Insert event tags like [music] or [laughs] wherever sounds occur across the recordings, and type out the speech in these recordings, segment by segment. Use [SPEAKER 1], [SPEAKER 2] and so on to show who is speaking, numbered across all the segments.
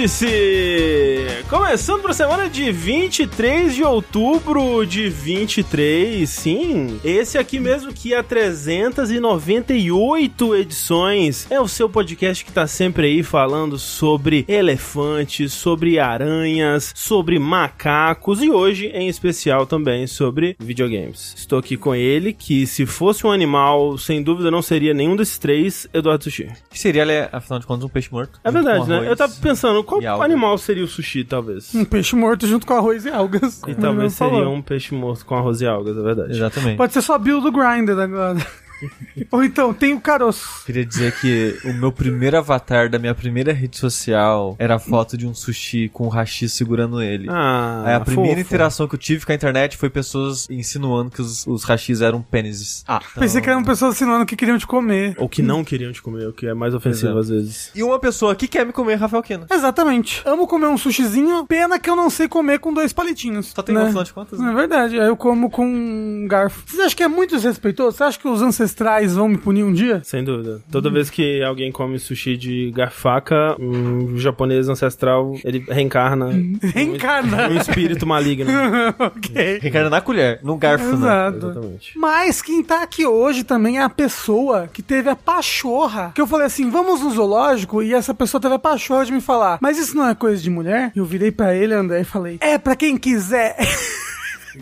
[SPEAKER 1] Vértice! Começando para a semana de 23 de outubro de 23, sim. Esse aqui mesmo que há 398 edições é o seu podcast que tá sempre aí falando sobre elefantes, sobre aranhas, sobre macacos e hoje em especial também sobre videogames. Estou aqui com ele que se fosse um animal, sem dúvida não seria nenhum desses três, Eduardo Sushi.
[SPEAKER 2] Que seria, afinal de contas, um peixe morto.
[SPEAKER 1] É verdade, né? Eu tava pensando, qual animal seria o sushi, talvez?
[SPEAKER 3] Um peixe morto junto com arroz e algas.
[SPEAKER 1] E talvez
[SPEAKER 3] ele falou.
[SPEAKER 1] seria um peixe morto com arroz e algas, é verdade.
[SPEAKER 2] Exatamente.
[SPEAKER 3] Pode ser só build do Grindr agora. [laughs] Ou então, tem o caroço.
[SPEAKER 2] Queria dizer que o meu primeiro avatar da minha primeira rede social era a foto de um sushi com o hashi segurando ele.
[SPEAKER 1] Ah,
[SPEAKER 2] Aí a primeira
[SPEAKER 1] fofo.
[SPEAKER 2] interação que eu tive com a internet foi pessoas insinuando que os, os hashis eram pênises.
[SPEAKER 4] Ah,
[SPEAKER 3] Pensei que eram pessoas assinando que queriam te comer.
[SPEAKER 1] Ou que não queriam te comer, o que é mais ofensivo
[SPEAKER 2] Exato.
[SPEAKER 1] às vezes.
[SPEAKER 2] E uma pessoa que quer me comer, Rafael Kena.
[SPEAKER 3] Exatamente. Amo comer um sushizinho, pena que eu não sei comer com dois palitinhos.
[SPEAKER 2] Só tem um,
[SPEAKER 3] né?
[SPEAKER 2] afinal de contas.
[SPEAKER 3] Não é verdade, aí eu como com um garfo. Vocês acham que é muito desrespeitoso? Você acha que os ancestrais vão me punir um dia?
[SPEAKER 1] Sem dúvida. Toda vez que alguém come sushi de garfaca, um japonês ancestral, ele reencarna. [laughs]
[SPEAKER 3] Reencarna.
[SPEAKER 1] Um espírito maligno. [laughs]
[SPEAKER 3] ok.
[SPEAKER 2] Reencarna na colher, no garfo, né?
[SPEAKER 3] Exato.
[SPEAKER 1] Exatamente.
[SPEAKER 3] Mas quem tá aqui hoje também é a pessoa que teve a pachorra. Que eu falei assim, vamos no zoológico, e essa pessoa teve a pachorra de me falar, mas isso não é coisa de mulher? Eu virei pra ele, André, e falei, é pra quem quiser. [laughs]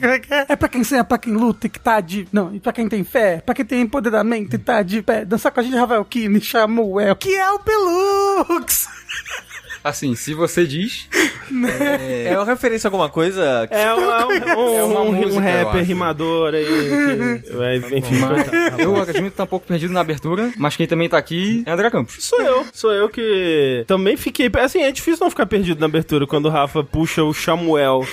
[SPEAKER 3] É é? É pra quem é pra quem luta e que tá de. Não, e pra quem tem fé, pra quem tem empoderamento e tá de pé. Dançar com a gente, Rafael Kine, Samuel, que é o Pelux!
[SPEAKER 4] Assim, se você diz.
[SPEAKER 2] É uma referência a alguma coisa?
[SPEAKER 1] É um, é um,
[SPEAKER 4] É uma
[SPEAKER 1] um- um
[SPEAKER 4] música, eu
[SPEAKER 1] rapper rimador aí. Que, vai, enfim, coitado.
[SPEAKER 4] Mas eu admito que tá um pouco perdido na abertura, mas quem também tá aqui é André Campos.
[SPEAKER 1] Sou eu, sou eu que também fiquei. Assim, é difícil não ficar perdido na abertura quando o Rafa puxa o Samuel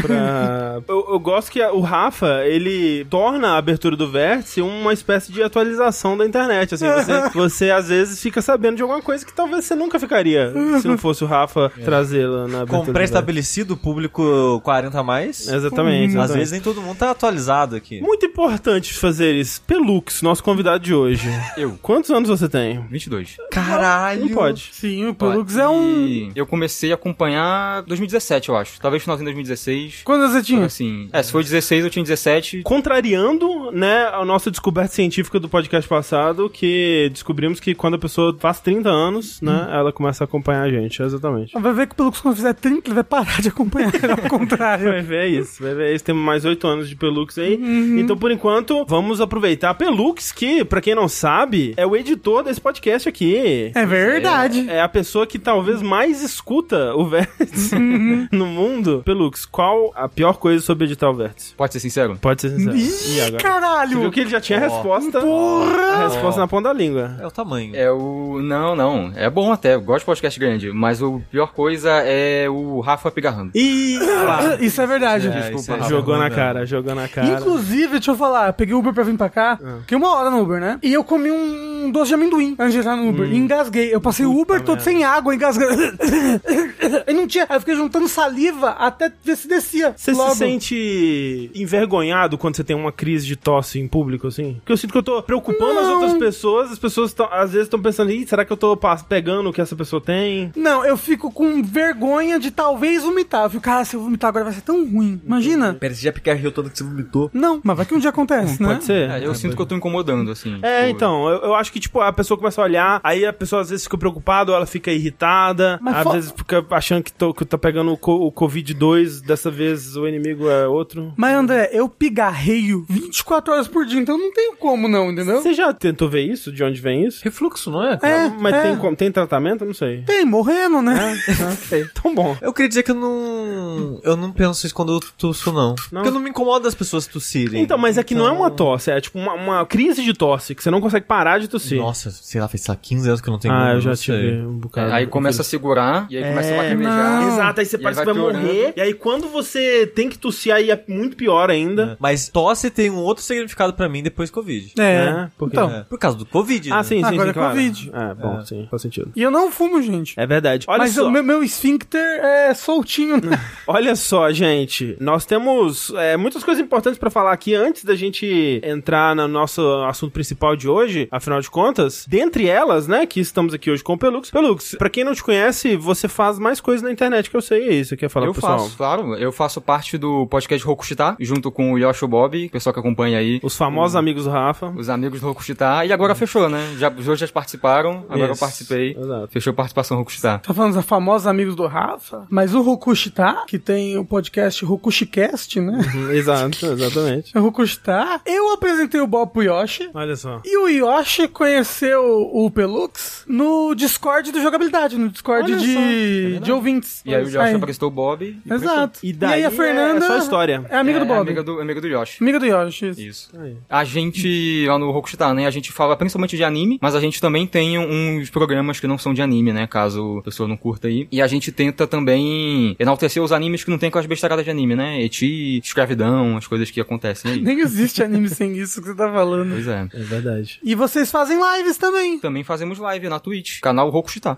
[SPEAKER 1] pra. [laughs] Eu, eu gosto que a- o Rafa, ele torna a abertura do vértice uma espécie de atualização da internet. Assim, você, [laughs] você às vezes fica sabendo de alguma coisa que talvez você nunca ficaria se não fosse o Rafa trazê-la na abertura.
[SPEAKER 2] Com
[SPEAKER 1] do
[SPEAKER 2] pré-estabelecido, público 40 a mais.
[SPEAKER 1] vértice. Exatamente.
[SPEAKER 2] Às
[SPEAKER 1] exatamente.
[SPEAKER 2] vezes nem todo mundo tá atualizado aqui.
[SPEAKER 1] Muito importante fazer isso. Pelux, nosso convidado de hoje.
[SPEAKER 4] Eu,
[SPEAKER 1] Quantos anos você tem?
[SPEAKER 4] 22.
[SPEAKER 2] Caralho!
[SPEAKER 1] Não pode.
[SPEAKER 3] Sim, o Pelux é um.
[SPEAKER 4] Eu comecei a acompanhar 2017, eu acho. Talvez finalzinho de 2016.
[SPEAKER 3] Quando você tinha?
[SPEAKER 4] Assim, é, se foi 16, eu tinha 17.
[SPEAKER 1] Contrariando, né, a nossa descoberta científica do podcast passado, que descobrimos que quando a pessoa faz 30 anos, né, ela começa a acompanhar a gente, exatamente.
[SPEAKER 3] Vai ver que o Pelux, quando fizer 30, ele vai parar de acompanhar. Ao contrário.
[SPEAKER 1] Vai ver isso, vai ver isso. Temos mais 8 anos de Pelux aí. Então, por enquanto, vamos aproveitar a Pelux, que, pra quem não sabe, é o editor desse podcast aqui.
[SPEAKER 3] É verdade.
[SPEAKER 1] É a pessoa que talvez mais escuta o Vértice [laughs] no mundo. Pelux, qual a pior coisa sobre editar o Vértice?
[SPEAKER 4] Pode ser sincero?
[SPEAKER 1] Pode ser sincero. E
[SPEAKER 3] Ih,
[SPEAKER 1] agora? Você viu
[SPEAKER 3] caralho!
[SPEAKER 1] que ele já tinha a
[SPEAKER 2] Ó.
[SPEAKER 1] resposta. A resposta na ponta da língua.
[SPEAKER 2] É o tamanho.
[SPEAKER 4] É o. Não, não. É bom até. Eu gosto de podcast grande. Mas o pior coisa é o Rafa pigarrando.
[SPEAKER 1] E
[SPEAKER 3] Isso é verdade.
[SPEAKER 2] É,
[SPEAKER 4] Desculpa,
[SPEAKER 2] isso é-
[SPEAKER 4] Rafa.
[SPEAKER 1] jogou na cara, jogou na cara.
[SPEAKER 3] Inclusive, deixa eu falar, eu peguei o Uber pra vir pra cá, fiquei uma hora no Uber, né? E eu comi um doce de amendoim antes de entrar no Uber. E engasguei. Eu passei o Uber todo sem água, engasguei. [laughs] e não tinha. Aí eu fiquei juntando saliva até ver se descia.
[SPEAKER 1] Você se sente envergonhado quando você tem uma crise de tosse em público, assim? Porque eu sinto que eu tô preocupando as
[SPEAKER 3] Não.
[SPEAKER 1] outras pessoas, as pessoas tão- às vezes estão pensando, Ih, será que eu tô pegando o que essa pessoa tem?
[SPEAKER 3] Não, eu fico com vergonha de talvez vomitar. Eu fico, cara, se eu vomitar agora vai ser tão ruim. Imagina.
[SPEAKER 2] Pera, você já picarreou todo que você vomitou.
[SPEAKER 3] Não, mas vai que um dia acontece, [laughs] né?
[SPEAKER 1] Pode ser?
[SPEAKER 4] É, eu sinto que eu tô incomodando, assim.
[SPEAKER 1] É,
[SPEAKER 4] tipo,
[SPEAKER 1] então, eu, eu acho que, tipo, a pessoa começa a olhar, aí a pessoa às vezes fica preocupada, ou ela fica irritada,
[SPEAKER 3] Mas
[SPEAKER 1] às
[SPEAKER 3] fo-
[SPEAKER 1] vezes fica achando que, tô, que tá pegando o, co- o Covid-2, dessa vez o inimigo é outro.
[SPEAKER 3] Mas, André, eu pigarreio 24 horas por dia, então não tenho como não, entendeu?
[SPEAKER 1] Você já tentou ver isso? De onde vem isso?
[SPEAKER 2] Refluxo, não é?
[SPEAKER 3] É,
[SPEAKER 1] Mas
[SPEAKER 3] é.
[SPEAKER 1] tem, como- tem tratamento? Eu Não sei.
[SPEAKER 3] Tem, morrendo, né?
[SPEAKER 1] ok. [laughs] Tão bom.
[SPEAKER 2] Eu queria dizer que eu não. Eu não penso isso quando eu tosso, não. Porque eu não me incomodo das pessoas tossirem.
[SPEAKER 1] Então, mas é que não é uma
[SPEAKER 2] Então-
[SPEAKER 1] tosse, é tipo uma, uma crise de tosse, que você não consegue parar de tossir.
[SPEAKER 2] Nossa, sei lá, sei lá, 15 anos que eu não tenho
[SPEAKER 1] ah, eu
[SPEAKER 2] não
[SPEAKER 1] já
[SPEAKER 2] sei.
[SPEAKER 1] tive um bocado.
[SPEAKER 4] Aí começa a segurar, e aí começa a
[SPEAKER 1] É,
[SPEAKER 4] lacrimejar.
[SPEAKER 3] não.
[SPEAKER 1] Exato, aí você
[SPEAKER 4] E
[SPEAKER 1] parece
[SPEAKER 4] aí
[SPEAKER 1] que vai
[SPEAKER 4] piorando.
[SPEAKER 1] morrer. E aí quando você tem que tossir, aí é muito pior ainda.
[SPEAKER 2] Mas tosse tem um outro significado pra mim depois Covid.
[SPEAKER 3] É.
[SPEAKER 1] É, por quê?
[SPEAKER 3] Então,
[SPEAKER 2] É, por causa do Covid.
[SPEAKER 1] Ah,
[SPEAKER 2] né?
[SPEAKER 1] sim, sim,
[SPEAKER 3] Agora
[SPEAKER 1] sim,
[SPEAKER 3] é
[SPEAKER 1] claro.
[SPEAKER 3] Covid.
[SPEAKER 1] É, bom, sim, faz sentido.
[SPEAKER 3] e eu não fumo, gente.
[SPEAKER 1] É verdade. Olha
[SPEAKER 3] Mas
[SPEAKER 1] só.
[SPEAKER 3] o meu, meu esfíncter é soltinho, né? [laughs]
[SPEAKER 1] Olha só, gente, nós temos é, muitas coisas importantes pra falar aqui antes da gente entrar no nosso assunto principal de hoje, afinal de contas. Dentre elas, né, que estamos aqui hoje com o Pelux. Pelux, pra quem não te conhece, você faz mais coisas na internet que eu sei, é isso que quer falar
[SPEAKER 4] eu
[SPEAKER 1] pro pessoal?
[SPEAKER 4] faço, claro. Eu faço parte do podcast Rokushita, junto com o Yoshi Bob, pessoal que acompanha aí.
[SPEAKER 1] Os famosos amigos do Rafa.
[SPEAKER 4] Os amigos do Rokushita. E agora fechou, né? Já, os dois já participaram, agora eu
[SPEAKER 1] Isso,
[SPEAKER 4] participei.
[SPEAKER 1] exato.
[SPEAKER 4] Fechou a participação Rokushita.
[SPEAKER 3] Tá falando dos famosos amigos do Rafa, mas o Rokushita, que tem o podcast Rokushicast, né?
[SPEAKER 1] Hum, Exato, [laughs] exatamente.
[SPEAKER 3] O Rokushita, eu apresentei o Bob pro Yoshi.
[SPEAKER 1] Olha só.
[SPEAKER 3] E o Yoshi conheceu o Pelux no Discord do Jogabilidade, no Discord
[SPEAKER 1] Olha só,
[SPEAKER 3] de, de ouvintes.
[SPEAKER 4] E aí o Yoshi
[SPEAKER 3] Aí.
[SPEAKER 4] apresentou o Bob. e
[SPEAKER 3] Exato.
[SPEAKER 1] E daí
[SPEAKER 3] aí a Fernanda
[SPEAKER 1] é só história.
[SPEAKER 3] É amiga
[SPEAKER 4] começou.
[SPEAKER 3] do
[SPEAKER 4] É,
[SPEAKER 3] Bob.
[SPEAKER 4] amiga do, amiga do Yoshi.
[SPEAKER 3] Amiga do Yoshi. isso.
[SPEAKER 4] Isso. A gente, lá no Rokushita, né, a gente fala principalmente de anime, mas a gente também tem uns programas que não são de anime, né, caso a pessoa não curta aí. E a gente tenta também enaltecer os animes que não tem com as besteiradas de anime, né, eti, escravidão, as coisas que acontecem aí. [laughs]
[SPEAKER 3] Nem existe anime sem isso que você tá falando.
[SPEAKER 4] Pois é.
[SPEAKER 1] É verdade.
[SPEAKER 3] E vocês fazem lives também.
[SPEAKER 4] Também fazemos live na Twitch, canal Rokushita.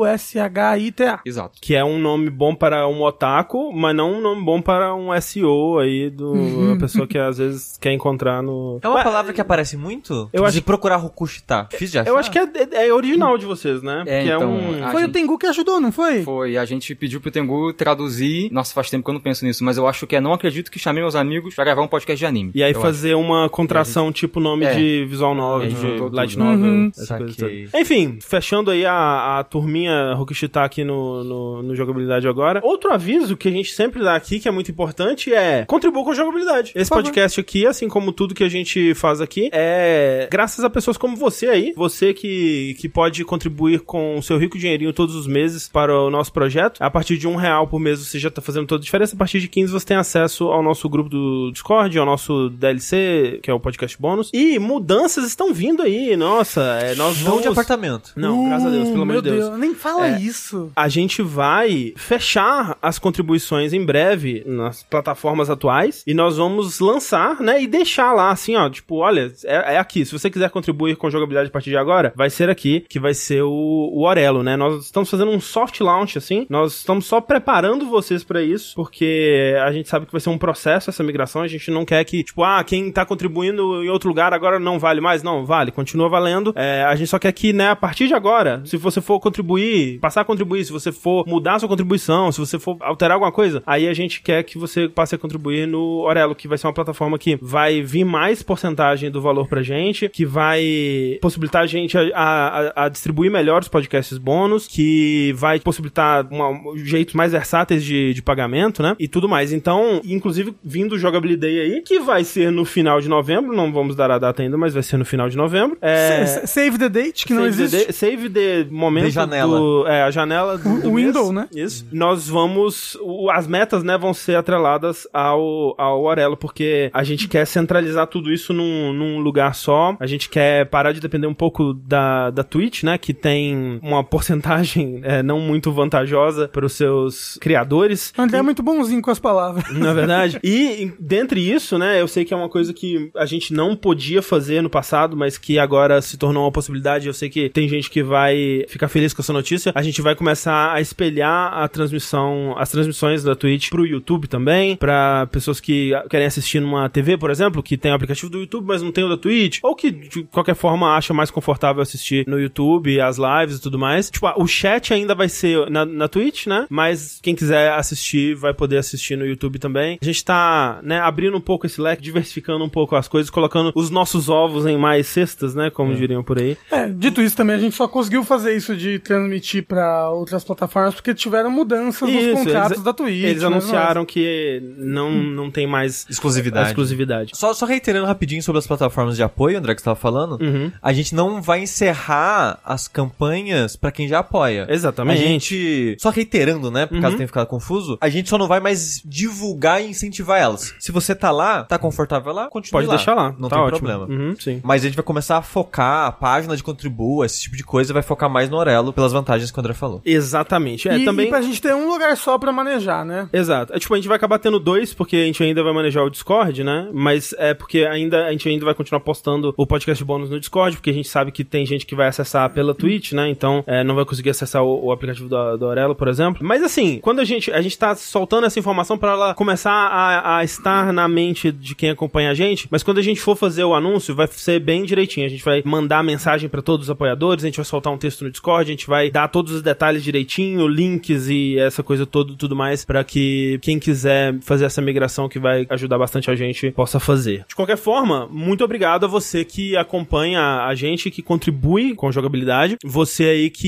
[SPEAKER 3] R-O-K-U-S-H-I-T-A.
[SPEAKER 4] Exato.
[SPEAKER 1] Que é um nome bom para um otaku, mas não um nome bom para um SEO aí do a pessoa que às vezes quer encontrar no.
[SPEAKER 2] É uma
[SPEAKER 1] Mas
[SPEAKER 2] palavra que aparece muito?
[SPEAKER 1] Eu acho-
[SPEAKER 2] acho procurar Rokushita. Fiz já.
[SPEAKER 1] Eu acho que é, é- é original de vocês, né?
[SPEAKER 4] É,
[SPEAKER 1] que
[SPEAKER 4] então,
[SPEAKER 1] é um.
[SPEAKER 4] A
[SPEAKER 3] Foi
[SPEAKER 4] gente-
[SPEAKER 3] o Tengu que ajudou, não foi?
[SPEAKER 4] Foi, a gente pediu pro Tengu traduzir. Nossa, faz tempo que eu não penso nisso, mas eu acho que é Não Acredito que chamei meus amigos pra gravar um podcast de anime.
[SPEAKER 1] E aí
[SPEAKER 4] Eu
[SPEAKER 1] fazer uma contração tipo nome
[SPEAKER 4] É.
[SPEAKER 1] de visual novel,
[SPEAKER 4] gente
[SPEAKER 1] de light
[SPEAKER 4] tudo.
[SPEAKER 1] novel,
[SPEAKER 3] Uhum.
[SPEAKER 1] essas coisas
[SPEAKER 2] Saquei.
[SPEAKER 1] todas. Enfim, fechando aí a, a turminha Rokushita aqui no, no, no jogabilidade agora. Outro aviso que a gente sempre dá aqui, que é muito importante, é contribua com a jogabilidade. Esse
[SPEAKER 3] Por favor.
[SPEAKER 1] podcast aqui, assim como tudo que a gente faz aqui, é graças a pessoas como você aí, você que, que pode contribuir com o seu rico dinheirinho todos os meses para o nosso projeto. A partir de um real por mês você já tá fazendo toda a diferença. A partir de 15 você tem acesso ao nosso grupo do Discord, ao nosso DLC, que é o podcast bônus. E mudanças estão vindo aí, nossa, é, nós
[SPEAKER 2] Não
[SPEAKER 1] vamos...
[SPEAKER 2] de apartamento.
[SPEAKER 1] Não, graças a Deus, pelo
[SPEAKER 3] Uh,
[SPEAKER 1] amor
[SPEAKER 3] meu
[SPEAKER 1] de Deus.
[SPEAKER 3] Nem fala
[SPEAKER 1] É.
[SPEAKER 3] isso.
[SPEAKER 1] A gente vai fechar as contribuições em breve nas plataformas atuais e nós vamos lançar, né, e deixar lá assim, ó, tipo, olha, é, é aqui. Se você quiser contribuir com jogabilidade a partir de agora, vai ser aqui, que vai ser o, o Orelo, né? Nós estamos fazendo um soft launch, assim, nós estamos só preparando vocês pra isso, porque a gente sabe que vai ser um processo essa migração, a gente não quer que, tipo, ah, quem tá contribuindo em outro lugar agora não vale mais. Não, vale, continua valendo. É, a gente só quer que, né, a partir de agora, se você for contribuir, passar a contribuir, se você for mudar sua contribuição, se você for alterar alguma coisa, aí a gente quer que você passe a contribuir no Orelo, que vai ser uma plataforma que vai vir mais porcentagem do valor pra gente, que vai possibilitar a gente a, a- a distribuir melhor os podcasts bônus, que vai possibilitar uma- jeitos mais versáteis de, de pagamento, né? E tudo mais. Então, inclusive, vindo o Jogabilidade aí, que vai ser no final de novembro, não vamos dar a data ainda, mas vai ser no final de novembro. É...
[SPEAKER 3] Save the date, que não
[SPEAKER 1] Save the
[SPEAKER 3] existe.
[SPEAKER 1] day- save the momento
[SPEAKER 2] De janela.
[SPEAKER 1] do- é, a janela do,
[SPEAKER 3] O-
[SPEAKER 1] do
[SPEAKER 3] o
[SPEAKER 1] mês.
[SPEAKER 3] window, né?
[SPEAKER 1] Isso. Nós vamos... o- as metas, né, vão ser atreladas ao, ao Orelo, porque a gente quer centralizar tudo isso num, num lugar só. A gente quer parar de depender um pouco da, da Twitch, né, que tem uma porcentagem é, não muito vantajosa para os seus criadores.
[SPEAKER 3] O André é muito bonzinho com as palavras. [laughs]
[SPEAKER 1] Na verdade. E dentre isso, né, eu sei que é uma coisa que a gente não podia fazer no passado, mas que agora se tornou uma possibilidade. Eu sei que tem gente que vai ficar feliz com essa notícia. A gente vai começar a espelhar a transmissão, as transmissões da Twitch pro YouTube também, para pessoas que querem assistir numa TV, por exemplo, que tem o aplicativo do YouTube, mas não tem o da Twitch, ou que de qualquer forma acha mais confortável assistir no YouTube, as lives e tudo mais. Tipo, o chat ainda vai ser na, na Twitch, né? Mas quem quiser assistir vai poder assistir no YouTube também. A gente tá, né, abrindo um pouco esse leque, diversificando um pouco as coisas, colocando os nossos ovos em mais cestas, né? Como diriam por aí.
[SPEAKER 3] É, dito isso também, a gente só conseguiu fazer isso de transmitir pra outras plataformas porque tiveram mudanças nos
[SPEAKER 1] Isso,
[SPEAKER 3] contratos
[SPEAKER 1] eles-
[SPEAKER 3] da Twitch.
[SPEAKER 1] Eles
[SPEAKER 3] né,
[SPEAKER 1] anunciaram que não, não tem mais
[SPEAKER 2] Exclusividade.
[SPEAKER 1] exclusividade.
[SPEAKER 2] Só, só reiterando rapidinho sobre as plataformas de apoio, André, que você tava falando.
[SPEAKER 1] Uhum.
[SPEAKER 2] A gente não vai encerrar as campanhas pra quem já apoia.
[SPEAKER 1] Exatamente.
[SPEAKER 2] A gente. Só reiterando, né? Por
[SPEAKER 1] Uhum.
[SPEAKER 2] caso tenha ficado confuso, a gente só não vai mais divulgar e incentivar elas. Se você tá lá, tá confortável lá, continue
[SPEAKER 1] Pode
[SPEAKER 2] lá.
[SPEAKER 1] deixar lá.
[SPEAKER 2] Não
[SPEAKER 1] tá
[SPEAKER 2] tem
[SPEAKER 1] ótimo.
[SPEAKER 2] problema.
[SPEAKER 1] Uhum, sim.
[SPEAKER 2] Mas a gente vai começar a focar a página de contribua, esse tipo de coisa, vai focar mais no Orelo pelas vantagens que o André falou.
[SPEAKER 1] Exatamente. É,
[SPEAKER 3] e,
[SPEAKER 1] também.
[SPEAKER 3] e pra gente ter um lugar só pra manejar, né?
[SPEAKER 1] Exato. É, tipo, a gente vai acabar tendo dois, porque a gente ainda vai manejar o Discord, né? Mas é porque ainda a gente ainda vai continuar postando o podcast bônus no Discord, porque a gente sabe que tem gente que vai acessar pela Twitch, né? Então, é, é, não vai conseguir acessar o, o aplicativo do Aurelo, por exemplo. Mas assim, quando a gente, a gente tá soltando essa informação para ela começar a, a estar na mente de quem acompanha a gente, mas quando a gente for fazer o anúncio, vai ser bem direitinho. A gente vai mandar mensagem para todos os apoiadores, a gente vai soltar um texto no Discord, a gente vai dar todos os detalhes direitinho, links e essa coisa toda, tudo mais, para que quem quiser fazer essa migração que vai ajudar bastante a gente possa fazer. De qualquer forma, muito obrigado a você que acompanha a gente, que contribui com jogabilidade. Você aí que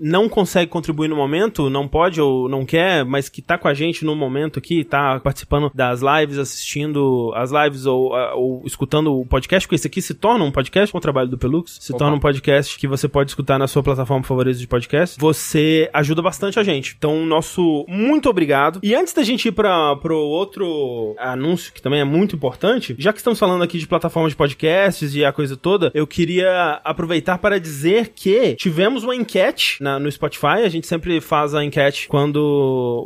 [SPEAKER 1] não consegue contribuir no momento, não pode ou não quer, mas que tá com a gente no momento aqui, tá participando das lives, assistindo as lives ou, ou escutando o podcast, porque esse aqui se torna um podcast com o trabalho do Pelux, se
[SPEAKER 4] Opa.
[SPEAKER 1] torna um podcast que você pode escutar na sua plataforma favorita de podcast. Você ajuda bastante a gente. Então, nosso muito obrigado. E antes da gente ir para pro outro anúncio que também é muito importante, já que estamos falando aqui de plataforma de podcasts e a coisa toda, eu queria aproveitar para dizer que tivemos uma enquete na- no Spotify. A gente sempre faz a enquete quando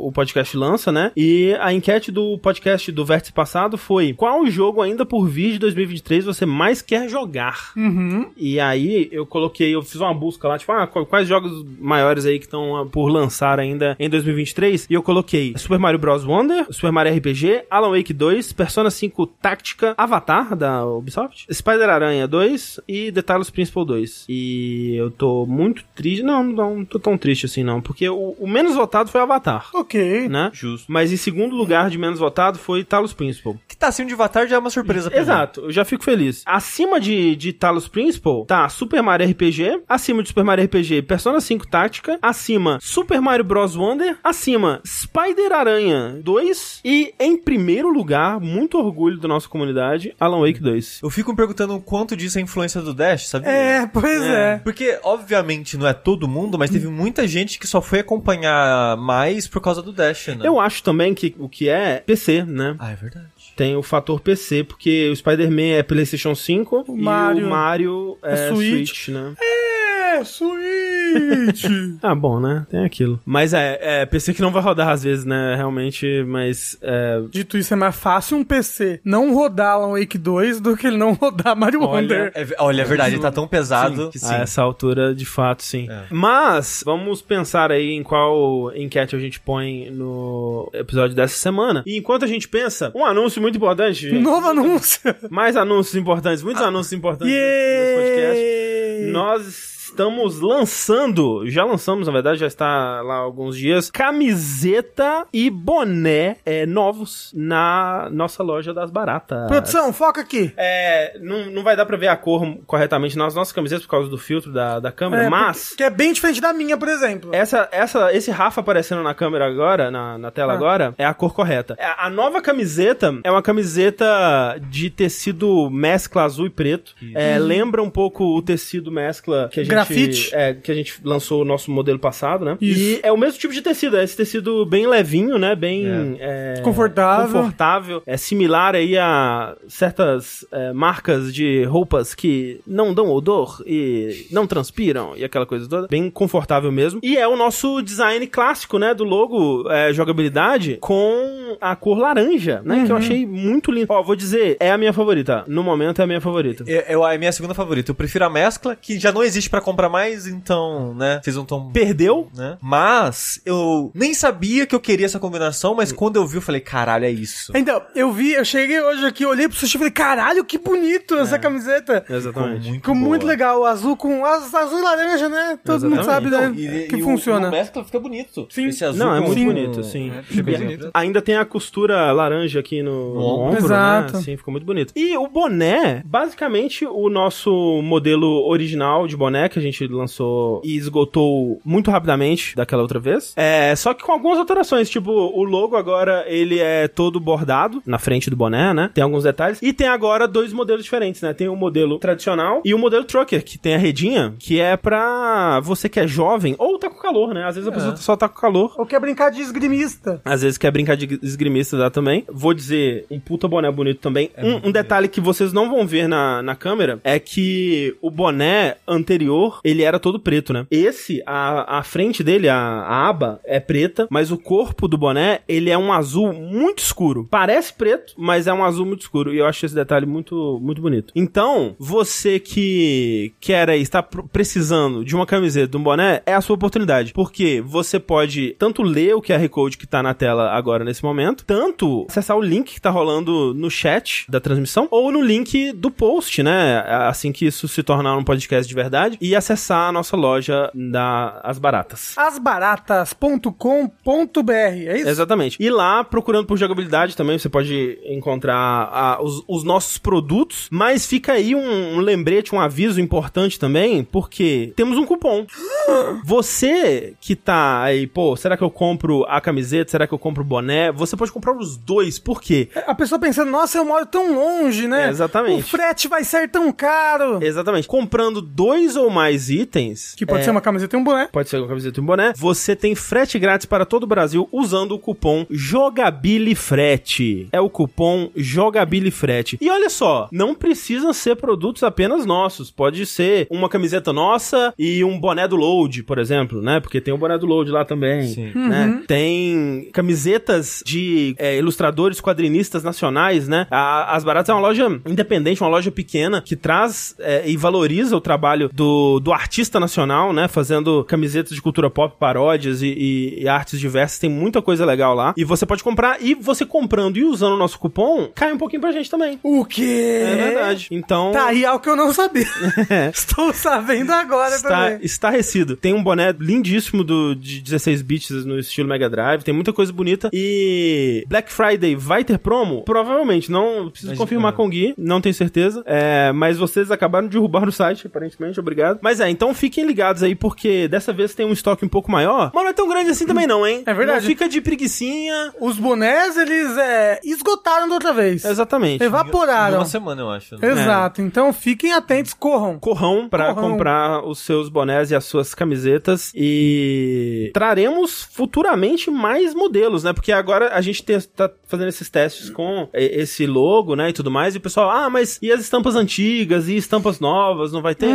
[SPEAKER 1] o podcast lança, né? E a enquete do podcast do Vértice passado foi: qual jogo ainda por vir de 2023 você mais quer jogar?
[SPEAKER 3] Uhum.
[SPEAKER 1] E aí eu coloquei, eu fiz uma busca lá, tipo, ah, qu- quais jogos maiores aí que estão ah, por lançar ainda em 2023? E eu coloquei Super Mario Bros. Wonder, Super Mario RPG, Alan Wake 2, Persona 5 Táctica, Avatar da Ubisoft, Spider-Aranha 2 e The Talos Principal 2. E eu tô muito triste, não, não, não tô tão triste assim não, porque o, o menos votado foi Avatar.
[SPEAKER 3] Ok.
[SPEAKER 1] Né?
[SPEAKER 2] Justo.
[SPEAKER 1] Mas em segundo lugar de menos votado foi Talos Principal.
[SPEAKER 2] Que tá acima de Avatar já é uma surpresa pra mim.
[SPEAKER 1] Exato, eu já fico feliz. Acima de, de Talos Principal, tá Super Mario RPG, acima de Super Mario RPG, Persona 5 Tática, acima Super Mario Bros. Wonder, acima Spider-Aranha 2 e em primeiro lugar, muito orgulho da nossa comunidade, Alan Wake 2.
[SPEAKER 2] Eu fico me perguntando o quanto disso é influência do Dash, sabia?
[SPEAKER 3] É, pois é.
[SPEAKER 2] Porque, obviamente, não é todo mundo, mas teve muita gente que só foi acompanhar mais por causa do Dash, né?
[SPEAKER 1] Eu acho também que o que é PC, né?
[SPEAKER 2] Ah, é verdade.
[SPEAKER 1] Tem o fator PC, porque o Spider-Man é PlayStation 5
[SPEAKER 3] O
[SPEAKER 1] e
[SPEAKER 3] Mario
[SPEAKER 1] o Mario é,
[SPEAKER 3] é Switch.
[SPEAKER 1] Switch, né?
[SPEAKER 3] É, Switch. [laughs]
[SPEAKER 1] Ah, bom, né? Tem aquilo. Mas é, é PC que não vai rodar às vezes, né? Realmente, mas é,
[SPEAKER 3] Dito isso, é mais fácil um PC não rodar Alan Wake 2 do que ele não rodar Mario Wonder.
[SPEAKER 2] É, olha, é verdade, ele tá tão pesado que sim.
[SPEAKER 1] a essa altura, de fato, sim.
[SPEAKER 2] É.
[SPEAKER 1] Mas vamos pensar aí em qual enquete a gente põe no episódio dessa semana. E enquanto a gente pensa, um anúncio muito importante, gente. [laughs]
[SPEAKER 3] Novo anúncio.
[SPEAKER 1] Mais anúncios importantes, muitos anúncios importantes nesse podcast. Nós estamos lançando, já lançamos, na verdade, já está lá há alguns dias, camiseta e boné é, novos na nossa loja das baratas.
[SPEAKER 3] Produção, foca aqui.
[SPEAKER 1] É, não, não vai dar pra ver a cor corretamente nas nossas camisetas por causa do filtro da, da câmera,
[SPEAKER 3] É,
[SPEAKER 1] mas...
[SPEAKER 3] Que é bem diferente da minha, por exemplo.
[SPEAKER 1] Essa, essa, esse Rafa aparecendo na câmera agora, na, na tela
[SPEAKER 3] Ah.
[SPEAKER 1] agora, é a cor correta. A, a nova camiseta é uma camiseta de tecido mescla azul e preto. É, lembra um pouco o tecido mescla que a gente...
[SPEAKER 3] Grafite.
[SPEAKER 1] É, que a gente lançou o nosso modelo passado, né?
[SPEAKER 3] Isso.
[SPEAKER 1] E é o mesmo tipo de tecido, é esse tecido bem levinho, né? Bem... é,
[SPEAKER 3] Confortável.
[SPEAKER 1] confortável. É similar aí a certas é, marcas de roupas que não dão odor e não transpiram e aquela coisa toda. Bem confortável mesmo. E é o nosso design clássico, né? Do logo é, jogabilidade com a cor laranja, né? Que eu achei muito lindo. Ó, vou dizer, é a minha favorita. No momento é a minha favorita.
[SPEAKER 2] Eu, eu- é a minha segunda favorita. Eu prefiro a mescla, que já não existe pra comprar mais, então, né? Fez um tom.
[SPEAKER 1] Perdeu?
[SPEAKER 2] Né? Mas eu nem sabia que eu queria essa combinação, mas quando eu vi, eu falei, caralho, é isso.
[SPEAKER 3] Então, eu vi, eu cheguei hoje aqui, olhei pro sushi e falei, caralho, que bonito essa camiseta.
[SPEAKER 1] Exatamente.
[SPEAKER 3] Ficou muito
[SPEAKER 2] boa.
[SPEAKER 3] legal, azul com az- azul e laranja, né? Todo mundo sabe,
[SPEAKER 1] Exatamente.
[SPEAKER 3] né?
[SPEAKER 2] Não, e-
[SPEAKER 3] que
[SPEAKER 2] e o-
[SPEAKER 3] funciona.
[SPEAKER 2] O mescla fica bonito.
[SPEAKER 3] Sim.
[SPEAKER 2] Esse azul
[SPEAKER 1] Não, é muito
[SPEAKER 3] Sim.
[SPEAKER 1] bonito, sim.
[SPEAKER 4] É, fica bonito.
[SPEAKER 1] Ainda tem a costura laranja aqui no, no
[SPEAKER 2] ombro.
[SPEAKER 1] ombro,
[SPEAKER 3] Exato.
[SPEAKER 1] né? Sim, ficou muito bonito. E o boné, basicamente o nosso modelo original de boné que a gente lançou e esgotou muito rapidamente daquela outra vez. É, só que com algumas alterações, tipo, o logo agora ele é todo bordado na frente do boné, né? Tem alguns detalhes. E tem agora dois modelos diferentes, né? Tem o modelo tradicional e o modelo trucker, que tem a redinha, que é pra você que é jovem ou tá com calor, né? Às vezes a pessoa só tá com calor.
[SPEAKER 3] Ou quer brincar de esgrimista.
[SPEAKER 1] Às vezes quer brincar de esgrimista dá também. Vou dizer, um puta boné bonito também. um, um detalhe que vocês não vão ver na, na câmera é que o boné anterior, ele era todo preto, né? Esse, a, a frente dele, a, a aba, é preta, mas o corpo do boné, ele é um azul muito escuro. Parece preto, mas é um azul muito escuro. E eu acho esse detalhe muito, muito bonito. Então, você que quer aí, está pr- precisando de uma camiseta, de um boné, é a sua oportunidade. Porque você pode tanto ler o QR Code que tá na tela agora nesse momento, tanto acessar o link que tá rolando no chat da transmissão, ou no link do post, né? Assim que isso se tornar um podcast de verdade, e acessar a nossa loja da As Baratas.
[SPEAKER 3] Asbaratas.com.br, é isso?
[SPEAKER 1] Exatamente. E lá, procurando por jogabilidade também, você pode encontrar ah, os, os nossos produtos. Mas fica aí um, um lembrete, um aviso importante também, porque temos um cupom. [gasps] Você que tá aí, pô, será que eu compro a camiseta? Será que eu compro o boné? Você pode comprar os dois, por quê?
[SPEAKER 3] A pessoa pensando, nossa, eu moro tão longe, né?
[SPEAKER 1] É, exatamente.
[SPEAKER 3] O frete vai ser tão caro.
[SPEAKER 1] Exatamente. Comprando dois ou mais itens.
[SPEAKER 3] Que pode
[SPEAKER 1] é,
[SPEAKER 3] ser uma camiseta e um boné.
[SPEAKER 1] Pode ser uma camiseta e um boné. Você tem frete grátis para todo o Brasil usando o cupom JOGABILIFRETE. É o cupom JOGABILIFRETE. E olha só, não precisam ser produtos apenas nossos. Pode ser uma camiseta nossa e um boné do Load, por exemplo, né? Porque tem o boné do Load lá também.
[SPEAKER 2] Sim.
[SPEAKER 1] né? Tem camisetas de é, ilustradores, quadrinistas nacionais, né? A- As Baratas é uma loja independente, uma loja pequena que traz é, e valoriza o trabalho do, do artista nacional, né? Fazendo camisetas de cultura pop, paródias e, e- e artes diversas. Tem muita coisa legal lá. E você pode comprar. E você comprando e usando o nosso cupom, cai um pouquinho pra gente também.
[SPEAKER 3] O quê?
[SPEAKER 1] É verdade. Então.
[SPEAKER 3] Tá aí algo que eu não sabia. [laughs] Estou sabendo agora
[SPEAKER 1] Está
[SPEAKER 3] também.
[SPEAKER 1] estarrecido. Tem um boné lindíssimo do, de 16 bits no estilo Mega Drive. Tem muita coisa bonita. E Black Friday vai ter promo? Provavelmente. Não preciso
[SPEAKER 2] Mas,
[SPEAKER 1] confirmar
[SPEAKER 2] é.
[SPEAKER 1] com o Gui. Não tenho certeza. É, mas vocês acabaram de derrubar o site, aparentemente. Obrigado. Mas é, então fiquem ligados aí, porque dessa vez tem um estoque um pouco maior. Mas não é tão grande assim também não, hein?
[SPEAKER 3] É verdade.
[SPEAKER 1] Não fica de preguicinha.
[SPEAKER 3] Os bonés, eles é, esgotaram da outra vez.
[SPEAKER 1] Exatamente.
[SPEAKER 3] Evaporaram.
[SPEAKER 2] Uma semana, eu acho. né?
[SPEAKER 3] Exato. Então fiquem atentos, corram.
[SPEAKER 1] corrão pra
[SPEAKER 3] Corrão.
[SPEAKER 1] comprar os seus bonés e as suas camisetas e traremos futuramente mais modelos, né? Porque agora a gente te- tá fazendo esses testes com esse logo, né, e tudo mais, e o pessoal, ah, mas e as estampas antigas e estampas novas, não vai ter?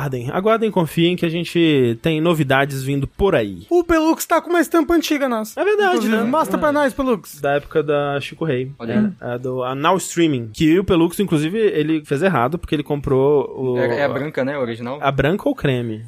[SPEAKER 1] Aguardem, aguardem e confiem que a gente tem novidades vindo por aí.
[SPEAKER 3] O Pelux tá com uma estampa antiga nossa.
[SPEAKER 1] É verdade, né?
[SPEAKER 3] Mostra pra nós, Pelux.
[SPEAKER 1] Da época da Chico Rei.
[SPEAKER 4] Olha
[SPEAKER 1] É, a do a Now Streaming. Que o Pelux, inclusive, ele fez errado, porque ele comprou o.
[SPEAKER 4] É, é a branca, né? Original.
[SPEAKER 1] A branca ou creme?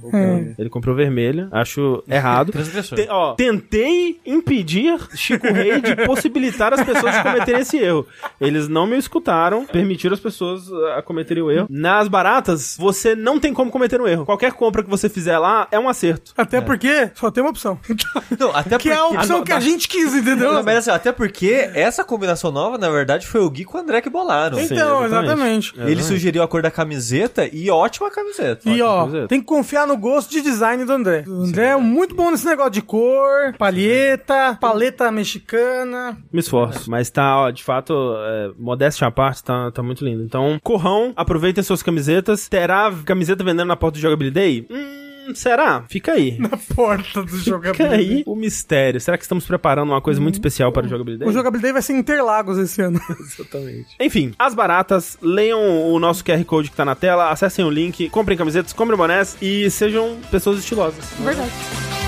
[SPEAKER 1] Ele comprou vermelha. Acho errado. [laughs]
[SPEAKER 2] Transgressor.
[SPEAKER 1] Te- ó, tentei impedir Chico Rei de possibilitar as pessoas de cometerem esse erro. Eles não me escutaram, permitiram as pessoas uh, a cometerem o erro. Nas baratas, você não tem como cometer um erro. Qualquer compra que você fizer lá é um acerto.
[SPEAKER 3] Até porque só tem uma opção. [laughs]
[SPEAKER 2] Não, até
[SPEAKER 3] que é a
[SPEAKER 2] porque-
[SPEAKER 3] opção
[SPEAKER 2] Ah,
[SPEAKER 3] que a gente quis, entendeu?
[SPEAKER 2] Não, mas assim, até porque essa combinação nova, na verdade, foi o Gui com o André que bolaram.
[SPEAKER 1] Sim,
[SPEAKER 3] Então,
[SPEAKER 1] exatamente.
[SPEAKER 3] exatamente.
[SPEAKER 2] Ele sugeriu a cor da camiseta e ótima camiseta.
[SPEAKER 3] E ó,
[SPEAKER 1] camiseta.
[SPEAKER 3] tem que confiar no gosto de design do André. O André é muito bom nesse negócio de cor, palheta, paleta mexicana.
[SPEAKER 1] Me esforço. Mas tá, ó, de fato, é, modéstia à parte, tá, tá muito lindo. Então, corrão, aproveitem suas camisetas. Terá camiseta vendendo na porta do Jogability Day? Hum, será? Fica aí. [laughs]
[SPEAKER 3] Na porta do
[SPEAKER 1] Fica
[SPEAKER 3] jogabilidade.
[SPEAKER 1] aí o mistério. Será que estamos preparando uma coisa muito especial para o Jogability Day?
[SPEAKER 3] O jogabilidade vai ser em Interlagos esse ano. [laughs]
[SPEAKER 1] Exatamente. Enfim, as baratas, leiam o nosso QR Code que tá na tela, acessem o link, comprem camisetas, comprem bonés e sejam pessoas estilosas.
[SPEAKER 3] Verdade.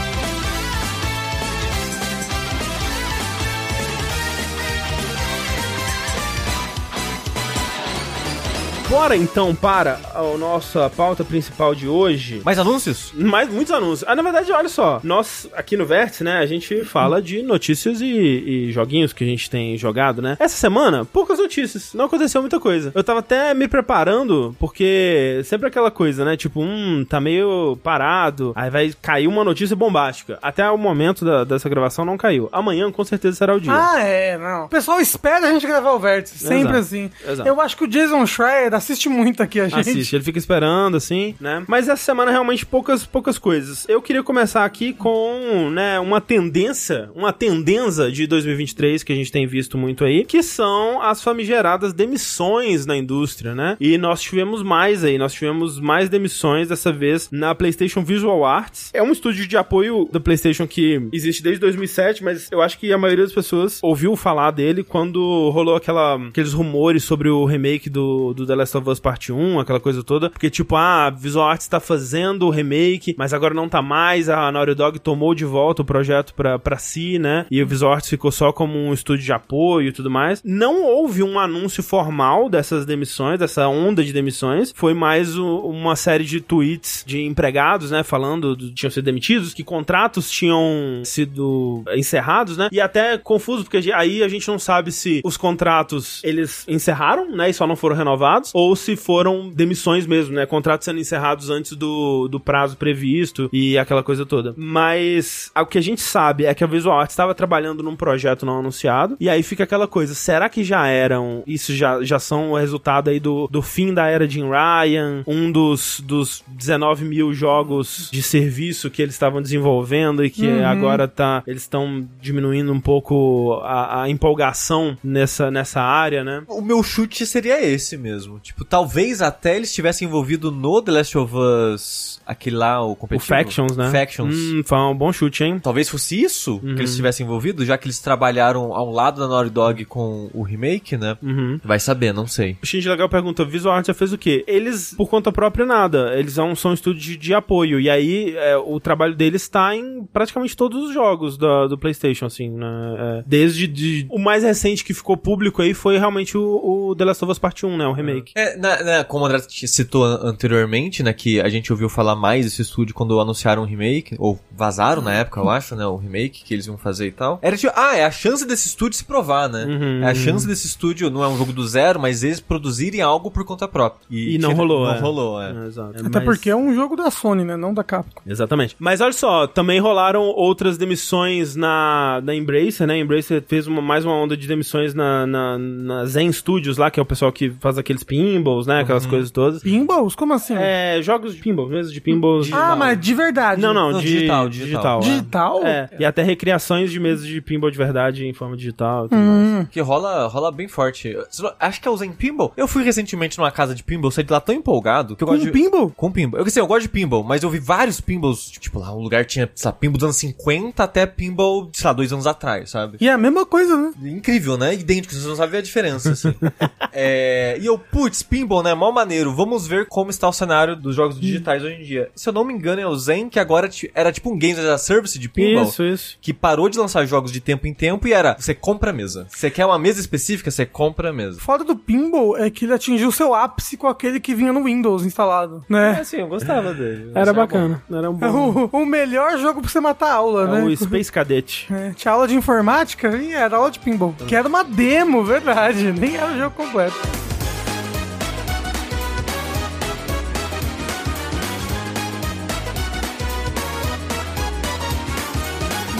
[SPEAKER 1] Bora então para a nossa pauta principal de hoje.
[SPEAKER 2] Mais anúncios?
[SPEAKER 1] Mais muitos anúncios. Ah, na verdade, olha só. Nós, aqui no Vértice, né, a gente fala de notícias e, e joguinhos que a gente tem jogado, né? Essa semana, poucas notícias. Não aconteceu muita coisa. Eu tava até me preparando, porque sempre aquela coisa, né? Tipo, hum, tá meio parado. Aí vai cair uma notícia bombástica. Até o momento da- dessa gravação não caiu. Amanhã, com certeza, será o dia.
[SPEAKER 3] Ah, é, não. O pessoal espera a gente gravar o vértice. Sempre
[SPEAKER 1] Exato,
[SPEAKER 3] assim.
[SPEAKER 1] exato.
[SPEAKER 3] Eu acho que o Jason Schreier da assiste muito aqui a gente.
[SPEAKER 1] Assiste, ele fica esperando, assim, né? Mas essa semana realmente poucas, poucas coisas. Eu queria começar aqui com, né, uma tendência, uma tendência de 2023 que a gente tem visto muito aí, que são as famigeradas demissões na indústria, né? E nós tivemos mais aí, nós tivemos mais demissões dessa vez na PlayStation Visual Arts. É um estúdio de apoio da PlayStation que existe desde 2007, mas eu acho que a maioria das pessoas ouviu falar dele quando rolou aquela, aqueles rumores sobre o remake do, do The Last of Us Part 1, aquela coisa toda. Porque, tipo, ah, a Visual Arts tá fazendo o remake, mas agora não tá mais. A Naughty Dog tomou de volta o projeto pra, pra si, né? E o Visual Arts ficou só como um estúdio de apoio e tudo mais. Não houve um anúncio formal dessas demissões, dessa onda de demissões. Foi mais o, uma série de tweets de empregados, né? Falando que tinham sido demitidos, que contratos tinham sido encerrados, né? E até confuso, porque aí a gente não sabe se os contratos eles encerraram, né? E só não foram renovados, ou se foram demissões mesmo, né? Contratos sendo encerrados antes do, do prazo previsto e aquela coisa toda. Mas o que a gente sabe é que a Visual Arts estava trabalhando num projeto não anunciado, e aí fica aquela coisa, será que já eram, isso já, já são o resultado aí do, do fim da era de Ryan, um dos, dos 19 mil jogos de serviço que eles estavam desenvolvendo e que
[SPEAKER 3] Uhum.
[SPEAKER 1] agora tá, eles estão diminuindo um pouco a, a empolgação nessa, nessa área, né?
[SPEAKER 2] O meu chute seria esse mesmo. Tipo, talvez até eles estivessem envolvido no The Last of Us, aquele lá, o
[SPEAKER 1] O
[SPEAKER 2] competitivo.
[SPEAKER 1] Factions, né?
[SPEAKER 2] Factions.
[SPEAKER 1] Hum, foi um bom chute, hein?
[SPEAKER 2] Talvez fosse isso que eles estivessem envolvidos, já que eles trabalharam ao lado da Naughty Dog com o remake, né?
[SPEAKER 1] Uhum.
[SPEAKER 2] Vai saber, não sei.
[SPEAKER 1] O Shinji Legal pergunta, Visual Arts já fez o quê? Eles, por conta própria, nada. Eles são, são um estúdio de, de apoio. E aí, é, o trabalho deles está em praticamente todos os jogos da- do PlayStation, assim, né? É, desde de- o mais recente que ficou público aí foi realmente o, o The Last of Us Part 1, né? O remake.
[SPEAKER 2] É, na- na- como o André citou an- anteriormente, né, que a gente ouviu falar mais desse estúdio quando anunciaram o remake, ou vazaram na época, eu acho, né, o remake que eles iam fazer e tal. Era tipo, ah, é a chance desse estúdio se provar, né?
[SPEAKER 1] Uhum.
[SPEAKER 2] É a chance desse estúdio, não é um jogo do zero, mas eles produzirem algo por conta própria.
[SPEAKER 1] E não rolou,
[SPEAKER 2] Não
[SPEAKER 1] é.
[SPEAKER 2] rolou, é.
[SPEAKER 1] É, exato.
[SPEAKER 3] Até
[SPEAKER 1] Mas-
[SPEAKER 3] porque é um jogo da Sony, né? Não da Capcom.
[SPEAKER 1] Exatamente. Mas olha só, também rolaram outras demissões na, na Embracer, né? A Embracer fez uma, mais uma onda de demissões na, na, na Zen Studios lá, que é o pessoal que faz aqueles pinballs, né? Aquelas coisas todas.
[SPEAKER 3] Pinballs? Como assim?
[SPEAKER 1] É, jogos de pinball, mesmo de pinballs.
[SPEAKER 3] ah, mas de verdade.
[SPEAKER 1] Não, não,
[SPEAKER 2] Não,
[SPEAKER 1] de,
[SPEAKER 2] digital,
[SPEAKER 1] digital.
[SPEAKER 2] digital.
[SPEAKER 1] é.
[SPEAKER 3] Digital?
[SPEAKER 1] É, e até recriações de mesas de pinball de verdade em forma digital e tudo mais.
[SPEAKER 3] Hum.
[SPEAKER 2] Que rola, rola bem forte. Acho que é o Zen Pinball. Eu fui recentemente numa casa de pinball, saí de lá tão empolgado que eu
[SPEAKER 3] Com
[SPEAKER 2] gosto de...
[SPEAKER 3] pinball?
[SPEAKER 2] Com pinball. Eu, assim, eu gosto de pinball, mas eu vi vários pinballs, tipo, lá, um lugar tinha, sei lá, pinball dos anos 50 até pinball, sei lá, dois anos atrás, sabe?
[SPEAKER 3] E é a mesma coisa, né?
[SPEAKER 2] Incrível, né? Idêntico, você não sabe ver a diferença, assim. [laughs] é, e eu, putz, pinball, né? Mó maneiro. Vamos ver como está o cenário dos jogos digitais hoje em dia. Se eu não me engano, é o Zen, que agora era tipo um Games as a Service de pinball.
[SPEAKER 1] Isso, isso.
[SPEAKER 2] Que parou de lançar jogos de tempo em tempo e era, você compra a mesa. Você quer uma mesa específica, você compra a mesa.
[SPEAKER 3] Foda do pinball é que ele atingiu seu ápice com aquele que vinha no Windows instalado, né?
[SPEAKER 1] assim, eu gostava dele.
[SPEAKER 3] Era bacana.
[SPEAKER 1] Era um
[SPEAKER 3] É
[SPEAKER 1] bom...
[SPEAKER 3] o, o melhor jogo pra você matar a aula,
[SPEAKER 1] É
[SPEAKER 3] né?
[SPEAKER 1] o Space Cadet. [laughs]
[SPEAKER 3] É, tinha aula de informática e era aula de pinball. Que era uma demo, verdade. [laughs] Nem era o jogo completo.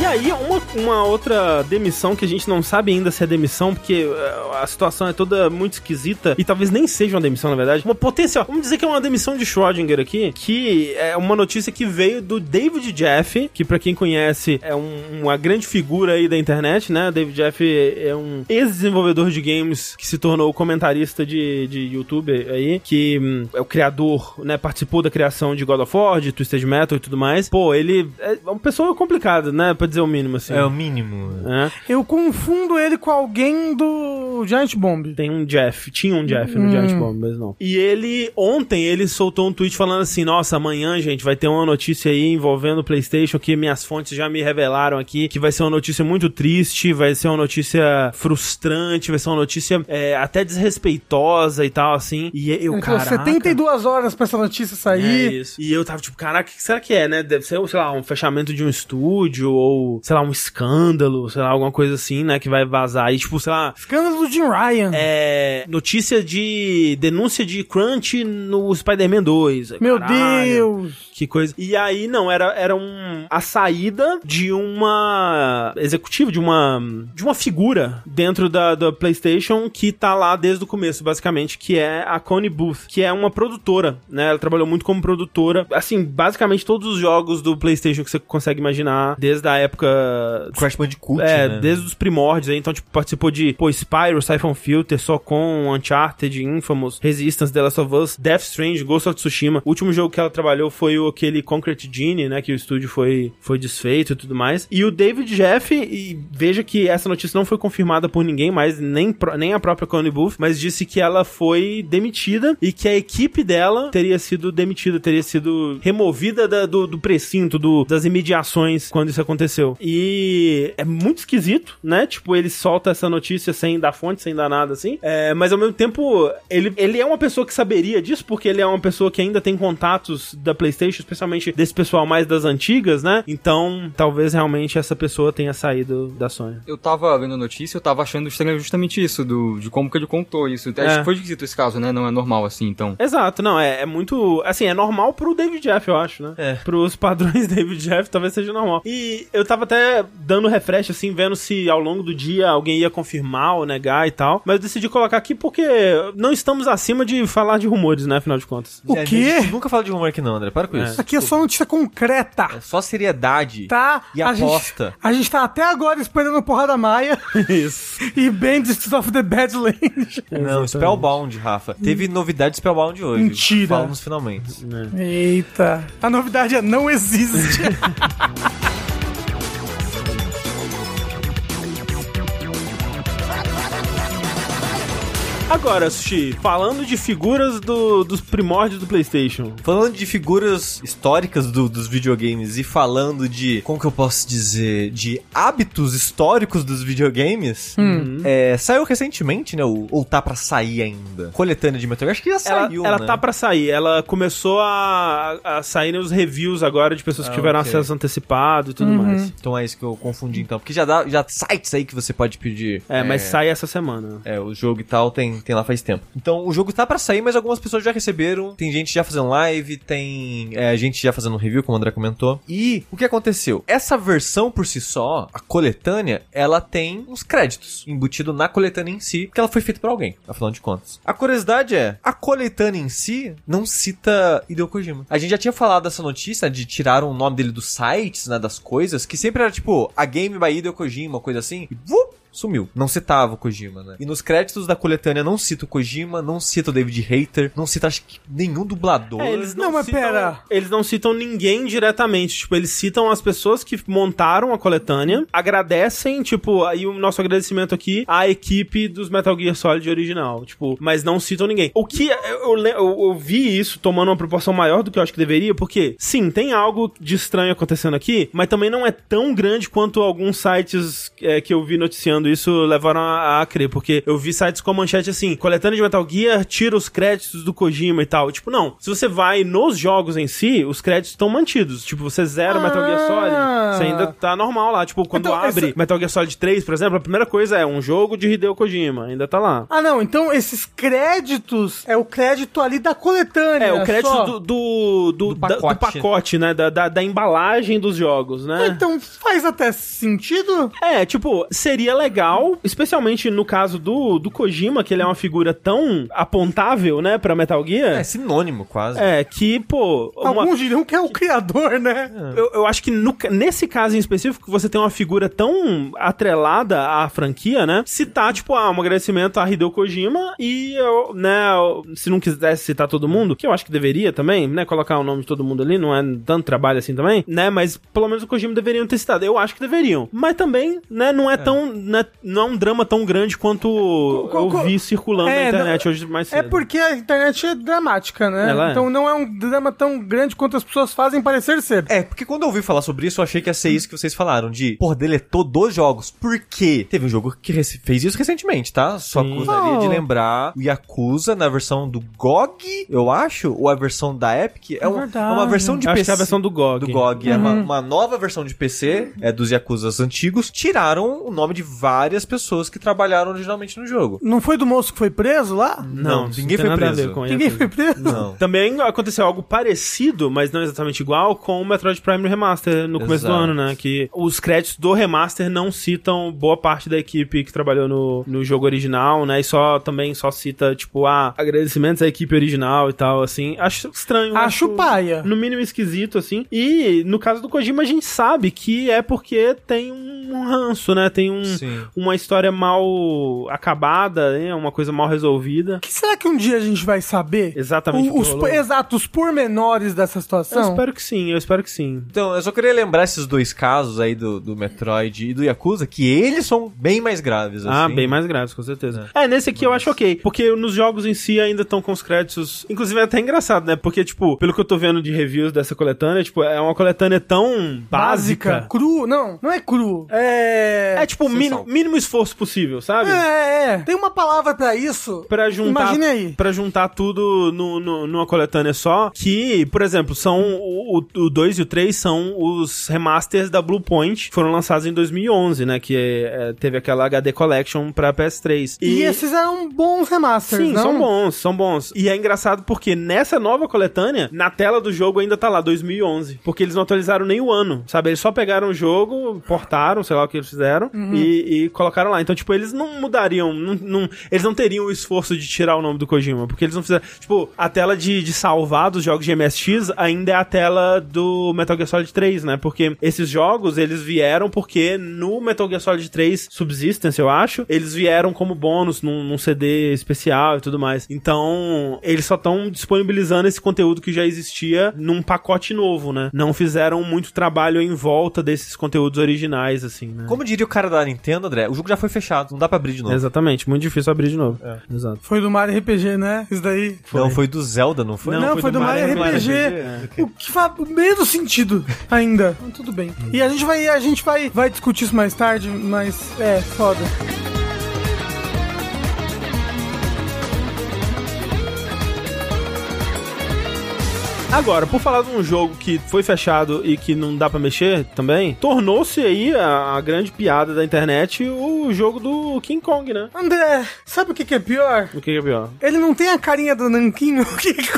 [SPEAKER 1] E aí, uma, uma outra demissão que a gente não sabe ainda se é demissão, porque eh, a situação é toda muito esquisita, e talvez nem seja uma demissão, na verdade. Uma potencial. Vamos dizer que é uma demissão de Schrödinger aqui, que é uma notícia que veio do David Jeff, que pra quem conhece é um- uma grande figura aí da internet, né? David Jeff é um ex-desenvolvedor de games que se tornou comentarista de, de YouTube aí, que hum, é o criador, né? Participou da criação de God of War, de Twisted Metal e tudo mais. Pô, ele é uma pessoa complicada, né? Pra dizer o mínimo, assim.
[SPEAKER 2] É o mínimo.
[SPEAKER 1] É.
[SPEAKER 3] Eu confundo ele com alguém do Giant Bomb.
[SPEAKER 1] Tem um Jeff, tinha um Jeff no Giant Bomb, mas não. E ele, ontem, ele soltou um tweet falando assim: Nossa, amanhã, gente, vai ter uma notícia aí envolvendo o PlayStation que minhas fontes já me revelaram aqui, que vai ser uma notícia muito triste, vai ser uma notícia frustrante, vai ser uma notícia é, até desrespeitoitosa e tal, assim. E eu, cara.
[SPEAKER 3] 72 horas pra essa notícia
[SPEAKER 1] É
[SPEAKER 3] sair.
[SPEAKER 1] isso. E eu tava tipo, caraca, o que será que é, né? Deve ser, sei lá, um fechamento de um estúdio, ou, sei lá, um escândalo, sei lá, alguma coisa assim, né? Que vai vazar. E, tipo, sei lá,
[SPEAKER 3] Escândalo do Jim Ryan.
[SPEAKER 1] é, notícia de denúncia de crunch no Spider-Man 2.
[SPEAKER 3] Meu
[SPEAKER 1] Caralho.
[SPEAKER 3] Deus.
[SPEAKER 1] Que coisa. E aí, não, era, era um, a saída de uma executiva, de uma, de uma figura dentro da, da PlayStation que tá lá desde o começo, basicamente, que é a Connie Booth, que é uma produtora, né? Ela trabalhou muito como produtora. Assim, basicamente todos os jogos do PlayStation que você consegue imaginar, desde a época.
[SPEAKER 2] Crash Bandicoot,
[SPEAKER 1] É,
[SPEAKER 2] né?
[SPEAKER 1] desde os primórdios aí. Então, tipo, participou de, pô, Spyro, Siphon Filter, Socon, Uncharted, Infamous, Resistance, The Last of Us, Death Strange, Ghost of Tsushima. O último jogo que ela trabalhou foi o, aquele Concrete Genie, né? Que o estúdio foi, foi desfeito e tudo mais. E o David Jeff, e veja que essa notícia não foi confirmada por ninguém mais, nem, nem a própria Connie Booth, mas disse que ela foi demitida e que a equipe dela teria sido demitida, teria sido removida da- do, do precinto, do- das imediações quando isso aconteceu. E é muito esquisito, né? Tipo, ele solta essa notícia sem dar fonte, sem dar nada assim. É, mas ao mesmo tempo, ele, ele é uma pessoa que saberia disso, porque ele é uma pessoa que ainda tem contatos da PlayStation, especialmente desse pessoal mais das antigas, né? Então, talvez realmente essa pessoa tenha saído da Sony.
[SPEAKER 4] Eu tava vendo a notícia, eu tava achando estranho justamente isso, do, de como que ele contou isso. Acho
[SPEAKER 1] É.
[SPEAKER 4] que foi esquisito esse caso, né? Não é normal assim, então.
[SPEAKER 1] Exato, não, é, é muito. Assim, é normal pro David Jeff, eu acho, né?
[SPEAKER 2] É.
[SPEAKER 1] Pros padrões [laughs] David Jeff, talvez seja normal. E eu tava até dando refresh, assim, vendo se ao longo do dia alguém ia confirmar ou negar e tal. Mas eu decidi colocar aqui porque não estamos acima de falar de rumores, né? Afinal de contas.
[SPEAKER 3] O
[SPEAKER 2] É,
[SPEAKER 3] quê?
[SPEAKER 2] A gente nunca fala de rumor aqui não, André. Para com isso.
[SPEAKER 3] Aqui é só notícia concreta.
[SPEAKER 2] É só seriedade.
[SPEAKER 3] Tá?
[SPEAKER 2] E
[SPEAKER 3] a gente-
[SPEAKER 2] aposta.
[SPEAKER 3] a gente tá até agora esperando Porrada Maia [laughs]
[SPEAKER 1] Isso.
[SPEAKER 3] e Bandits of the Badlands.
[SPEAKER 2] Não, Spellbound, Rafa. Teve novidade de Spellbound hoje.
[SPEAKER 3] Mentira.
[SPEAKER 2] Falamos finalmente.
[SPEAKER 3] Eita. A novidade é não existe. [laughs]
[SPEAKER 1] Agora, Sushi, falando de figuras do- dos primórdios do PlayStation.
[SPEAKER 2] Falando de figuras históricas do- dos videogames e falando de, como que eu posso dizer, de hábitos históricos dos videogames, é, saiu recentemente, né, ou, ou tá pra sair ainda, coletânea de Metal Gear, acho que já
[SPEAKER 1] Ela,
[SPEAKER 2] saiu,
[SPEAKER 1] ela
[SPEAKER 2] né?
[SPEAKER 1] tá pra sair. Ela começou a, a sair nos reviews agora de pessoas que
[SPEAKER 2] Ah,
[SPEAKER 1] tiveram
[SPEAKER 2] ok.
[SPEAKER 1] acesso antecipado e tudo mais.
[SPEAKER 2] Então é isso que eu confundi então, porque já dá já sites aí que você pode pedir.
[SPEAKER 1] É, mas sai essa semana.
[SPEAKER 2] É, o jogo e tal tem, tem lá faz tempo. Então, o jogo tá pra sair, mas algumas pessoas já receberam. Tem gente já fazendo live, tem é, gente já fazendo review, como o André comentou. E o que aconteceu? Essa versão por si só, a coletânea, ela tem uns créditos embutido na coletânea em si, que ela foi feita por alguém, afinal de contas. A curiosidade é, a coletânea em si não cita Hideo Kojima. A gente já tinha falado dessa notícia de tirar o nome dele dos sites, né, das coisas, que sempre era tipo, a game by Hideo Kojima, coisa assim, e sumiu. Não citava o Kojima, né? E nos créditos da coletânea não cita o Kojima, não cita o David Hater, não cita acho que nenhum dublador.
[SPEAKER 1] É, eles não,
[SPEAKER 3] Não, mas
[SPEAKER 1] citam,
[SPEAKER 3] pera.
[SPEAKER 1] Eles não citam ninguém diretamente. Tipo, eles citam as pessoas que montaram a coletânea, agradecem, tipo, aí o nosso agradecimento aqui à equipe dos Metal Gear Solid original. Tipo, mas não citam ninguém. O que eu, eu, eu vi isso tomando uma proporção maior do que eu acho que deveria, porque, sim, tem algo de estranho acontecendo aqui, mas também não é tão grande quanto alguns sites é, que eu vi noticiando isso levaram a, a crer. Porque eu vi sites com a manchete assim: coletânea de Metal Gear tira os créditos do Kojima e tal. Tipo, não. Se você vai nos jogos em si, os créditos estão mantidos. Tipo, você zera o Metal Gear
[SPEAKER 3] Ah.
[SPEAKER 1] Solid, você ainda tá normal lá. Tipo, quando
[SPEAKER 3] Então,
[SPEAKER 1] abre
[SPEAKER 3] essa-
[SPEAKER 1] Metal Gear Solid 3, por exemplo, a primeira coisa é um jogo de Hideo Kojima. Ainda tá lá.
[SPEAKER 3] ah, não. Então esses créditos é o crédito ali da coletânea.
[SPEAKER 1] É, o crédito
[SPEAKER 3] só.
[SPEAKER 1] do, do, do,
[SPEAKER 2] Do
[SPEAKER 1] da- do
[SPEAKER 2] pacote.
[SPEAKER 1] pacote, né? Da, da, da embalagem dos jogos, né?
[SPEAKER 3] Então faz até sentido.
[SPEAKER 1] É, tipo, seria legal, especialmente no caso do, do Kojima, que ele é uma figura tão apontável, né, pra Metal Gear.
[SPEAKER 2] É sinônimo, quase.
[SPEAKER 1] É, que, pô. uma-
[SPEAKER 3] Alguns diriam que é o criador, né?
[SPEAKER 1] eu, eu acho que no nesse caso em específico, você tem uma figura tão atrelada à franquia, né? Citar, tipo, ah, um agradecimento a Hideo Kojima e, eu, né, eu- se não quisesse citar todo mundo, que eu acho que deveria também, né? Colocar o nome de todo mundo ali, não é tanto trabalho assim também, né? Mas pelo menos o Kojima deveriam ter citado. Eu acho que deveriam. Mas também, né, não é, tão. Não é um drama tão grande quanto
[SPEAKER 3] co-
[SPEAKER 1] eu vi circulando
[SPEAKER 3] É,
[SPEAKER 1] na internet hoje mais cedo.
[SPEAKER 3] É porque a internet é dramática, né?
[SPEAKER 1] Ela é.
[SPEAKER 3] Então não é um drama tão grande quanto as pessoas fazem parecer ser.
[SPEAKER 2] É, porque quando eu ouvi falar sobre isso, eu achei que ia ser isso que vocês falaram, de, pô, deletou dos jogos. Por quê? Teve um jogo que fez isso recentemente, tá? Só
[SPEAKER 1] Sim.
[SPEAKER 2] acusaria de lembrar o Yakuza na versão do GOG, eu acho, ou a versão da Epic. É, um-
[SPEAKER 3] verdade.
[SPEAKER 2] é uma versão de
[SPEAKER 1] Eu acho
[SPEAKER 2] PC.
[SPEAKER 1] que é a versão do GOG.
[SPEAKER 2] do GOG. É uma, uma nova versão de PC, é dos Yakuzas antigos. Tiraram o nome de várias pessoas que trabalharam originalmente no jogo.
[SPEAKER 3] Não foi do moço que foi preso lá?
[SPEAKER 2] Não,
[SPEAKER 1] isso
[SPEAKER 2] ninguém foi preso.
[SPEAKER 3] Ninguém foi preso?
[SPEAKER 2] Não. [laughs]
[SPEAKER 1] Também aconteceu algo parecido, mas não exatamente igual, com o Metroid Prime Remaster no começo do
[SPEAKER 2] Exato.
[SPEAKER 1] ano, né? Que os créditos do remaster não citam boa parte da equipe que trabalhou no, no jogo original, né? E só também só cita, tipo, ah, agradecimentos à equipe original e tal, assim. Acho estranho.
[SPEAKER 3] Acho paia.
[SPEAKER 1] No mínimo esquisito, assim. E no caso do Kojima, a gente sabe que é porque tem um ranço, né? Tem um,
[SPEAKER 2] Sim.
[SPEAKER 1] Uma história mal acabada, né? Uma coisa mal resolvida.
[SPEAKER 3] Que será que um dia a gente vai saber?
[SPEAKER 1] Exatamente. o
[SPEAKER 3] os,
[SPEAKER 1] rolou.
[SPEAKER 3] exato, os pormenores dessa
[SPEAKER 1] Eu
[SPEAKER 3] situação.
[SPEAKER 1] espero que sim, eu espero que sim.
[SPEAKER 2] Então, eu só queria lembrar esses dois casos aí do, do Metroid e do Yakuza, que eles são bem mais graves,
[SPEAKER 1] Ah,
[SPEAKER 2] assim.
[SPEAKER 1] bem mais graves, com certeza. É, nesse aqui eu acho ok, porque nos jogos em si ainda estão com os créditos. Inclusive é até engraçado, né? Porque, tipo, pelo que eu tô vendo de reviews dessa coletânea, tipo, é uma coletânea tão básica.
[SPEAKER 3] Cru. Não, não é cru. É.
[SPEAKER 1] É, tipo, o Mínimo, esforço possível, sabe?
[SPEAKER 3] É, é. Tem uma palavra pra isso.
[SPEAKER 1] Pra juntar,
[SPEAKER 3] Imagine aí.
[SPEAKER 1] pra juntar tudo no, no- numa coletânea só, que, por exemplo, são o, o 2 e o 3 são os remasters da Blue Point, que foram lançados em 2011, né, que é, teve aquela HD Collection pra PS3.
[SPEAKER 3] E, esses eram bons remasters,
[SPEAKER 1] Sim,
[SPEAKER 3] não?
[SPEAKER 1] são bons, são bons. E é engraçado porque nessa nova coletânea, na tela do jogo ainda tá lá, 2011. Porque eles não atualizaram nem o ano, sabe? Eles só pegaram o jogo, portaram, sei lá o que eles fizeram,
[SPEAKER 3] Uhum.
[SPEAKER 1] e, e colocaram lá. Então, tipo, eles não mudariam, não, não- eles não teriam o esforço de tirar o nome do Kojima, porque eles não fizeram... Tipo, a tela de, de salvar dos jogos de MSX ainda é a tela do Metal Gear Solid 3, né? Porque esses jogos, eles vieram porque no Metal Gear Solid 3 Subsistence, eu acho, eles vieram como bônus num, num CD especial e tudo mais. Então, eles só estão disponibilizando esse conteúdo que já existia num pacote novo, né? Não fizeram muito trabalho em volta desses conteúdos originais, assim, né?
[SPEAKER 2] Como diria o cara da Nintendo, André, o jogo já foi fechado, não dá pra abrir de novo.
[SPEAKER 1] Exatamente, muito difícil abrir de novo.
[SPEAKER 2] É.
[SPEAKER 1] Exato.
[SPEAKER 3] Foi do Mario RPG, né? Isso daí.
[SPEAKER 2] Não, foi do Zelda, não foi?
[SPEAKER 3] Não, foi, do, Mario RPG. O que faz menos sentido ainda. Mas tudo bem. E a gente vai, a gente vai, vai discutir isso mais tarde, mas é foda.
[SPEAKER 1] Agora, por falar de um jogo que foi fechado e que não dá pra mexer também, tornou-se aí a, a grande piada da internet o jogo do King Kong, né?
[SPEAKER 3] André, sabe o que, que é pior?
[SPEAKER 1] O que que é pior?
[SPEAKER 3] Ele não tem a carinha do Nanquinho. o que que-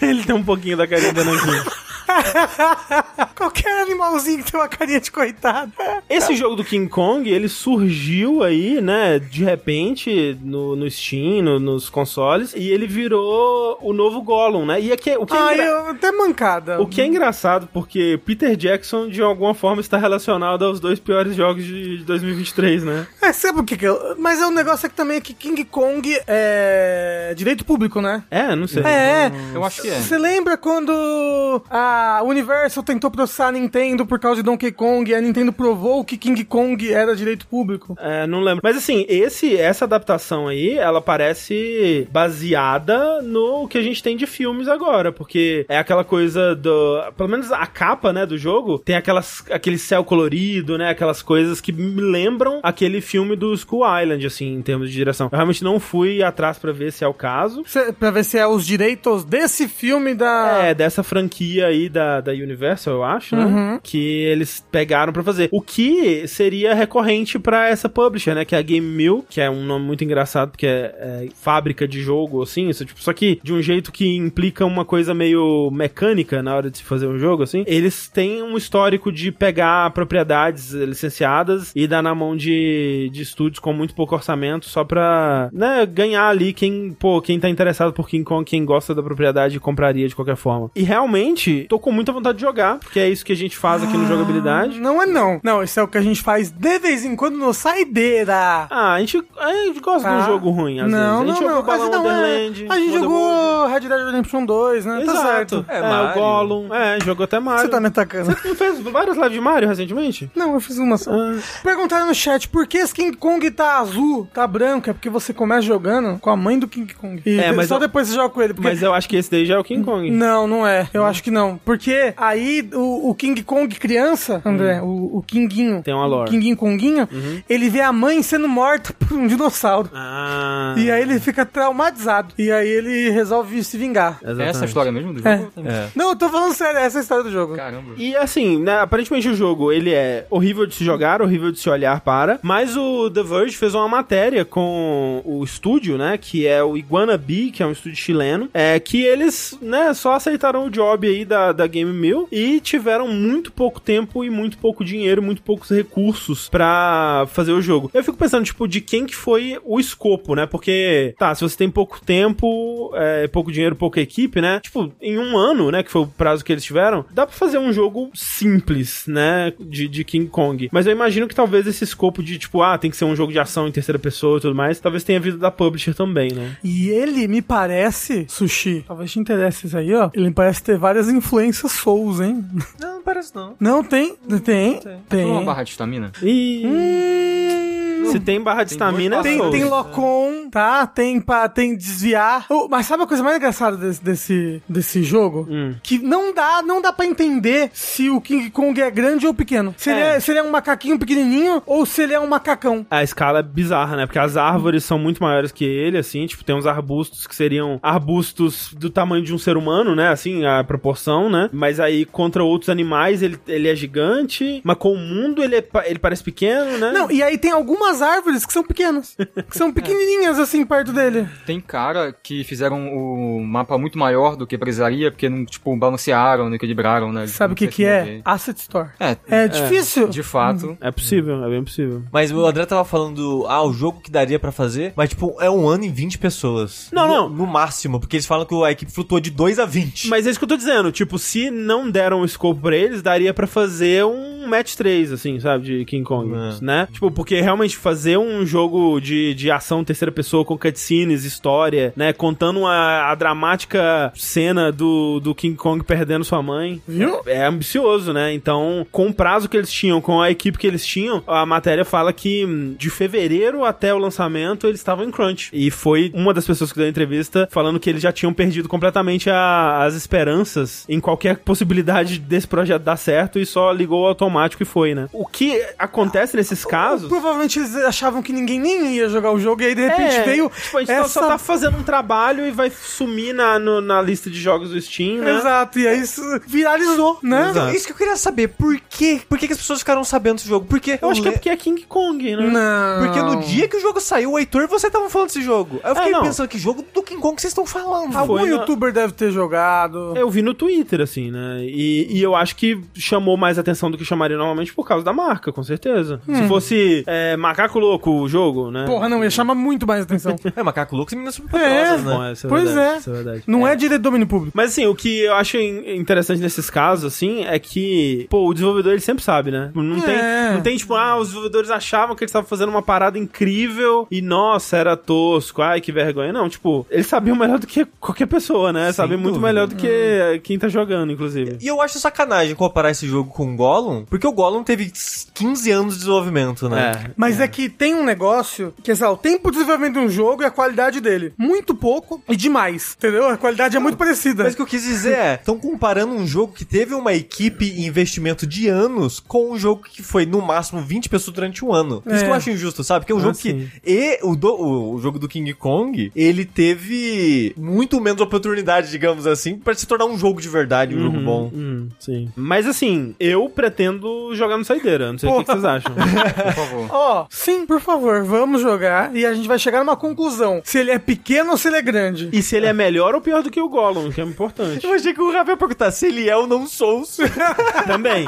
[SPEAKER 1] Ele tem um pouquinho da carinha da Nankin. [laughs] [laughs]
[SPEAKER 3] Qualquer animalzinho que tem uma carinha de coitado.
[SPEAKER 1] Esse jogo do King Kong, ele surgiu aí, né, de repente, no, no Steam, no- nos consoles, e ele virou o novo Gollum, né? E aqui, o que é
[SPEAKER 3] Ah,
[SPEAKER 1] engra-
[SPEAKER 3] eu até mancada.
[SPEAKER 1] O que é engraçado, porque Peter Jackson, de alguma forma, está relacionado aos dois piores jogos de 2023, né?
[SPEAKER 3] É, sabe o que que é? Mas é um negócio que também é que King Kong é direito público, né?
[SPEAKER 1] É, não sei.
[SPEAKER 3] É,
[SPEAKER 4] Eu acho que é.
[SPEAKER 3] Você lembra quando a Universal tentou processar a Nintendo por causa de Donkey Kong e a Nintendo provou que King Kong era direito público?
[SPEAKER 1] É, não lembro. Mas assim, esse, essa adaptação aí, ela parece baseada no que a gente tem de filmes agora, porque é aquela coisa do. Pelo menos a capa, né, do jogo, tem aquelas, aquele céu colorido, né? Aquelas coisas que me lembram aquele filme do School Island, assim, em termos de direção. Eu realmente não fui atrás pra ver se é o caso.
[SPEAKER 3] Cê, pra ver se é os direitos desse filme da.
[SPEAKER 1] É, dessa franquia aí da, da Universal, eu acho, né?
[SPEAKER 3] Uhum.
[SPEAKER 1] Que eles pegaram pra fazer. O que seria recorrente pra essa publisher, né? Que é a Game Mill, que é um nome muito engraçado, porque é, é fábrica de jogo, assim, isso, tipo, só que de um jeito que implica uma coisa meio mecânica na hora de se fazer um jogo, assim. Eles têm um histórico de pegar propriedades licenciadas e dar na mão de, de estúdios com muito pouco orçamento só pra, né, ganhar ali quem, pô, quem tá interessado por King Kong, quem gosta da propriedade compraria de qualquer forma. E realmente, tô com muita vontade de jogar, porque é isso que a gente faz aqui no Jogabilidade.
[SPEAKER 3] Não é não. Não, isso é o que a gente faz de vez em quando no Saideira.
[SPEAKER 1] Ah, a gente, a gente gosta de um
[SPEAKER 3] Tá.
[SPEAKER 1] jogo ruim, às
[SPEAKER 3] não,
[SPEAKER 1] vezes. A gente
[SPEAKER 3] não,
[SPEAKER 1] jogou
[SPEAKER 3] não.
[SPEAKER 1] Balão
[SPEAKER 3] é.
[SPEAKER 1] Wonderland.
[SPEAKER 3] A gente jogou Red Dead Redemption 2, né? Tá certo.
[SPEAKER 1] Exato. É,
[SPEAKER 2] É,
[SPEAKER 1] o
[SPEAKER 2] Mario.
[SPEAKER 1] Gollum. É, jogou até Mario.
[SPEAKER 3] Você tá me atacando.
[SPEAKER 1] Não fez várias lives de Mario recentemente?
[SPEAKER 3] Não, eu fiz uma só.
[SPEAKER 1] Ah.
[SPEAKER 3] Perguntaram no chat por que esse King Kong tá azul, tá branco. É porque você começa jogando com a mãe do King Kong. E
[SPEAKER 1] É, mas
[SPEAKER 3] só
[SPEAKER 1] eu-
[SPEAKER 3] depois você joga com ele. Porque...
[SPEAKER 1] Mas eu acho que esse daí já é o King Kong.
[SPEAKER 3] Não, não é. Eu acho que não. Porque aí o, o King Kong criança, André, o, o Kinguinho.
[SPEAKER 1] Hum. Tem uma lore.
[SPEAKER 3] O Kinguinho Konguinho,
[SPEAKER 1] Uhum.
[SPEAKER 3] ele vê a mãe sendo morta [laughs] por um dinossauro.
[SPEAKER 1] Ah.
[SPEAKER 3] E aí ele fica traumatizado. E aí ele resolve se vingar.
[SPEAKER 1] Exatamente.
[SPEAKER 4] É essa a história mesmo do
[SPEAKER 3] É.
[SPEAKER 4] jogo?
[SPEAKER 2] É.
[SPEAKER 3] Não, eu tô falando sério, essa é a história do jogo.
[SPEAKER 4] Caramba.
[SPEAKER 1] E assim, né, aparentemente o jogo, ele é horrível de se jogar, horrível de se olhar para, mas o, o The Verge fez uma matéria com o estúdio, né, que é o Iguana Bee, que é um estúdio chileno, é que eles, né, só aceitaram o job aí da, da Game Mill e tiveram muito pouco tempo e muito pouco dinheiro, muito poucos recursos pra fazer o jogo. Eu fico pensando, tipo, de quem que foi o escopo, né? Porque, tá, se você tem pouco tempo, é, pouco dinheiro, pouca equipe, né? Tipo, em um ano, né, que foi o prazo que eles tiveram, dá pra fazer um jogo simples, né, de, de King Kong. Mas eu imagino que talvez esse escopo de, tipo, ah, tem que ser um jogo de ação em terceira pessoa e tudo mais, talvez tenha vindo da publisher também, né?
[SPEAKER 3] E ele me parece, Sushi, talvez te interesse isso aí, ó. Ele me parece ter várias influências Souls, hein?
[SPEAKER 2] Não parece não.
[SPEAKER 3] Não, tem? Tem.
[SPEAKER 2] Tem.
[SPEAKER 3] Tem.
[SPEAKER 4] Uma barra de estamina.
[SPEAKER 1] E
[SPEAKER 3] Hum,
[SPEAKER 1] se tem barra de
[SPEAKER 4] Tem
[SPEAKER 1] estamina, é.
[SPEAKER 3] Tem,
[SPEAKER 1] Souls.
[SPEAKER 3] tem Locom, tá? Tem pra tem desviar. Oh, mas sabe a coisa mais engraçada desse, desse, desse jogo?
[SPEAKER 1] Hum.
[SPEAKER 3] Que não dá, não dá pra entender se o King Kong é grande ou pequeno. Se, Ele,
[SPEAKER 1] É.
[SPEAKER 3] é, se ele é um macaquinho pequenininho ou se ele é um macacão.
[SPEAKER 1] A escala é bizarra, né? Porque as árvores são muito maiores que ele, assim, tipo, tem uns arbustos que seriam arbustos do tamanho de um ser humano, né? Assim, a proporção, né? Mas aí, contra outros animais, ele, ele é gigante, mas com o mundo ele, é ele parece pequeno, né?
[SPEAKER 3] Não, e aí tem algumas árvores que são pequenas. que são [laughs] pequenininhas, assim, perto dele.
[SPEAKER 4] Tem cara que fizeram o mapa muito maior do que precisaria, porque não, tipo, balancearam, não equilibraram, né?
[SPEAKER 3] Sabe o que que é?
[SPEAKER 4] mover.
[SPEAKER 3] Asset Store.
[SPEAKER 4] É,
[SPEAKER 3] É difícil.
[SPEAKER 4] de fato.
[SPEAKER 1] É possível, é bem possível.
[SPEAKER 2] Mas o André tava falando, ah, o jogo que daria pra fazer, mas tipo, é um ano e 20 pessoas.
[SPEAKER 1] Não,
[SPEAKER 2] no,
[SPEAKER 1] não.
[SPEAKER 2] No máximo, porque eles falam que a equipe flutuou de 2 a 20.
[SPEAKER 1] Mas é isso que eu tô dizendo, tipo, se não deram o escopo pra eles, daria pra fazer um match 3, assim, sabe, de King Kong,
[SPEAKER 2] É.
[SPEAKER 1] né? Tipo, porque realmente fazer um jogo de, de ação terceira pessoa com cutscenes, história, né, contando a, a dramática cena do, do King Kong perdendo sua mãe,
[SPEAKER 3] Viu?
[SPEAKER 1] é ambicioso, né? Então, com o prazo que eles tinham, com a equipe que eles tinham, a matéria fala que hum, de fevereiro até o lançamento eles estavam em crunch. E foi uma das pessoas que deu a entrevista falando que eles já tinham perdido completamente a- as esperanças em qualquer possibilidade desse projeto dar certo e só ligou o automático e foi, né? O que acontece nesses casos.
[SPEAKER 3] Provavelmente eles achavam que ninguém nem ia jogar o jogo e aí de repente
[SPEAKER 1] É,
[SPEAKER 3] veio
[SPEAKER 1] tipo, a gente
[SPEAKER 3] essa...
[SPEAKER 1] só tá fazendo um trabalho e vai sumir na, no- na lista de jogos do Steam, né?
[SPEAKER 3] Exato, e aí isso viralizou, né?
[SPEAKER 1] Exato.
[SPEAKER 2] Isso que eu queria saber, por quê? Por que, que as pessoas ficaram sabendo desse jogo? Porque
[SPEAKER 1] Eu acho que é
[SPEAKER 2] le-
[SPEAKER 1] porque é King Kong, né?
[SPEAKER 3] Não.
[SPEAKER 2] Porque no dia que o jogo saiu, o Heitor e você estavam falando desse jogo. Aí eu fiquei
[SPEAKER 1] É,
[SPEAKER 2] pensando, que jogo do King Kong vocês estão falando?
[SPEAKER 3] Algum
[SPEAKER 1] foi na-
[SPEAKER 3] youtuber deve ter jogado.
[SPEAKER 1] Eu vi no Twitter, assim, né? E, e eu acho que chamou mais atenção do que chamaria normalmente por causa da marca, com certeza. Se fosse é, Macaco Louco o jogo, né?
[SPEAKER 3] Porra, não, ia chamar muito mais atenção. [laughs]
[SPEAKER 2] É, Macaco Louco e Meninas
[SPEAKER 3] É.
[SPEAKER 2] Superpoderosas,
[SPEAKER 1] Bom,
[SPEAKER 2] né?
[SPEAKER 1] essa é
[SPEAKER 3] Pois
[SPEAKER 1] verdade,
[SPEAKER 3] é.
[SPEAKER 1] isso é verdade.
[SPEAKER 3] Não é, direito de domínio público.
[SPEAKER 1] Mas assim, o que eu acho in- interessante nesses casos, assim, é que, pô, o desenvolvedor ele sempre sabe, né? Não
[SPEAKER 3] É.
[SPEAKER 1] tem, não tem tipo, ah, os desenvolvedores achavam que eles estavam fazendo uma parada incrível e, nossa, era tosco, ai, que vergonha. Não, tipo, eles sabiam melhor do que qualquer pessoa, né? Sabem muito melhor do que quem tá jogando, inclusive.
[SPEAKER 2] E eu acho sacanagem comparar esse jogo com o Gollum, porque o Gollum teve 15 anos de desenvolvimento, né?
[SPEAKER 1] É.
[SPEAKER 3] Mas é. que tem um negócio que é assim, o tempo de desenvolvimento de um jogo e a qualidade dele. Muito pouco e demais. Entendeu? A qualidade é muito parecida.
[SPEAKER 2] Mas o que eu quis dizer é, estão comparando um jogo que teve uma equipe e investimento de anos com um jogo que foi no máximo 20 pessoas durante um ano. Isso
[SPEAKER 3] É.
[SPEAKER 2] que eu acho injusto, sabe? Porque é um
[SPEAKER 1] Ah,
[SPEAKER 2] jogo
[SPEAKER 1] sim.
[SPEAKER 2] que. E o, do- o, o jogo do King Kong, ele teve muito menos oportunidade, digamos assim, pra se tornar um jogo de verdade, um jogo bom.
[SPEAKER 1] Hum, sim. Mas assim, eu pretendo jogar no Saideira. Não sei o que, vocês acham. [laughs]
[SPEAKER 4] Por favor.
[SPEAKER 3] Ó, sim, por favor, vamos jogar e a gente vai chegar numa conclusão. Se ele é pequeno ou se ele é grande.
[SPEAKER 1] e se ele é melhor ou pior do que o Gollum, que é importante.
[SPEAKER 2] Eu achei que o Rafael ia perguntar se ele é ou não Souls. [laughs]
[SPEAKER 1] também.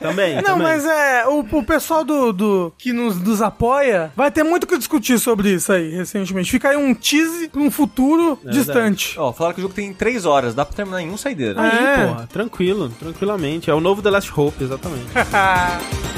[SPEAKER 1] Também.
[SPEAKER 3] Não,
[SPEAKER 1] também.
[SPEAKER 3] mas é, o, o pessoal do, do que nos, nos apoia vai ter muito o que discutir sobre isso aí, recentemente. Fica aí um tease pra um futuro
[SPEAKER 1] É
[SPEAKER 3] distante.
[SPEAKER 2] Ó, falaram que o jogo tem 3 horas, dá pra terminar em um saideira.
[SPEAKER 1] Aí,
[SPEAKER 3] É.
[SPEAKER 1] porra, tranquilo, tranquilamente. É o novo The Last Hope, exatamente. [laughs]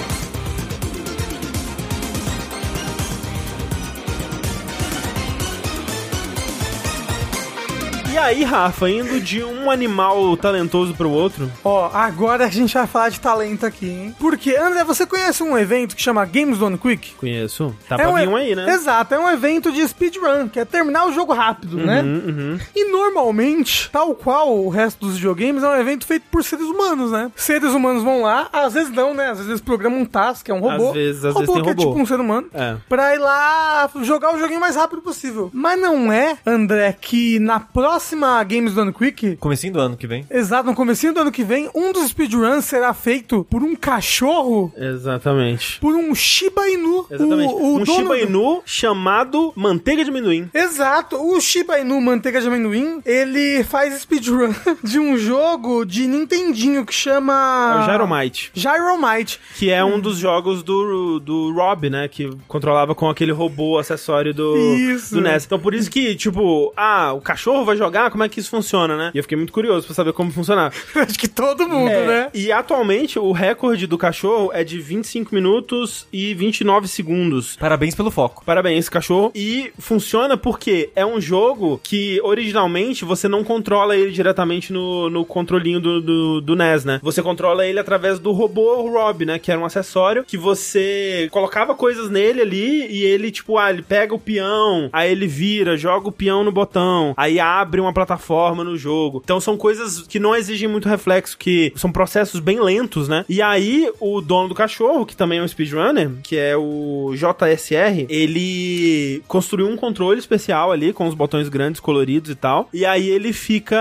[SPEAKER 1] aí, Rafa, indo de um animal talentoso pro outro,
[SPEAKER 3] Ó, agora a gente vai falar de talento aqui, hein? Porque, André, você conhece um evento que chama Games Done Quick?
[SPEAKER 1] conheço. Tá
[SPEAKER 3] É
[SPEAKER 1] pra
[SPEAKER 3] um
[SPEAKER 1] vir um aí, né?
[SPEAKER 3] Exato, é um evento de speedrun, que é terminar o jogo rápido, né?
[SPEAKER 1] Uhum, uhum.
[SPEAKER 3] E normalmente, tal qual o resto dos videogames, é um evento feito por seres humanos, né? Seres humanos vão lá, às vezes não, né? Às vezes eles programam um task, que é um robô.
[SPEAKER 1] Às vezes- às
[SPEAKER 3] robô
[SPEAKER 1] vezes
[SPEAKER 3] que é tipo um ser humano.
[SPEAKER 1] É.
[SPEAKER 3] Pra ir lá jogar o joguinho mais rápido possível. Mas não é, André, que na próxima próxima Games do Ano Quick,
[SPEAKER 2] Comecinho do ano que vem.
[SPEAKER 3] exato, no comecinho do ano que vem, um dos speedruns será feito por um cachorro,
[SPEAKER 1] Exatamente.
[SPEAKER 3] por um Shiba Inu.
[SPEAKER 1] Exatamente.
[SPEAKER 3] O, o
[SPEAKER 1] um
[SPEAKER 3] dono
[SPEAKER 1] Shiba Inu chamado Manteiga de Amendoim.
[SPEAKER 3] Exato, o Shiba Inu Manteiga de Amendoim, ele faz speedrun [laughs] de um jogo de Nintendinho que
[SPEAKER 1] É
[SPEAKER 3] chama...
[SPEAKER 1] o Gyromite.
[SPEAKER 3] Gyromite.
[SPEAKER 1] Que é um dos jogos do, do Rob, né? Que controlava com aquele robô acessório do,
[SPEAKER 3] Isso.
[SPEAKER 1] do NES. Então por isso que, tipo, ah, o cachorro vai jogar, como é que isso funciona, né? E eu fiquei muito curioso pra saber como funcionava. [laughs]
[SPEAKER 3] Acho que todo mundo,
[SPEAKER 1] É,
[SPEAKER 3] né?
[SPEAKER 1] E atualmente o recorde do cachorro é de 25 minutos e 29 segundos.
[SPEAKER 2] Parabéns pelo foco.
[SPEAKER 1] Parabéns, cachorro. E funciona porque é um jogo que originalmente você não controla ele diretamente no, no controlinho do, do, do NES, né? Você controla ele através do robô Rob, né? Que era um acessório que você colocava coisas nele ali e ele, tipo, ah, ele pega o peão, aí ele vira, joga o peão no botão, aí abre uma plataforma no jogo. Então são coisas que não exigem muito reflexo, que são processos bem lentos, né? E aí o dono do cachorro, que também é um speedrunner, que é o JSR, ele construiu um controle especial ali com os botões grandes coloridos e tal. E aí ele fica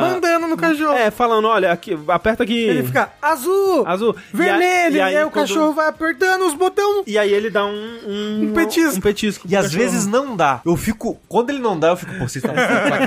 [SPEAKER 3] Mandando no cachorro.
[SPEAKER 1] é, falando, olha, aqui, aperta aqui.
[SPEAKER 3] Ele fica azul,
[SPEAKER 1] azul,
[SPEAKER 3] vermelho, e aí, o
[SPEAKER 1] quando-
[SPEAKER 3] cachorro vai apertando os botões.
[SPEAKER 1] E aí ele dá um um,
[SPEAKER 3] Um petisco.
[SPEAKER 1] um petisco
[SPEAKER 2] E às
[SPEAKER 1] cachorro.
[SPEAKER 2] vezes não dá. Eu fico. Quando ele não dá, eu fico, pô, vocês estão [laughs]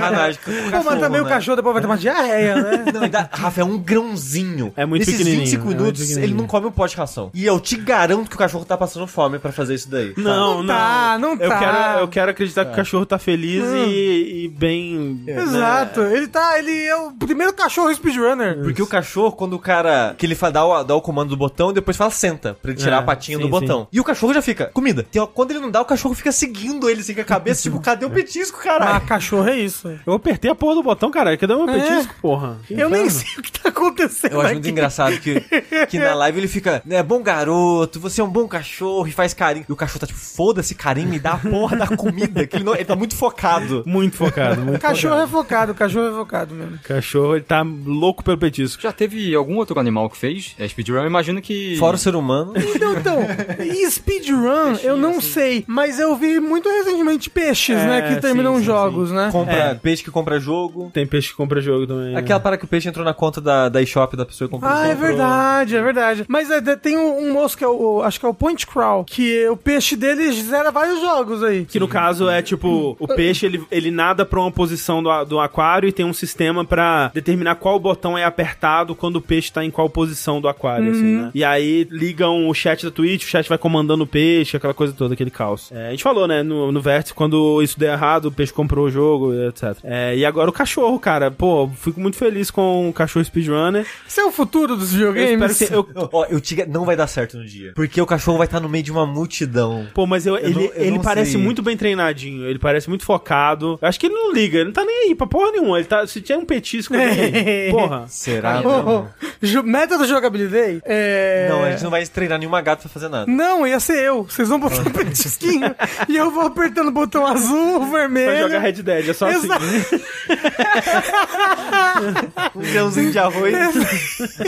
[SPEAKER 2] sacanagem com o
[SPEAKER 3] Pô, mas também o
[SPEAKER 2] né?
[SPEAKER 3] cachorro depois vai ter uma diarreia, né?
[SPEAKER 2] Não, dá, Rafa, é um grãozinho.
[SPEAKER 1] É muito
[SPEAKER 2] Nesses
[SPEAKER 1] pequenininho,
[SPEAKER 2] 25
[SPEAKER 1] é
[SPEAKER 2] minutos,
[SPEAKER 1] pequenininho.
[SPEAKER 2] ele não come um pó de ração. E eu te garanto que o cachorro tá passando fome pra fazer isso daí.
[SPEAKER 1] Não,
[SPEAKER 3] Não
[SPEAKER 1] não.
[SPEAKER 3] tá, não
[SPEAKER 1] eu
[SPEAKER 3] tá.
[SPEAKER 1] Quero, eu quero acreditar que o cachorro tá feliz e, e bem. né?
[SPEAKER 3] Exato. Ele tá. Ele é o primeiro cachorro speedrunner.
[SPEAKER 2] Porque o cachorro, quando o cara. Que ele fa- dá o, dá o comando do botão e depois fala senta, pra ele tirar
[SPEAKER 1] É,
[SPEAKER 2] a patinha
[SPEAKER 1] sim,
[SPEAKER 2] do botão. E o cachorro já fica, comida. E, ó, quando ele não dá, o cachorro fica seguindo ele assim com a cabeça, tipo, cadê o petisco,
[SPEAKER 3] Ah,
[SPEAKER 2] caralho?
[SPEAKER 3] cachorro é isso.
[SPEAKER 1] Eu apertei a porra do botão, cara. Cadê o meu
[SPEAKER 3] É.
[SPEAKER 1] petisco, porra? Que
[SPEAKER 3] Eu nem
[SPEAKER 1] inferno.
[SPEAKER 3] sei o que tá acontecendo.
[SPEAKER 2] Eu acho muito
[SPEAKER 3] aqui.
[SPEAKER 2] engraçado que, que na live ele fica, né, bom garoto, você é um bom cachorro e faz carinho. E o cachorro tá tipo, foda-se carinho, me dá a porra da comida, que ele, não, ele tá muito focado.
[SPEAKER 1] Muito focado, muito
[SPEAKER 3] Cachorro
[SPEAKER 1] focado.
[SPEAKER 3] é focado, cachorro é focado mesmo.
[SPEAKER 1] Cachorro, ele tá louco pelo petisco.
[SPEAKER 4] Já teve algum outro animal que fez é, speedrun? Eu imagino que...
[SPEAKER 2] Fora o ser humano.
[SPEAKER 3] Então, então, e speedrun, eu não sei, mas eu vi muito recentemente peixes,
[SPEAKER 1] É,
[SPEAKER 3] né, que
[SPEAKER 1] sim,
[SPEAKER 3] terminam
[SPEAKER 1] sim,
[SPEAKER 3] jogos, né?
[SPEAKER 2] Compra,
[SPEAKER 1] É.
[SPEAKER 2] Peixe que compra jogo.
[SPEAKER 1] Tem peixe que compra jogo também.
[SPEAKER 2] Aquela para que o peixe entrou na conta da, da eShop da pessoa que comprou.
[SPEAKER 3] Ah, é
[SPEAKER 2] comprou.
[SPEAKER 3] verdade, é verdade. Mas é, tem um, um moço que é o, acho que é o Point Crawl, que o peixe dele zera vários jogos aí.
[SPEAKER 1] Que no caso é tipo, o peixe ele, ele nada pra uma posição do, do aquário e tem um sistema pra determinar qual botão é apertado quando o peixe tá em qual posição do aquário, assim, né? E aí ligam o chat da Twitch, o chat vai comandando o peixe, aquela coisa toda, aquele caos. É, a gente falou, né, no, no Vértice, quando isso deu errado, o peixe comprou o jogo, etc. É, e agora o cachorro, cara, pô, fico muito feliz com o cachorro speedrunner.
[SPEAKER 3] Esse é o futuro dos
[SPEAKER 1] Eu
[SPEAKER 3] videogames?
[SPEAKER 1] espero que. Eu, [laughs]
[SPEAKER 2] Ó, eu te, não vai dar certo no dia. Porque o cachorro vai estar no meio de uma multidão.
[SPEAKER 1] Pô, mas eu- ele,
[SPEAKER 2] não- eu
[SPEAKER 1] ele parece
[SPEAKER 2] sei.
[SPEAKER 1] muito bem treinadinho, ele parece muito focado. Eu acho que ele não liga, ele não tá nem aí pra porra nenhuma. Ele tá, se tiver um petisco ali, [laughs] porra.
[SPEAKER 2] Será?
[SPEAKER 3] Oh, oh, ju- método jogabilidade é...
[SPEAKER 2] Não, a gente não vai treinar nenhuma gata pra fazer nada.
[SPEAKER 3] Não, ia ser eu. Vocês vão botar um [laughs] petisquinho e eu vou apertando o botão azul,
[SPEAKER 1] Pra
[SPEAKER 3] vermelho.
[SPEAKER 1] jogar Red Dead, é só assim.
[SPEAKER 3] Exato. [laughs]
[SPEAKER 2] Um grãozinho de arroz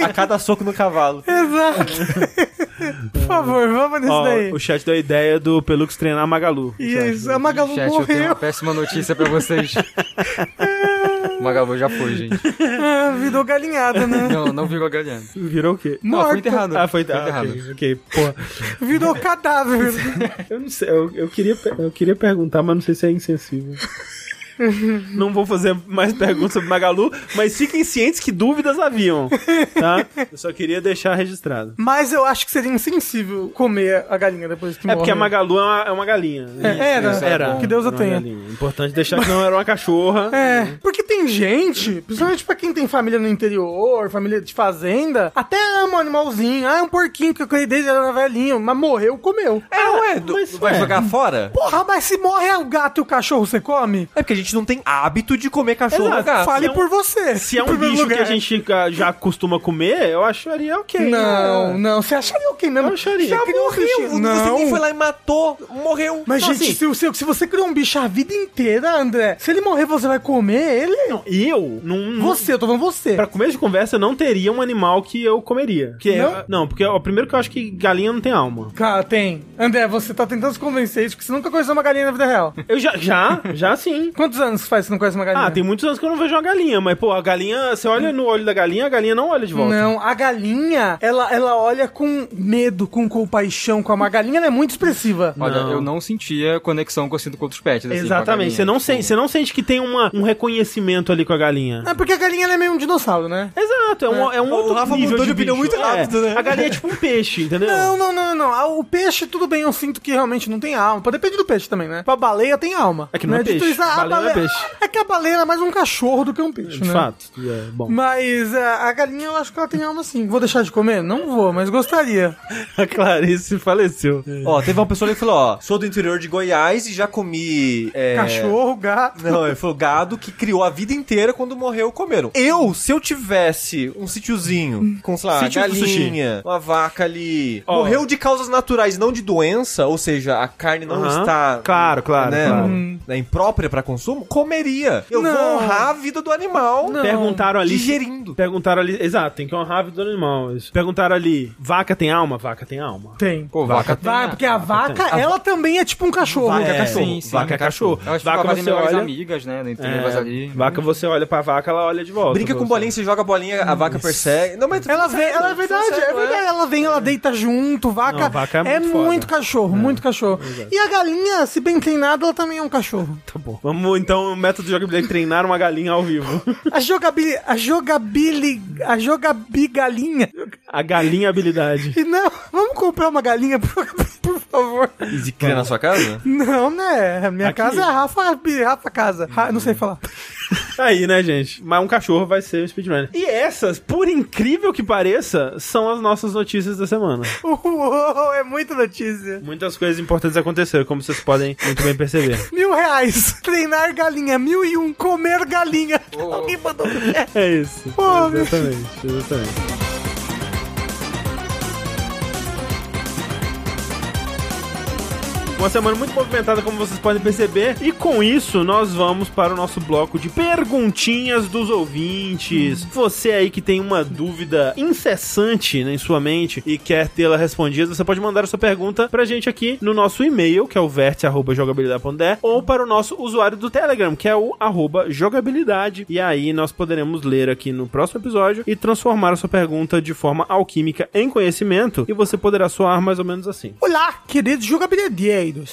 [SPEAKER 2] a cada soco no cavalo.
[SPEAKER 3] Exato. Por favor, vamos nisso
[SPEAKER 1] Ó,
[SPEAKER 3] daí.
[SPEAKER 1] o chat deu a ideia do Pelux treinar a Magalu.
[SPEAKER 3] Isso, a Magalu
[SPEAKER 4] Chat, eu tenho uma
[SPEAKER 3] morreu.
[SPEAKER 4] péssima notícia pra vocês. o [laughs] Magalu já foi, gente.
[SPEAKER 3] Ah, virou galinhada, né?
[SPEAKER 4] Não, não virou galinhada.
[SPEAKER 1] Virou o quê?
[SPEAKER 4] Não,
[SPEAKER 3] Morto.
[SPEAKER 4] foi enterrado.
[SPEAKER 1] Ah, foi, ah,
[SPEAKER 4] enterrado.
[SPEAKER 1] ok, ok, porra.
[SPEAKER 3] Virou cadáver. [laughs]
[SPEAKER 1] Eu não sei, eu, eu, queria, eu queria perguntar, mas não sei se é insensível. [laughs] Não vou fazer mais perguntas sobre Magalu, mas fiquem cientes que dúvidas haviam, tá? Eu só queria deixar registrado.
[SPEAKER 3] Mas eu acho que seria insensível comer a galinha depois que
[SPEAKER 1] É porque a
[SPEAKER 3] morre.
[SPEAKER 1] Magalu é uma, é uma galinha.
[SPEAKER 3] É, era.
[SPEAKER 4] isso é
[SPEAKER 1] era.
[SPEAKER 4] bom.
[SPEAKER 3] Que Deus a tenha.
[SPEAKER 1] galinha. Importante deixar que não era uma cachorra. [laughs]
[SPEAKER 3] É, porque tem gente, principalmente pra quem tem família no interior, família de fazenda, até ama um animalzinho. Ah, é um porquinho que eu criei desde era velhinho, mas morreu, comeu.
[SPEAKER 2] É, ué, do-
[SPEAKER 1] mas,
[SPEAKER 2] vai
[SPEAKER 1] ué.
[SPEAKER 2] jogar fora?
[SPEAKER 3] Porra, mas se morre o gato e o cachorro, você come?
[SPEAKER 2] É porque a gente não tem hábito de comer cachorro
[SPEAKER 1] Exato,
[SPEAKER 2] gato.
[SPEAKER 3] Fale
[SPEAKER 1] é um-
[SPEAKER 3] por você.
[SPEAKER 1] Se é um [laughs] bicho que a
[SPEAKER 3] lugar.
[SPEAKER 1] gente já costuma comer, eu acharia ok.
[SPEAKER 3] Não,
[SPEAKER 1] né?
[SPEAKER 3] não, você acharia ok mesmo?
[SPEAKER 1] Eu acharia.
[SPEAKER 3] Já criou um
[SPEAKER 2] Morreu,
[SPEAKER 3] bichinho.
[SPEAKER 2] você
[SPEAKER 3] Não.
[SPEAKER 2] nem foi lá e matou, morreu.
[SPEAKER 3] Mas,
[SPEAKER 2] Então,
[SPEAKER 3] gente,
[SPEAKER 2] assim,
[SPEAKER 3] se, se, se você criou um bicho a vida inteira, André, se ele morrer, você vai comer ele?
[SPEAKER 1] Não, eu não. não-
[SPEAKER 3] Você, eu tô falando você.
[SPEAKER 1] Pra começo de conversa, eu não teria um animal que eu comeria. Que
[SPEAKER 3] Não?
[SPEAKER 1] é, não, porque ó, primeiro que eu acho que galinha não tem alma.
[SPEAKER 3] Cara, tem. André, você tá tentando se convencer isso, porque você nunca conheceu uma galinha na vida real.
[SPEAKER 1] Eu já, já, já sim.
[SPEAKER 3] Quantos anos faz que você não conhece uma galinha?
[SPEAKER 1] Ah, tem muitos anos que eu não vejo uma galinha, mas, pô, a galinha, você olha no olho da galinha, a galinha não olha de volta.
[SPEAKER 3] Não, a galinha, ela, ela olha com medo, com compaixão, com a galinha ela é muito expressiva.
[SPEAKER 4] Olha,
[SPEAKER 1] Não.
[SPEAKER 4] eu não sentia conexão com, assim, com outros pets. assim,
[SPEAKER 1] Exatamente,
[SPEAKER 4] galinha,
[SPEAKER 1] você não,
[SPEAKER 4] tipo,
[SPEAKER 1] sente, você não sente que tem uma, um reconhecimento ali com a galinha.
[SPEAKER 3] É porque a galinha ela é meio um dinossauro, né?
[SPEAKER 1] Exato, é um, é. um
[SPEAKER 2] O
[SPEAKER 1] outro
[SPEAKER 2] Rafa
[SPEAKER 1] nível
[SPEAKER 2] mudou de
[SPEAKER 1] bicho.
[SPEAKER 2] opinião muito
[SPEAKER 1] É,
[SPEAKER 2] rápido, né?
[SPEAKER 1] A galinha é tipo um peixe, entendeu?
[SPEAKER 3] Não, não, não, não, não. Ah, O peixe, tudo bem, eu sinto que realmente não tem alma. Depende do peixe também, né? Pra baleia tem alma.
[SPEAKER 1] É que não é
[SPEAKER 3] Dito
[SPEAKER 1] peixe.
[SPEAKER 3] Isso, a
[SPEAKER 1] Baleia é peixe.
[SPEAKER 3] É que a baleia é mais um cachorro do que um peixe,
[SPEAKER 1] De
[SPEAKER 3] né?
[SPEAKER 1] fato. É, bom.
[SPEAKER 3] Mas é, a galinha eu acho que ela tem alma sim. Vou deixar de comer? Não vou, mas gostaria. [laughs]
[SPEAKER 1] A Clarice faleceu.
[SPEAKER 2] Ó, teve uma pessoa ali que falou, ó, sou do interior de Goiás e já comi... é,
[SPEAKER 3] Cachorro, gato.
[SPEAKER 2] Não, ele falou gado que criou a vida inteira quando morreu comeram. Eu, se eu tivesse um sítiozinho com, sei lá,
[SPEAKER 1] Sítio
[SPEAKER 2] galinha, uma vaca ali,
[SPEAKER 1] Ó.
[SPEAKER 2] morreu de causas naturais, não de doença, ou seja, a carne não
[SPEAKER 1] Aham.
[SPEAKER 2] está
[SPEAKER 1] Claro, claro,
[SPEAKER 2] né,
[SPEAKER 1] claro.
[SPEAKER 2] né, imprópria pra consumo, comeria. Eu
[SPEAKER 3] Não.
[SPEAKER 2] vou honrar a vida do animal
[SPEAKER 3] Não.
[SPEAKER 1] Perguntaram ali.
[SPEAKER 2] digerindo.
[SPEAKER 1] Perguntaram ali. Exato, tem que honrar a vida do animal. Isso. Perguntaram ali: vaca tem alma? Vaca tem alma.
[SPEAKER 3] Tem.
[SPEAKER 4] Pô, vaca tem.
[SPEAKER 3] Vai, porque a vaca, ela também é tipo um cachorro.
[SPEAKER 1] Vaca é
[SPEAKER 2] É,
[SPEAKER 1] cachorro.
[SPEAKER 4] sim, sim.
[SPEAKER 1] vaca é cachorro.
[SPEAKER 4] Eu acho que
[SPEAKER 1] Vaca
[SPEAKER 4] vaca
[SPEAKER 1] você olha.
[SPEAKER 4] amigas, né? Entre
[SPEAKER 1] É,
[SPEAKER 4] ali.
[SPEAKER 1] Vaca você olha pra vaca, ela olha de volta.
[SPEAKER 2] Brinca com bolinha, você joga a bolinha, a vaca persegue. Não, mas
[SPEAKER 3] Ela vem, ela é verdade, é verdade. Ela vem, ela deita junto, vaca.
[SPEAKER 1] Não, vaca é
[SPEAKER 3] é
[SPEAKER 1] muito
[SPEAKER 3] cachorro, muito cachorro. E a galinha, se bem treinada, ela também é um cachorro.
[SPEAKER 1] Tá bom. Vamos então, o método de jogabilidade treinar uma galinha ao vivo.
[SPEAKER 3] A jogabili, a jogabili, a jogabigalinha.
[SPEAKER 1] A galinha habilidade.
[SPEAKER 3] E não, vamos comprar uma galinha, por, por favor.
[SPEAKER 2] E cria na sua casa?
[SPEAKER 3] Não, né? Minha
[SPEAKER 1] Aqui.
[SPEAKER 3] casa é a Rafa, Rafa Casa. Ra- não sei falar. [laughs]
[SPEAKER 1] Aí, né, gente? Mas um cachorro vai ser o speedrunner. E essas, por incrível que pareça, são as nossas notícias da semana. [laughs]
[SPEAKER 3] Uou, é muita notícia.
[SPEAKER 1] Muitas coisas importantes aconteceram, como vocês podem muito bem perceber. [laughs]
[SPEAKER 3] Mil reais. Treinar galinha. Mil e um. Comer galinha. Alguém mandou. É.
[SPEAKER 1] É isso.
[SPEAKER 3] Meu-
[SPEAKER 1] exatamente, exatamente. Uma semana muito movimentada, como vocês podem perceber. E com isso, nós vamos para o nosso bloco de perguntinhas dos ouvintes. Você aí que tem uma dúvida incessante né, em sua mente e quer tê-la respondida, você pode mandar a sua pergunta pra gente aqui no nosso e-mail, que é o verte.jogabilidade.de, ou para o nosso usuário do Telegram, que é o jogabilidade. E aí nós poderemos ler aqui no próximo episódio e transformar a sua pergunta de forma alquímica em conhecimento. E você poderá soar mais ou menos assim.
[SPEAKER 3] Olá, queridos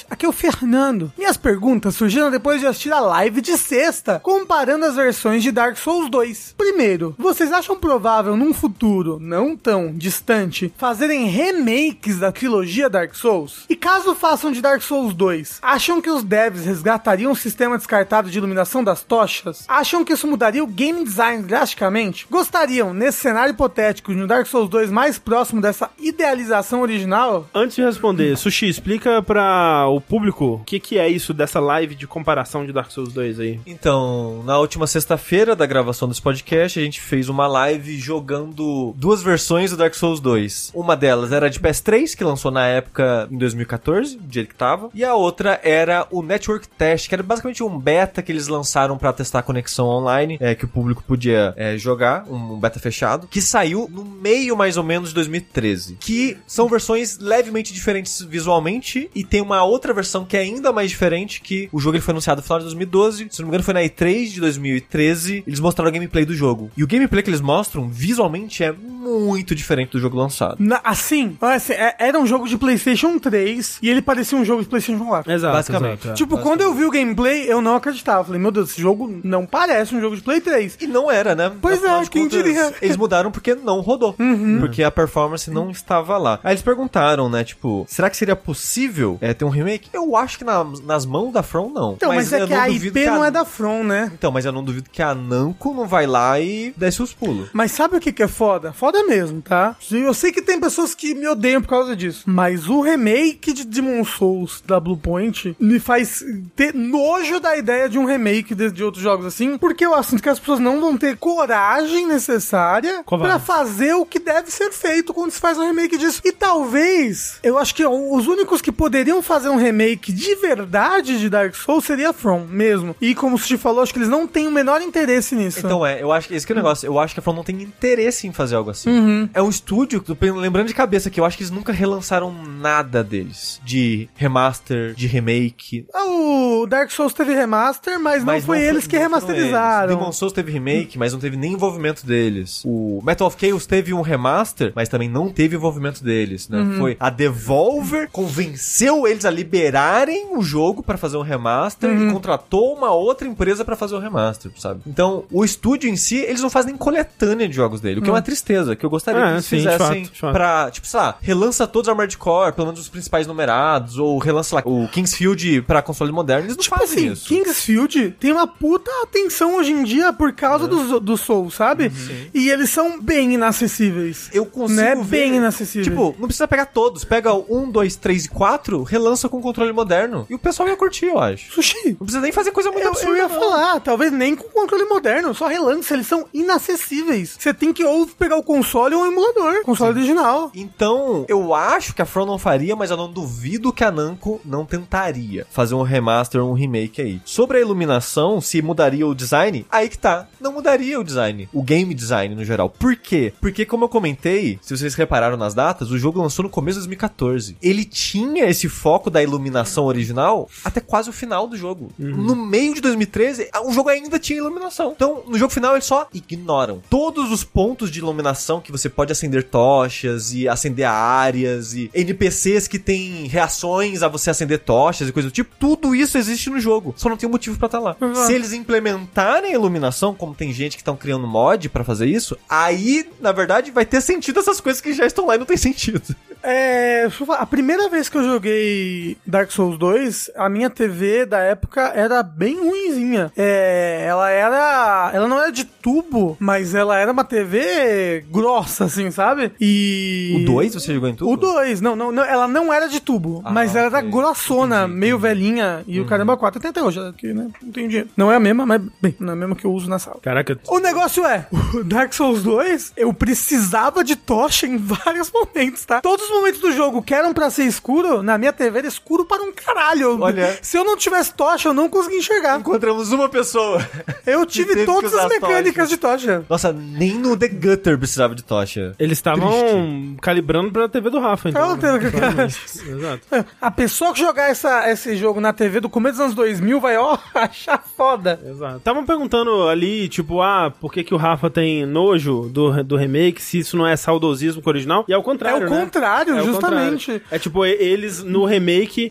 [SPEAKER 3] Aqui é o Fernando. Minhas perguntas surgiram depois de assistir a live de sexta, comparando as versões de Dark Souls 2. Primeiro, vocês acham provável num futuro não tão distante fazerem remakes da trilogia Dark Souls? E caso façam de Dark Souls 2, acham que os devs resgatariam o sistema descartado de iluminação das tochas? Acham que isso mudaria o game design drasticamente? Gostariam, nesse cenário hipotético, de um Dark Souls 2 mais próximo dessa idealização original?
[SPEAKER 1] Antes de responder, Sushi, explica pra o público o que, que é isso dessa live de comparação de Dark Souls 2 aí.
[SPEAKER 2] Então, na última sexta-feira da gravação desse podcast, a gente fez uma live jogando duas versões do Dark Souls 2. Uma delas era de PS3, que lançou na época em 2014, do jeito que tava. E a outra era o Network Test, que era basicamente um beta que eles lançaram pra testar a conexão online, é, que o público podia é, jogar, um beta fechado, que saiu no meio mais ou menos de 2013. Que são versões levemente diferentes visualmente e tem uma outra versão que é ainda mais diferente, que o jogo ele foi anunciado no final de 2012, se não me engano foi na E3 de 2013, eles mostraram o gameplay do jogo. E o gameplay que eles mostram, visualmente, é muito diferente do jogo lançado.
[SPEAKER 3] Na- assim, assim, é- era um jogo de PlayStation 3 e ele parecia um jogo de PlayStation 4.
[SPEAKER 1] Exato.
[SPEAKER 2] Basicamente.
[SPEAKER 1] exato, é.
[SPEAKER 3] Tipo, quando eu vi o gameplay, eu não acreditava. Falei, meu Deus, esse jogo não parece um jogo de Play 3.
[SPEAKER 2] E não era, né?
[SPEAKER 3] Pois
[SPEAKER 2] Afinal
[SPEAKER 3] é, quem diria? Uhum.
[SPEAKER 2] Eles mudaram porque não rodou. Porque a performance não estava lá. Aí eles perguntaram, né? Tipo, será que seria possível é, ter um remake? Eu acho que na- nas mãos da From, não.
[SPEAKER 3] Então, mas, é
[SPEAKER 2] eu
[SPEAKER 3] que a IP
[SPEAKER 2] que
[SPEAKER 3] não é da From, né?
[SPEAKER 2] Então, mas eu não duvido que a Namco não vai lá e desce os pulos.
[SPEAKER 3] Mas sabe o que, que é foda? Foda mesmo, tá? Eu sei que tem pessoas que me odeiam por causa disso. Mas o remake de Demon Souls da Bluepoint me faz ter nojo da ideia de um remake de, de outros jogos assim. Porque eu sinto que as pessoas não vão ter coragem necessária pra fazer o que deve ser feito quando se faz um remake disso. E talvez, eu acho que os únicos que poderiam fazer um remake de verdade de Dark Souls, seria From mesmo. E como o Sushi falou, acho que eles não têm o menor interesse nisso.
[SPEAKER 2] Então é, eu acho que esse que é o negócio. Eu acho que a From não tem interesse em fazer algo assim. É um estúdio, lembrando de cabeça que eu acho que eles nunca relançaram nada deles. De remaster, de remake.
[SPEAKER 3] Ah, O Dark Souls teve remaster, mas, não foi eles que
[SPEAKER 2] não
[SPEAKER 3] remasterizaram.
[SPEAKER 2] eles. Demon Souls teve remake, mas não teve nem envolvimento deles. O Metal of Chaos teve um remaster, mas também não teve envolvimento deles, né?
[SPEAKER 3] Uhum.
[SPEAKER 2] Foi a Devolver convenceu eles a liberarem o jogo pra fazer um remaster
[SPEAKER 3] Uhum.
[SPEAKER 2] e contratou uma outra empresa pra fazer o remaster, sabe? Então, o estúdio em si, eles não fazem nem coletânea de jogos dele, o que é uma tristeza, que eu gostaria
[SPEAKER 1] É,
[SPEAKER 2] que eles
[SPEAKER 1] sim, de
[SPEAKER 2] fizessem
[SPEAKER 1] fato, de fato.
[SPEAKER 2] pra, tipo, sei lá, relança todos os Armored Core, pelo menos os principais numerados, ou relança lá o Kingsfield pra console moderno, eles não
[SPEAKER 3] Tipo
[SPEAKER 2] fazem
[SPEAKER 3] assim,
[SPEAKER 2] isso.
[SPEAKER 3] Kingsfield tem uma puta atenção hoje em dia por causa do, do Soul, sabe? E eles são bem inacessíveis.
[SPEAKER 2] Eu consigo
[SPEAKER 3] Né?
[SPEAKER 2] ver,
[SPEAKER 3] Bem inacessível.
[SPEAKER 2] Tipo, não precisa pegar todos. Pega o 1, 2, 3 e 4, relança com controle moderno. E o pessoal ia curtir, eu acho.
[SPEAKER 3] Sushi.
[SPEAKER 2] Não precisa nem fazer coisa muito
[SPEAKER 3] Eu,
[SPEAKER 2] absurda.
[SPEAKER 3] eu ia
[SPEAKER 2] não.
[SPEAKER 3] falar, talvez nem com controle moderno, só relança, eles são inacessíveis. Você tem que ou pegar o console ou o emulador, console original.
[SPEAKER 2] Então, eu acho que a From não faria, mas eu não duvido que a Namco não tentaria fazer um remaster ou um remake aí. Sobre a iluminação, se mudaria o design, aí que tá. Não mudaria o design. O game design no geral. Por quê? Porque, como eu comentei, se vocês repararam nas datas, o jogo lançou no começo de 2014. Ele tinha esse foco da iluminação original até quase o final do jogo. No meio de 2013, o jogo ainda tinha iluminação. Então, no jogo final, eles só ignoram todos os pontos de iluminação que você pode acender tochas e acender áreas e NPCs que tem reações a você acender tochas e coisa do tipo. Tudo isso existe no jogo. Só não tem um motivo pra estar lá.
[SPEAKER 3] Exato.
[SPEAKER 2] Se eles implementarem a iluminação, como tem gente que estão criando mod pra fazer isso, aí, na verdade, vai ter sentido essas coisas que já estão lá e não tem sentido.
[SPEAKER 3] É, a primeira vez que eu joguei Dark Souls 2, a minha TV da época era bem ruinzinha. É, ela era. Ela não era de tubo, mas ela era uma TV grossa, assim, sabe? E.
[SPEAKER 2] O 2 você jogou em tudo?
[SPEAKER 3] O 2, não, não, não, ela não era de tubo,
[SPEAKER 2] Ah,
[SPEAKER 3] mas ela era
[SPEAKER 2] ok.
[SPEAKER 3] grossona,
[SPEAKER 2] Entendi,
[SPEAKER 3] meio
[SPEAKER 2] entendi. Uhum.
[SPEAKER 3] velhinha, e o caramba 4 tem até hoje aqui, né? Não tenho dinheiro. Não é a mesma, mas, bem, não é a mesma que eu uso na sala.
[SPEAKER 1] Caraca,
[SPEAKER 3] O negócio é, o [laughs] Dark Souls 2, eu precisava de tocha em vários [laughs] momentos, tá? Todos os momentos do jogo que eram pra ser escuro, na minha TV era escuro para um caralho.
[SPEAKER 2] Olha.
[SPEAKER 3] Se eu não tivesse tocha, eu não conseguia enxergar.
[SPEAKER 2] Encontramos uma pessoa.
[SPEAKER 3] Eu tive todas as
[SPEAKER 2] as
[SPEAKER 3] mecânicas
[SPEAKER 2] tochas.
[SPEAKER 3] de tocha.
[SPEAKER 2] Nossa, nem no The Gutter precisava de tocha.
[SPEAKER 1] eles estavam calibrando pra TV do Rafa, então.
[SPEAKER 3] Teve que-
[SPEAKER 1] Provavelmente. Exato.
[SPEAKER 3] A pessoa que jogar essa, esse jogo na TV do começo dos anos 2000 vai, ó, [laughs] achar foda.
[SPEAKER 1] Exato. Estavam perguntando ali, tipo, ah, por que, que o Rafa tem nojo do, do remake, se isso não é saudosismo com o original? E ao contrário,
[SPEAKER 3] É o
[SPEAKER 1] né?
[SPEAKER 3] contrário,
[SPEAKER 1] É o
[SPEAKER 3] justamente.
[SPEAKER 1] contrário. É tipo, eles no remake,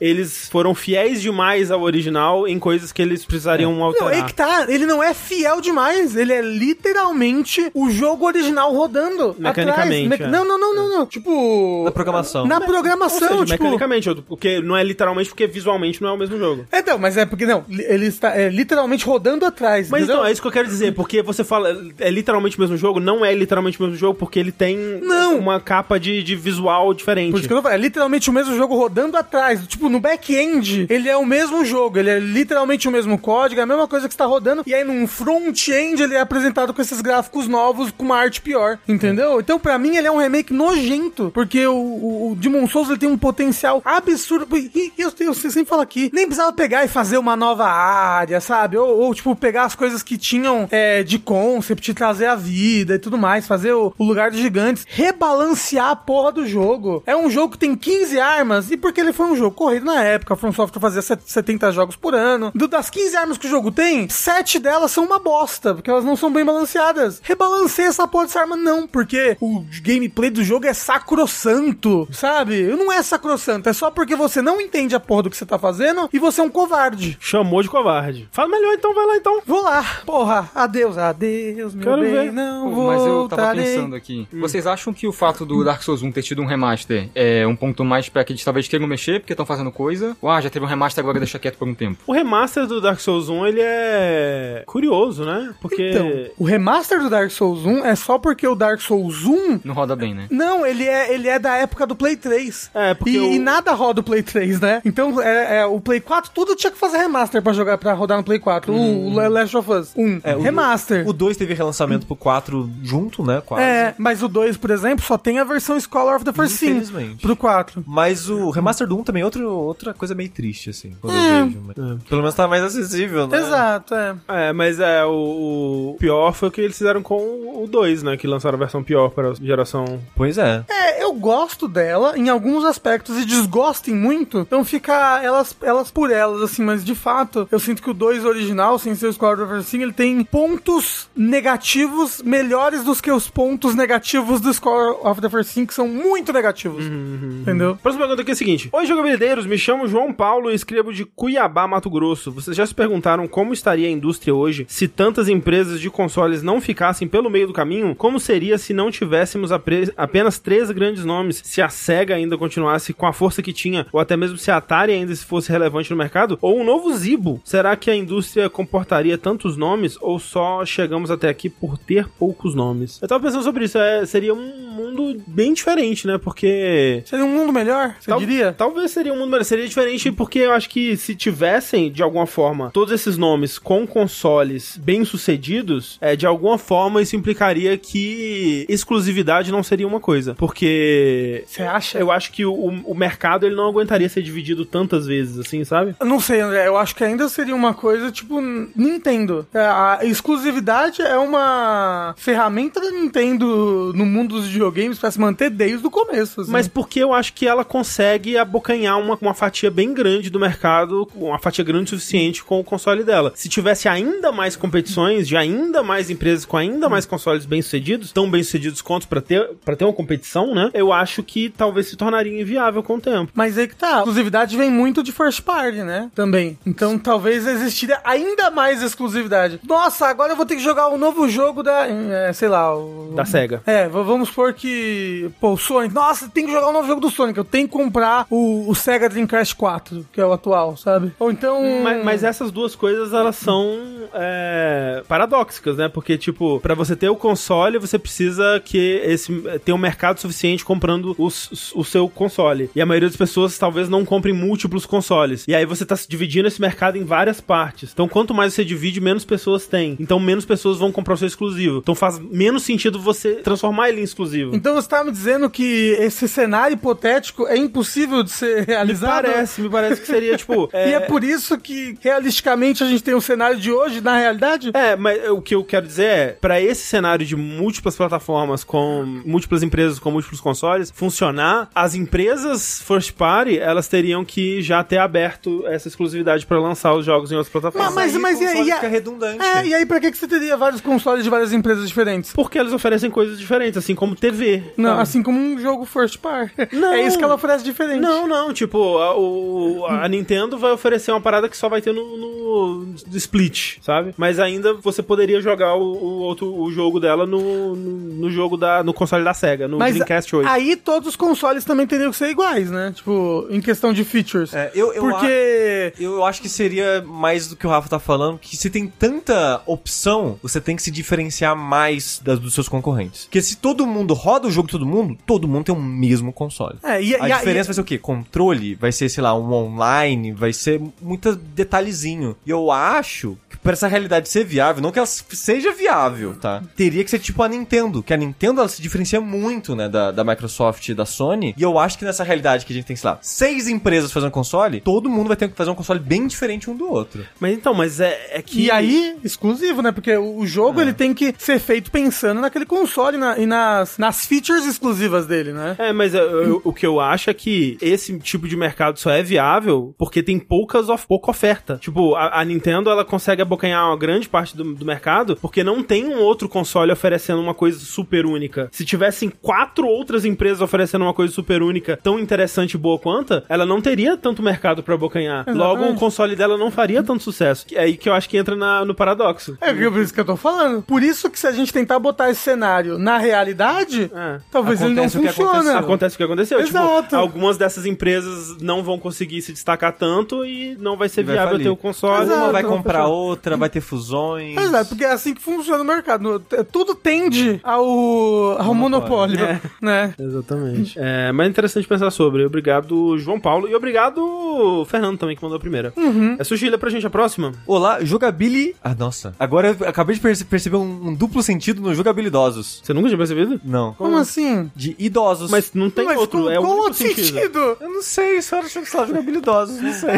[SPEAKER 1] eles foram fiéis demais ao original em coisas que eles precisariam
[SPEAKER 3] Não,
[SPEAKER 1] alterar.
[SPEAKER 3] aí que tá, ele não é fiel demais, ele é literalmente o jogo original rodando.
[SPEAKER 1] Mecanicamente,
[SPEAKER 3] atrás.
[SPEAKER 1] é.
[SPEAKER 3] Não, não, não, não, não. Tipo.
[SPEAKER 2] Na programação.
[SPEAKER 3] Na
[SPEAKER 1] Ou
[SPEAKER 3] programação,
[SPEAKER 1] seja,
[SPEAKER 3] tipo.
[SPEAKER 1] mecanicamente, porque não é literalmente porque visualmente não é o mesmo jogo.
[SPEAKER 3] É, Então, mas é porque não, ele está é, literalmente rodando atrás.
[SPEAKER 1] Mas
[SPEAKER 3] entendeu?
[SPEAKER 1] então, é isso que eu quero dizer, porque você fala, é literalmente o mesmo jogo, não é literalmente o mesmo jogo, porque ele tem
[SPEAKER 3] Não.
[SPEAKER 1] uma capa de, de visual diferente.
[SPEAKER 3] Por isso que eu tô falando, é literalmente o mesmo jogo rodando atrás. Tipo, no back-end, ele é o mesmo jogo, ele é literalmente o mesmo código, é a mesma coisa que está rodando. E aí, num front-end, ele é apresentado com esses gráficos novos, com uma arte pior, entendeu? Então, pra mim, ele é um remake nojento, porque o, o, o Demon Souls ele tem um potencial absurdo. E, e eu, eu sempre falo aqui, nem precisava pegar e fazer uma nova área, sabe? Ou, ou, tipo, pegar as coisas que tinham é, de concept, trazer a vida e tudo mais, fazer o, o lugar dos gigantes, rebalancear a porra do jogo. É um jogo que tem 15 armas, e porque ele foi um jogo corrido na época, a From Software fazia set- 70 jogos por ano. Do, das 15 armas que o jogo tem, 7 delas são uma bosta, porque elas não são bem balanceadas. Rebalanceia essa porra dessa arma, não, porque o gameplay do jogo é sacrossanto, sabe? Não é sacrossanto, é só porque você não entende a porra do que você tá fazendo e você é um covarde.
[SPEAKER 1] Chamou de covarde. Fala melhor então, vai lá então.
[SPEAKER 3] Vou lá, porra, adeus, adeus, meu
[SPEAKER 1] Quero
[SPEAKER 3] bem,
[SPEAKER 1] ver.
[SPEAKER 3] não
[SPEAKER 4] Pô, Mas eu tava pensando aqui. Vocês acham que o fato do Dark Souls 1 ter tido um remaster é um ponto mais pra que eles talvez queiram mexer porque estão fazendo coisa? Ou ah, já teve um remaster, agora deixa quieto por um tempo?
[SPEAKER 1] O remaster do Dark Souls 1, ele é curioso, né? Porque...
[SPEAKER 3] Então, o remaster do Dark Souls 1 é só porque o Dark Souls 1
[SPEAKER 4] Não roda bem, né?
[SPEAKER 3] Não, ele é, ele é da época do Play 3.
[SPEAKER 1] É, porque
[SPEAKER 3] e,
[SPEAKER 1] o-
[SPEAKER 3] e nada roda o Play 3, né? Então, é, é, o Play 4, tudo tinha que fazer remaster pra jogar, pra rodar no Play 4. O- O, Last of Us 1,
[SPEAKER 2] É, o-
[SPEAKER 3] remaster.
[SPEAKER 2] O 2 teve relançamento pro 4 junto, né? Quase.
[SPEAKER 3] É, mas o 2, por exemplo, só tem a versão Scholar of the First
[SPEAKER 2] Infelizmente.
[SPEAKER 3] pro 4.
[SPEAKER 2] Mas o remaster do 1 também é outro, outra coisa meio triste, assim, quando
[SPEAKER 3] É.
[SPEAKER 2] eu vejo. Mas- Pelo menos tá mais acessível, né?
[SPEAKER 3] Exato, é.
[SPEAKER 1] É, mas é, o, o pior foi o que eles fizeram com o 2, né? Que lançaram a versão pior para a geração.
[SPEAKER 2] Pois é.
[SPEAKER 3] É, eu gosto dela em alguns aspectos e desgosto em muito. Então fica elas, elas por elas, assim, mas de fato, eu sinto que o 2 original, sem ser o Squad of Assim, ele tem pontos negativos melhores dos que os pontos negativos do Squad of the First Thing, que são muito negativos. Entendeu?
[SPEAKER 1] Próxima pergunta aqui é a seguinte: Oi, jogabilideiros, me chamo João Paulo e escrevo de Cuiabá, Mato Grosso. Vocês já se perguntaram como estaria a indústria hoje se tantas empresas de consoles não ficassem pelo meio do caminho? Como seria se não tivéssemos apenas três grandes nomes? Se a SEGA ainda continuasse com a força que tinha, ou até mesmo se a Atari ainda fosse relevante no mercado? Ou um novo Zibo? Será que a indústria comportaria tantos nomes ou só chegamos até aqui por ter poucos nomes? Eu tava pensando sobre isso, é, seria um mundo bem diferente, né? Porque
[SPEAKER 3] Seria um mundo melhor, você
[SPEAKER 1] Tal-
[SPEAKER 3] diria?
[SPEAKER 1] Talvez seria um mundo melhor. Seria diferente porque eu acho que se tivessem, de alguma forma, todos esses nomes com consoles bem-sucedidos, é, de alguma forma isso implicaria que exclusividade não seria uma coisa. Porque
[SPEAKER 3] Você acha?
[SPEAKER 1] eu acho que o, o mercado ele não aguentaria ser dividido tantas vezes, assim, sabe?
[SPEAKER 3] Eu Não sei, André. Eu acho que ainda seria uma coisa tipo Nintendo. É, A exclusividade é uma ferramenta da Nintendo no mundo dos videogames pra se manter desde o começo. assim.
[SPEAKER 1] Mas porque eu acho que ela consegue abocanhar uma, uma fatia bem grande do mercado, uma fatia grande o suficiente com o console dela. Se tivesse ainda mais competições, de ainda mais empresas com ainda mais consoles bem-sucedidos, tão bem-sucedidos quanto pra ter, pra ter uma competição, né? Eu acho que talvez se tornaria inviável com o tempo.
[SPEAKER 3] Mas aí que tá. A exclusividade vem muito de first party, né? Também. Então talvez existiria ainda mais exclusividade. Nossa, agora eu vou ter que jogar um novo jogo da. é, sei lá. O...
[SPEAKER 1] Da SEGA.
[SPEAKER 3] É, vamos supor que. Pô, o Sonic. Nossa, tem que jogar um novo jogo do Sonic. Eu tenho que comprar o, o Sega Dreamcast 4, que é o atual, sabe? Ou então.
[SPEAKER 1] Mas, mas essas duas coisas, elas são é, paradóxicas, né? Porque, tipo, pra você ter o console, você precisa que esse ter um mercado suficiente comprando os- o seu console. E a maioria das pessoas talvez não comprem múltiplos consoles. E aí você tá dividindo esse mercado em várias partes. Então, quanto mais você divide, menos pessoas tem. Então, menos pessoas vão comprar o seu exclusivo. Então, faz menos sentido você transformar ele em exclusivo.
[SPEAKER 3] Então você tá me dizendo que esse cenário hipotético é impossível de ser
[SPEAKER 1] Me
[SPEAKER 3] realizado?
[SPEAKER 1] parece, me parece que seria, tipo... [laughs]
[SPEAKER 3] E é por isso que, realisticamente, a gente tem o cenário de hoje, na realidade?
[SPEAKER 1] É, mas o que eu quero dizer é, pra esse cenário de múltiplas plataformas com múltiplas empresas com múltiplos consoles funcionar, as empresas first party, elas teriam que já ter aberto essa exclusividade pra lançar os jogos em outras plataformas.
[SPEAKER 3] Mas-
[SPEAKER 2] aí
[SPEAKER 3] mas
[SPEAKER 2] o
[SPEAKER 3] e aí-
[SPEAKER 2] fica redundante.
[SPEAKER 3] É, e aí pra que que você teria vários consoles de várias empresas diferentes?
[SPEAKER 1] Porque eles oferecem coisas diferentes, assim como TV.
[SPEAKER 3] Não,
[SPEAKER 1] sabe?
[SPEAKER 3] assim como um jogo first party.
[SPEAKER 1] Não.
[SPEAKER 3] É isso que ela oferece diferente.
[SPEAKER 1] Não, não, tipo, a, o- a Nintendo vai oferecer uma parada que só vai ter no, no- Split, sabe? Mas ainda você poderia jogar o, o outro o jogo dela no, no, no jogo da no console da Sega, no
[SPEAKER 3] Mas
[SPEAKER 1] Dreamcast 8.
[SPEAKER 3] aí todos os consoles também teriam que ser iguais, né? Tipo, em questão de features.
[SPEAKER 2] É, eu, eu
[SPEAKER 3] Porque...
[SPEAKER 2] Eu acho que seria mais do que o Rafa tá falando, que se tem tanta opção, você tem que se diferenciar mais das, dos seus concorrentes. Porque se todo mundo roda o jogo de todo mundo, todo mundo tem o mesmo console.
[SPEAKER 3] É, e,
[SPEAKER 2] A
[SPEAKER 3] e-
[SPEAKER 2] diferença
[SPEAKER 3] e-
[SPEAKER 2] vai ser o quê? Controle? Vai ser, sei lá, um online? Vai ser muito detalhezinho. E eu acho pra essa realidade ser viável, não que ela seja viável, tá? Teria que ser tipo a Nintendo, que a Nintendo ela se diferencia muito, né, da, da Microsoft e da Sony. E eu acho que nessa realidade que a gente tem, sei lá, seis empresas fazendo console, todo mundo vai ter que fazer um console bem diferente um do outro.
[SPEAKER 1] Mas então, mas é, é que.
[SPEAKER 3] E aí, exclusivo, né? Porque o jogo ele tem que ser feito pensando naquele console na- e nas, nas features exclusivas dele, né?
[SPEAKER 1] É, mas eu- eu- o que eu acho é que esse tipo de mercado só é viável porque tem poucas of- pouca oferta. Tipo, a, a Nintendo ela consegue abocanhar uma grande parte do, do mercado porque não tem um outro console oferecendo uma coisa super única. Se tivessem quatro outras empresas oferecendo uma coisa super única, tão interessante e boa quanto, ela não teria tanto mercado pra abocanhar. Logo, o console dela não faria tanto sucesso. É aí que eu acho que entra na- no paradoxo.
[SPEAKER 3] É por isso que eu tô falando. Por isso que se a gente tentar botar esse cenário na realidade,
[SPEAKER 1] É.
[SPEAKER 3] talvez ele não
[SPEAKER 2] Acontece o que
[SPEAKER 3] funcione.
[SPEAKER 1] Acontece o que aconteceu.
[SPEAKER 3] Exato.
[SPEAKER 1] Tipo, algumas dessas empresas não vão conseguir se destacar tanto e não vai ser
[SPEAKER 2] Vai
[SPEAKER 1] viável
[SPEAKER 2] falir.
[SPEAKER 1] ter o console.
[SPEAKER 3] Exato.
[SPEAKER 2] Uma vai comprar
[SPEAKER 3] pessoal.
[SPEAKER 2] Outra, vai ter fusões.
[SPEAKER 3] Exato, porque é assim que funciona o mercado. Tudo tende ao, ao monopólio,
[SPEAKER 1] É.
[SPEAKER 3] né?
[SPEAKER 1] Exatamente. É, mas é interessante pensar sobre. Obrigado, João Paulo. E obrigado, Fernando também, que mandou a primeira. É Sugila pra gente a próxima?
[SPEAKER 2] Olá, jogabili... Ah, nossa. Agora eu acabei de perce- perceber um, um duplo sentido no jogabilidosos.
[SPEAKER 1] Você nunca tinha percebido?
[SPEAKER 2] Não.
[SPEAKER 3] Como assim?
[SPEAKER 2] De idosos.
[SPEAKER 1] Mas não tem
[SPEAKER 3] Mas
[SPEAKER 1] outro,
[SPEAKER 3] qual,
[SPEAKER 1] é
[SPEAKER 3] qual outro
[SPEAKER 1] sentido.
[SPEAKER 3] sentido?
[SPEAKER 2] Eu não sei, só achou que você jogabilidosos, não sei.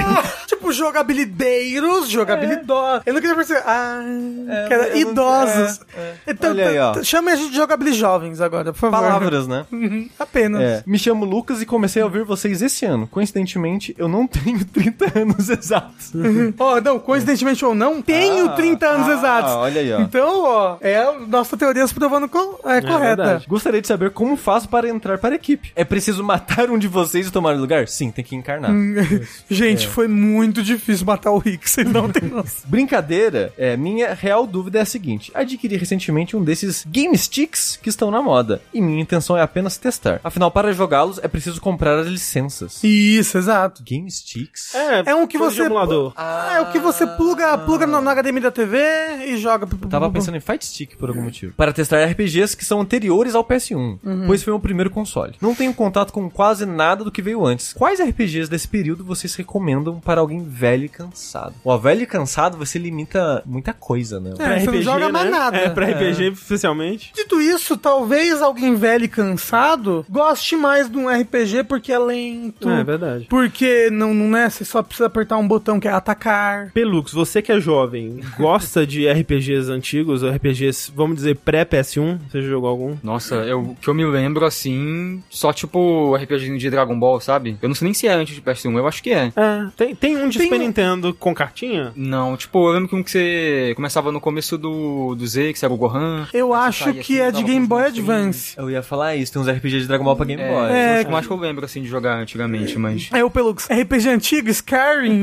[SPEAKER 3] tipo, jogabilideiros, jogabilidosos. Eu não queria perceber. Ah,
[SPEAKER 2] É,
[SPEAKER 3] que era idosos.
[SPEAKER 2] é, é.
[SPEAKER 3] Então,
[SPEAKER 2] Olha aí, ó.
[SPEAKER 3] t- chame a gente de jogabilis jovens agora, por favor.
[SPEAKER 2] Palavras, né?
[SPEAKER 3] Uhum, [laughs] Apenas.
[SPEAKER 2] É. Me chamo Lucas e comecei a ouvir vocês esse ano. Coincidentemente, eu não [laughs] tenho 30 anos exatos.
[SPEAKER 3] Ó, não, coincidentemente ou não, tenho
[SPEAKER 2] Ah,
[SPEAKER 3] 30 anos
[SPEAKER 2] ah,
[SPEAKER 3] exatos.
[SPEAKER 2] olha aí, ó.
[SPEAKER 3] Então, ó, é a nossa teoria se provando co- é, correta.
[SPEAKER 1] verdade.
[SPEAKER 2] Gostaria de saber como faço para entrar para a equipe. É preciso matar um de vocês e tomar o lugar? Sim, tem que encarnar. [laughs]
[SPEAKER 3] Gente, foi muito difícil matar o Rick, vocês não têm noção.
[SPEAKER 2] Brincadeira, é, minha real dúvida é a seguinte: adquiri recentemente um desses Game Sticks que estão na moda, e minha intenção é apenas testar. Afinal, para jogá-los é preciso comprar as licenças.
[SPEAKER 3] Isso, exato.
[SPEAKER 2] Game Sticks?
[SPEAKER 1] É,
[SPEAKER 3] É um que você.
[SPEAKER 1] emulador.
[SPEAKER 3] Ah, é o que você pluga, pluga no, no HDMI da TV e joga.
[SPEAKER 2] Eu tava pensando em Fight Stick por algum motivo. Para testar RPGs que são anteriores ao PS1, pois foi o primeiro console. Não tenho contato com quase nada do que veio antes. Quais RPGs desse período vocês recomendam para alguém velho e cansado? O velho e cansado você limita muita coisa, né?
[SPEAKER 3] É, você não joga mais nada.
[SPEAKER 1] É, pra RPG especialmente.
[SPEAKER 3] Dito isso, talvez alguém velho e cansado goste mais de um RPG porque é lento.
[SPEAKER 1] É, verdade.
[SPEAKER 3] Porque não, não é, você só precisa apertar um botão que é atacar.
[SPEAKER 1] Pelux, você que é jovem, gosta de RPGs antigos, ou RPGs, vamos dizer, pré-PS1? Você já jogou algum?
[SPEAKER 4] Nossa, eu, que eu me lembro assim, só tipo RPG de Dragon Ball, sabe? Eu não sei nem se é antes de PS1, eu acho que é.
[SPEAKER 1] É, tem, tem um de
[SPEAKER 3] Tem
[SPEAKER 1] Super
[SPEAKER 3] um-
[SPEAKER 1] Nintendo com cartinha?
[SPEAKER 4] Não, tipo, eu que um que você começava no começo do, do Z, que você era o Gohan.
[SPEAKER 3] Eu acho que
[SPEAKER 4] assim,
[SPEAKER 3] é de Game Boy. Advance.
[SPEAKER 2] Eu ia falar isso, tem uns RPGs de Dragon Ball pra Game
[SPEAKER 4] É,
[SPEAKER 2] Boy.
[SPEAKER 3] É,
[SPEAKER 4] é, que mais que eu lembro assim de jogar antigamente, mas.
[SPEAKER 3] É o Pelux. RPG antigo, Skyrim.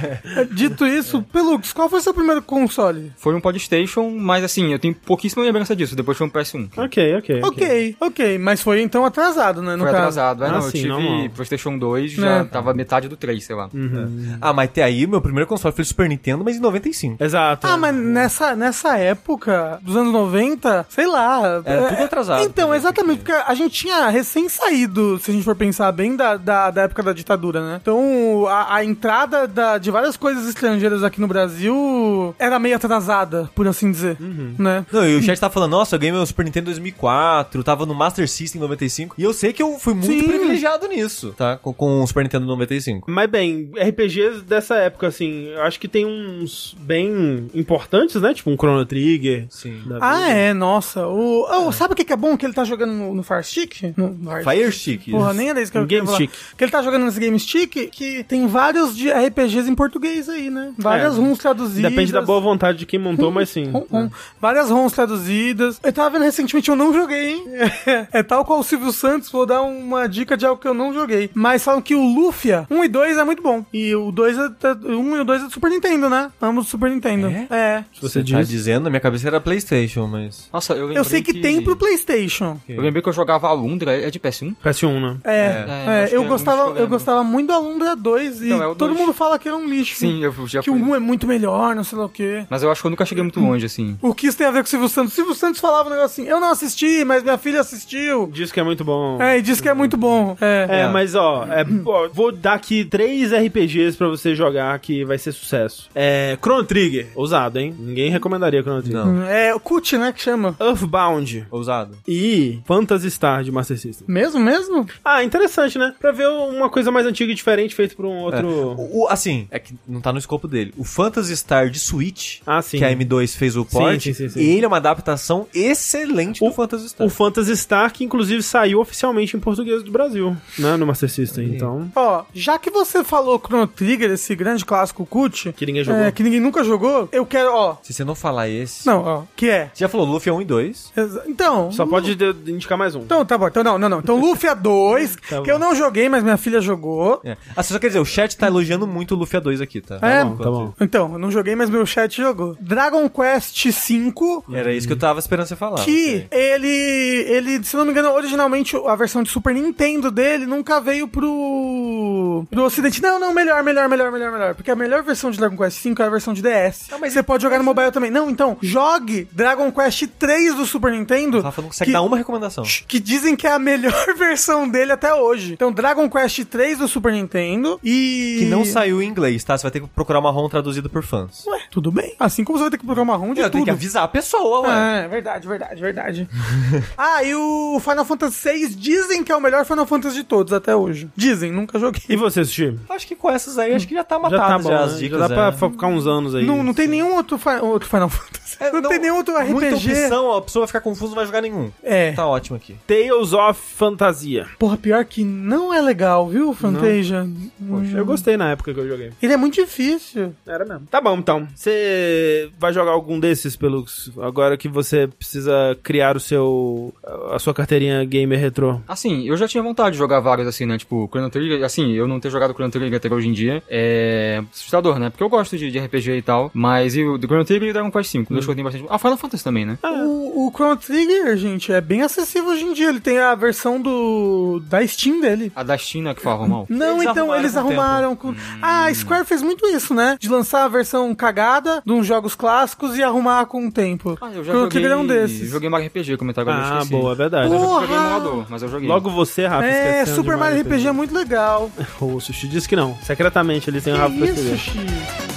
[SPEAKER 3] [laughs] Dito isso, Pelux, qual foi seu primeiro console?
[SPEAKER 4] Foi um Polystation, mas assim, eu tenho pouquíssima lembrança disso, depois foi um PS1.
[SPEAKER 1] Ok, ok.
[SPEAKER 3] Ok, ok, mas foi então atrasado, né? No
[SPEAKER 4] Foi
[SPEAKER 3] caso.
[SPEAKER 4] atrasado, é,
[SPEAKER 1] Ah,
[SPEAKER 4] não,
[SPEAKER 1] sim,
[SPEAKER 4] eu tive
[SPEAKER 1] normal.
[SPEAKER 4] PlayStation 2, já
[SPEAKER 3] É.
[SPEAKER 4] tava metade do 3, sei lá.
[SPEAKER 2] Ah, mas até aí, meu primeiro console foi o Super Nintendo, mas em 95.
[SPEAKER 1] Exato.
[SPEAKER 3] Ah, mas nessa, nessa época, dos anos 90, sei lá.
[SPEAKER 2] Era
[SPEAKER 3] é-
[SPEAKER 2] tudo atrasado.
[SPEAKER 3] Então, exatamente, porque a gente tinha recém saído, se a gente for pensar bem, da, da, da época da ditadura, né? Então, a, a entrada da- de várias coisas estrangeiras aqui no Brasil era meio atrasada, por assim dizer, né?
[SPEAKER 2] Não, e o chat tava falando, nossa, eu ganhei meu Super Nintendo em 2004, tava no Master System em 95, e eu sei que eu fui muito
[SPEAKER 3] Sim.
[SPEAKER 2] privilegiado nisso, tá? Com, com o Super Nintendo 95.
[SPEAKER 1] Mas bem, RPGs dessa época, assim, eu acho que tem uns bem importantes, né? Tipo um Chrono Trigger.
[SPEAKER 2] Sim.
[SPEAKER 3] Ah, é, nossa. O, oh, Sabe o que que é bom que ele tá jogando no, no Fire Stick? No, no Fire
[SPEAKER 2] Fire Stick.
[SPEAKER 3] Porra, nem era isso que eu
[SPEAKER 1] Game
[SPEAKER 3] falar.
[SPEAKER 1] Stick.
[SPEAKER 3] Que ele tá jogando nesse Game Stick, que tem vários de RPGs em português aí, né? Várias
[SPEAKER 1] É.
[SPEAKER 3] ROMs traduzidas.
[SPEAKER 1] Depende da boa vontade de quem montou, mas sim. [laughs]
[SPEAKER 3] Rom- rom. Várias ROMs traduzidas. Eu tava vendo recentemente, eu não joguei, hein? [laughs] É, tal qual o Silvio Santos, vou dar uma dica de algo que eu não joguei. Mas falam que o Lufia 1 e 2 é muito bom. E o 2 é, é- um e o 2 é do Super Nintendo, né? Ambos do Super Nintendo.
[SPEAKER 2] É?
[SPEAKER 3] É.
[SPEAKER 1] Se você
[SPEAKER 2] Tá
[SPEAKER 1] diz.
[SPEAKER 2] dizendo, na minha cabeça era Playstation, mas...
[SPEAKER 4] Nossa, eu lembrei
[SPEAKER 3] Eu sei que, tem pro PlayStation.
[SPEAKER 4] Eu lembrei que eu jogava Alundra, é de PS1?
[SPEAKER 1] PS1, né?
[SPEAKER 3] É,
[SPEAKER 4] É,
[SPEAKER 3] é, eu
[SPEAKER 4] que é
[SPEAKER 3] gostava,
[SPEAKER 4] que eu
[SPEAKER 3] eu
[SPEAKER 4] lembro.
[SPEAKER 3] gostava muito do Alundra 2 e
[SPEAKER 4] Então, é
[SPEAKER 3] todo
[SPEAKER 4] dois.
[SPEAKER 3] mundo fala que era um lixo.
[SPEAKER 4] Sim, eu já
[SPEAKER 3] que o
[SPEAKER 4] fui.
[SPEAKER 3] 1 é muito melhor, não sei lá o quê.
[SPEAKER 4] Mas eu acho que eu nunca cheguei muito longe, assim. [laughs]
[SPEAKER 3] O que isso tem a ver com o Silvio Santos? O Silvio Santos falava um negócio assim, eu não assisti, mas minha filha assistiu.
[SPEAKER 1] Diz que é muito bom.
[SPEAKER 3] É, e disse que é muito bom. É.
[SPEAKER 1] É,
[SPEAKER 2] É.
[SPEAKER 1] mas ó, é, ó, vou dar aqui três RPGs pra você jogar que vai ser sucesso. É, Chrono Trigger, ousado, hein? Ninguém recomendaria Chrono Trigger.
[SPEAKER 2] Não.
[SPEAKER 3] É o CUT, né, que chama.
[SPEAKER 1] Earthbound
[SPEAKER 2] Ousado.
[SPEAKER 1] e Phantasy Star de Master System.
[SPEAKER 3] Mesmo, mesmo?
[SPEAKER 1] Ah, interessante, né? Pra ver uma coisa mais antiga e diferente feito por um outro.
[SPEAKER 2] O, o- assim, é que não tá no escopo dele. O Phantasy Star de Switch,
[SPEAKER 1] Ah, sim.
[SPEAKER 2] que a M2 fez o port,
[SPEAKER 1] sim, sim, sim.
[SPEAKER 2] ele é uma adaptação excelente do Phantasy Star.
[SPEAKER 1] O Phantasy Star, que inclusive saiu oficialmente em português do Brasil, né? No Master System. Então.
[SPEAKER 3] Ó, já que você falou Chrono Trigger, esse grande clássico CUT,
[SPEAKER 1] Que ninguém jogou.
[SPEAKER 3] é, que ninguém nunca jogou, eu quero, ó.
[SPEAKER 2] Se você não falar esse...
[SPEAKER 3] Não, ó, que é.
[SPEAKER 2] Você já falou Luffy 1 e 2.
[SPEAKER 3] Exa- Então.
[SPEAKER 1] Só pode de- de indicar mais um.
[SPEAKER 3] Então, tá bom. Então, não, não, não. Então, Luffy 2,
[SPEAKER 1] Tá
[SPEAKER 3] que
[SPEAKER 1] bom.
[SPEAKER 3] eu não joguei, mas minha filha jogou.
[SPEAKER 2] É. Ah, só quer dizer, o chat tá elogiando muito o Luffy 2 aqui, tá?
[SPEAKER 3] É,
[SPEAKER 1] bom, tá bom.
[SPEAKER 3] Então, eu não joguei, mas meu chat jogou. Dragon Quest V,
[SPEAKER 2] Era isso que eu tava esperando você falar.
[SPEAKER 3] que
[SPEAKER 2] ok.
[SPEAKER 3] ele, ele, se não me engano, originalmente a versão de Super Nintendo dele nunca veio pro do, do ocidente. Não, não, melhor, melhor, melhor, melhor, melhor. Porque a melhor versão de Dragon Quest V é a versão de DS.
[SPEAKER 2] Ah, mas
[SPEAKER 3] Você pode jogar no mobile também. Não, então, jogue Dragon Quest 3 do Super Nintendo.
[SPEAKER 2] O Rafa não consegue
[SPEAKER 3] que-
[SPEAKER 2] dar uma recomendação.
[SPEAKER 3] que dizem que é a melhor [laughs] versão dele até hoje. Então, Dragon Quest 3 do Super Nintendo e...
[SPEAKER 2] Que não saiu em inglês, tá? Você vai ter que procurar uma ROM traduzida por fãs.
[SPEAKER 3] Ué, tudo bem. Assim como você vai ter que procurar uma ROM de
[SPEAKER 2] Eu tenho
[SPEAKER 3] tudo.
[SPEAKER 2] que avisar a pessoa, ué.
[SPEAKER 3] É, verdade, verdade, verdade. [laughs] ah, e o Final Fantasy VI dizem que é o melhor Final Fantasy de todos até hoje. Dizem, nunca joguei.
[SPEAKER 1] E você, Sushi?
[SPEAKER 2] Acho que com essas aí, acho que já tá
[SPEAKER 1] Já
[SPEAKER 2] matado
[SPEAKER 1] tá
[SPEAKER 2] já,
[SPEAKER 1] bom,
[SPEAKER 2] as
[SPEAKER 1] né?
[SPEAKER 2] dicas.
[SPEAKER 1] Já dá
[SPEAKER 2] é.
[SPEAKER 1] pra ficar uns anos aí.
[SPEAKER 3] Não, não tem nenhum outro, outro Final [laughs] Fantasy.
[SPEAKER 2] É,
[SPEAKER 3] não, tem nenhum outro RPG.
[SPEAKER 2] Muita opção, a pessoa vai ficar confusa, não vai jogar nenhum.
[SPEAKER 3] É.
[SPEAKER 2] Tá ótimo aqui.
[SPEAKER 1] Tales of Fantasia.
[SPEAKER 3] Porra, pior que não é legal, viu, Fantasia?
[SPEAKER 1] Poxa, eu gostei na época que eu joguei.
[SPEAKER 3] Ele é muito difícil.
[SPEAKER 1] Era mesmo. Tá bom, então. Você vai jogar algum desses pelos agora que você precisa criar o seu a sua carteirinha gamer retrô?
[SPEAKER 4] Assim, eu já tinha vontade de jogar vários assim, né? Tipo, Chrono Trigger, assim, eu não ter jogado Chrono Trigger até hoje em dia é assustador, né? Porque eu gosto de, de RPG e tal, mas e o do Chrono Trigger e o Dragon Quest V, dois que eu tenho bastante. Ah, Final Fantasy também, né?
[SPEAKER 3] O, o Chrono Trigger, gente, é bem acessível hoje em dia. Ele tem a versão do da Steam dele.
[SPEAKER 4] A da China que fala mal.
[SPEAKER 3] Não,
[SPEAKER 2] Eles
[SPEAKER 3] então
[SPEAKER 2] arrumaram
[SPEAKER 3] eles arrumaram com. Ah, a Square fez muito isso, né? De lançar a versão cagada de uns jogos clássicos e arrumar com o tempo.
[SPEAKER 4] Ah, eu já
[SPEAKER 3] Chrono
[SPEAKER 4] joguei,
[SPEAKER 3] Trigger é um desses.
[SPEAKER 4] joguei Mario RPG, comentário agora eu
[SPEAKER 1] Ah,
[SPEAKER 4] esqueci.
[SPEAKER 1] boa, é verdade.
[SPEAKER 4] Eu não
[SPEAKER 3] Porra!
[SPEAKER 4] joguei no emulador, mas eu joguei.
[SPEAKER 1] Logo você, Rafa,
[SPEAKER 3] É, Super
[SPEAKER 1] de
[SPEAKER 3] Mario RPG é muito legal. [laughs]
[SPEAKER 1] O Sushi disse que não. Secretamente ele tem o Rafa
[SPEAKER 3] isso,
[SPEAKER 1] escrever.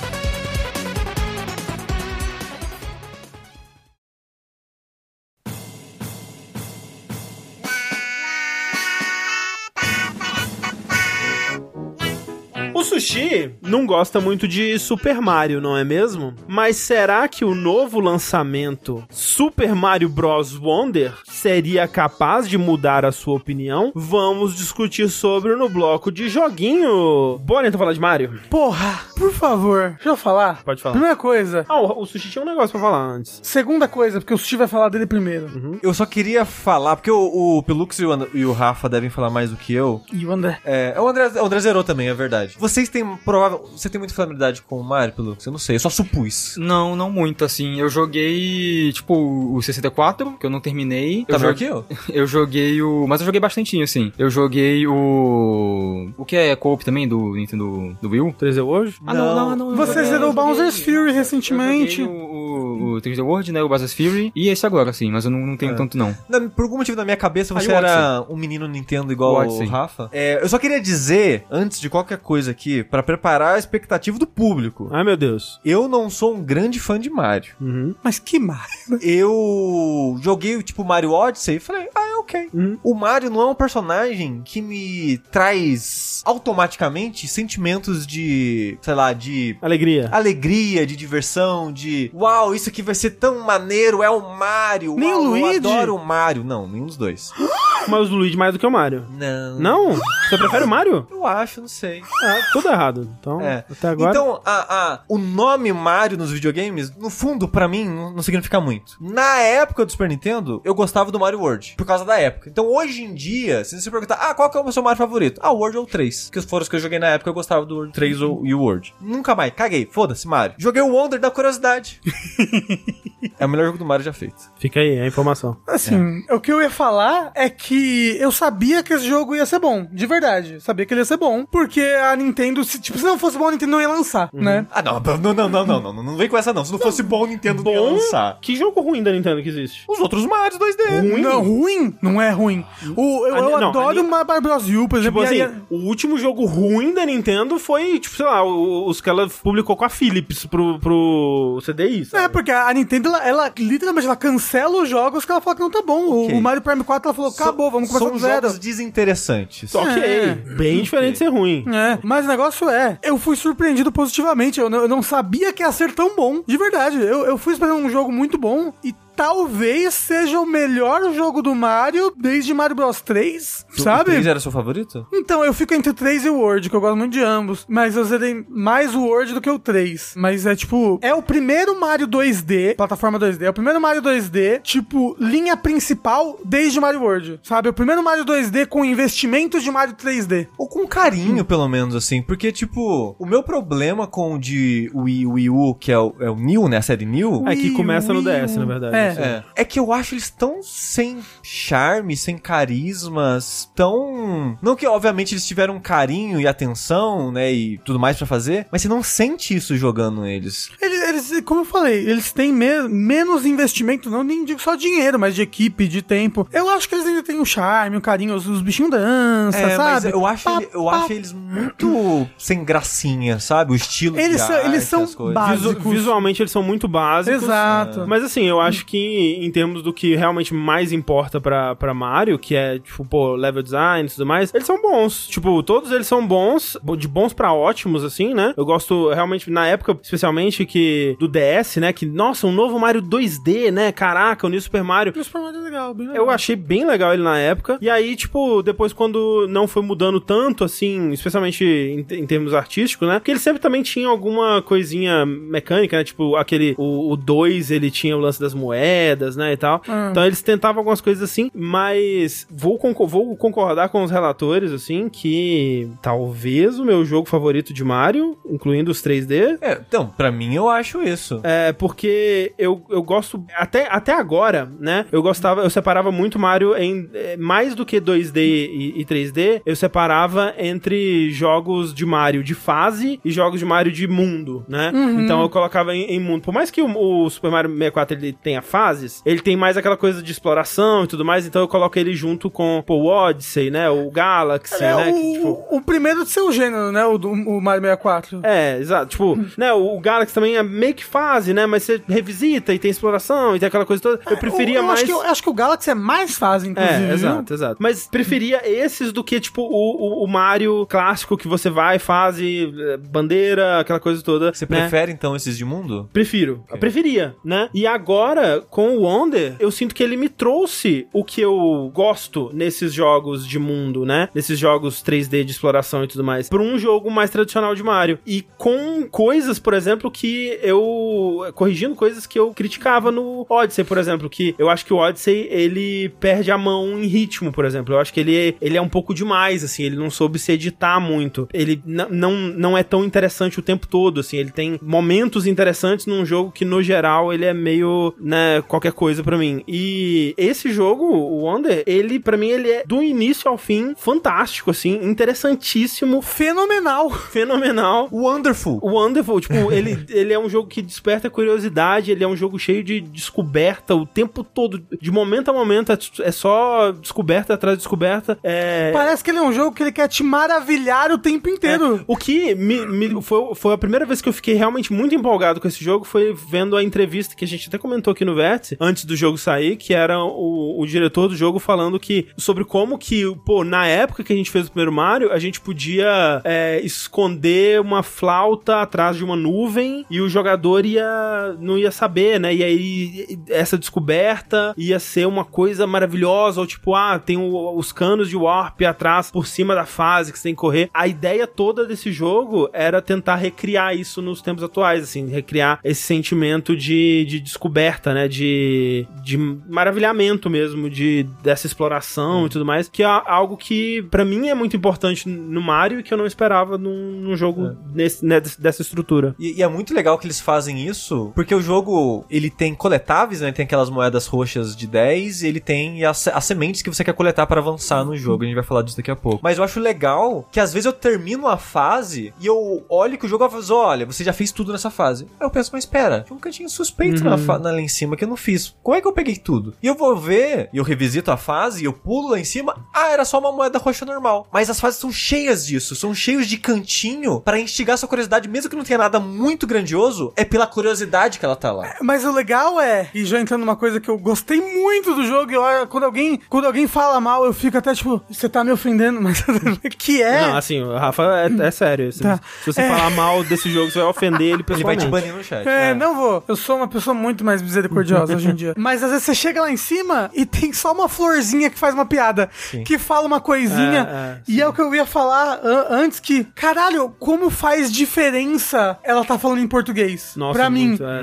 [SPEAKER 1] Sushi não gosta muito de Super Mario, não é mesmo? Mas será que o novo lançamento Super Mario Bros. Wonder seria capaz de mudar a sua opinião? Vamos discutir sobre no bloco de joguinho. Bora então falar de Mario?
[SPEAKER 3] Porra, por favor, deixa eu falar.
[SPEAKER 1] Pode falar.
[SPEAKER 3] Primeira coisa.
[SPEAKER 1] Ah, o, o Sushi tinha um negócio pra falar antes.
[SPEAKER 3] Segunda coisa, porque o Sushi vai falar dele primeiro.
[SPEAKER 1] Uhum.
[SPEAKER 2] Eu só queria falar, porque o, o Pelux e o, e o Rafa devem falar mais do que eu.
[SPEAKER 3] E o André.
[SPEAKER 2] É, o André, o André zerou também, é verdade. Vocês têm provável. Você tem muita familiaridade com o Mario, Pelux? Eu não sei, eu só supus.
[SPEAKER 4] Não, não muito, assim. Eu joguei, tipo, o 64, que eu não terminei.
[SPEAKER 2] Tá
[SPEAKER 4] eu
[SPEAKER 2] melhor que eu? [laughs]
[SPEAKER 4] Eu joguei o. Mas eu joguei bastantinho, assim. Eu joguei o. O que é co-op também do Nintendo do Wii U?
[SPEAKER 1] 3D hoje?
[SPEAKER 4] Ah, não, não, não. eu
[SPEAKER 3] Você zerou
[SPEAKER 4] joguei-
[SPEAKER 3] Bowser's Fury recentemente.
[SPEAKER 4] Eu joguei o, o, o 3D World, né? O Bowser's Fury. E esse agora, assim. Mas eu não, não tenho
[SPEAKER 2] É.
[SPEAKER 4] tanto, não.
[SPEAKER 2] Na- por algum motivo na minha cabeça você
[SPEAKER 4] o
[SPEAKER 2] era um menino Nintendo igual
[SPEAKER 4] O
[SPEAKER 2] o. Rafa. É, eu só queria dizer, antes de qualquer coisa aqui, pra preparar a expectativa do público.
[SPEAKER 1] Ai, meu Deus.
[SPEAKER 2] Eu não sou um grande fã de Mario.
[SPEAKER 1] Uhum.
[SPEAKER 3] Mas que Mario? [laughs]
[SPEAKER 2] Eu joguei tipo Mario Odyssey e falei, ah, é ok.
[SPEAKER 1] Uhum.
[SPEAKER 2] O Mario não é um personagem que me traz automaticamente sentimentos de, sei lá, de
[SPEAKER 1] Alegria.
[SPEAKER 2] alegria, de diversão, de uau, isso aqui vai ser tão maneiro, é o Mario.
[SPEAKER 3] Nem
[SPEAKER 2] uau,
[SPEAKER 3] o Luigi?
[SPEAKER 2] Eu adoro o Mario. Não, nenhum dos dois. [gasps]
[SPEAKER 1] Mas o Luigi mais do que o Mario.
[SPEAKER 2] Não.
[SPEAKER 1] Não? Você prefere o Mario?
[SPEAKER 2] Eu acho, não sei.
[SPEAKER 1] Ah, tudo errado. Então,
[SPEAKER 2] É.
[SPEAKER 1] até agora.
[SPEAKER 2] Então, a, a- o nome Mario nos videogames, no fundo, pra mim, não, não significa muito. Na época do Super Nintendo, eu gostava do Mario World, por causa da época. Então, hoje em dia, se você perguntar, ah, qual que é o seu Mario favorito? Ah, o World ou o 3. Que foram os que eu joguei na época, eu gostava do World 3 ou, e o World. Nunca mais, caguei, foda-se, Mario. Joguei o Wonder da curiosidade. [laughs] é o melhor jogo do Mario já feito.
[SPEAKER 1] Fica aí a informação.
[SPEAKER 3] Assim, o que eu ia falar é que que eu sabia que esse jogo ia ser bom, de verdade. Sabia que ele ia ser bom, porque a Nintendo, se, tipo, se não fosse bom, a Nintendo não ia lançar, uhum. né?
[SPEAKER 2] Ah, não, não, não, não, não, não, não vem com essa não. Se não, não. fosse bom, a Nintendo bom? não ia lançar.
[SPEAKER 1] Que jogo ruim da Nintendo que existe?
[SPEAKER 2] Os outros Mario 2D.
[SPEAKER 1] Ruim?
[SPEAKER 3] Não, ruim? Não é ruim. Uhum. O, eu,
[SPEAKER 1] a,
[SPEAKER 3] eu
[SPEAKER 1] não,
[SPEAKER 3] adoro o Mario Bros. U, por
[SPEAKER 1] tipo
[SPEAKER 3] exemplo. Tipo
[SPEAKER 1] assim,
[SPEAKER 3] a...
[SPEAKER 1] o último jogo ruim da Nintendo foi, tipo, sei lá, os que ela publicou com a Philips pro, pro CDI, sabe?
[SPEAKER 3] É, porque a Nintendo, ela, ela literalmente, ela cancela os jogos que ela fala que não tá bom.
[SPEAKER 2] Okay.
[SPEAKER 3] O Mario Prime 4, ela falou, acabou. So vamos começar
[SPEAKER 2] São
[SPEAKER 3] do zero.
[SPEAKER 2] jogos desinteressantes.
[SPEAKER 1] Ok,
[SPEAKER 3] É.
[SPEAKER 1] bem diferente de ser ruim.
[SPEAKER 3] É, mas o negócio é, eu fui surpreendido positivamente. Eu não, eu não sabia que ia ser tão bom. De verdade, eu, eu fui esperando um jogo muito bom e talvez seja o melhor jogo do Mario desde Mario Bros 3,
[SPEAKER 2] O
[SPEAKER 3] sabe?
[SPEAKER 2] 3 era seu favorito?
[SPEAKER 3] Então, eu fico entre o 3 e o World, que eu gosto muito de ambos. Mas eu zerei mais o World do que o 3. Mas é tipo, é o primeiro Mario 2D, plataforma 2D, é o primeiro Mario 2D, tipo, linha principal desde Mario World. Sabe? É o primeiro Mario 2D com investimentos de Mario 3D.
[SPEAKER 2] Ou com carinho, pelo menos, assim. Porque, tipo, o meu problema com o de Wii, Wii U, que é o, é o New, né? A série New.
[SPEAKER 1] É que
[SPEAKER 3] Wii,
[SPEAKER 1] começa no
[SPEAKER 3] Wii
[SPEAKER 1] DS,
[SPEAKER 3] U.
[SPEAKER 1] na verdade.
[SPEAKER 3] É, É.
[SPEAKER 1] assim.
[SPEAKER 2] É. é que eu acho eles tão sem charme, sem carismas, tão. Não que, obviamente, eles tiveram carinho e atenção, né? E tudo mais pra fazer, mas você não sente isso jogando eles.
[SPEAKER 3] Eles, eles, como eu falei, eles têm me- menos investimento, não nem digo só dinheiro, mas de equipe, de tempo. Eu acho que eles ainda têm o charme, o carinho, os, os bichinhos dançam,
[SPEAKER 2] É, mas
[SPEAKER 3] sabe?
[SPEAKER 2] eu acho,
[SPEAKER 3] Pá,
[SPEAKER 2] ele- eu
[SPEAKER 3] pá,
[SPEAKER 2] acho eles muito sem gracinha, sabe? O estilo
[SPEAKER 3] Eles
[SPEAKER 2] de
[SPEAKER 3] são- eles
[SPEAKER 2] arte,
[SPEAKER 3] são
[SPEAKER 2] as coisas.
[SPEAKER 3] básicos.
[SPEAKER 1] Visu- visualmente eles são muito básicos.
[SPEAKER 3] Exato.
[SPEAKER 1] Mas assim, eu acho que em termos do que realmente mais importa pra, pra Mario, que é, tipo, pô, level design e tudo mais, eles são bons. Tipo, todos eles são bons, bo- de bons pra ótimos, assim, né? Eu gosto realmente, na época, especialmente, que do DS, né? Que, nossa, um novo Mario 2D, né? Caraca, o New Super Mario.
[SPEAKER 3] O Super Mario é legal, bem legal.
[SPEAKER 1] Eu achei bem legal ele na época. E aí, tipo, depois quando não foi mudando tanto, assim, especialmente em, em termos artísticos, né? Porque ele sempre também tinha alguma coisinha mecânica, né? Tipo, aquele. O 2, ele tinha o lance das moedas, né? E tal.
[SPEAKER 3] Ah.
[SPEAKER 1] Então eles tentavam algumas coisas assim, mas vou, concor- vou concordar com os relatores, assim, que talvez o meu jogo favorito de Mario, incluindo os 3D,
[SPEAKER 2] É, então, pra mim eu acho isso.
[SPEAKER 1] é, porque eu, eu gosto. Até, até agora, né? Eu gostava, eu separava muito Mario em. é, Mais do que 2D e, e 3D, eu separava entre jogos de Mario de fase e jogos de Mario de mundo, né? Então eu colocava em, em mundo. Por mais que o, o Super Mario 64 ele tenha fases, ele tem mais aquela coisa de exploração e tudo mais, então eu coloco ele junto com pô, o Odyssey, né? O Galaxy,
[SPEAKER 3] É
[SPEAKER 1] né?
[SPEAKER 3] o,
[SPEAKER 1] que, tipo,
[SPEAKER 3] o primeiro de seu gênero, né? O, do, o Mario 64.
[SPEAKER 1] é, exato. Tipo, né, o, o Galaxy também é meio que fase, né? Mas você revisita e tem exploração e tem aquela coisa toda. Eu preferia
[SPEAKER 3] É, eu
[SPEAKER 1] mais.
[SPEAKER 3] Acho que, eu acho que o Galaxy é mais fácil, inclusive.
[SPEAKER 1] É,
[SPEAKER 3] viu?
[SPEAKER 1] exato, exato. Mas preferia esses do que, tipo, o, o, o Mario clássico que você vai, fase, bandeira, aquela coisa toda.
[SPEAKER 2] Você
[SPEAKER 1] né?
[SPEAKER 2] prefere então esses de mundo?
[SPEAKER 1] Prefiro. Eu preferia, né? E agora, com o Wonder, eu sinto que ele me trouxe o que eu gosto nesses jogos de mundo, né? Nesses jogos 3D de exploração e tudo mais, pra um jogo mais tradicional de Mario. E com coisas, por exemplo, que eu. corrigindo coisas que eu criticava no Odyssey, por exemplo, que eu acho que o Odyssey ele perde a mão em ritmo, por exemplo. Eu acho que ele, ele é um pouco demais, assim, ele não soube se editar muito. Ele não, não é tão interessante o tempo todo, assim, ele tem momentos interessantes num jogo que, no geral, ele é meio, né, qualquer coisa pra mim. E esse jogo, o Wonder, ele, pra mim, ele é do início ao fim fantástico, assim, interessantíssimo,
[SPEAKER 3] Fenomenal.
[SPEAKER 1] fenomenal.
[SPEAKER 2] Wonderful.
[SPEAKER 1] Wonderful, tipo, [laughs] ele, ele é um jogo que desperta curiosidade, ele é um jogo cheio de descoberta o tempo todo, de momento a momento, é, é só descoberta atrás de descoberta. É,
[SPEAKER 3] Parece que ele é um jogo que ele quer te maravilhar o tempo inteiro.
[SPEAKER 1] o que me, me- foi, foi a primeira vez que eu fiquei realmente muito empolgado com esse jogo foi vendo a entrevista que a gente até comentou aqui no Antes do jogo sair, que era o, o diretor do jogo falando que sobre como que, pô, na época que a gente fez o primeiro Mario, a gente podia é, esconder uma flauta atrás de uma nuvem e o jogador ia não ia saber, né? E aí essa descoberta ia ser uma coisa maravilhosa, ou tipo, ah, tem o- os canos de warp atrás por cima da fase que você tem que correr. A ideia toda desse jogo era tentar recriar isso nos tempos atuais, assim, recriar esse sentimento de, de descoberta, né? De, de maravilhamento mesmo, de dessa exploração e tudo mais, que é algo que pra mim é muito importante no Mario e que eu não esperava num, num jogo nesse, né, dessa estrutura.
[SPEAKER 2] E, e é muito legal que eles fazem isso, porque o jogo, ele tem coletáveis, né? Tem aquelas moedas roxas de 10 e ele tem as, as sementes que você quer coletar para avançar no jogo. A gente vai falar disso daqui a pouco. Mas eu acho legal que às vezes eu termino a fase e eu olho que o jogo faz, olha, você já fez tudo nessa fase. Aí eu penso, mas espera, tinha um cantinho suspeito na, fa- na- lá em cima que eu não fiz. Como é que eu peguei tudo? E eu vou ver, e eu revisito a fase, e eu pulo lá em cima, ah, era só uma moeda roxa normal. Mas as fases são cheias disso, são cheios de cantinho para instigar sua curiosidade, mesmo que não tenha nada muito grandioso, é pela curiosidade que ela tá lá.
[SPEAKER 3] Mas o legal é, e já entrando numa coisa que eu gostei muito do jogo, eu, quando, alguém, quando alguém fala mal, eu fico até tipo, você tá me ofendendo, mas [laughs] que é.
[SPEAKER 1] Não, assim, o Rafa é, é sério. Se,
[SPEAKER 3] Tá.
[SPEAKER 1] se você
[SPEAKER 3] É.
[SPEAKER 1] falar mal desse jogo, você vai ofender ele
[SPEAKER 2] Ele vai
[SPEAKER 1] pessoalmente.
[SPEAKER 2] te banir no chat.
[SPEAKER 3] É, não vou. Eu sou uma pessoa muito mais misericordiosa [laughs] hoje em dia. Mas às vezes você chega lá em cima e tem só uma florzinha que faz uma piada, que fala uma coisinha.
[SPEAKER 1] É, é,
[SPEAKER 3] e é o que eu ia falar an- antes que, caralho, como faz diferença ela tá falando em português?
[SPEAKER 1] Nossa,
[SPEAKER 3] pra mim.
[SPEAKER 1] muito, é.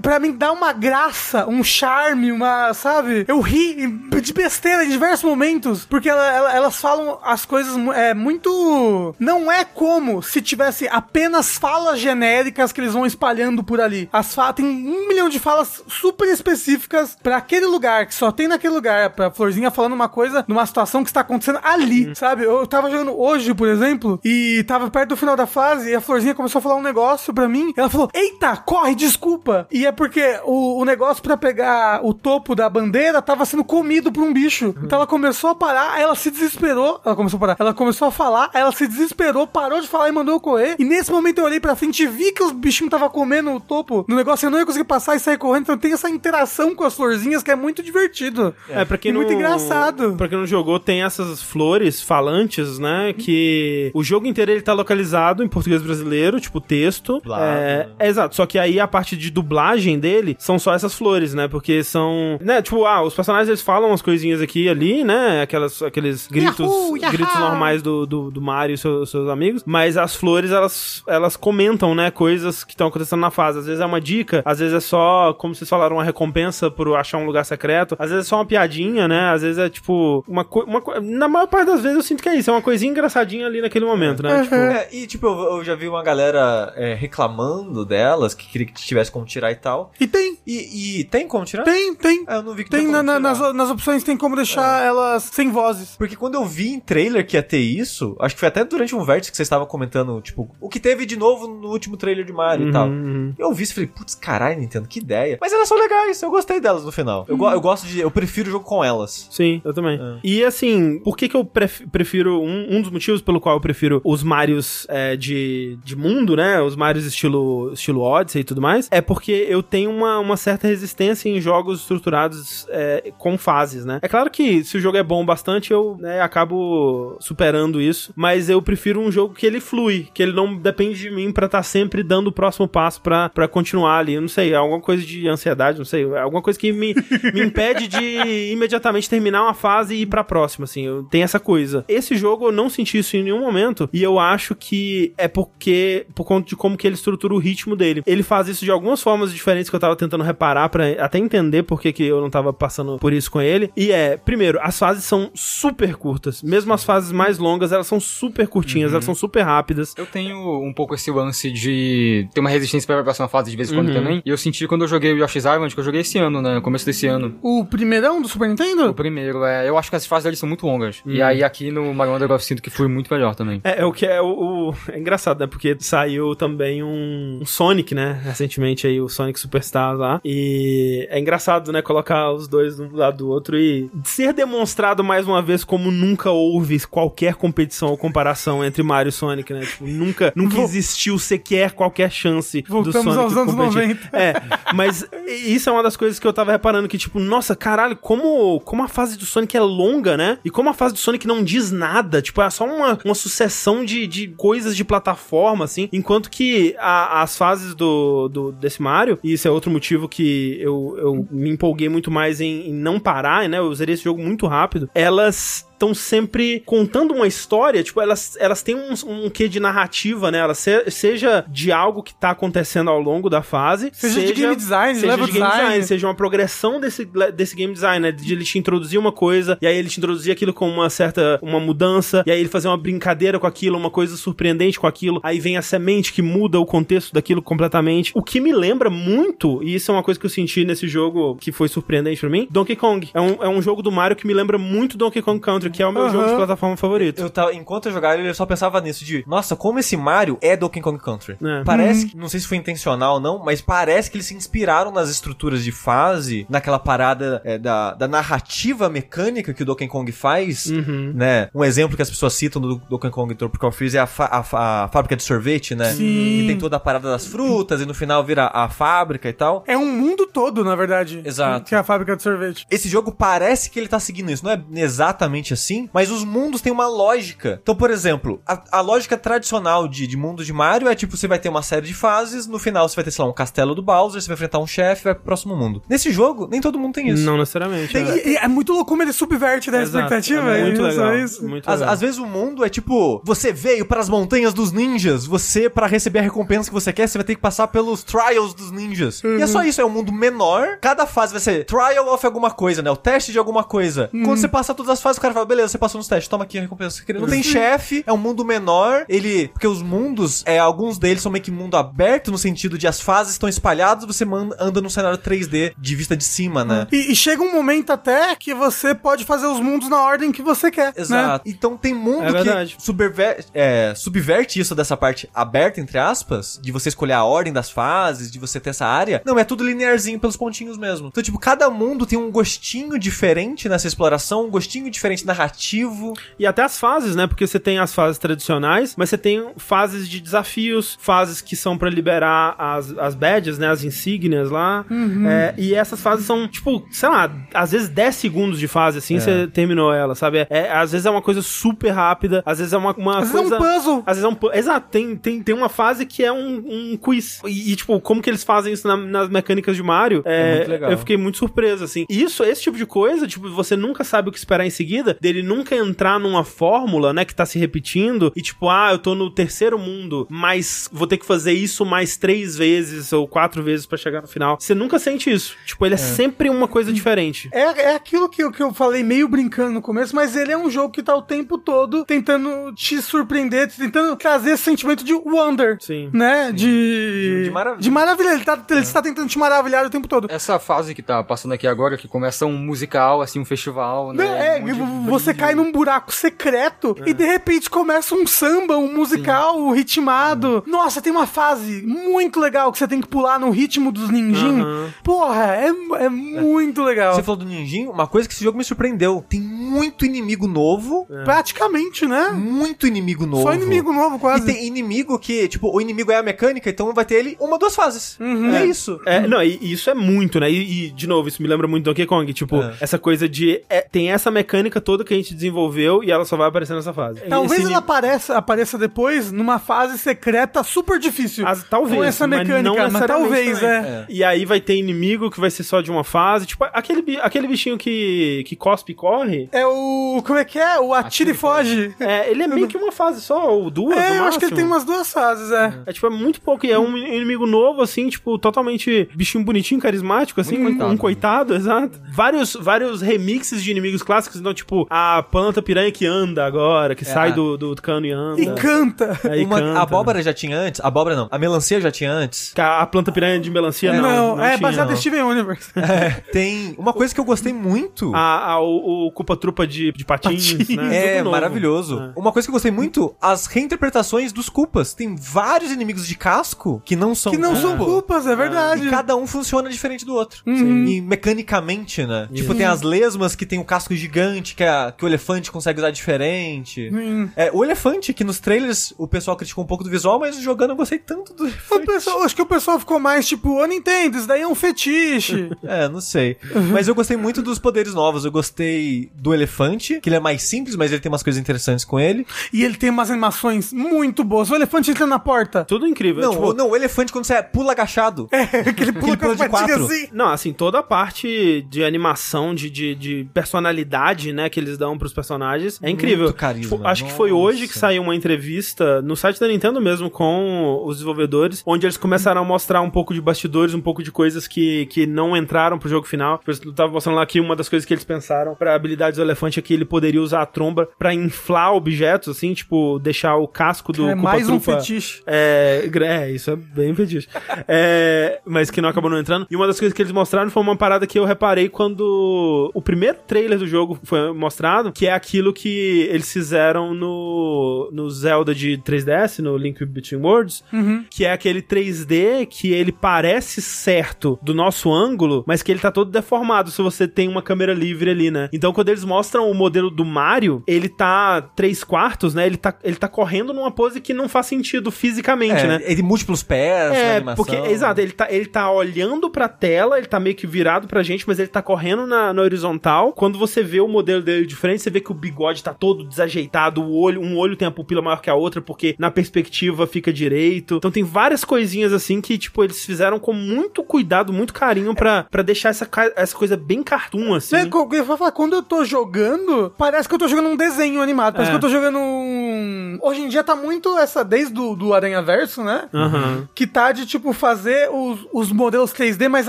[SPEAKER 3] Pra mim dá uma graça, um charme, uma, sabe? Eu ri de besteira em diversos momentos, porque ela- ela- elas falam as coisas é muito não é como se tivesse apenas falas genéricas que eles vão espalhando por ali. As fa tem um milhão de falas super específicas pra aquele lugar que só tem naquele lugar, pra Florzinha falando uma coisa numa situação que está acontecendo ali, sabe? Eu tava jogando hoje, por exemplo, e tava perto do final da fase e a Florzinha começou a falar um negócio pra mim. Ela falou: Eita, corre, desculpa. E é porque o, o negócio pra pegar o topo da bandeira tava sendo comido por um bicho. Então ela começou a parar, aí ela se desesperou. Ela começou a parar. Ela começou a falar, aí ela se desesperou, parou de falar e mandou eu correr. E nesse momento eu olhei pra frente e vi que os bichinhos tava comendo o topo do negócio. Eu não ia conseguir passar e sair correndo. Então tem essa interação com as florzinhas que é muito divertido.
[SPEAKER 1] É, pra quem
[SPEAKER 3] E
[SPEAKER 1] não.
[SPEAKER 3] muito engraçado.
[SPEAKER 1] Pra quem não jogou, tem essas flores falantes, né? Que o jogo inteiro ele tá localizado em português brasileiro, tipo texto.
[SPEAKER 2] Dublado,
[SPEAKER 1] É,
[SPEAKER 2] né?
[SPEAKER 1] é, exato. Só que aí a parte de dublagem dele são só essas flores, né? Porque são. Né, tipo, ah, os personagens eles falam umas coisinhas aqui e ali, né? Aquelas, aqueles gritos,
[SPEAKER 3] Yahoo,
[SPEAKER 1] gritos normais do, do, do Mario e seu- seus amigos. Mas as flores, elas, elas comentam, né? Coisas que estão acontecendo na fase. Às vezes é uma dica, às vezes é só, como vocês falaram, uma recompensa por achar um lugar secreto. Às vezes é só uma piadinha, né? Às vezes é tipo. Uma, co- uma co- Na maior parte das vezes eu sinto que é isso. É uma coisinha engraçadinha ali naquele momento, né? Tipo.
[SPEAKER 2] É, e tipo, eu, eu já vi uma galera é, reclamando delas, que queria que tivesse como tirar e tal.
[SPEAKER 3] E tem,
[SPEAKER 2] E, e tem como tirar?
[SPEAKER 3] tem, tem.
[SPEAKER 2] Ah, eu não vi que
[SPEAKER 3] Tem
[SPEAKER 2] como
[SPEAKER 3] na- nas, nas opções, tem como deixar elas sem vozes.
[SPEAKER 2] Porque quando eu vi em trailer que ia ter isso, acho que foi até durante um vértice que vocês estavam comentando, tipo, o que teve de novo no último trailer de Mario e tal.
[SPEAKER 1] uhum.
[SPEAKER 2] Eu vi isso e falei, putz, caralho, Nintendo, que ideia. Mas elas são legais, eu gostei delas no final. Eu, go- eu gosto de. Eu prefiro o jogo com elas.
[SPEAKER 1] Sim, eu também.
[SPEAKER 2] É.
[SPEAKER 1] E assim, por que que eu pref- prefiro. Um, um dos motivos pelo qual eu prefiro os Marios é, de, de mundo, né? Os Marios estilo, estilo Odyssey e tudo mais, é porque eu tenho uma, uma certa resistência em jogos estruturados é, com fases, né? É claro que se o jogo é bom bastante, eu né, acabo superando isso, mas eu prefiro um jogo que ele flui, que ele não depende de mim pra estar sempre dando o próximo passo pra pra continuar ali. Eu não sei, é alguma coisa de ansiedade, não sei, alguma coisa que me, me impede de imediatamente terminar uma fase e ir pra próxima, assim. Eu tenho essa coisa. Esse jogo eu não senti isso em nenhum momento e eu acho que é porque por conta de como que ele estrutura o ritmo dele. Ele faz isso de algumas formas diferentes que eu tava tentando reparar pra até entender por que que eu não tava passando por isso com ele. E é, primeiro, as fases são super curtas. Mesmo as fases mais longas, elas são super curtinhas, elas são super rápidas.
[SPEAKER 4] Eu tenho um pouco esse lance de ter uma resistência pra próxima fase de vez em quando
[SPEAKER 1] Uhum.
[SPEAKER 4] também. E eu senti quando eu joguei o Yoshi's Island, que eu joguei esse ano, né? No começo desse ano.
[SPEAKER 3] O primeirão do Super
[SPEAKER 4] O
[SPEAKER 3] Nintendo?
[SPEAKER 4] primeiro, é. Eu acho que as fases deles são muito longas.
[SPEAKER 1] Uhum.
[SPEAKER 4] E aí aqui no Mario Wonder eu sinto que foi muito melhor também.
[SPEAKER 1] É, é o que é o, o- É engraçado, né? Porque saiu também um, um Sonic, né? Recentemente aí, o Sonic Superstars lá. E é engraçado, né? Colocar os dois um do lado do outro e ser demonstrado mais uma vez como nunca houve qualquer competição ou comparação entre Mario e Sonic, né? Tipo, nunca, nunca existiu sequer qualquer chance
[SPEAKER 3] Voltamos
[SPEAKER 1] do Sonic
[SPEAKER 3] aos anos
[SPEAKER 1] competir.
[SPEAKER 3] 90.
[SPEAKER 1] É, mas [laughs] isso é uma das coisas que eu tava reparando que, tipo, nossa, caralho, como, como a fase do Sonic é longa, né? E como a fase do Sonic não diz nada, tipo, é só uma, uma sucessão de, de coisas de plataforma, assim, enquanto que a- as fases do, do, desse Mario, e isso é outro motivo que eu, eu me empolguei muito mais em, em não parar, né? Eu zerei esse jogo muito rápido, elas estão sempre contando uma história, tipo, elas, elas têm um, um quê de narrativa, né? Elas se- seja de algo que tá acontecendo ao longo da fase,
[SPEAKER 3] Seja de game design,
[SPEAKER 1] seja
[SPEAKER 3] level
[SPEAKER 1] de game
[SPEAKER 3] design.
[SPEAKER 1] design, seja uma progressão desse, desse game design, né? De ele te introduzir uma coisa, e aí ele te introduzir aquilo com uma certa, uma mudança, e aí ele fazer uma brincadeira com aquilo, uma coisa surpreendente com aquilo, aí vem a semente que muda o contexto daquilo completamente. O que me lembra muito, e isso é uma coisa que eu senti nesse jogo que foi surpreendente pra mim, Donkey Kong. É um, é um jogo do Mario que me lembra muito Donkey Kong Country, que é o meu
[SPEAKER 3] Aham.
[SPEAKER 1] jogo de plataforma favorito.
[SPEAKER 2] Eu tava, enquanto eu jogava, eu só pensava nisso, de, nossa, como esse Mario é Donkey Kong Country.
[SPEAKER 1] É.
[SPEAKER 2] Parece que, não sei se foi intencional ou não, mas parece que eles se inspiraram nas estruturas de fase, naquela parada é, da, da narrativa mecânica que o Donkey Kong faz,
[SPEAKER 1] Uhum.
[SPEAKER 2] né? Um exemplo que as pessoas citam do Donkey Kong Tropical Freeze é a, fa- a fa- a fábrica de sorvete, né?
[SPEAKER 3] Sim.
[SPEAKER 2] Que tem toda a parada das frutas e no final vira a fábrica e tal.
[SPEAKER 3] É um mundo todo, na verdade.
[SPEAKER 2] Exato.
[SPEAKER 3] Que é a fábrica de sorvete.
[SPEAKER 2] Esse jogo parece que ele tá seguindo isso, não é exatamente diferente, assim, mas os mundos têm uma lógica. Então, por exemplo, a, a lógica tradicional de, de mundo de Mario é tipo, você vai ter uma série de fases, no final você vai ter, sei lá, um castelo do Bowser, você vai enfrentar um chefe e vai pro próximo mundo. Nesse jogo, nem todo mundo tem isso.
[SPEAKER 1] Não necessariamente.
[SPEAKER 3] Tem-
[SPEAKER 1] é.
[SPEAKER 3] e- e é muito louco como ele subverte da
[SPEAKER 1] Exato.
[SPEAKER 3] expectativa.
[SPEAKER 1] É muito
[SPEAKER 3] isso,
[SPEAKER 1] legal.
[SPEAKER 3] isso.
[SPEAKER 1] Muito
[SPEAKER 2] Às,
[SPEAKER 1] legal.
[SPEAKER 2] às vezes o mundo é tipo, você veio para as montanhas dos ninjas, você, pra receber a recompensa que você quer, você vai ter que passar pelos trials dos ninjas. E é só isso, é um mundo menor, cada fase vai ser trial of alguma coisa, né? O teste de alguma coisa. Quando você passa todas as fases, o cara fala, beleza, você passou nos testes, toma aqui a recompensa que você. Não tem chefe, é um mundo menor, ele... Porque os mundos, é, alguns deles são meio que mundo aberto, no sentido de as fases estão espalhadas, você man- anda num cenário 3D de vista de cima, né?
[SPEAKER 3] E, e chega um momento até que você pode fazer os mundos na ordem que você quer. Né?
[SPEAKER 2] Exato. Então tem mundo
[SPEAKER 1] É
[SPEAKER 2] que subver- é, subverte isso dessa parte aberta, entre aspas, de você escolher a ordem das fases, de você ter essa área. Não, é tudo linearzinho pelos pontinhos mesmo. Então, tipo, cada mundo tem um gostinho diferente nessa exploração, um gostinho diferente narrativo.
[SPEAKER 1] E até as fases, né? Porque você tem as fases tradicionais, mas você tem fases de desafios, fases que são pra liberar as, as badges, né? As insígnias lá. É, e essas fases são, tipo, sei lá, às vezes 10 segundos de fase, assim, você terminou ela, sabe? É, é, às vezes é uma coisa super rápida, às vezes é uma, uma
[SPEAKER 3] Às vezes
[SPEAKER 1] coisa...
[SPEAKER 3] é um puzzle.
[SPEAKER 1] Às vezes é um pu- Exato, tem, tem, tem uma fase que é um, um quiz. E, e, tipo, como que eles fazem isso na- nas mecânicas de Mario? É,
[SPEAKER 2] muito legal.
[SPEAKER 1] Eu fiquei muito surpreso, assim. E Isso, esse tipo de coisa, tipo, você nunca sabe o que esperar em seguida, dele nunca entrar numa fórmula, né, que tá se repetindo, e tipo, ah, eu tô no terceiro mundo, mas vou ter que fazer isso mais três vezes ou quatro vezes pra chegar no final. Você nunca sente isso. Tipo, ele é, sempre uma coisa diferente.
[SPEAKER 3] É, é aquilo que, eu- que eu falei meio brincando no começo, mas ele é um jogo que tá o tempo todo tentando te surpreender, tentando trazer esse sentimento de wonder.
[SPEAKER 1] Sim.
[SPEAKER 3] Né? De.
[SPEAKER 2] De maravilha.
[SPEAKER 3] De maravilha. Ele tá, ele está tentando te maravilhar o tempo todo.
[SPEAKER 4] Essa fase que tá passando aqui agora, que começa um musical, assim, um festival, né?
[SPEAKER 3] Não, é,
[SPEAKER 4] um
[SPEAKER 3] você cai num buraco secreto e de repente começa um samba, um musical ritmado. Nossa, tem uma fase muito legal que você tem que pular no ritmo dos ninjinhos.
[SPEAKER 1] Aham.
[SPEAKER 3] Porra, é, é muito legal.
[SPEAKER 2] Você falou do ninjinho, uma coisa que esse jogo me surpreendeu. Tem muito inimigo novo,
[SPEAKER 3] Praticamente, né?
[SPEAKER 2] muito inimigo novo.
[SPEAKER 3] Só inimigo novo,
[SPEAKER 2] E
[SPEAKER 3] quase.
[SPEAKER 2] tem inimigo que, tipo, o inimigo é a mecânica, então vai ter ele uma, duas fases. É isso.
[SPEAKER 1] É, não, e, e isso é muito, né? E, e, de novo, isso me lembra muito do Donkey Kong. Tipo,
[SPEAKER 2] É.
[SPEAKER 1] essa coisa de. é, tem essa mecânica toda que a gente desenvolveu e ela só vai aparecer nessa fase.
[SPEAKER 3] Talvez
[SPEAKER 1] Esse
[SPEAKER 3] ela apareça, apareça depois numa fase secreta super difícil.
[SPEAKER 1] As- talvez.
[SPEAKER 3] Com essa
[SPEAKER 1] mas
[SPEAKER 3] mecânica,
[SPEAKER 1] não
[SPEAKER 3] mas, talvez,
[SPEAKER 1] também.
[SPEAKER 3] é.
[SPEAKER 1] E aí vai ter inimigo que vai ser só de uma fase. Tipo, aquele, aquele bichinho que, que cospe e corre.
[SPEAKER 3] É o. Como é que é? O Atire e Foge.
[SPEAKER 1] É, ele é meio que uma fase só, ou duas.
[SPEAKER 3] É,
[SPEAKER 1] no
[SPEAKER 3] eu acho que ele tem umas duas fases, é.
[SPEAKER 1] É tipo, é muito pouco. E é um inimigo novo, assim, tipo, totalmente bichinho bonitinho, carismático, assim,
[SPEAKER 4] Muito
[SPEAKER 1] um,
[SPEAKER 4] coitado.
[SPEAKER 1] um coitado, exato. Vários, vários remixes de inimigos clássicos, então, tipo, a planta piranha que anda agora, que sai do, do cano e anda.
[SPEAKER 3] E canta.
[SPEAKER 1] É, e
[SPEAKER 2] Uma-
[SPEAKER 1] canta.
[SPEAKER 2] a abóbora já tinha antes? A abóbora não. A melancia já tinha antes?
[SPEAKER 1] A planta piranha de melancia,
[SPEAKER 3] Não,
[SPEAKER 1] não. não
[SPEAKER 3] é
[SPEAKER 1] não.
[SPEAKER 3] em Steven Universe. [laughs]
[SPEAKER 2] É, tem. Uma coisa que eu gostei muito.
[SPEAKER 1] A, a- o, o Culpa Trupa de, de patins,
[SPEAKER 3] Patins.
[SPEAKER 1] né?
[SPEAKER 2] É, maravilhoso. Uma coisa que eu gostei muito, as reinterpretações dos culpas. Tem vários inimigos de casco que não são
[SPEAKER 3] Que não são
[SPEAKER 2] culpa.
[SPEAKER 3] culpas, é verdade.
[SPEAKER 2] E cada um funciona diferente do outro.
[SPEAKER 3] Uhum.
[SPEAKER 2] E mecanicamente, né? Tipo, tem as lesmas que tem o casco gigante que, que o elefante consegue usar diferente.
[SPEAKER 3] Hum.
[SPEAKER 2] É, o elefante, que nos trailers o pessoal criticou um pouco do visual, mas jogando eu gostei tanto do
[SPEAKER 3] O
[SPEAKER 2] elefante.
[SPEAKER 3] pessoal, acho que o pessoal ficou mais tipo, ô Nintendo, isso daí é um fetiche. [laughs]
[SPEAKER 2] É, não sei. Mas eu gostei muito dos poderes novos. Eu gostei do elefante, que ele é mais simples, mas ele tem umas coisas interessantes com ele.
[SPEAKER 3] e ele tem umas animações muito boas. O elefante entra na porta.
[SPEAKER 1] Tudo incrível.
[SPEAKER 2] Não,
[SPEAKER 1] tipo,
[SPEAKER 2] o- não, o elefante quando você pula agachado.
[SPEAKER 3] que ele pula
[SPEAKER 2] Ele
[SPEAKER 3] com as
[SPEAKER 2] pula de quatro.
[SPEAKER 3] assim.
[SPEAKER 1] Não, assim, toda a parte de animação, de, de, de personalidade, né, que eles dão pros personagens é incrível.
[SPEAKER 2] carisma,
[SPEAKER 1] Tipo, acho que foi
[SPEAKER 2] nossa.
[SPEAKER 1] hoje que saiu uma entrevista no site da Nintendo mesmo com os desenvolvedores, onde eles começaram a mostrar um pouco de bastidores, um pouco de coisas que, que não entraram pro jogo final. Eu tava mostrando lá que uma das coisas que eles pensaram pra habilidades do elefante é que ele poderia usar a tromba pra inflar objetos, assim, tipo, deixar o casco do
[SPEAKER 3] É
[SPEAKER 1] Koopa
[SPEAKER 3] mais um fetiche.
[SPEAKER 1] é, é, isso é bem fetiche. É, mas que não acabou não entrando. E uma das coisas que eles mostraram foi uma parada que eu reparei quando o primeiro trailer do jogo foi mostrado, que é aquilo que eles fizeram no, no Zelda de 3DS, no Link Between Worlds, que é aquele 3D que ele parece certo do nosso ângulo, mas que ele tá todo deformado se você tem uma câmera livre ali, né? Então quando eles mostram o modelo do Mario, ele tá 3 quartos, né? Ele tá, ele tá correndo numa pose que não faz sentido fisicamente,
[SPEAKER 2] É,
[SPEAKER 1] né?
[SPEAKER 2] Ele tem múltiplos pés na
[SPEAKER 1] É,
[SPEAKER 2] animação.
[SPEAKER 1] porque, exato, ele tá, ele tá olhando pra tela, ele tá meio que virado pra gente, mas ele tá correndo na, na horizontal. Quando você vê o modelo dele meio diferente. Você vê que o bigode tá todo desajeitado, o olho, um olho tem a pupila maior que a outra, porque na perspectiva fica direito. Então tem várias coisinhas assim que, tipo, eles fizeram com muito cuidado, muito carinho pra, pra deixar essa, essa coisa bem cartoon, assim.
[SPEAKER 3] Né, co- eu vou falar, quando eu tô jogando, parece que eu tô jogando um desenho animado. Parece
[SPEAKER 1] É.
[SPEAKER 3] que eu tô jogando um. Hoje em dia tá muito essa, desde do, do Aranha Verso, né?
[SPEAKER 1] Aham.
[SPEAKER 3] Que tá de, tipo, fazer os, os modelos 3D, mas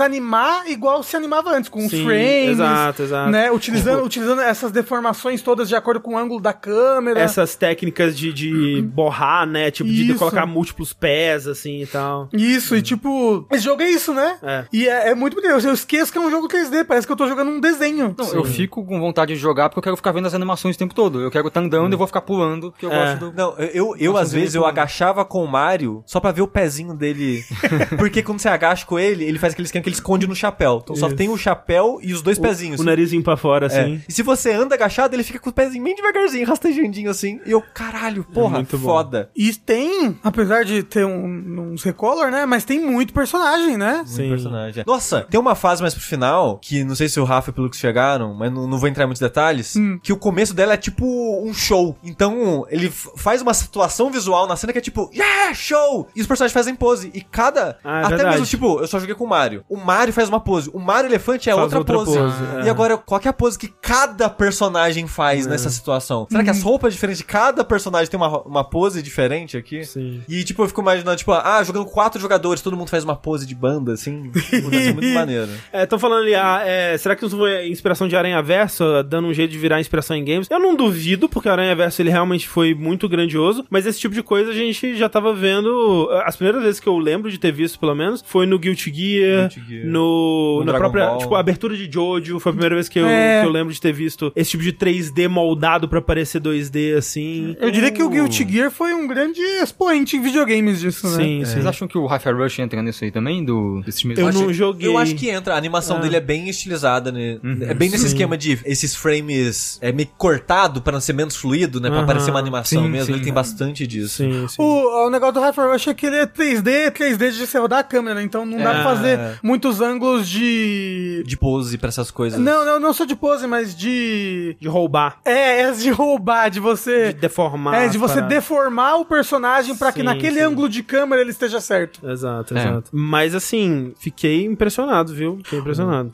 [SPEAKER 3] animar igual se animava antes, com os
[SPEAKER 1] Sim,
[SPEAKER 3] frames.
[SPEAKER 1] exato, exato.
[SPEAKER 3] Né? Utilizando, utilizando essas deformações todas de acordo com o ângulo da câmera.
[SPEAKER 1] Essas técnicas de, de borrar, né? Tipo, de
[SPEAKER 3] Isso.
[SPEAKER 1] colocar múltiplos pés, assim e tal.
[SPEAKER 3] Isso, e tipo, esse jogo é isso, né?
[SPEAKER 1] É.
[SPEAKER 3] E é, é muito bonito. Eu esqueço que é um jogo 3D, parece que eu tô jogando um desenho.
[SPEAKER 4] Não, eu fico com vontade de jogar porque eu quero ficar vendo as animações o tempo todo. Eu quero estar andando e vou ficar pulando, porque eu
[SPEAKER 1] É.
[SPEAKER 4] gosto do.
[SPEAKER 2] Não, eu, eu, eu às vezes eu agachava com o Mario só pra ver o pezinho dele. [laughs] Porque quando você agacha com ele, ele faz aquele esquema que ele esconde no chapéu. Então só
[SPEAKER 1] Isso.
[SPEAKER 2] tem o chapéu e os dois pezinhos.
[SPEAKER 1] O narizinho pra fora,
[SPEAKER 2] É.
[SPEAKER 1] assim.
[SPEAKER 2] E se você anda agachado, ele fica com o pezinho bem devagarzinho, rastejandinho assim. E eu, caralho, porra,
[SPEAKER 1] muito bom.
[SPEAKER 2] foda.
[SPEAKER 3] E tem, apesar de ter um, uns recolor, né? Mas tem muito personagem, né?
[SPEAKER 2] Muito
[SPEAKER 1] Sim.
[SPEAKER 2] personagem. Nossa, tem uma fase mais pro final, que não sei se o Rafa e o Lucas chegaram, mas não, não vou entrar em muitos detalhes,
[SPEAKER 3] Hum.
[SPEAKER 2] que o começo dela é tipo um show. Então, ele faz uma situação visual na cena que é tipo, yeah, show! E os personagens fazem pose. E cada...
[SPEAKER 1] Ah, é
[SPEAKER 2] até
[SPEAKER 1] verdade.
[SPEAKER 2] mesmo, tipo, eu só joguei com o Mario. O Mario faz uma pose. O Mario Elefante é outra,
[SPEAKER 1] outra
[SPEAKER 2] pose.
[SPEAKER 1] pose,
[SPEAKER 2] E
[SPEAKER 1] é.
[SPEAKER 2] agora, qual que é a pose que cada personagem faz nessa situação? Será que as roupas diferentes de cada personagem tem uma, uma pose diferente aqui?
[SPEAKER 1] Sim.
[SPEAKER 2] E, tipo, eu fico imaginando, tipo, ah, jogando quatro jogadores, todo mundo faz uma pose de banda, assim. Ser muito [laughs] maneiro.
[SPEAKER 1] É, tô falando ali, ah, é, será que isso foi inspiração de Aranha Verso, dando um jeito de virar inspiração em games? Eu não duvido, porque o Aranha Verso ele realmente foi muito grandioso, mas esse tipo de coisa a gente já tava vendo. As primeiras vezes que eu lembro de ter visto, pelo menos, foi no Guilty Gear,
[SPEAKER 2] Guilty Gear.
[SPEAKER 1] no,
[SPEAKER 2] No
[SPEAKER 1] na
[SPEAKER 2] Dragon
[SPEAKER 1] própria,
[SPEAKER 2] Ball.
[SPEAKER 1] tipo, a abertura de Jojo, foi a primeira vez que eu,
[SPEAKER 3] É.
[SPEAKER 1] que eu lembro de ter visto esse tipo de 3D moldado pra parecer 2D, assim.
[SPEAKER 3] Eu diria que o Guilty Gear foi um grande expoente em videogames disso, né?
[SPEAKER 1] Sim, sim.
[SPEAKER 4] Vocês acham que o Hi-Fi Rush entra nisso aí também? Do, mesmos?
[SPEAKER 1] Eu não joguei.
[SPEAKER 2] Eu acho que entra. A animação
[SPEAKER 1] Ah.
[SPEAKER 2] dele é bem estilizada, né?
[SPEAKER 1] Uhum.
[SPEAKER 2] é bem nesse esquema de esses frames é meio cortado pra não ser menos fluido, né? Pra
[SPEAKER 1] Aham.
[SPEAKER 2] parecer uma animação
[SPEAKER 4] Sim,
[SPEAKER 2] mesmo.
[SPEAKER 4] sim.
[SPEAKER 2] Ele tem bastante disso.
[SPEAKER 1] Sim, sim.
[SPEAKER 3] O, o negócio do Hyper Rush é que ele é 3D, 3D de você rodar a câmera, então não dá
[SPEAKER 1] É.
[SPEAKER 3] pra fazer muitos ângulos de...
[SPEAKER 2] De pose pra essas coisas.
[SPEAKER 3] Não, não, não só de pose, mas de...
[SPEAKER 1] De roubar,
[SPEAKER 3] É, é de roubar, de você...
[SPEAKER 1] de deformar.
[SPEAKER 3] é, de você
[SPEAKER 1] paradas.
[SPEAKER 3] deformar o personagem pra que naquele
[SPEAKER 1] sim.
[SPEAKER 3] ângulo de câmera ele esteja certo.
[SPEAKER 1] Exato,
[SPEAKER 4] É.
[SPEAKER 1] exato. Mas assim, fiquei impressionado, viu? Fiquei impressionado.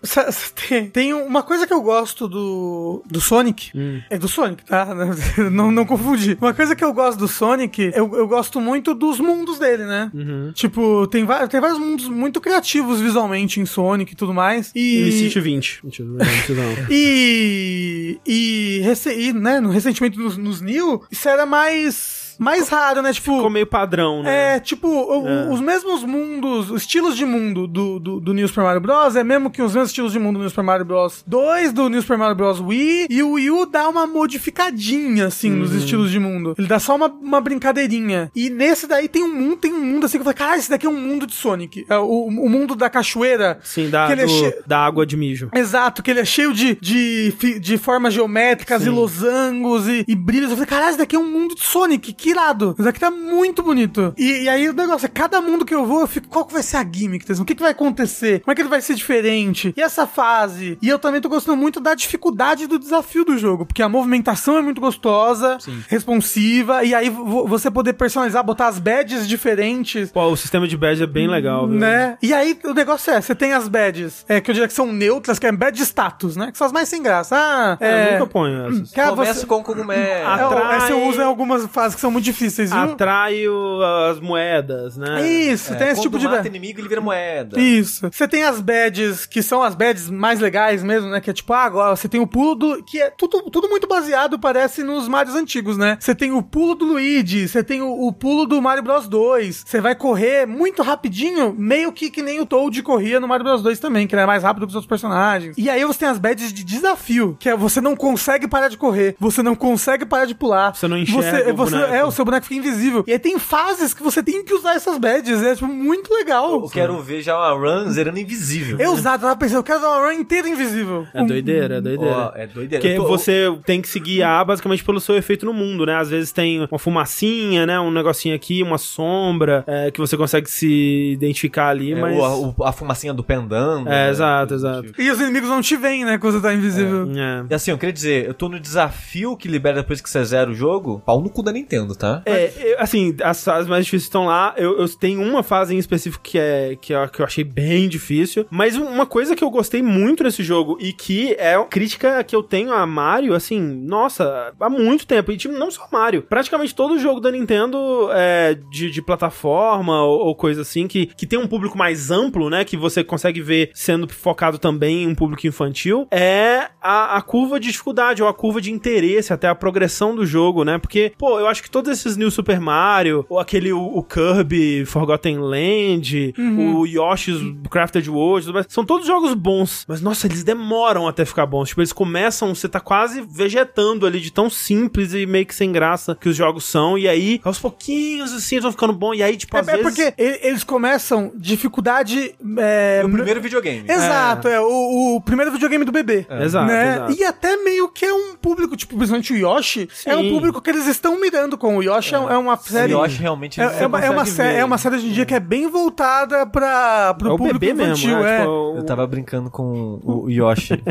[SPEAKER 3] Tem, tem uma coisa que eu gosto do, do Sonic.
[SPEAKER 1] Hum.
[SPEAKER 3] É do Sonic, tá? [laughs] Não, não confundir. Uma coisa que eu gosto do Sonic, eu, eu gosto muito dos mundos dele, né?
[SPEAKER 1] Uhum.
[SPEAKER 3] Tipo, tem, tem vários mundos muito criativos visualmente em Sonic e tudo mais. E.
[SPEAKER 1] Limite 20. Mentira, não é não. [laughs]
[SPEAKER 3] E. E, e né, no, recentemente nos, nos New, isso era mais. Mais raro, né? Tipo.
[SPEAKER 1] Ficou meio padrão, né?
[SPEAKER 3] É, tipo, o-
[SPEAKER 1] É.
[SPEAKER 3] os mesmos mundos, os estilos de mundo do, do, do New Super Mario Bros. é mesmo que os mesmos estilos de mundo do New Super Mario Bros. 2, do New Super Mario Bros. Wii, e o Wii U dá uma modificadinha, assim, nos estilos de mundo. Ele dá só uma, uma brincadeirinha. E nesse daí tem um mundo, tem um mundo assim que eu falei, cara, esse daqui é um mundo de Sonic. É o, o mundo da cachoeira.
[SPEAKER 1] Sim, da,
[SPEAKER 3] é
[SPEAKER 1] do-
[SPEAKER 3] che-
[SPEAKER 1] da água de mijo.
[SPEAKER 3] Exato, que ele é cheio de, de, de formas geométricas e losangos e, e brilhos. Eu falei, caralho, esse daqui é um mundo de Sonic, que irado. Isso daqui tá muito bonito. E, e aí o negócio é, cada mundo que eu vou, eu fico, qual que vai ser a gimmick desse? O que, que vai acontecer? Como é que ele vai ser diferente? E essa fase? E eu também tô gostando muito da dificuldade do desafio do jogo, porque a movimentação é muito gostosa, responsiva, e aí vo- você poder personalizar, botar as badges diferentes.
[SPEAKER 1] Pô, o sistema de badge é bem legal, viu?
[SPEAKER 3] Né? E aí o negócio é, você tem as badges, é, que eu diria que são neutras, que é badge status, né? Que são as mais sem graça. Ah,
[SPEAKER 1] É,
[SPEAKER 3] é...
[SPEAKER 1] Eu nunca ponho essas.
[SPEAKER 3] Cara,
[SPEAKER 2] Começa
[SPEAKER 3] você-
[SPEAKER 2] com cogumelo.
[SPEAKER 3] É,
[SPEAKER 1] Atrai-
[SPEAKER 3] essa eu uso em algumas fases que são muito difíceis, viu?
[SPEAKER 1] Atrai o- as moedas, né?
[SPEAKER 3] Isso, tem esse tipo de
[SPEAKER 2] mata inimigo, ele vira moeda.
[SPEAKER 3] Isso. Você tem as badges, que são as badges mais legais mesmo, né? Que é tipo, ah, agora você tem o pulo do. Que é tudo, tudo muito baseado, parece, nos Marios antigos, né? Você tem o pulo do Luigi, você tem o, o pulo do Mario Bros 2. Você vai correr muito rapidinho, meio que que nem o Toad corria no Mario Bros 2 também, que ele é mais rápido que os outros personagens. E aí você tem as badges de desafio, que é você não consegue parar de correr, você não consegue parar de pular.
[SPEAKER 1] Você não enxerga
[SPEAKER 3] Você, você, é, É, o seu boneco fica invisível. E aí tem fases que você tem que usar essas badges. É, tipo, muito legal.
[SPEAKER 2] Eu quero ver já uma run zerando invisível.
[SPEAKER 3] Eu usava, tava pensando, eu quero dar uma run inteira invisível.
[SPEAKER 1] É doideira, é doideira.
[SPEAKER 2] Ó, é doideira.
[SPEAKER 1] Porque
[SPEAKER 2] tô-
[SPEAKER 1] você tem que se guiar basicamente pelo seu efeito no mundo, né? Às vezes tem uma fumacinha, né? Um negocinho aqui, uma sombra, é, que você consegue se identificar ali,
[SPEAKER 2] é,
[SPEAKER 1] mas...
[SPEAKER 2] o- a, a fumacinha do pendando.
[SPEAKER 1] É,
[SPEAKER 2] né?
[SPEAKER 1] exato, exato.
[SPEAKER 3] E os inimigos não te veem, né, quando você tá invisível.
[SPEAKER 1] É.
[SPEAKER 2] E assim, eu queria dizer, eu tô no desafio que libera depois que você zera o jogo, pau no cu da Nintendo, tá?
[SPEAKER 1] É, assim, as fases mais difíceis estão lá. Eu, eu tenho uma fase em específico que é que eu, que eu achei bem difícil. Mas uma coisa que eu gostei muito nesse jogo e que é crítica que eu tenho a Mario, assim, nossa, há muito tempo. E tipo, não só Mario. Praticamente todo jogo da Nintendo é, de, de plataforma ou, ou coisa assim, que, que tem um público mais amplo, né? Que você consegue ver sendo focado também em um público infantil, é a, a curva de dificuldade ou a curva de interesse, até a progressão do jogo, né? Porque, pô, eu acho que todos esses New Super Mario, ou aquele o, o Kirby Forgotten Land, o Yoshi's Crafted World, são todos jogos bons, mas nossa, eles demoram até ficar bons. Tipo, eles começam, você tá quase vegetando ali de tão simples e meio que sem graça que os jogos são, e aí, aos pouquinhos assim, eles vão ficando bons, e aí, tipo,
[SPEAKER 3] É,
[SPEAKER 1] às
[SPEAKER 3] é
[SPEAKER 1] vezes...
[SPEAKER 3] porque eles começam dificuldade. É,
[SPEAKER 2] No primeiro videogame.
[SPEAKER 3] Exato, é, o, o primeiro videogame do bebê.
[SPEAKER 1] Exato,
[SPEAKER 3] né?
[SPEAKER 1] exato.
[SPEAKER 3] E até meio que é um público, tipo, principalmente o Yoshi, é um
[SPEAKER 1] Sim.
[SPEAKER 3] público que eles estão mirando com. O Yoshi é, é uma série.
[SPEAKER 2] Eu acho realmente...
[SPEAKER 3] É, é uma, é, uma
[SPEAKER 2] consegue
[SPEAKER 3] sé-
[SPEAKER 2] ver.
[SPEAKER 3] é uma série hoje em dia que é bem voltada pra, pro
[SPEAKER 1] É o
[SPEAKER 3] público
[SPEAKER 1] bebê
[SPEAKER 3] infantil,
[SPEAKER 1] mesmo, né?
[SPEAKER 3] é.
[SPEAKER 1] Tipo, o-
[SPEAKER 2] Eu tava brincando com o o Yoshi. tá?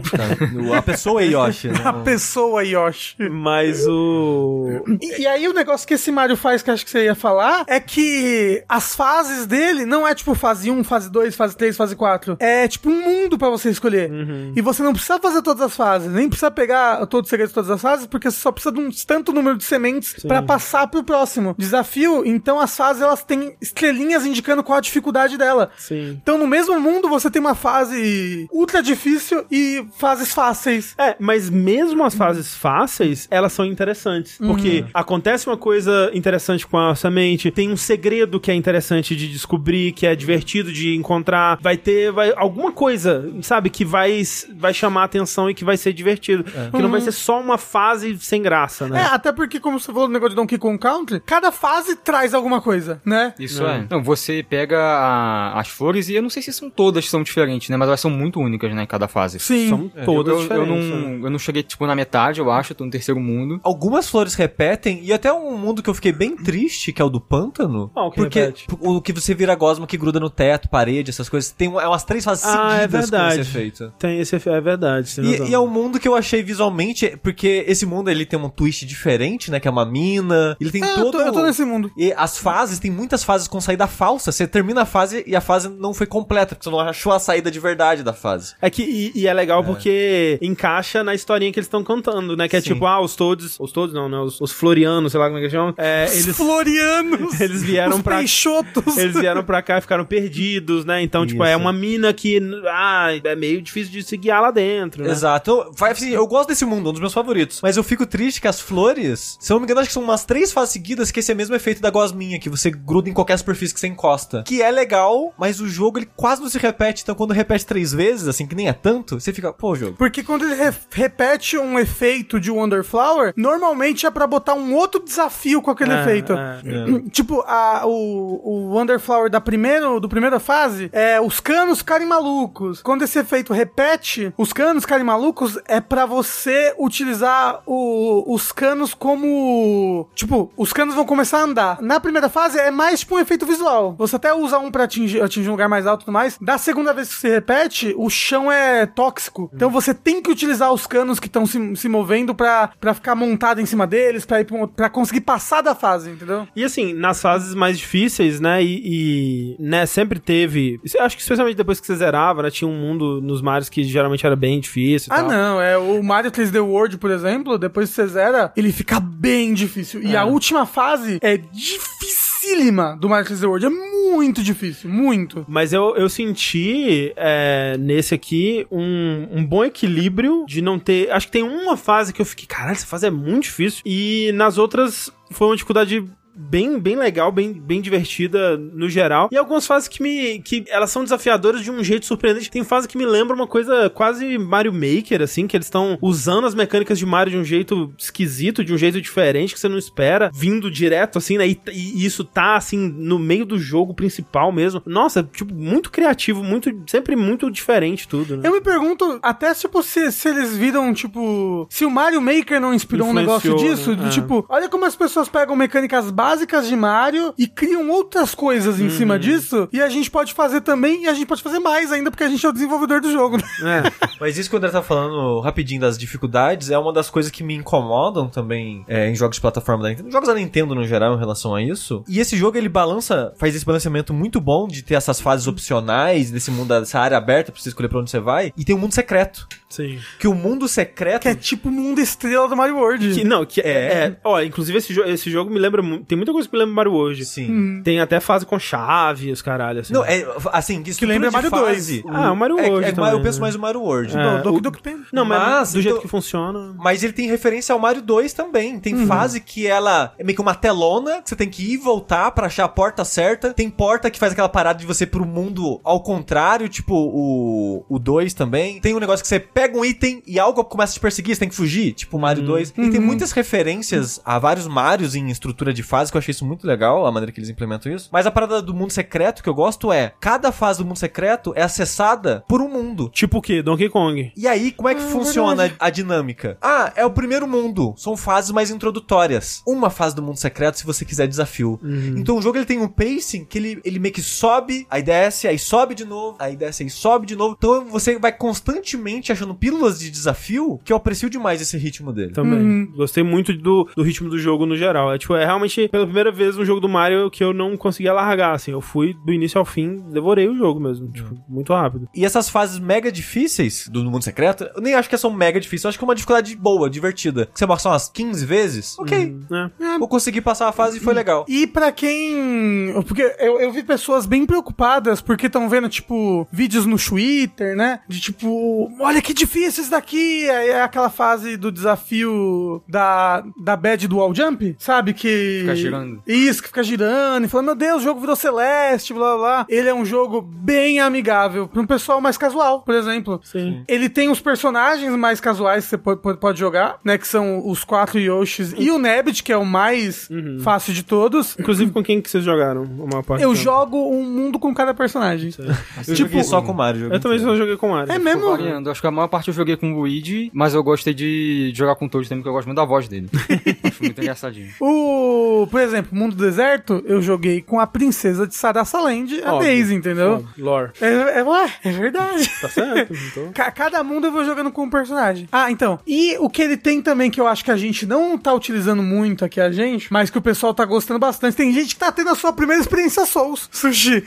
[SPEAKER 2] O- [laughs] A pessoa é Yoshi, né?
[SPEAKER 3] A pessoa Yoshi.
[SPEAKER 1] Mas o.
[SPEAKER 3] E, e aí o negócio que esse Mario faz, que acho que você ia falar, é que as fases dele não é tipo fase 1, fase 2, fase 3, fase 4. É tipo um mundo pra você escolher. E você não precisa fazer todas as fases, nem precisa pegar todos os segredos de todas as fases, porque você só precisa de um tanto número de sementes pra passar pro próximo desafio. Então as fases elas têm estrelinhas indicando qual a dificuldade dela.
[SPEAKER 1] Sim.
[SPEAKER 3] Então no mesmo mundo você tem uma fase ultra difícil e fases fáceis.
[SPEAKER 1] É, mas mesmo as fases fáceis, elas são interessantes. Porque acontece uma coisa interessante com a nossa mente, tem um segredo que é interessante de descobrir, que é divertido de encontrar, vai ter vai, alguma coisa, sabe, que vai, vai chamar a atenção e que vai ser divertido. Que não vai ser só uma fase sem graça,
[SPEAKER 3] É,
[SPEAKER 1] né?
[SPEAKER 3] até porque, como você falou no negócio de Donkey Kong Country, cada fase traz alguma coisa, né?
[SPEAKER 4] Isso é. Não, você pega a- as flores e eu não sei se são todas que são diferentes, né? Mas elas são muito únicas, né? Cada fase.
[SPEAKER 3] Sim.
[SPEAKER 1] São todas
[SPEAKER 4] eu, eu, eu
[SPEAKER 1] diferentes. né?
[SPEAKER 4] não, eu não cheguei, tipo, na metade, eu acho. Eu tô no terceiro mundo.
[SPEAKER 2] Algumas flores repetem, e até um mundo que eu fiquei bem triste, que é o do pântano.
[SPEAKER 1] Qual que
[SPEAKER 2] porque
[SPEAKER 1] repete?
[SPEAKER 2] o que você vira gosma que gruda no teto, parede, essas coisas, tem é umas três fases
[SPEAKER 1] Ah, é
[SPEAKER 2] seguidas como
[SPEAKER 1] verdade.
[SPEAKER 2] ser feito.
[SPEAKER 1] Tem esse é verdade.
[SPEAKER 2] E, e é um mundo que eu achei visualmente, porque esse mundo ele tem um twist diferente, né? Que é uma mina. Ele tem
[SPEAKER 3] eu,
[SPEAKER 2] todo.
[SPEAKER 3] tô, eu tô nesse mundo.
[SPEAKER 2] E as fases, tem muitas fases com saída falsa. Você termina a fase e a fase não foi completa, porque você não achou a saída de verdade da fase.
[SPEAKER 1] É que, e, e é legal porque encaixa na historinha que eles estão cantando, né? Que é
[SPEAKER 2] Sim.
[SPEAKER 1] tipo, ah, os todos. Os todos não, né? Os, os florianos, sei lá como é que chamam. É,
[SPEAKER 3] Os
[SPEAKER 1] eles,
[SPEAKER 3] florianos. [laughs]
[SPEAKER 1] eles vieram
[SPEAKER 3] os
[SPEAKER 1] pra-
[SPEAKER 3] peixotos.
[SPEAKER 1] eles vieram pra cá e ficaram perdidos, né? Então, tipo, é
[SPEAKER 2] Isso.
[SPEAKER 1] uma mina que. Ah, é meio difícil de se guiar lá dentro, né?
[SPEAKER 2] Exato. Eu, vai, assim, eu gosto desse mundo, um dos meus favoritos. Mas eu fico triste que as flores, se eu não me engano, acho que são umas três fases seguidas que esse é mesmo efeito da gosminha, que você gruda em qualquer superfície que você encosta. Que é legal, mas o jogo ele quase não se repete. Então quando repete três vezes, assim, que nem é tanto, você fica, pô, jogo.
[SPEAKER 3] Porque quando ele re- repete um efeito de Wonder Flower, normalmente é pra botar um outro desafio com aquele
[SPEAKER 1] É,
[SPEAKER 3] efeito.
[SPEAKER 1] é. [clears throat]
[SPEAKER 3] Tipo, a, o, o Wonder Flower da primeiro, do primeira fase é os canos ficarem malucos. Quando esse efeito repete, os canos ficarem malucos é pra você utilizar o- os canos como. Tipo, os canos vão começar a andar. Na primeira fase é mais tipo um efeito visual. Você até usa um pra atingir, atingir um lugar mais alto e tudo mais. Da segunda vez que você repete, o chão é tóxico. Então você tem que utilizar os canos que estão se, se movendo pra, pra ficar montado em cima deles, pra, ir pra, um- pra conseguir passar da fase, entendeu?
[SPEAKER 1] E assim, nas fases mais difíceis, né? E, e, né, sempre teve. Acho que especialmente depois que você zerava, né? Tinha um mundo nos mares que geralmente era bem difícil. e
[SPEAKER 3] Ah,
[SPEAKER 1] tal.
[SPEAKER 3] não, é o Mario 3D World, por exemplo, depois que você zera, ele fica bem difícil. E a última fase é dificílima do Mario 3D World, é muito difícil, muito.
[SPEAKER 1] Mas eu, eu senti é, nesse aqui um, um bom equilíbrio de não ter. Acho que tem uma fase que eu fiquei, caralho, essa fase é muito difícil. E nas outras foi uma dificuldade bem, bem legal, bem, bem divertida no geral. E algumas fases que me. que elas são desafiadoras de um jeito surpreendente. Tem fase que me lembra uma coisa quase Mario Maker, assim, que eles estão usando as mecânicas de Mario de um jeito esquisito, de um jeito diferente, que você não espera, vindo direto, assim, né? E, e isso tá, assim, no meio do jogo principal mesmo. Nossa, tipo, muito criativo, muito. sempre muito diferente tudo, né?
[SPEAKER 3] Eu me pergunto, até tipo, se, se eles viram, tipo, se o Mario Maker não inspirou um negócio
[SPEAKER 1] Influenciou,
[SPEAKER 3] disso,
[SPEAKER 1] né?
[SPEAKER 3] do
[SPEAKER 1] É.
[SPEAKER 3] tipo, olha como as pessoas pegam mecânicas básicas de Mario e criam outras coisas em
[SPEAKER 1] Uhum.
[SPEAKER 3] cima disso, e a gente pode fazer também, e a gente pode fazer mais ainda, porque a gente é o desenvolvedor do jogo, né?
[SPEAKER 1] É.
[SPEAKER 2] Mas isso que o André tá falando rapidinho das dificuldades é uma das coisas que me incomodam também é, em jogos de plataforma da Nintendo. Jogos da Nintendo no geral em relação a isso. E esse jogo ele balança, faz esse balanceamento muito bom de ter essas fases opcionais, desse mundo, dessa área aberta pra você escolher pra onde você vai. E tem um mundo secreto.
[SPEAKER 1] Sim.
[SPEAKER 2] Que o mundo secreto.
[SPEAKER 3] Que é tipo o mundo estrela do Mario World.
[SPEAKER 1] Que, não, que é.
[SPEAKER 2] É.
[SPEAKER 1] é ó, inclusive esse, jo esse jogo me lembra. Tem muita coisa que lembra Mario hoje.
[SPEAKER 2] Sim.
[SPEAKER 1] Tem até fase com chave, os caralho, assim.
[SPEAKER 2] Não, é assim, que, estrutura
[SPEAKER 3] lembra
[SPEAKER 2] de
[SPEAKER 3] Mario
[SPEAKER 2] fase.
[SPEAKER 1] Ah, o Mario
[SPEAKER 2] é,
[SPEAKER 1] World
[SPEAKER 2] é,
[SPEAKER 1] também,
[SPEAKER 2] Eu penso
[SPEAKER 1] né?
[SPEAKER 2] mais no Mario World.
[SPEAKER 1] É.
[SPEAKER 3] Do Doki
[SPEAKER 1] o-
[SPEAKER 3] Doki Panic.
[SPEAKER 1] Não, mas,
[SPEAKER 2] Mas,
[SPEAKER 1] do jeito
[SPEAKER 2] então-
[SPEAKER 1] que funciona.
[SPEAKER 2] Mas ele tem referência ao Mario 2 também. Tem fase que ela é meio que uma telona, que você tem que ir e voltar pra achar a porta certa. Tem porta que faz aquela parada de você ir pro mundo ao contrário, tipo o, o 2 também. Tem um negócio que você pega um item e algo começa a te perseguir, você tem que fugir, tipo o Mario 2. E tem muitas referências a vários Marios em estrutura de fase, que eu achei isso muito legal, a maneira que eles implementam isso. Mas a parada do mundo secreto que eu gosto é, cada fase do mundo secreto é acessada por um mundo.
[SPEAKER 1] Tipo o quê? Donkey Kong.
[SPEAKER 2] E aí, como é que
[SPEAKER 3] Ah,
[SPEAKER 2] funciona
[SPEAKER 3] verdade.
[SPEAKER 2] a dinâmica? Ah, é o primeiro mundo. São fases mais introdutórias. Uma fase do mundo secreto, se você quiser desafio. Então o jogo ele tem um pacing que ele, ele meio que sobe, aí desce, aí sobe de novo, aí desce, aí sobe de novo. Então você vai constantemente achando pílulas de desafio que eu aprecio demais esse ritmo dele.
[SPEAKER 1] Também.
[SPEAKER 3] Uhum.
[SPEAKER 1] Gostei muito do, do ritmo do jogo no geral. É, tipo, é realmente pela primeira vez um jogo do Mario que eu não conseguia largar, assim. Eu fui do início ao fim, devorei o jogo mesmo. Tipo, muito rápido.
[SPEAKER 2] E essas fases mega difíceis do mundo secreto, eu nem acho que são mega difíceis, eu acho que é uma dificuldade boa, divertida. Que você passar umas 15 vezes, ok.
[SPEAKER 1] É.
[SPEAKER 2] Vou conseguir passar a fase e foi legal.
[SPEAKER 3] E pra quem. Porque eu, eu vi pessoas bem preocupadas porque estão vendo, tipo, vídeos no Twitter, né? De tipo, olha que difícil isso daqui. Aí é aquela fase do desafio da, da bad do wall jump, sabe? Que.
[SPEAKER 4] Girando.
[SPEAKER 3] Isso, que fica girando e falando, meu Deus, o jogo virou celeste, blá blá blá. Ele é um jogo bem amigável pra um pessoal mais casual, por exemplo.
[SPEAKER 1] Sim.
[SPEAKER 3] Ele tem os personagens mais casuais que você pode, jogar, né? Que são os quatro Yoshis e o Nabbit, que é o mais fácil de todos.
[SPEAKER 1] Inclusive, com quem que vocês jogaram? Uma parte
[SPEAKER 3] Eu
[SPEAKER 1] tempo?
[SPEAKER 3] jogo um mundo com cada personagem.
[SPEAKER 2] Eu joguei só com o Mario. jogo
[SPEAKER 1] Eu também só joguei com Mario.
[SPEAKER 3] É mesmo?
[SPEAKER 4] variando. Acho que a maior parte eu joguei com o Luigi, mas eu gostei de jogar com o Toad também, porque eu gosto muito da voz dele. [laughs] Acho muito engraçadinho.
[SPEAKER 3] O, por exemplo, Mundo Deserto, eu joguei com a princesa de Sarasaland, a. Daisy, entendeu?
[SPEAKER 1] Óbvio. Lore.
[SPEAKER 3] É, é, ué, é verdade.
[SPEAKER 1] Tá certo? [laughs] Então...
[SPEAKER 3] Ca- Cada mundo eu vou jogando com um personagem. Ah, então. E o que ele tem também, que eu acho que a gente não tá utilizando muito aqui, a gente, mas que o pessoal tá gostando bastante. Tem gente que tá tendo a sua primeira experiência Souls, Sushi.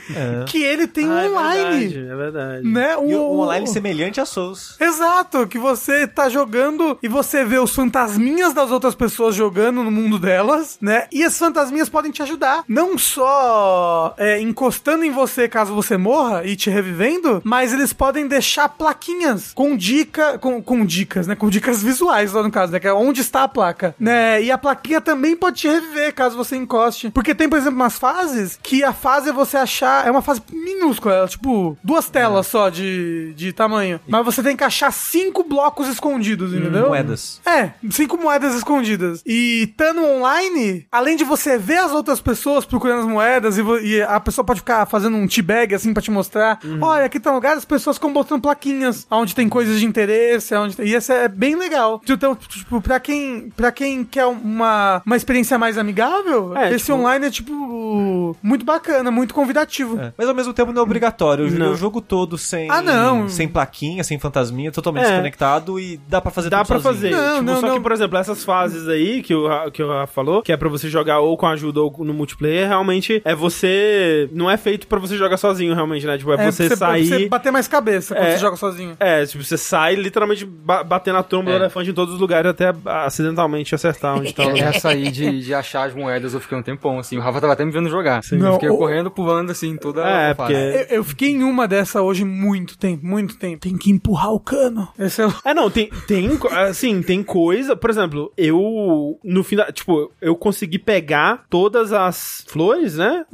[SPEAKER 3] Que ele tem
[SPEAKER 1] Ah, é
[SPEAKER 3] online.
[SPEAKER 1] verdade, é verdade.
[SPEAKER 3] né?
[SPEAKER 2] E o online semelhante a Souls.
[SPEAKER 3] Exato, que você tá jogando e você vê os fantasminhas das outras pessoas jogando no mundo delas, né? E as fantasminhas podem te ajudar. Não só é, encostando em você caso você morra e te revivendo, mas eles podem deixar plaquinhas com dica, com, com dicas, né? Com dicas visuais lá no caso, né? Que é onde está a placa, né? E a plaquinha também pode te reviver caso você encoste. Porque tem, por exemplo, umas fases que a fase é você achar. É uma fase minúscula, ela, tipo, duas telas só de, de tamanho. Mas você tem que achar cinco blocos escondidos, entendeu?
[SPEAKER 2] Moedas.
[SPEAKER 3] É, cinco moedas escondidas. E estando online, além de você ver as outras pessoas procurando as moedas e, e a pessoa pode ficar fazendo um teabag assim pra te mostrar. Olha, aqui tá um lugar, as pessoas ficam botando plaquinhas onde tem coisas de interesse, onde tem- e isso é bem legal. Então, tipo, pra quem, pra quem quer uma, uma experiência mais amigável,
[SPEAKER 1] É,
[SPEAKER 3] esse
[SPEAKER 1] tipo-
[SPEAKER 3] online é, tipo, muito bacana, muito convidativo.
[SPEAKER 2] É. Mas ao mesmo tempo não é obrigatório. Eu joguei o jogo todo sem,
[SPEAKER 3] Ah, não.
[SPEAKER 2] sem plaquinha, sem fantasminha, totalmente
[SPEAKER 1] É.
[SPEAKER 2] desconectado e dá pra fazer
[SPEAKER 1] Dá
[SPEAKER 2] tudo
[SPEAKER 1] pra
[SPEAKER 2] sozinho.
[SPEAKER 1] fazer.
[SPEAKER 3] Não,
[SPEAKER 1] Tipo,
[SPEAKER 3] não,
[SPEAKER 1] só
[SPEAKER 3] não.
[SPEAKER 1] que, por exemplo, essas fases aí que o, que o Rafa falou, que é pra você jogar ou com ajuda ou no multiplayer, realmente é você. Não é feito pra você jogar sozinho, realmente, né? Tipo, é,
[SPEAKER 3] É,
[SPEAKER 1] você
[SPEAKER 3] pra
[SPEAKER 1] sair.
[SPEAKER 3] você bater mais cabeça quando
[SPEAKER 1] É.
[SPEAKER 3] você joga sozinho.
[SPEAKER 1] É, tipo, você sai literalmente ba batendo a tromba
[SPEAKER 2] É.
[SPEAKER 1] do elefante em todos os lugares até acidentalmente acertar onde tá.
[SPEAKER 4] Essa aí de, de achar as moedas eu fiquei um tempão, assim. O Rafa tava até me vendo jogar.
[SPEAKER 3] Não,
[SPEAKER 4] eu fiquei
[SPEAKER 3] o-
[SPEAKER 4] correndo, pulando assim, toda
[SPEAKER 1] É,
[SPEAKER 4] a fase.
[SPEAKER 1] porque-
[SPEAKER 3] Eu, eu fiquei em uma dessa hoje muito tempo, muito tempo. Tem que empurrar o cano. Esse é o...
[SPEAKER 1] É, não, tem, tem, assim, tem coisa, por exemplo, eu, no final, tipo, eu consegui pegar todas as flores, né?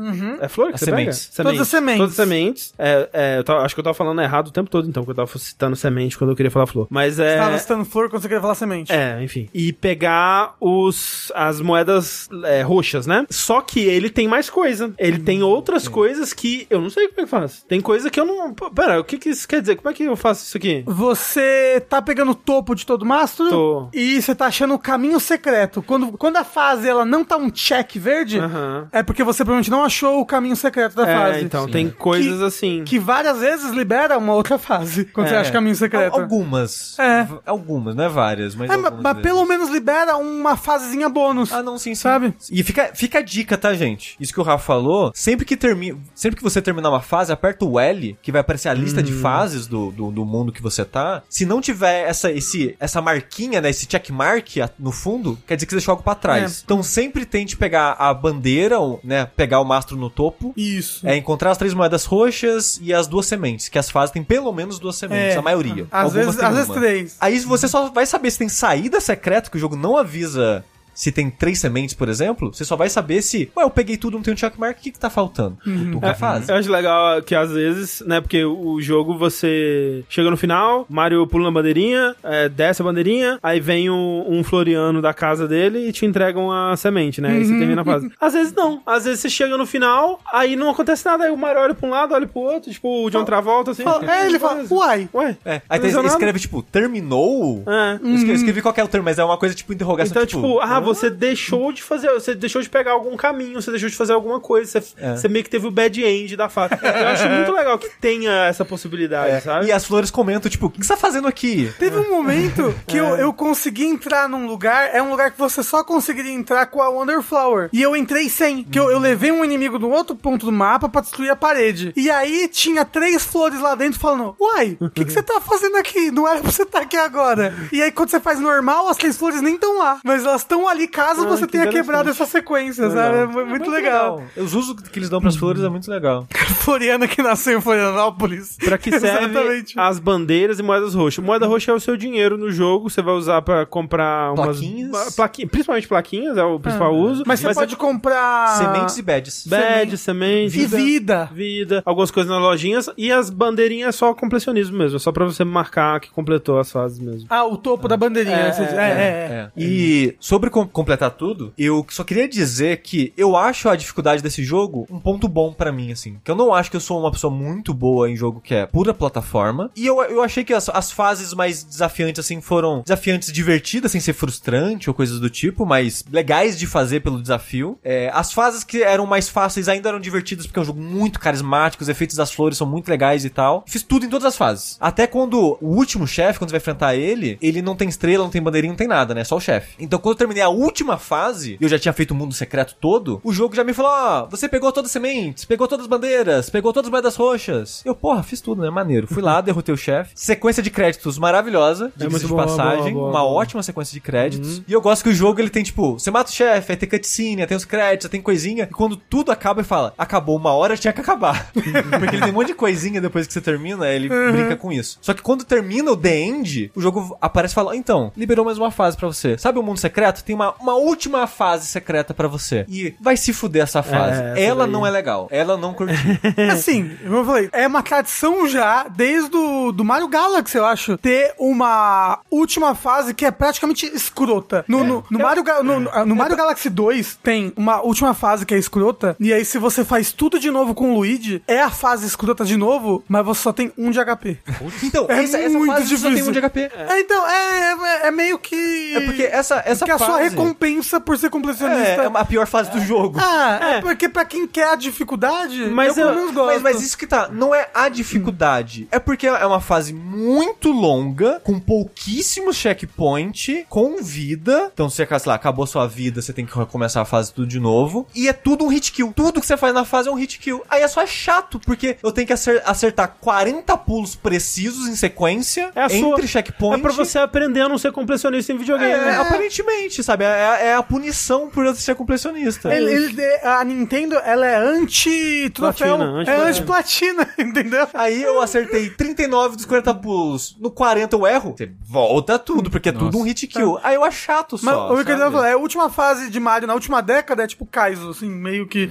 [SPEAKER 1] É flor que
[SPEAKER 2] As
[SPEAKER 1] você
[SPEAKER 2] sementes.
[SPEAKER 1] pega?
[SPEAKER 3] Todas as sementes.
[SPEAKER 1] Todas as sementes. É, é, eu tava- acho que eu tava falando errado o tempo todo, então, porque eu tava citando semente quando eu queria falar flor. Mas é...
[SPEAKER 3] Tava citando flor quando você queria falar semente.
[SPEAKER 1] É, enfim. E pegar os, as moedas é, roxas, né? Só que ele tem mais coisa. Ele tem outras coisas que eu não sei como é que faz. Tem coisa que eu não. Pô, Pera, o que, que isso quer dizer? Como é que eu faço isso aqui?
[SPEAKER 3] Você tá pegando o topo de todo mastro
[SPEAKER 1] Tô.
[SPEAKER 3] e você tá achando o caminho secreto. Quando, quando a fase ela não tá um check verde,
[SPEAKER 1] Aham.
[SPEAKER 3] é porque você provavelmente não achou o caminho secreto da
[SPEAKER 1] É,
[SPEAKER 3] fase.
[SPEAKER 1] então, tem coisas
[SPEAKER 3] Que-
[SPEAKER 1] assim.
[SPEAKER 3] Que várias vezes libera uma outra fase quando você
[SPEAKER 1] É.
[SPEAKER 3] acha o caminho secreto.
[SPEAKER 2] Al- Algumas.
[SPEAKER 3] É.
[SPEAKER 2] Algumas, não é várias, mas.
[SPEAKER 3] É, mas,
[SPEAKER 2] algumas
[SPEAKER 3] mas
[SPEAKER 2] vezes.
[SPEAKER 3] pelo menos libera uma fasezinha bônus.
[SPEAKER 2] Ah, não, sim, sim.
[SPEAKER 3] Sabe?
[SPEAKER 2] E fica, fica a dica, tá, gente? Isso que o Rafa falou, sempre que termina, sempre que você terminar uma fase, aperta o L, que vai aparecer a lista
[SPEAKER 3] Hum.
[SPEAKER 2] de fases do, do, do mundo que você tá. Se não tiver essa, esse, essa marquinha, né, esse checkmark no fundo, quer dizer que você deixou algo pra trás.
[SPEAKER 3] É.
[SPEAKER 2] Então sempre tente pegar a bandeira, ou, né, pegar o mastro no topo.
[SPEAKER 3] Isso.
[SPEAKER 2] É encontrar as três moedas roxas e as duas sementes, que as fases têm pelo menos duas sementes,
[SPEAKER 3] É.
[SPEAKER 2] a maioria.
[SPEAKER 3] Às
[SPEAKER 2] Algumas
[SPEAKER 3] vezes, às vezes três.
[SPEAKER 2] Aí você só vai saber se tem saída secreta, que o jogo não avisa se tem três sementes, por exemplo. Você só vai saber se, ué, eu peguei tudo, não tem um checkmark, o que que tá faltando?
[SPEAKER 3] Uhum.
[SPEAKER 2] Tu que faz.
[SPEAKER 1] Eu acho legal que às vezes, né, porque o jogo você chega no final, Mario pula na bandeirinha, é, desce a bandeirinha, aí vem um, um Floriano da casa dele e te entregam a semente, né? Aí você termina a fase. [laughs] Às vezes não. Às vezes você chega no final, aí não acontece nada, aí o Mario olha pra um lado, olha pro outro, tipo o John Travolta, assim.
[SPEAKER 3] Fala- é, ele fala, uai.
[SPEAKER 1] Ué.
[SPEAKER 2] É, aí tem,
[SPEAKER 1] Não nada.
[SPEAKER 2] escreve, tipo, terminou?
[SPEAKER 1] É.
[SPEAKER 2] Eu escrevi, escrevi qualquer termo, mas é uma coisa tipo interrogação.
[SPEAKER 1] Então, tipo, ah, você deixou de fazer, você deixou de pegar algum caminho, você deixou de fazer alguma coisa, você,
[SPEAKER 2] É.
[SPEAKER 1] você meio que teve o bad end da fase. Eu acho muito legal que tenha essa possibilidade,
[SPEAKER 2] É,
[SPEAKER 1] sabe?
[SPEAKER 2] E as flores comentam, tipo, o que você tá fazendo aqui?
[SPEAKER 3] Teve um momento [laughs] que eu,
[SPEAKER 1] É.
[SPEAKER 3] eu consegui entrar num lugar, é um lugar que você só conseguiria entrar com a Wonder Flower. E eu entrei sem, que eu, eu levei um inimigo no outro ponto do mapa pra destruir a parede. E aí tinha três flores lá dentro falando, uai, o que, que você tá fazendo aqui? Não era pra você estar aqui agora. E aí quando você faz normal, as três flores nem estão lá. Mas elas estão ali caso
[SPEAKER 1] Ah,
[SPEAKER 3] você
[SPEAKER 1] que
[SPEAKER 3] tenha quebrado essa sequência,
[SPEAKER 1] Legal.
[SPEAKER 3] sabe? É mu- muito, legal.
[SPEAKER 2] Os usos que eles dão pras flores é muito legal.
[SPEAKER 3] Floriana que nasceu em Florianópolis.
[SPEAKER 1] Pra que [laughs] serve
[SPEAKER 3] Exatamente.
[SPEAKER 1] as bandeiras e moedas roxas? Moeda roxa é o seu dinheiro no jogo, você vai usar pra comprar umas
[SPEAKER 2] Plaquinhas.
[SPEAKER 1] ba- plaqui- principalmente plaquinhas, é o principal uso.
[SPEAKER 3] Mas você pode comprar...
[SPEAKER 2] Sementes e badges.
[SPEAKER 1] Bad, semente,
[SPEAKER 3] E vida.
[SPEAKER 1] vida, algumas coisas nas lojinhas e as bandeirinhas é só completionismo mesmo, é só pra você marcar que completou as fases mesmo.
[SPEAKER 3] Ah, o topo da bandeirinha.
[SPEAKER 1] É,
[SPEAKER 3] você diz.
[SPEAKER 1] é,
[SPEAKER 3] é, é, é.
[SPEAKER 2] É. E sobre com- completar tudo, eu só queria dizer que eu acho a dificuldade desse jogo um ponto bom pra mim, assim. Que eu não acho que eu sou uma pessoa muito boa em jogo que é pura plataforma. E eu, eu achei que as, as fases mais desafiantes, assim, foram desafiantes divertidas, sem ser frustrante ou coisas do tipo, mas legais de fazer pelo desafio. É, as fases que eram mais fáceis ainda eram divertidas, porque é um jogo muito carismático, os efeitos das flores são muito legais e tal. Fiz tudo em todas as fases. Até quando o último chefe, quando você vai enfrentar ele, ele não tem estrela, não tem bandeirinha, não tem nada, né? Só o chefe. Então quando eu terminei a última fase, e eu já tinha feito o mundo secreto todo, o jogo já me falou: ó, você pegou todas as sementes, pegou todas as bandeiras, pegou todas as moedas roxas. Eu, porra, fiz tudo, né? Maneiro. Fui lá, [laughs] derrotei o chefe. Sequência de créditos maravilhosa, de
[SPEAKER 1] muito
[SPEAKER 2] de
[SPEAKER 1] boa,
[SPEAKER 2] passagem.
[SPEAKER 1] boa, boa,
[SPEAKER 2] uma ótima sequência de créditos. E eu gosto que o jogo ele tem, tipo, você mata o chefe, aí tem cutscene, aí tem os créditos, aí tem coisinha. E quando tudo acaba, ele fala: acabou uma hora, tinha que acabar. [laughs] Porque ele tem um monte de coisinha depois que você termina, ele brinca com isso. Só que quando termina o The End, o jogo aparece e fala: então, liberou mais uma fase pra você. Sabe o mundo secreto? Tem uma, uma última fase secreta pra você. E vai se fuder essa fase.
[SPEAKER 1] essa
[SPEAKER 2] Ela
[SPEAKER 1] daí.
[SPEAKER 2] não é legal. Ela não curtiu. [laughs]
[SPEAKER 3] Assim, como eu falei, é uma tradição já, desde o do Mario Galaxy, eu acho, ter uma última fase que é praticamente escrota. No, no, no Mario, Ga- no, no- no Mario Galaxy 2 tem uma última fase que é escrota, e aí se você faz tudo de novo com o Luigi, é a fase escrota de novo, mas você só tem um de HP.
[SPEAKER 2] Então,
[SPEAKER 3] É
[SPEAKER 2] essa, essa
[SPEAKER 3] muito
[SPEAKER 2] fase só tem
[SPEAKER 3] difícil.
[SPEAKER 2] um de HP.
[SPEAKER 3] É, então, é, é, é meio que...
[SPEAKER 2] É porque essa, essa
[SPEAKER 3] que a
[SPEAKER 2] fase...
[SPEAKER 3] recompensa por ser completionista...
[SPEAKER 2] É, é a pior fase do jogo.
[SPEAKER 3] Ah, é.
[SPEAKER 1] É.
[SPEAKER 3] porque pra quem quer a dificuldade,
[SPEAKER 1] Mas
[SPEAKER 3] eu,
[SPEAKER 1] eu-
[SPEAKER 3] pelo menos gosto.
[SPEAKER 2] Mas, mas isso que tá, não é a dificuldade. É porque é uma fase muito longa, com pouquíssimos checkpoint, com vida. Então, se você, sei lá, acabou sua vida, você tem que recomeçar a fase tudo de novo. E é tudo um hit kill. Tudo que você faz na fase é um hit kill. Aí é só chato, porque eu tenho que acer- acertar 40 pulos precisos em sequência
[SPEAKER 1] É a
[SPEAKER 2] entre
[SPEAKER 1] sua-
[SPEAKER 2] checkpoint.
[SPEAKER 1] É pra você aprender a não ser completionista em videogame.
[SPEAKER 2] É,
[SPEAKER 1] né?
[SPEAKER 2] aparentemente, sabe? É, é a punição por eu ser completionista.
[SPEAKER 3] Ele- ele- a Nintendo, ela é anti-troféu.
[SPEAKER 1] Platina,
[SPEAKER 3] É
[SPEAKER 1] anti-platina. [laughs]
[SPEAKER 3] entendeu?
[SPEAKER 2] Aí eu acertei 39 dos 40 pulos. No 40 eu erro. Você volta tudo, porque é tudo um hit kill. Aí eu acho chato
[SPEAKER 3] Mas
[SPEAKER 2] só.
[SPEAKER 3] o que eu
[SPEAKER 2] sabe?
[SPEAKER 3] falar, é a última fase de Mario na última década é tipo Kaizo, assim, meio que.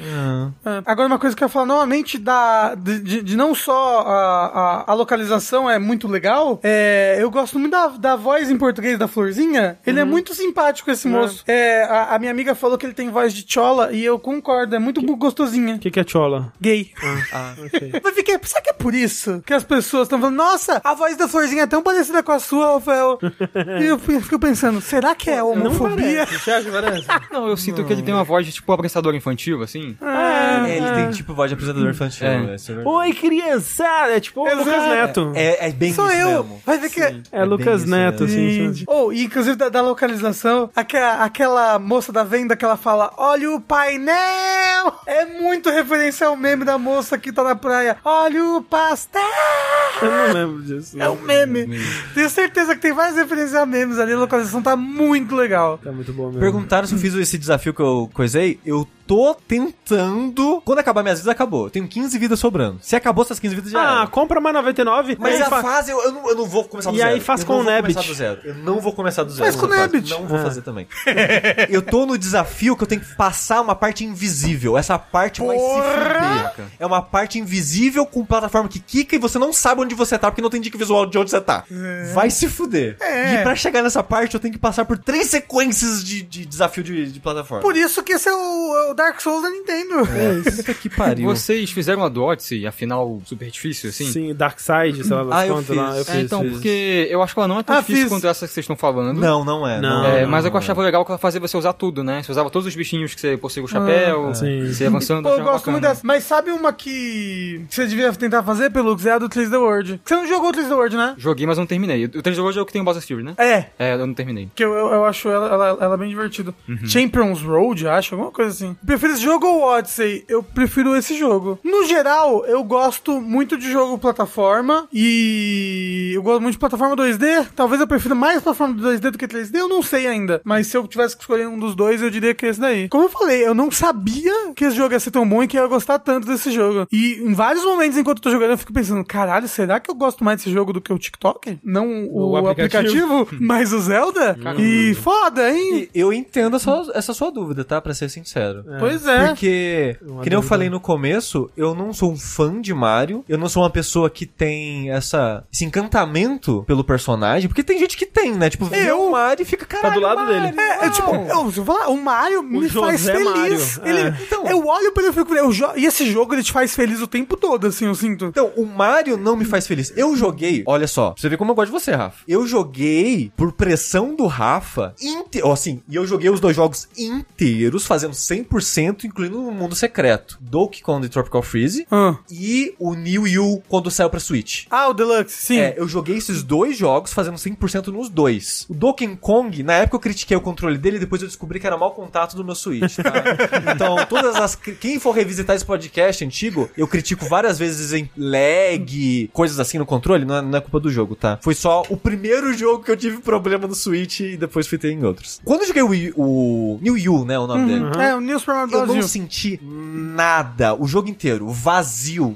[SPEAKER 3] É. Agora, uma coisa que eu ia falar novamente da, de, de- de não só a, a, a localização é muito legal, é, eu gosto muito da, da voz em português da Florzinha. Ele é muito simpático, esse moço. É, a, a minha amiga falou que ele tem voz de chola e eu concordo, é muito gostosinha.
[SPEAKER 1] O que, que é chola?
[SPEAKER 3] Gay.
[SPEAKER 2] Ah. [laughs]
[SPEAKER 3] Mas fiquei, será que é por isso que as pessoas estão falando, nossa, a voz da Florzinha é tão parecida com a sua, Rafael? [laughs] e eu fico pensando, será que é homofobia?
[SPEAKER 1] Você acha que parece? [laughs]
[SPEAKER 4] Não, eu sinto que ele tem uma voz de tipo apresentador infantil, assim.
[SPEAKER 2] É, ele tem tipo voz de apresentador infantil.
[SPEAKER 4] É.
[SPEAKER 2] Isso é.
[SPEAKER 1] Oi, criançada! É tipo o
[SPEAKER 3] Exato.
[SPEAKER 1] Lucas Neto.
[SPEAKER 2] É, é bem
[SPEAKER 3] Sou
[SPEAKER 2] isso
[SPEAKER 3] eu.
[SPEAKER 2] mesmo.
[SPEAKER 3] Vai ver que é.
[SPEAKER 1] É, Lucas Neto, assim. Sabe?
[SPEAKER 3] Oh, e inclusive da, da localização, aquela, aquela moça da venda que ela fala: Olha o painel! É muito referência ao meme da moça que tá na praia. Olha o pastel!
[SPEAKER 1] Eu não lembro disso.
[SPEAKER 3] É um meme. Tenho certeza que tem várias referências a memes ali. A localização tá muito legal.
[SPEAKER 1] Tá muito bom mesmo.
[SPEAKER 2] Perguntaram se eu fiz esse desafio que eu coisei. Eu tô tentando. Quando acabar minhas vidas, acabou. Eu tenho 15 vidas sobrando. Se acabou essas 15 vidas, já
[SPEAKER 1] Ah,
[SPEAKER 2] era.
[SPEAKER 1] compra mais 99.
[SPEAKER 2] Mas
[SPEAKER 1] e
[SPEAKER 2] a
[SPEAKER 1] fa-
[SPEAKER 2] fase, eu, eu, não, eu não vou começar do
[SPEAKER 1] E
[SPEAKER 2] zero.
[SPEAKER 1] aí faz
[SPEAKER 2] eu
[SPEAKER 1] com o
[SPEAKER 2] zero. Eu não vou começar do zero.
[SPEAKER 3] Faz com o. Nebbit.
[SPEAKER 2] Não vou fazer também. [laughs] eu tô no desafio que eu tenho que passar uma parte invisível. Essa parte vai se fuder. É uma parte invisível com plataforma que quica e você não sabe onde você tá porque não tem dica visual de onde você tá. Vai se fuder.
[SPEAKER 3] É.
[SPEAKER 2] E pra chegar nessa parte eu tenho que passar por três sequências de, de desafio de, de plataforma.
[SPEAKER 3] Por isso que esse é o, é o Dark Souls da Nintendo.
[SPEAKER 2] Puta que pariu.
[SPEAKER 4] Vocês fizeram a do Odyssey, afinal super difícil, assim?
[SPEAKER 1] Sim, Dark Side, sei lá,
[SPEAKER 2] Ah, eu
[SPEAKER 1] contas lá.
[SPEAKER 2] fiz.
[SPEAKER 1] Eu
[SPEAKER 4] É,
[SPEAKER 1] fiz,
[SPEAKER 4] então,
[SPEAKER 1] fiz.
[SPEAKER 4] porque eu acho que ela não é tão
[SPEAKER 3] Ah,
[SPEAKER 4] difícil
[SPEAKER 3] fiz.
[SPEAKER 4] quanto essa que vocês estão falando.
[SPEAKER 2] Não, não é.
[SPEAKER 1] Não.
[SPEAKER 4] É,
[SPEAKER 1] não,
[SPEAKER 4] mas é que eu
[SPEAKER 2] não
[SPEAKER 4] achava legal que ela fazia você usar tudo, né? Você usava todos os bichinhos que você conseguia o chapéu,
[SPEAKER 1] sim.
[SPEAKER 4] você ia avançando.
[SPEAKER 3] Pô, eu gosto muito
[SPEAKER 4] bacana.
[SPEAKER 3] dessa. Mas sabe uma que que você devia tentar fazer, Pelux? É a do 3 The World. Você não jogou o 3 The World, né?
[SPEAKER 4] Joguei, mas não terminei. O 3 hoje é o que tem o Bowser Fury, né?
[SPEAKER 3] É.
[SPEAKER 4] É, eu não terminei.
[SPEAKER 3] Que eu, eu, eu acho ela, ela, ela bem divertida. Champions Road, acho, alguma coisa assim. Prefiro esse jogo ou Odyssey? Eu prefiro esse jogo. No geral, eu gosto muito de jogo plataforma e eu gosto muito de plataforma 2D. Talvez eu prefira mais plataforma 2D do que 3D, eu não sei ainda. Mas se eu tivesse que escolher um dos dois, eu diria que esse daí. Como eu falei, eu não sabia que esse jogo ia ser tão bom e que eu ia gostar tanto desse jogo. E em vários momentos enquanto eu tô jogando, eu fico pensando, caralho, será que eu gosto mais desse jogo do que o TikTok? Não o,
[SPEAKER 1] O
[SPEAKER 3] aplicativo,
[SPEAKER 1] aplicativo. [laughs]
[SPEAKER 3] mas o Zelda? E foda, hein?
[SPEAKER 2] E eu entendo essa, essa sua dúvida, tá? Pra ser sincero.
[SPEAKER 3] Pois é.
[SPEAKER 2] Porque,
[SPEAKER 1] Uma
[SPEAKER 2] que nem eu falei no começo, eu não sou um fã de Mario, eu não sou uma pessoa que tem essa, esse encantamento pelo personagem, porque tem gente que tem, né? Tipo, vê
[SPEAKER 3] Eu-
[SPEAKER 2] o Mario e fica, caralho,
[SPEAKER 1] do lado
[SPEAKER 2] Mario,
[SPEAKER 1] dele.
[SPEAKER 3] É, é tipo, eu, falar, o Mario me faz
[SPEAKER 1] José
[SPEAKER 3] feliz.
[SPEAKER 1] Mario,
[SPEAKER 3] Ele,
[SPEAKER 1] é.
[SPEAKER 3] então, eu olho pra ele e fico, eu e esse jogo ele te faz feliz o tempo todo, assim, eu sinto.
[SPEAKER 2] Então, o Mario não me faz feliz. Eu joguei, olha só, pra você ver como eu gosto de você, Rafa. Eu joguei por pressão do Rafa, inte ó, assim, e eu joguei os dois jogos inteiros, fazendo 100%, incluindo o mundo secreto. Donkey Kong e Tropical Freeze
[SPEAKER 3] Ah.
[SPEAKER 2] e o New Yu quando saiu pra Switch.
[SPEAKER 3] Ah, o Deluxe, sim.
[SPEAKER 2] É, eu joguei esses dois jogos fazendo 100% nos dois. O Donkey Kong, na época eu critiquei o controle dele, depois eu descobri que era mau contato do meu Switch, tá? [laughs] então, todas as... Quem for revisitar esse podcast antigo, eu critico várias vezes em lag, coisas assim no controle, não é, não é culpa do jogo, tá? Foi só o primeiro jogo que eu tive problema no Switch e depois fui ter em outros. Quando eu joguei o, Wii- o New Yu, né, o nome dele,
[SPEAKER 3] É, o New Super Mario
[SPEAKER 2] eu
[SPEAKER 3] Bros.
[SPEAKER 2] não
[SPEAKER 3] U.
[SPEAKER 2] senti nada o jogo inteiro, vazio.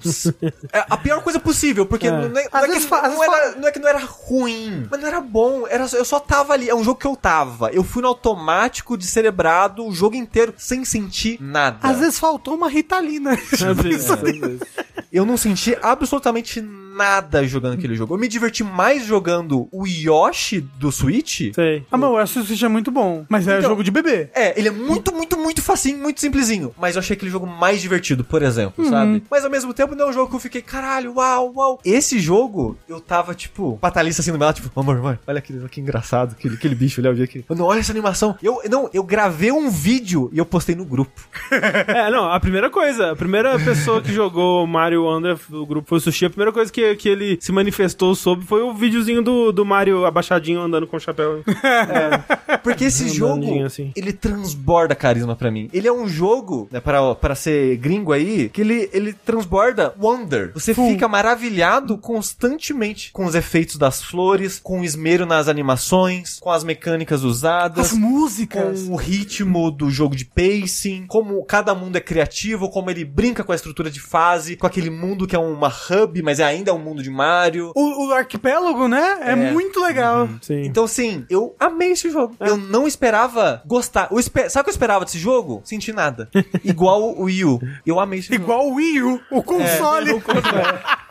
[SPEAKER 2] é a pior coisa possível, porque
[SPEAKER 1] É.
[SPEAKER 2] não, é, não, é que, não, era, não é que não era ruim, mas não era bom. Era, eu só tava ali. É um jogo que eu tava. Eu fui no automático, descerebrado, o jogo inteiro, sem sentir nada.
[SPEAKER 3] Às vezes faltou uma Ritalina.
[SPEAKER 1] Às vezes, [laughs] às vezes.
[SPEAKER 2] Eu não senti absolutamente nada jogando aquele jogo. Eu me diverti mais jogando o Yoshi do Switch.
[SPEAKER 1] Sei.
[SPEAKER 3] ah, mas o West Switch é muito bom. Mas é
[SPEAKER 2] Então-
[SPEAKER 3] jogo de bebê.
[SPEAKER 2] É, ele é muito, muito, muito facinho, muito simplesinho. Mas eu achei aquele jogo mais divertido, por exemplo, sabe? Mas ao mesmo tempo não é um jogo que eu fiquei, caralho, uau, uau. Esse jogo, eu tava, tipo, patalista assim no meu lado, tipo, amor, amor, olha aquele, que engraçado, aquele, aquele bicho ali, eu vi aqui. Mano, olha essa animação. Eu, não, eu gravei um vídeo e eu postei no grupo. [laughs]
[SPEAKER 1] É, não, a primeira coisa, a primeira pessoa que jogou Mario Wonder do grupo foi o Sushi, a primeira coisa que que, que ele se manifestou sobre foi o videozinho do, do Mario abaixadinho andando com o chapéu. [laughs]
[SPEAKER 2] Porque esse jogo,
[SPEAKER 1] assim.
[SPEAKER 2] ele transborda carisma pra mim. Ele é um jogo, né, para, para ser gringo aí, que ele, ele transborda wonder. Você fica maravilhado constantemente com os efeitos das flores, com o esmero nas animações, com as mecânicas usadas.
[SPEAKER 3] As músicas.
[SPEAKER 2] com o ritmo do jogo de pacing, como cada mundo é criativo, como ele brinca com a estrutura de fase, com aquele mundo que é uma hub, mas é ainda um mundo de Mario.
[SPEAKER 3] O, o arquipélago, né? É, muito legal.
[SPEAKER 1] Sim.
[SPEAKER 2] Então, assim, eu amei esse jogo. Eu não esperava gostar. Eu espe- Sabe o que eu esperava desse jogo? Senti nada. [laughs] Igual o Wii U. Eu amei esse jogo.
[SPEAKER 3] Igual o Wii U, o console.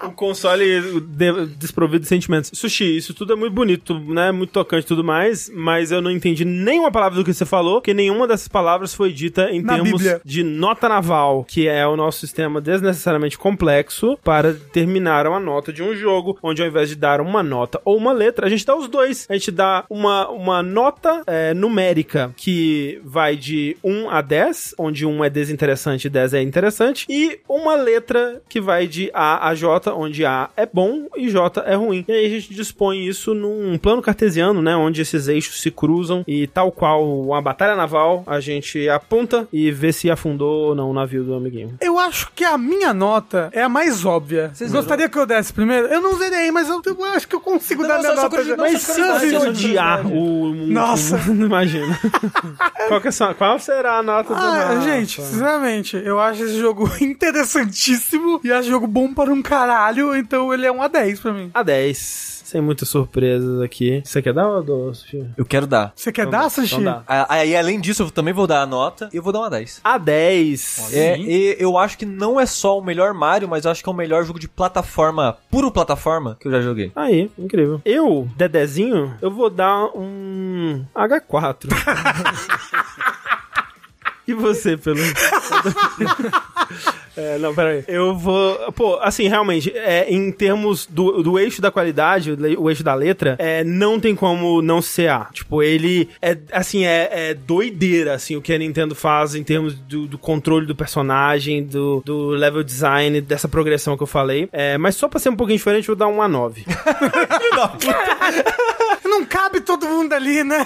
[SPEAKER 1] o console de- desprovido de sentimentos. Sushi, isso tudo é muito bonito, né? Muito tocante e tudo mais, mas eu não entendi nenhuma palavra do que você falou, porque nenhuma dessas palavras foi dita em
[SPEAKER 3] Na
[SPEAKER 1] termos
[SPEAKER 3] Bíblia.
[SPEAKER 1] de nota naval, que é o nosso sistema desnecessariamente complexo para determinar uma nota de um jogo, onde ao invés de dar uma nota ou uma letra, a gente dá os dois. A gente dá uma, uma nota é, numérica que vai de 1 a 10, onde 1 é desinteressante e 10 é interessante, e uma letra que vai de A a J, onde A é bom e J é ruim. E aí a gente dispõe isso num plano cartesiano, né, onde esses eixos se cruzam e tal qual uma batalha naval, a gente aponta e vê se afundou ou não o navio do amiguinho.
[SPEAKER 3] Eu acho que a minha nota é a mais óbvia.
[SPEAKER 2] Vocês
[SPEAKER 3] Gostaria que eu desse primeiro? Eu não zerei, mas eu, eu acho que eu consigo
[SPEAKER 2] Não,
[SPEAKER 3] dar
[SPEAKER 2] não,
[SPEAKER 3] minha
[SPEAKER 2] só-
[SPEAKER 3] nota.
[SPEAKER 2] só curiosidade,
[SPEAKER 3] se
[SPEAKER 1] odiar o mundo,
[SPEAKER 3] Nossa.
[SPEAKER 1] não [laughs] imagina. [laughs] qual, é sua- qual será a nota do
[SPEAKER 3] Ah,
[SPEAKER 1] Rafa?
[SPEAKER 3] gente, sinceramente, eu acho esse jogo [laughs] interessantíssimo e acho jogo bom para um caralho, então ele é um A10 pra mim.
[SPEAKER 1] A 10. Sem muitas surpresas aqui. Você quer dar ou eu dou, Sushi?
[SPEAKER 2] Eu quero dar.
[SPEAKER 3] Você quer
[SPEAKER 1] Então
[SPEAKER 3] dar, Sushi?
[SPEAKER 1] então dá.
[SPEAKER 2] Ah, Aí, além disso, eu também vou dar a nota e eu vou dar uma 10.
[SPEAKER 1] A 10.
[SPEAKER 2] É, e eu acho que não é só o melhor Mario, mas eu acho que é o melhor jogo de plataforma, puro plataforma, que eu já joguei.
[SPEAKER 1] Aí, incrível. Eu, Dedezinho, eu vou dar um H4. [laughs] e você, pelo. [laughs] É, não, peraí. Eu vou. Pô, assim, realmente, é, em termos do, do eixo da qualidade, o eixo da letra, é, não tem como não ser A. Tipo, ele é, assim, é, é doideira, assim, o que a Nintendo faz em termos do, do controle do personagem, do, do level design, dessa progressão que eu falei. É, mas só pra ser um pouquinho diferente, eu vou dar um A9. [laughs] [laughs]
[SPEAKER 3] Não cabe todo mundo ali, né?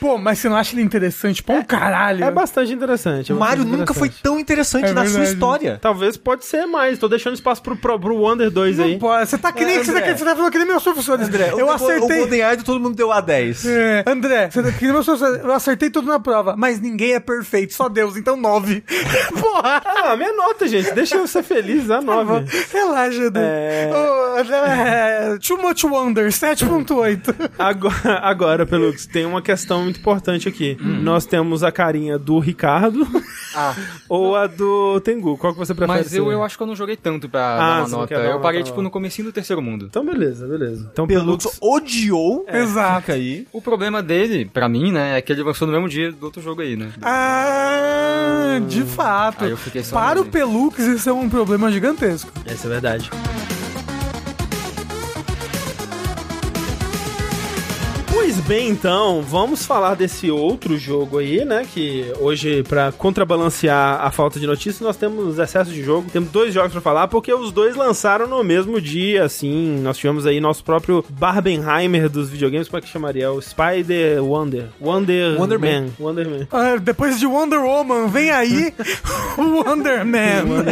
[SPEAKER 3] Pô, mas você não acha ele interessante pra um caralho?
[SPEAKER 1] É bastante interessante. é
[SPEAKER 2] O Mario
[SPEAKER 1] bastante
[SPEAKER 2] nunca foi tão interessante
[SPEAKER 3] É
[SPEAKER 2] na sua
[SPEAKER 3] verdade.
[SPEAKER 2] história.
[SPEAKER 1] Talvez pode ser mais. Tô deixando espaço pro, pro, pro Wonder 2
[SPEAKER 3] Não
[SPEAKER 1] aí.
[SPEAKER 3] pode. Você tá que nem
[SPEAKER 2] É,
[SPEAKER 3] você, tá, você tá falando que nem meus professores.
[SPEAKER 2] André,
[SPEAKER 3] eu
[SPEAKER 2] o,
[SPEAKER 3] acertei.
[SPEAKER 2] O Golden Idol todo mundo deu A10.
[SPEAKER 3] É, André, você tá que nem meus professores. Eu acertei tudo na prova, mas ninguém é perfeito, só Deus, então nove. [laughs] Porra!
[SPEAKER 1] Ah, minha nota, gente. Deixa eu ser feliz, a 9.
[SPEAKER 3] Relaxa, Edu.
[SPEAKER 1] É.
[SPEAKER 3] Ô, André, Too Much Wonder, 7.8.
[SPEAKER 1] Agora, agora, Pelux, tem uma questão muito importante aqui. Nós temos a carinha do Ricardo
[SPEAKER 4] Ah, [laughs]
[SPEAKER 1] ou a do Tengu. Qual que você prefere
[SPEAKER 4] mas eu,
[SPEAKER 1] ser?
[SPEAKER 4] eu acho que eu não joguei tanto pra
[SPEAKER 1] Ah,
[SPEAKER 4] dar uma nota.
[SPEAKER 1] dar uma
[SPEAKER 4] Eu parei,
[SPEAKER 1] nota,
[SPEAKER 4] tipo, no comecinho do terceiro mundo.
[SPEAKER 1] Então, beleza, beleza. Então,
[SPEAKER 2] Pelux
[SPEAKER 1] Pelux...
[SPEAKER 2] odiou.
[SPEAKER 3] Exato.
[SPEAKER 2] Fica aí.
[SPEAKER 4] O problema dele, pra mim, né, é que ele lançou no mesmo dia do outro jogo aí, né?
[SPEAKER 3] Ah, de fato.
[SPEAKER 4] Aí eu fiquei só
[SPEAKER 3] Para o. Pelux, isso é um problema gigantesco.
[SPEAKER 1] Essa é verdade. Bem, então, vamos falar desse outro jogo aí, né? Que hoje, pra contrabalancear a falta de notícias, nós temos excesso de jogo. Temos dois jogos pra falar, porque os dois lançaram no mesmo dia, assim. Nós tivemos aí nosso próprio Barbenheimer dos videogames, como é que chamaria? O Spider Wonder. Wonder,
[SPEAKER 2] Wonder
[SPEAKER 1] Man. Wonder Man.
[SPEAKER 3] Ah, depois de Wonder Woman, vem aí o [laughs] Wonder Man.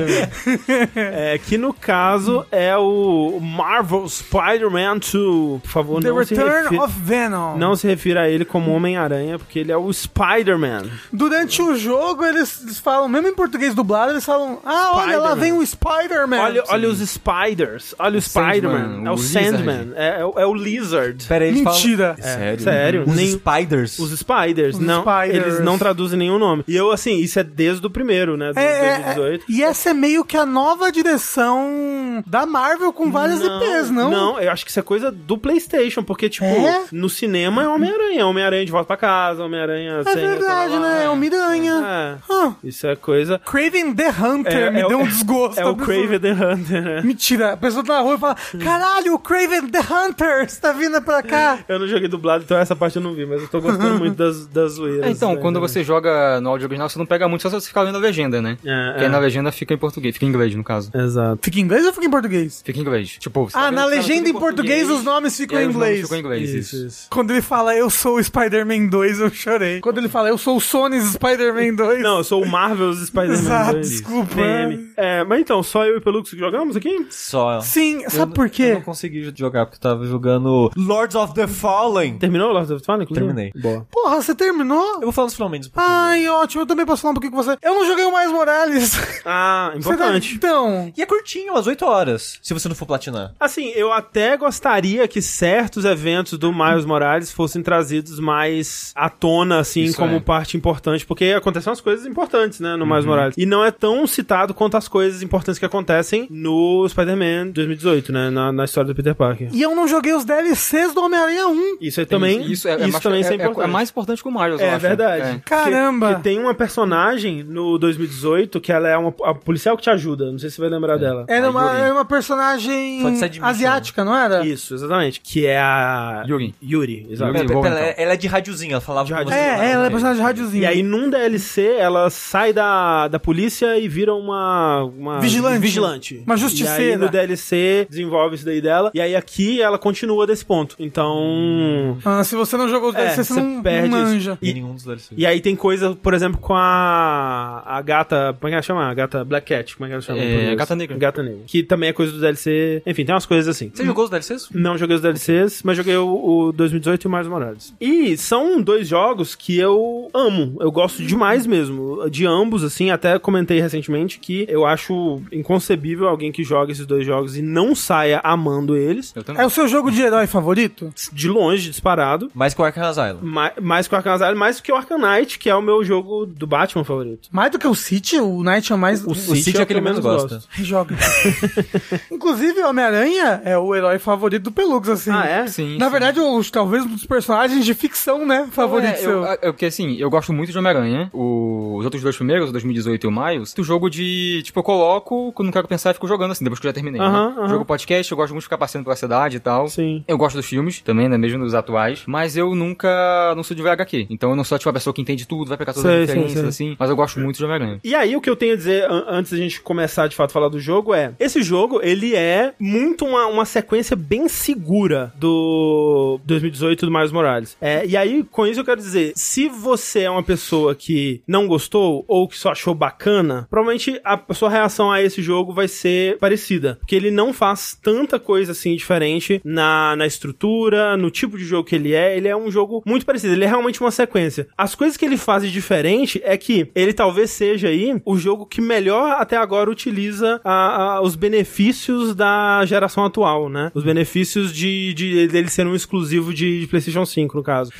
[SPEAKER 1] É, que no caso é o Marvel Spider-Man 2. Por favor,
[SPEAKER 3] The
[SPEAKER 1] não se,
[SPEAKER 3] Return
[SPEAKER 1] refi-
[SPEAKER 3] of Venom.
[SPEAKER 1] Não se refira a ele como Homem-Aranha, porque ele é o Spider-Man.
[SPEAKER 3] Durante o jogo, eles, eles falam, mesmo em português dublado, eles falam: Ah, olha lá vem o Spider-Man.
[SPEAKER 1] Olha, olha os Spiders, olha o, Spider-Man. É o
[SPEAKER 4] o
[SPEAKER 1] Sandman, é, é o- é o Lizard.
[SPEAKER 2] Pera aí,
[SPEAKER 3] Mentira.
[SPEAKER 2] falam... Sério?
[SPEAKER 1] sério.
[SPEAKER 2] Os
[SPEAKER 1] Nem-
[SPEAKER 2] Spiders.
[SPEAKER 1] Os Spiders,
[SPEAKER 3] Os
[SPEAKER 1] não,
[SPEAKER 3] Spiders.
[SPEAKER 1] eles não traduzem nenhum nome. E eu, assim, isso é desde o primeiro, né, do
[SPEAKER 3] É, é,
[SPEAKER 1] 2018.
[SPEAKER 3] é, e essa é meio que a nova direção da Marvel com várias IPs, não?
[SPEAKER 1] Não, eu acho que isso é coisa do PlayStation, porque, tipo,
[SPEAKER 3] É?
[SPEAKER 1] no cinema tema é Homem-Aranha. Homem-Aranha de volta pra casa, Homem-Aranha
[SPEAKER 3] É
[SPEAKER 1] sem...
[SPEAKER 3] verdade, né? É o Miranha.
[SPEAKER 1] É,
[SPEAKER 3] Ah,
[SPEAKER 1] isso é coisa...
[SPEAKER 3] Craven the Hunter
[SPEAKER 1] É,
[SPEAKER 3] me
[SPEAKER 1] é o-
[SPEAKER 3] deu um desgosto.
[SPEAKER 1] É o
[SPEAKER 3] absurdo.
[SPEAKER 1] Crave the Hunter, né?
[SPEAKER 3] Mentira, a pessoa tá na rua e fala: Caralho, o Craven the Hunter, você tá vindo pra cá?
[SPEAKER 1] Eu não joguei dublado, então essa parte eu não vi, mas eu tô gostando muito das, das zoeiras.
[SPEAKER 4] É, então,
[SPEAKER 1] né,
[SPEAKER 4] quando você joga no áudio original, você não pega muito, só se você ficar lendo a legenda, né?
[SPEAKER 1] É,
[SPEAKER 4] Porque aí na legenda fica em português, fica em inglês, no caso.
[SPEAKER 1] Exato.
[SPEAKER 3] Fica em inglês ou fica em português?
[SPEAKER 4] Fica em inglês. Tipo, você tá
[SPEAKER 3] Ah,
[SPEAKER 4] vendo
[SPEAKER 3] na
[SPEAKER 4] tá
[SPEAKER 3] legenda em português os nomes ficam em inglês.
[SPEAKER 4] ficam em inglês,
[SPEAKER 1] Isso,
[SPEAKER 4] isso.
[SPEAKER 1] isso.
[SPEAKER 3] Quando ele fala eu sou o Spider-Man 2, eu chorei. Quando ele fala eu sou o Sony's Spider-Man 2.
[SPEAKER 1] Não, eu sou o Marvel's Spider-Man [laughs]
[SPEAKER 3] Exato,
[SPEAKER 1] 2.
[SPEAKER 3] desculpa.
[SPEAKER 1] PM. É, mas então, só eu e o Pelux que jogamos aqui?
[SPEAKER 2] Só.
[SPEAKER 3] Sim,
[SPEAKER 2] Eu
[SPEAKER 3] sabe por
[SPEAKER 2] Eu
[SPEAKER 3] quê?
[SPEAKER 2] não consegui jogar porque eu tava jogando Lords of the Fallen.
[SPEAKER 1] Terminou o Lord of the Fallen? inclusive?
[SPEAKER 2] Terminei.
[SPEAKER 1] Boa.
[SPEAKER 3] Porra, você terminou?
[SPEAKER 2] Eu vou falar nos finalmente um.
[SPEAKER 3] Ai, ótimo, eu também posso falar um pouquinho com você. Eu não joguei o Mais Morales. [laughs]
[SPEAKER 1] Ah,
[SPEAKER 3] Você tá-
[SPEAKER 1] importante.
[SPEAKER 3] Então,
[SPEAKER 2] E é curtinho, umas 8 horas, se você não for platinar.
[SPEAKER 1] Assim, eu até gostaria que certos eventos do Miles Morales fossem trazidos mais à tona, assim,
[SPEAKER 4] Isso
[SPEAKER 1] como
[SPEAKER 4] é.
[SPEAKER 1] parte importante, porque acontecem umas coisas importantes, né, no Miles Morales. E não é tão citado quanto as coisas importantes que acontecem no Spider-Man 2018, né, na, na história do Peter Parker.
[SPEAKER 3] e eu não joguei os DLCs do Homem-Aranha 1.
[SPEAKER 1] Isso aí também,
[SPEAKER 4] Isso, é, é
[SPEAKER 1] isso
[SPEAKER 4] mais,
[SPEAKER 1] também
[SPEAKER 4] é,
[SPEAKER 1] é,
[SPEAKER 4] é-
[SPEAKER 1] importante.
[SPEAKER 4] é mais importante que o Miles,
[SPEAKER 1] É
[SPEAKER 4] acho.
[SPEAKER 1] verdade.
[SPEAKER 4] É.
[SPEAKER 1] Que-
[SPEAKER 3] Caramba.
[SPEAKER 1] Que, tem uma personagem no 2018 que ela é uma a policial que te ajuda. Não sei se você vai lembrar dela.
[SPEAKER 3] Era uma, era uma personagem asiática, não era?
[SPEAKER 1] Isso, exatamente. Que é a.
[SPEAKER 4] Yuri.
[SPEAKER 1] Yuri, exato.
[SPEAKER 2] Pera, pera,
[SPEAKER 4] então.
[SPEAKER 2] ela é de radiozinho, ela falava
[SPEAKER 1] De
[SPEAKER 2] você.
[SPEAKER 3] É, ela é
[SPEAKER 2] Ok.
[SPEAKER 3] personagem de rádiozinho.
[SPEAKER 1] E aí, num DLC, ela sai da, da polícia e vira uma, uma
[SPEAKER 3] Vigilante.
[SPEAKER 1] vigilante.
[SPEAKER 3] Uma justiceira.
[SPEAKER 1] E aí, no DLC, desenvolve isso daí dela. E aí, aqui, ela continua desse ponto. Então...
[SPEAKER 3] Ah, se você não jogou os
[SPEAKER 1] É,
[SPEAKER 3] DLCs, você
[SPEAKER 1] você
[SPEAKER 3] não,
[SPEAKER 1] perde
[SPEAKER 3] não manja.
[SPEAKER 2] E nenhum dos DLCs.
[SPEAKER 1] E aí tem coisa, por exemplo, com a, a gata. Como é que ela chama? A gata Black Cat. Como é que ela chama?
[SPEAKER 4] É? Gata Negra.
[SPEAKER 1] Gata Negra. Que também é coisa do DLC. Enfim, tem umas coisas assim.
[SPEAKER 2] Você jogou os DLCs?
[SPEAKER 1] Não joguei os DLCs, mas joguei o, o 2018 e o Miles Morales. E são dois jogos que eu amo. Eu gosto demais mesmo. De ambos, assim. Até comentei recentemente que eu acho inconcebível alguém que joga esses dois jogos e não saia amando eles.
[SPEAKER 4] Eu também.
[SPEAKER 3] É o seu jogo de herói favorito?
[SPEAKER 1] De longe, disparado.
[SPEAKER 2] Mais que o Arkham Asylum.
[SPEAKER 1] Ma- Mais que o Arkham Asylum, mais do que o Arkham Knight, que é o meu jogo do Batman favorito.
[SPEAKER 3] Mais do que o City? O Knight é mais...
[SPEAKER 1] O
[SPEAKER 2] City é o que ele menos gosta.
[SPEAKER 3] Joga. [laughs] Inclusive, o Homem-Aranha é o herói favorito do Pelux, assim.
[SPEAKER 1] Ah, é?
[SPEAKER 4] Sim,
[SPEAKER 3] Na
[SPEAKER 4] sim.
[SPEAKER 3] verdade, talvez dos personagens de ficção, né? Favorito
[SPEAKER 4] É,
[SPEAKER 3] seu.
[SPEAKER 4] eu, é, porque assim, eu gosto muito de Homem-Aranha. O- Os outros dois primeiros, o 2018 e o Miles, do jogo de, tipo, eu coloco, quando não quero pensar, eu fico jogando assim, depois que eu já terminei. Né? Jogo podcast, eu gosto muito de ficar passeando pela cidade e tal.
[SPEAKER 1] Sim.
[SPEAKER 4] Eu gosto dos filmes também, né? Mesmo dos atuais. Mas eu nunca. Não sou de ver HQ. Então eu não sou tipo a pessoa que entende tudo, vai pegar todas
[SPEAKER 1] Sei,
[SPEAKER 4] as referências,
[SPEAKER 1] sei.
[SPEAKER 4] assim. Mas eu gosto muito de Homem-Aranha.
[SPEAKER 1] E aí, o que eu tenho a dizer an- antes da gente começar de fato a falar do jogo é: esse jogo, ele é muito uma, uma sequência bem segura do 2018 do Miles Morales. É, e aí, com isso, eu quero dizer: se você é uma pessoa que não gostou ou que só achou bacana, provavelmente a sua reação a esse jogo vai ser parecida. Porque ele não faz tanta coisa assim diferente na, na estrutura, no tipo de jogo que ele é. Ele é um jogo muito parecido. Ele é realmente uma sequência. As coisas que ele faz de diferente é que ele talvez seja aí o jogo que melhor até agora utiliza a- a- os benefícios da geração atual, né? Os benefícios de, de dele ser um exclusivo de, de PlayStation 5, no caso.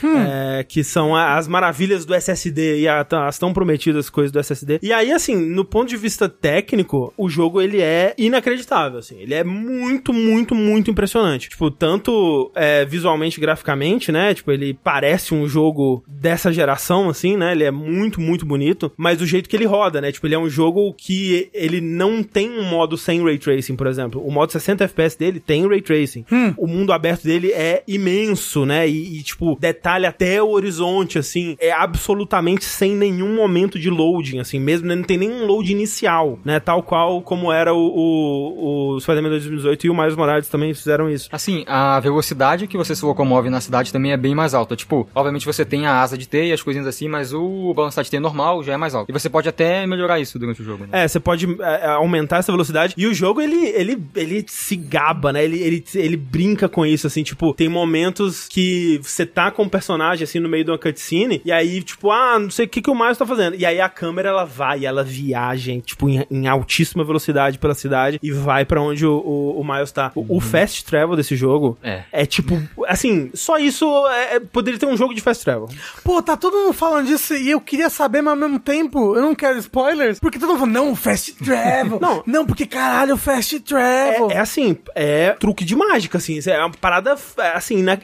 [SPEAKER 1] É, que são as maravilhas do SSD e a- as tão prometidas coisas do SSD. E aí, assim, no ponto de vista técnico, o jogo ele é inacreditável, assim. Ele é muito, muito, muito impressionante. Tipo, tanto é, visualmente, graficamente, né? Tipo, ele parece um jogo dessa geração, assim, né? Ele é muito, muito bonito. Mas o jeito que ele roda, né? Tipo, ele é um jogo que ele não tem um modo sem Ray Tracing, por exemplo. O modo 60 FPS dele tem Ray Tracing. O mundo aberto dele é imenso, né? E, e, tipo, detalha até o horizonte, assim. É absolutamente sem nenhum momento de loading, assim. Mesmo, né? Não tem nenhum load inicial, né? Tal qual como era o, o, o Spider-Man 2018 e o Miles Morales também fizeram isso.
[SPEAKER 4] Assim, a velocidade que você se locomove na cidade também é bem mais alta. Tipo, obviamente você tem a asa de T e as coisinhas assim, mas o balançar de T normal já é mais alto. E você pode até melhorar isso durante o jogo, né?
[SPEAKER 1] É, você pode é, aumentar essa velocidade. E o jogo, ele, ele, ele se gaba, né? Ele, ele, ele brinca com isso, assim, tipo, tem momentos que você tá com um personagem, assim, no meio de uma cutscene, e aí, tipo, ah, não sei o que, que o Miles tá fazendo. E aí a câmera, ela vai, ela viaja, tipo, em, em altíssima velocidade pela cidade e vai pra onde o, o, o Miles tá. O, o fast travel desse jogo
[SPEAKER 4] É.
[SPEAKER 1] é, tipo, assim, só isso é- é- poderia ter um jogo de fast travel.
[SPEAKER 3] Pô, tá todo mundo falando disso e eu queria saber, mas ao mesmo tempo eu não quero spoilers, porque todo mundo falando, não, fast travel. [laughs]
[SPEAKER 1] Não.
[SPEAKER 3] não, porque caralho, fast travel.
[SPEAKER 1] É, é assim, é truque de mágica, assim. É uma parada, é, assim, ina-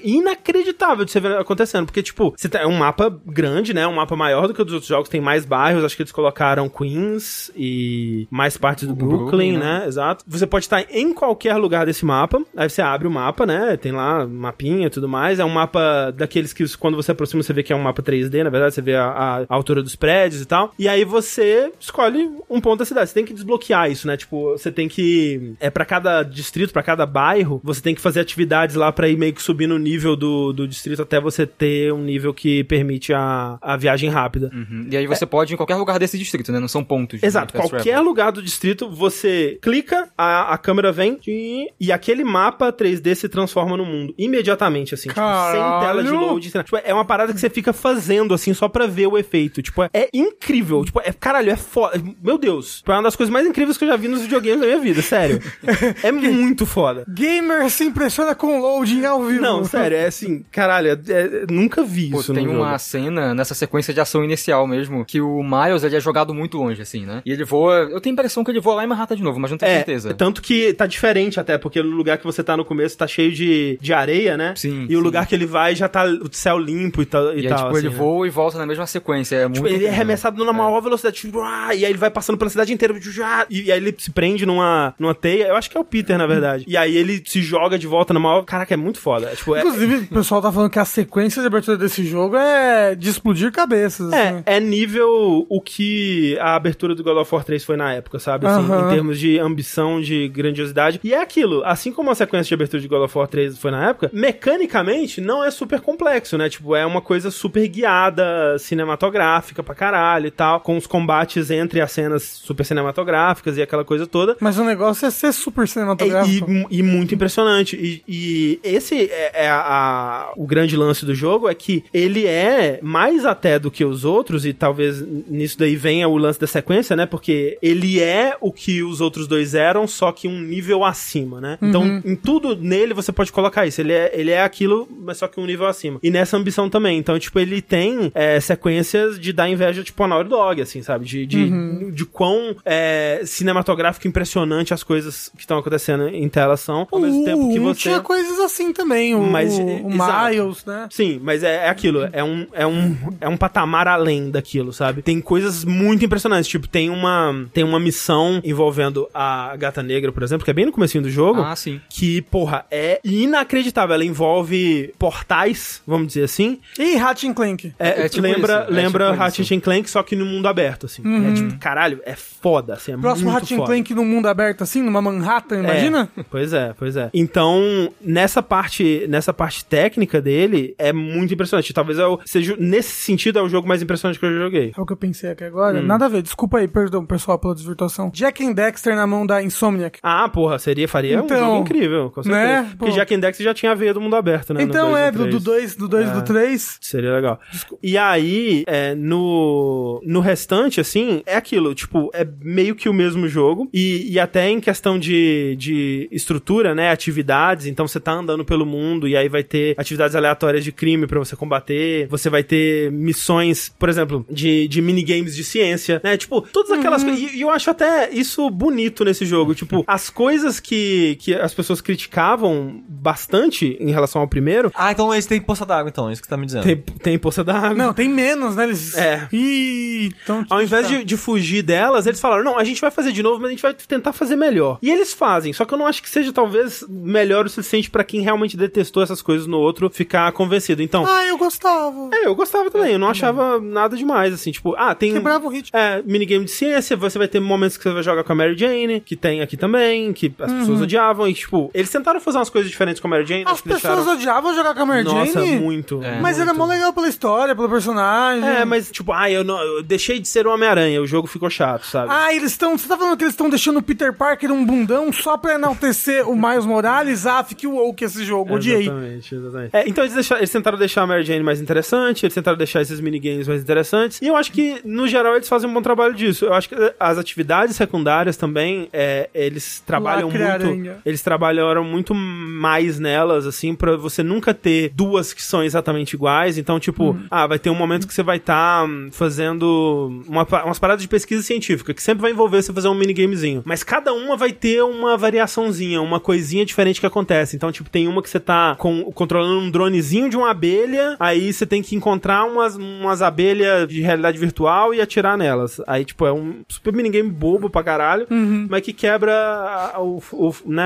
[SPEAKER 1] inacreditável de você ver acontecendo. Porque, tipo, você tem é um mapa grande, né? Um mapa maior do que o dos outros jogos, tem mais bairros. Acho que eles colocaram Queens e mais partes do Brooklyn,
[SPEAKER 4] Brooklyn,
[SPEAKER 1] né? Exato. Você pode estar em qualquer lugar desse mapa. Aí você abre o mapa, né? Tem lá mapinha e tudo mais. É um mapa daqueles que quando você aproxima você vê que é um mapa 3D, na verdade. Você vê a, a- a altura dos prédios e tal. E aí você escolhe um ponto da cidade. Você tem que desbloquear isso, né? Tipo, você tem que. É para cada distrito, pra cada bairro, você tem que fazer atividades lá pra ir meio que subindo o nível do, do distrito até você ter um nível que permite a, a viagem rápida.
[SPEAKER 4] Uhum. E aí você pode ir em qualquer lugar desse distrito, né? Não são pontos.
[SPEAKER 1] Exato, qualquer
[SPEAKER 4] travel.
[SPEAKER 1] lugar do distrito, você clica, a, a câmera vem e, e aquele mapa 3D se transforma no mundo. Imediatamente, assim. Tipo, sem tela de load. sem. Tipo, é uma parada que você fica fazendo, assim, só pra ver o efeito. Tipo, é, é incrível. Tipo, é, caralho, é foda. Meu Deus. É uma das coisas mais incríveis que eu já vi nos videogames da minha vida, sério. [laughs] é muito foda.
[SPEAKER 3] Gamer se impressiona com loading ao vivo.
[SPEAKER 1] Não, sério, é assim, caralho, é- é- nunca vi
[SPEAKER 4] Pô,
[SPEAKER 1] isso
[SPEAKER 4] tem uma
[SPEAKER 1] jogo.
[SPEAKER 4] cena nessa sequência de ação inicial mesmo, que o Miles ele é jogado muito longe, assim, né? E ele voa. Eu tenho a impressão que ele voa lá em Manhattan de novo, mas não tenho
[SPEAKER 1] É,
[SPEAKER 4] certeza.
[SPEAKER 1] tanto que tá diferente até, porque no lugar que você tá no começo tá cheio de, de areia, né?
[SPEAKER 4] Sim,
[SPEAKER 1] E o
[SPEAKER 4] sim.
[SPEAKER 1] lugar que ele vai já tá o céu limpo e, tal, e,
[SPEAKER 4] E aí,
[SPEAKER 1] tal.
[SPEAKER 4] tipo,
[SPEAKER 1] assim,
[SPEAKER 4] ele
[SPEAKER 1] né?
[SPEAKER 4] voa e volta na mesma sequência. É muito
[SPEAKER 1] Tipo, ele é arremessado na maior velocidade, tipo, ah, e aí ele vai passando pela cidade inteira, tipo, ah, e, e aí ele se prende numa, numa teia, eu acho que é o Peter, na verdade. E aí ele se joga de volta na maior. Caraca, é muito foda. É, tipo, é,
[SPEAKER 3] Inclusive, o pessoal tá falando que a sequência de abertura desse jogo é de explodir cabeças. assim.
[SPEAKER 1] É, é nível o que a abertura do God of War 3 foi na época, sabe? Assim,
[SPEAKER 3] Aham.
[SPEAKER 1] Em termos de ambição, de grandiosidade. E é aquilo, assim como a sequência de abertura de God of War 3 foi na época, mecanicamente não é super complexo, né? Tipo, é uma coisa super guiada, cinematográfica pra caralho e tal, com os combates entre as cenas super cinematográficas e aquela coisa toda.
[SPEAKER 3] Mas o negócio é ser super
[SPEAKER 1] É,
[SPEAKER 3] cinematográfico.
[SPEAKER 1] E, e muito impressionante. E, e esse é, é a- a- o grande lance do jogo, é que ele é mais até do que os outros, e talvez nisso daí venha o lance da sequência, né? Porque ele é o que os outros dois eram, só que um nível acima, né? Então, em tudo nele você pode colocar isso. Ele é, ele é aquilo, mas só que um nível acima. E nessa ambição também. Então, tipo, ele tem é, sequências de dar inveja, tipo, a Naughty Dog, assim, sabe? De, de, de quão é, cinematográfico impressionante as coisas que estão acontecendo em tela são, ao mesmo
[SPEAKER 3] o
[SPEAKER 1] tempo que você...
[SPEAKER 3] tinha coisas assim também, o,
[SPEAKER 1] Mas,
[SPEAKER 3] o
[SPEAKER 1] exato.
[SPEAKER 3] Miles, né?
[SPEAKER 1] Sim, mas é, é aquilo, é um, é, um, é um patamar além daquilo, sabe? Tem coisas muito impressionantes, tipo, tem uma, tem uma missão envolvendo a Gata Negra, por exemplo, que é bem no comecinho do jogo,
[SPEAKER 4] Ah, sim.
[SPEAKER 1] que, porra, é inacreditável. Ela envolve portais, vamos dizer assim.
[SPEAKER 3] E Ratchet Clank.
[SPEAKER 1] É,
[SPEAKER 4] É tipo
[SPEAKER 1] lembra
[SPEAKER 4] isso, é
[SPEAKER 1] lembra
[SPEAKER 4] tipo
[SPEAKER 1] Ratchet Clank, só que no mundo aberto, assim. É tipo, caralho, é foda, assim, é
[SPEAKER 3] Próximo
[SPEAKER 1] muito
[SPEAKER 3] Ratchet
[SPEAKER 1] foda.
[SPEAKER 3] Clank no mundo aberto assim, numa Manhattan, imagina?
[SPEAKER 1] É, pois é, pois é. Então, nessa parte, nessa parte técnica dele, é muito impressionante. Talvez eu seja, nesse sentido, é o jogo mais impressionante que eu já joguei.
[SPEAKER 3] É o que eu pensei aqui agora.
[SPEAKER 1] Hum.
[SPEAKER 3] Nada a ver, desculpa aí, perdão, pessoal, pela desvirtuação. Jack and Dexter na mão da Insomniac.
[SPEAKER 1] Ah, porra, seria, faria um
[SPEAKER 3] Então,
[SPEAKER 1] jogo incrível, com certeza.
[SPEAKER 3] né,
[SPEAKER 1] Porque
[SPEAKER 3] pô.
[SPEAKER 1] Jack and Dexter já tinha a veia do mundo aberto, né?
[SPEAKER 3] então
[SPEAKER 1] dois
[SPEAKER 3] é, do
[SPEAKER 1] três.
[SPEAKER 3] 2, do 2 e
[SPEAKER 1] É.
[SPEAKER 3] do 3.
[SPEAKER 1] Seria legal. E aí, é, no, no restante, assim, é aquilo, tipo, é meio que o mesmo jogo. E, e até em questão de, de estrutura, né? Atividades. Então você tá andando pelo mundo e aí vai ter atividades aleatórias de crime pra você combater. Você vai ter missões, por exemplo, de, de minigames de ciência, né? Tipo, todas aquelas coisas. E, e eu acho até isso bonito nesse jogo. Tipo, as coisas que, que as pessoas criticavam bastante em relação ao primeiro.
[SPEAKER 2] Ah, então esse tem poça d'água, então, é isso que você tá me dizendo.
[SPEAKER 1] Tem, tem poça d'água.
[SPEAKER 3] Não, tem menos, né? Eles...
[SPEAKER 1] É.
[SPEAKER 3] Ih, então...
[SPEAKER 1] Ao invés de, de fugir delas, eles falaram: não, a gente vai fazer de novo, mas a gente vai tentar fazer melhor. E eles fazem, só que eu não acho que seja talvez melhor o suficiente pra quem realmente detestou essas coisas no outro ficar convencido. Então.
[SPEAKER 3] Ah, eu gostava.
[SPEAKER 1] É, eu gostava também, eu não achava nada demais, assim, tipo, ah, tem.
[SPEAKER 3] Quebrava o ritmo.
[SPEAKER 1] É, minigame de ciência, você vai ter momentos que você vai jogar com a Mary Jane, que tem aqui também, que as pessoas odiavam, e tipo, eles tentaram fazer umas coisas diferentes com a Mary Jane,
[SPEAKER 3] As pessoas
[SPEAKER 1] deixaram.
[SPEAKER 3] odiavam jogar com a Mary
[SPEAKER 1] Nossa,
[SPEAKER 3] Jane.
[SPEAKER 1] muito.
[SPEAKER 4] É.
[SPEAKER 3] Mas era
[SPEAKER 1] muito.
[SPEAKER 3] mó legal pela história, pelo personagem.
[SPEAKER 1] É, mas tipo, ah, eu, não, eu deixei de ser o Homem-Aranha, o jogo ficou chato, sabe?
[SPEAKER 3] Ah, eles estão. Você tá falando que eles estão deixando o Peter Parker um bundão só pra enaltecer o Miles Morales? Ah, fique woke esse jogo, odiei.
[SPEAKER 1] Exatamente, exatamente. É, então eles, deixaram- eles tentaram deixar a Mary Jane mais interessante, eles tentaram deixar esses minigames mais interessantes, e eu acho que, no geral, eles fazem um bom trabalho disso. Eu acho que as atividades secundárias também, é, eles trabalham
[SPEAKER 3] Lacre
[SPEAKER 1] muito...
[SPEAKER 3] aranha.
[SPEAKER 1] Eles trabalharam muito mais nelas, assim, pra você nunca ter duas que são exatamente iguais, então, tipo,
[SPEAKER 3] Hum.
[SPEAKER 1] ah, vai ter um momento que você vai estar fazendo uma, umas paradas de pesquisa científica, que sempre vai envolver você fazer um minigamezinho. Mas cada uma vai ter uma variaçãozinha, uma coisinha diferente que acontece. Então, tipo, tem uma que você tá com o controle controlando um dronezinho de uma abelha, aí você tem que encontrar umas, umas abelhas de realidade virtual e atirar nelas. Aí, tipo, é um super minigame bobo pra caralho, mas que quebra o, o, né,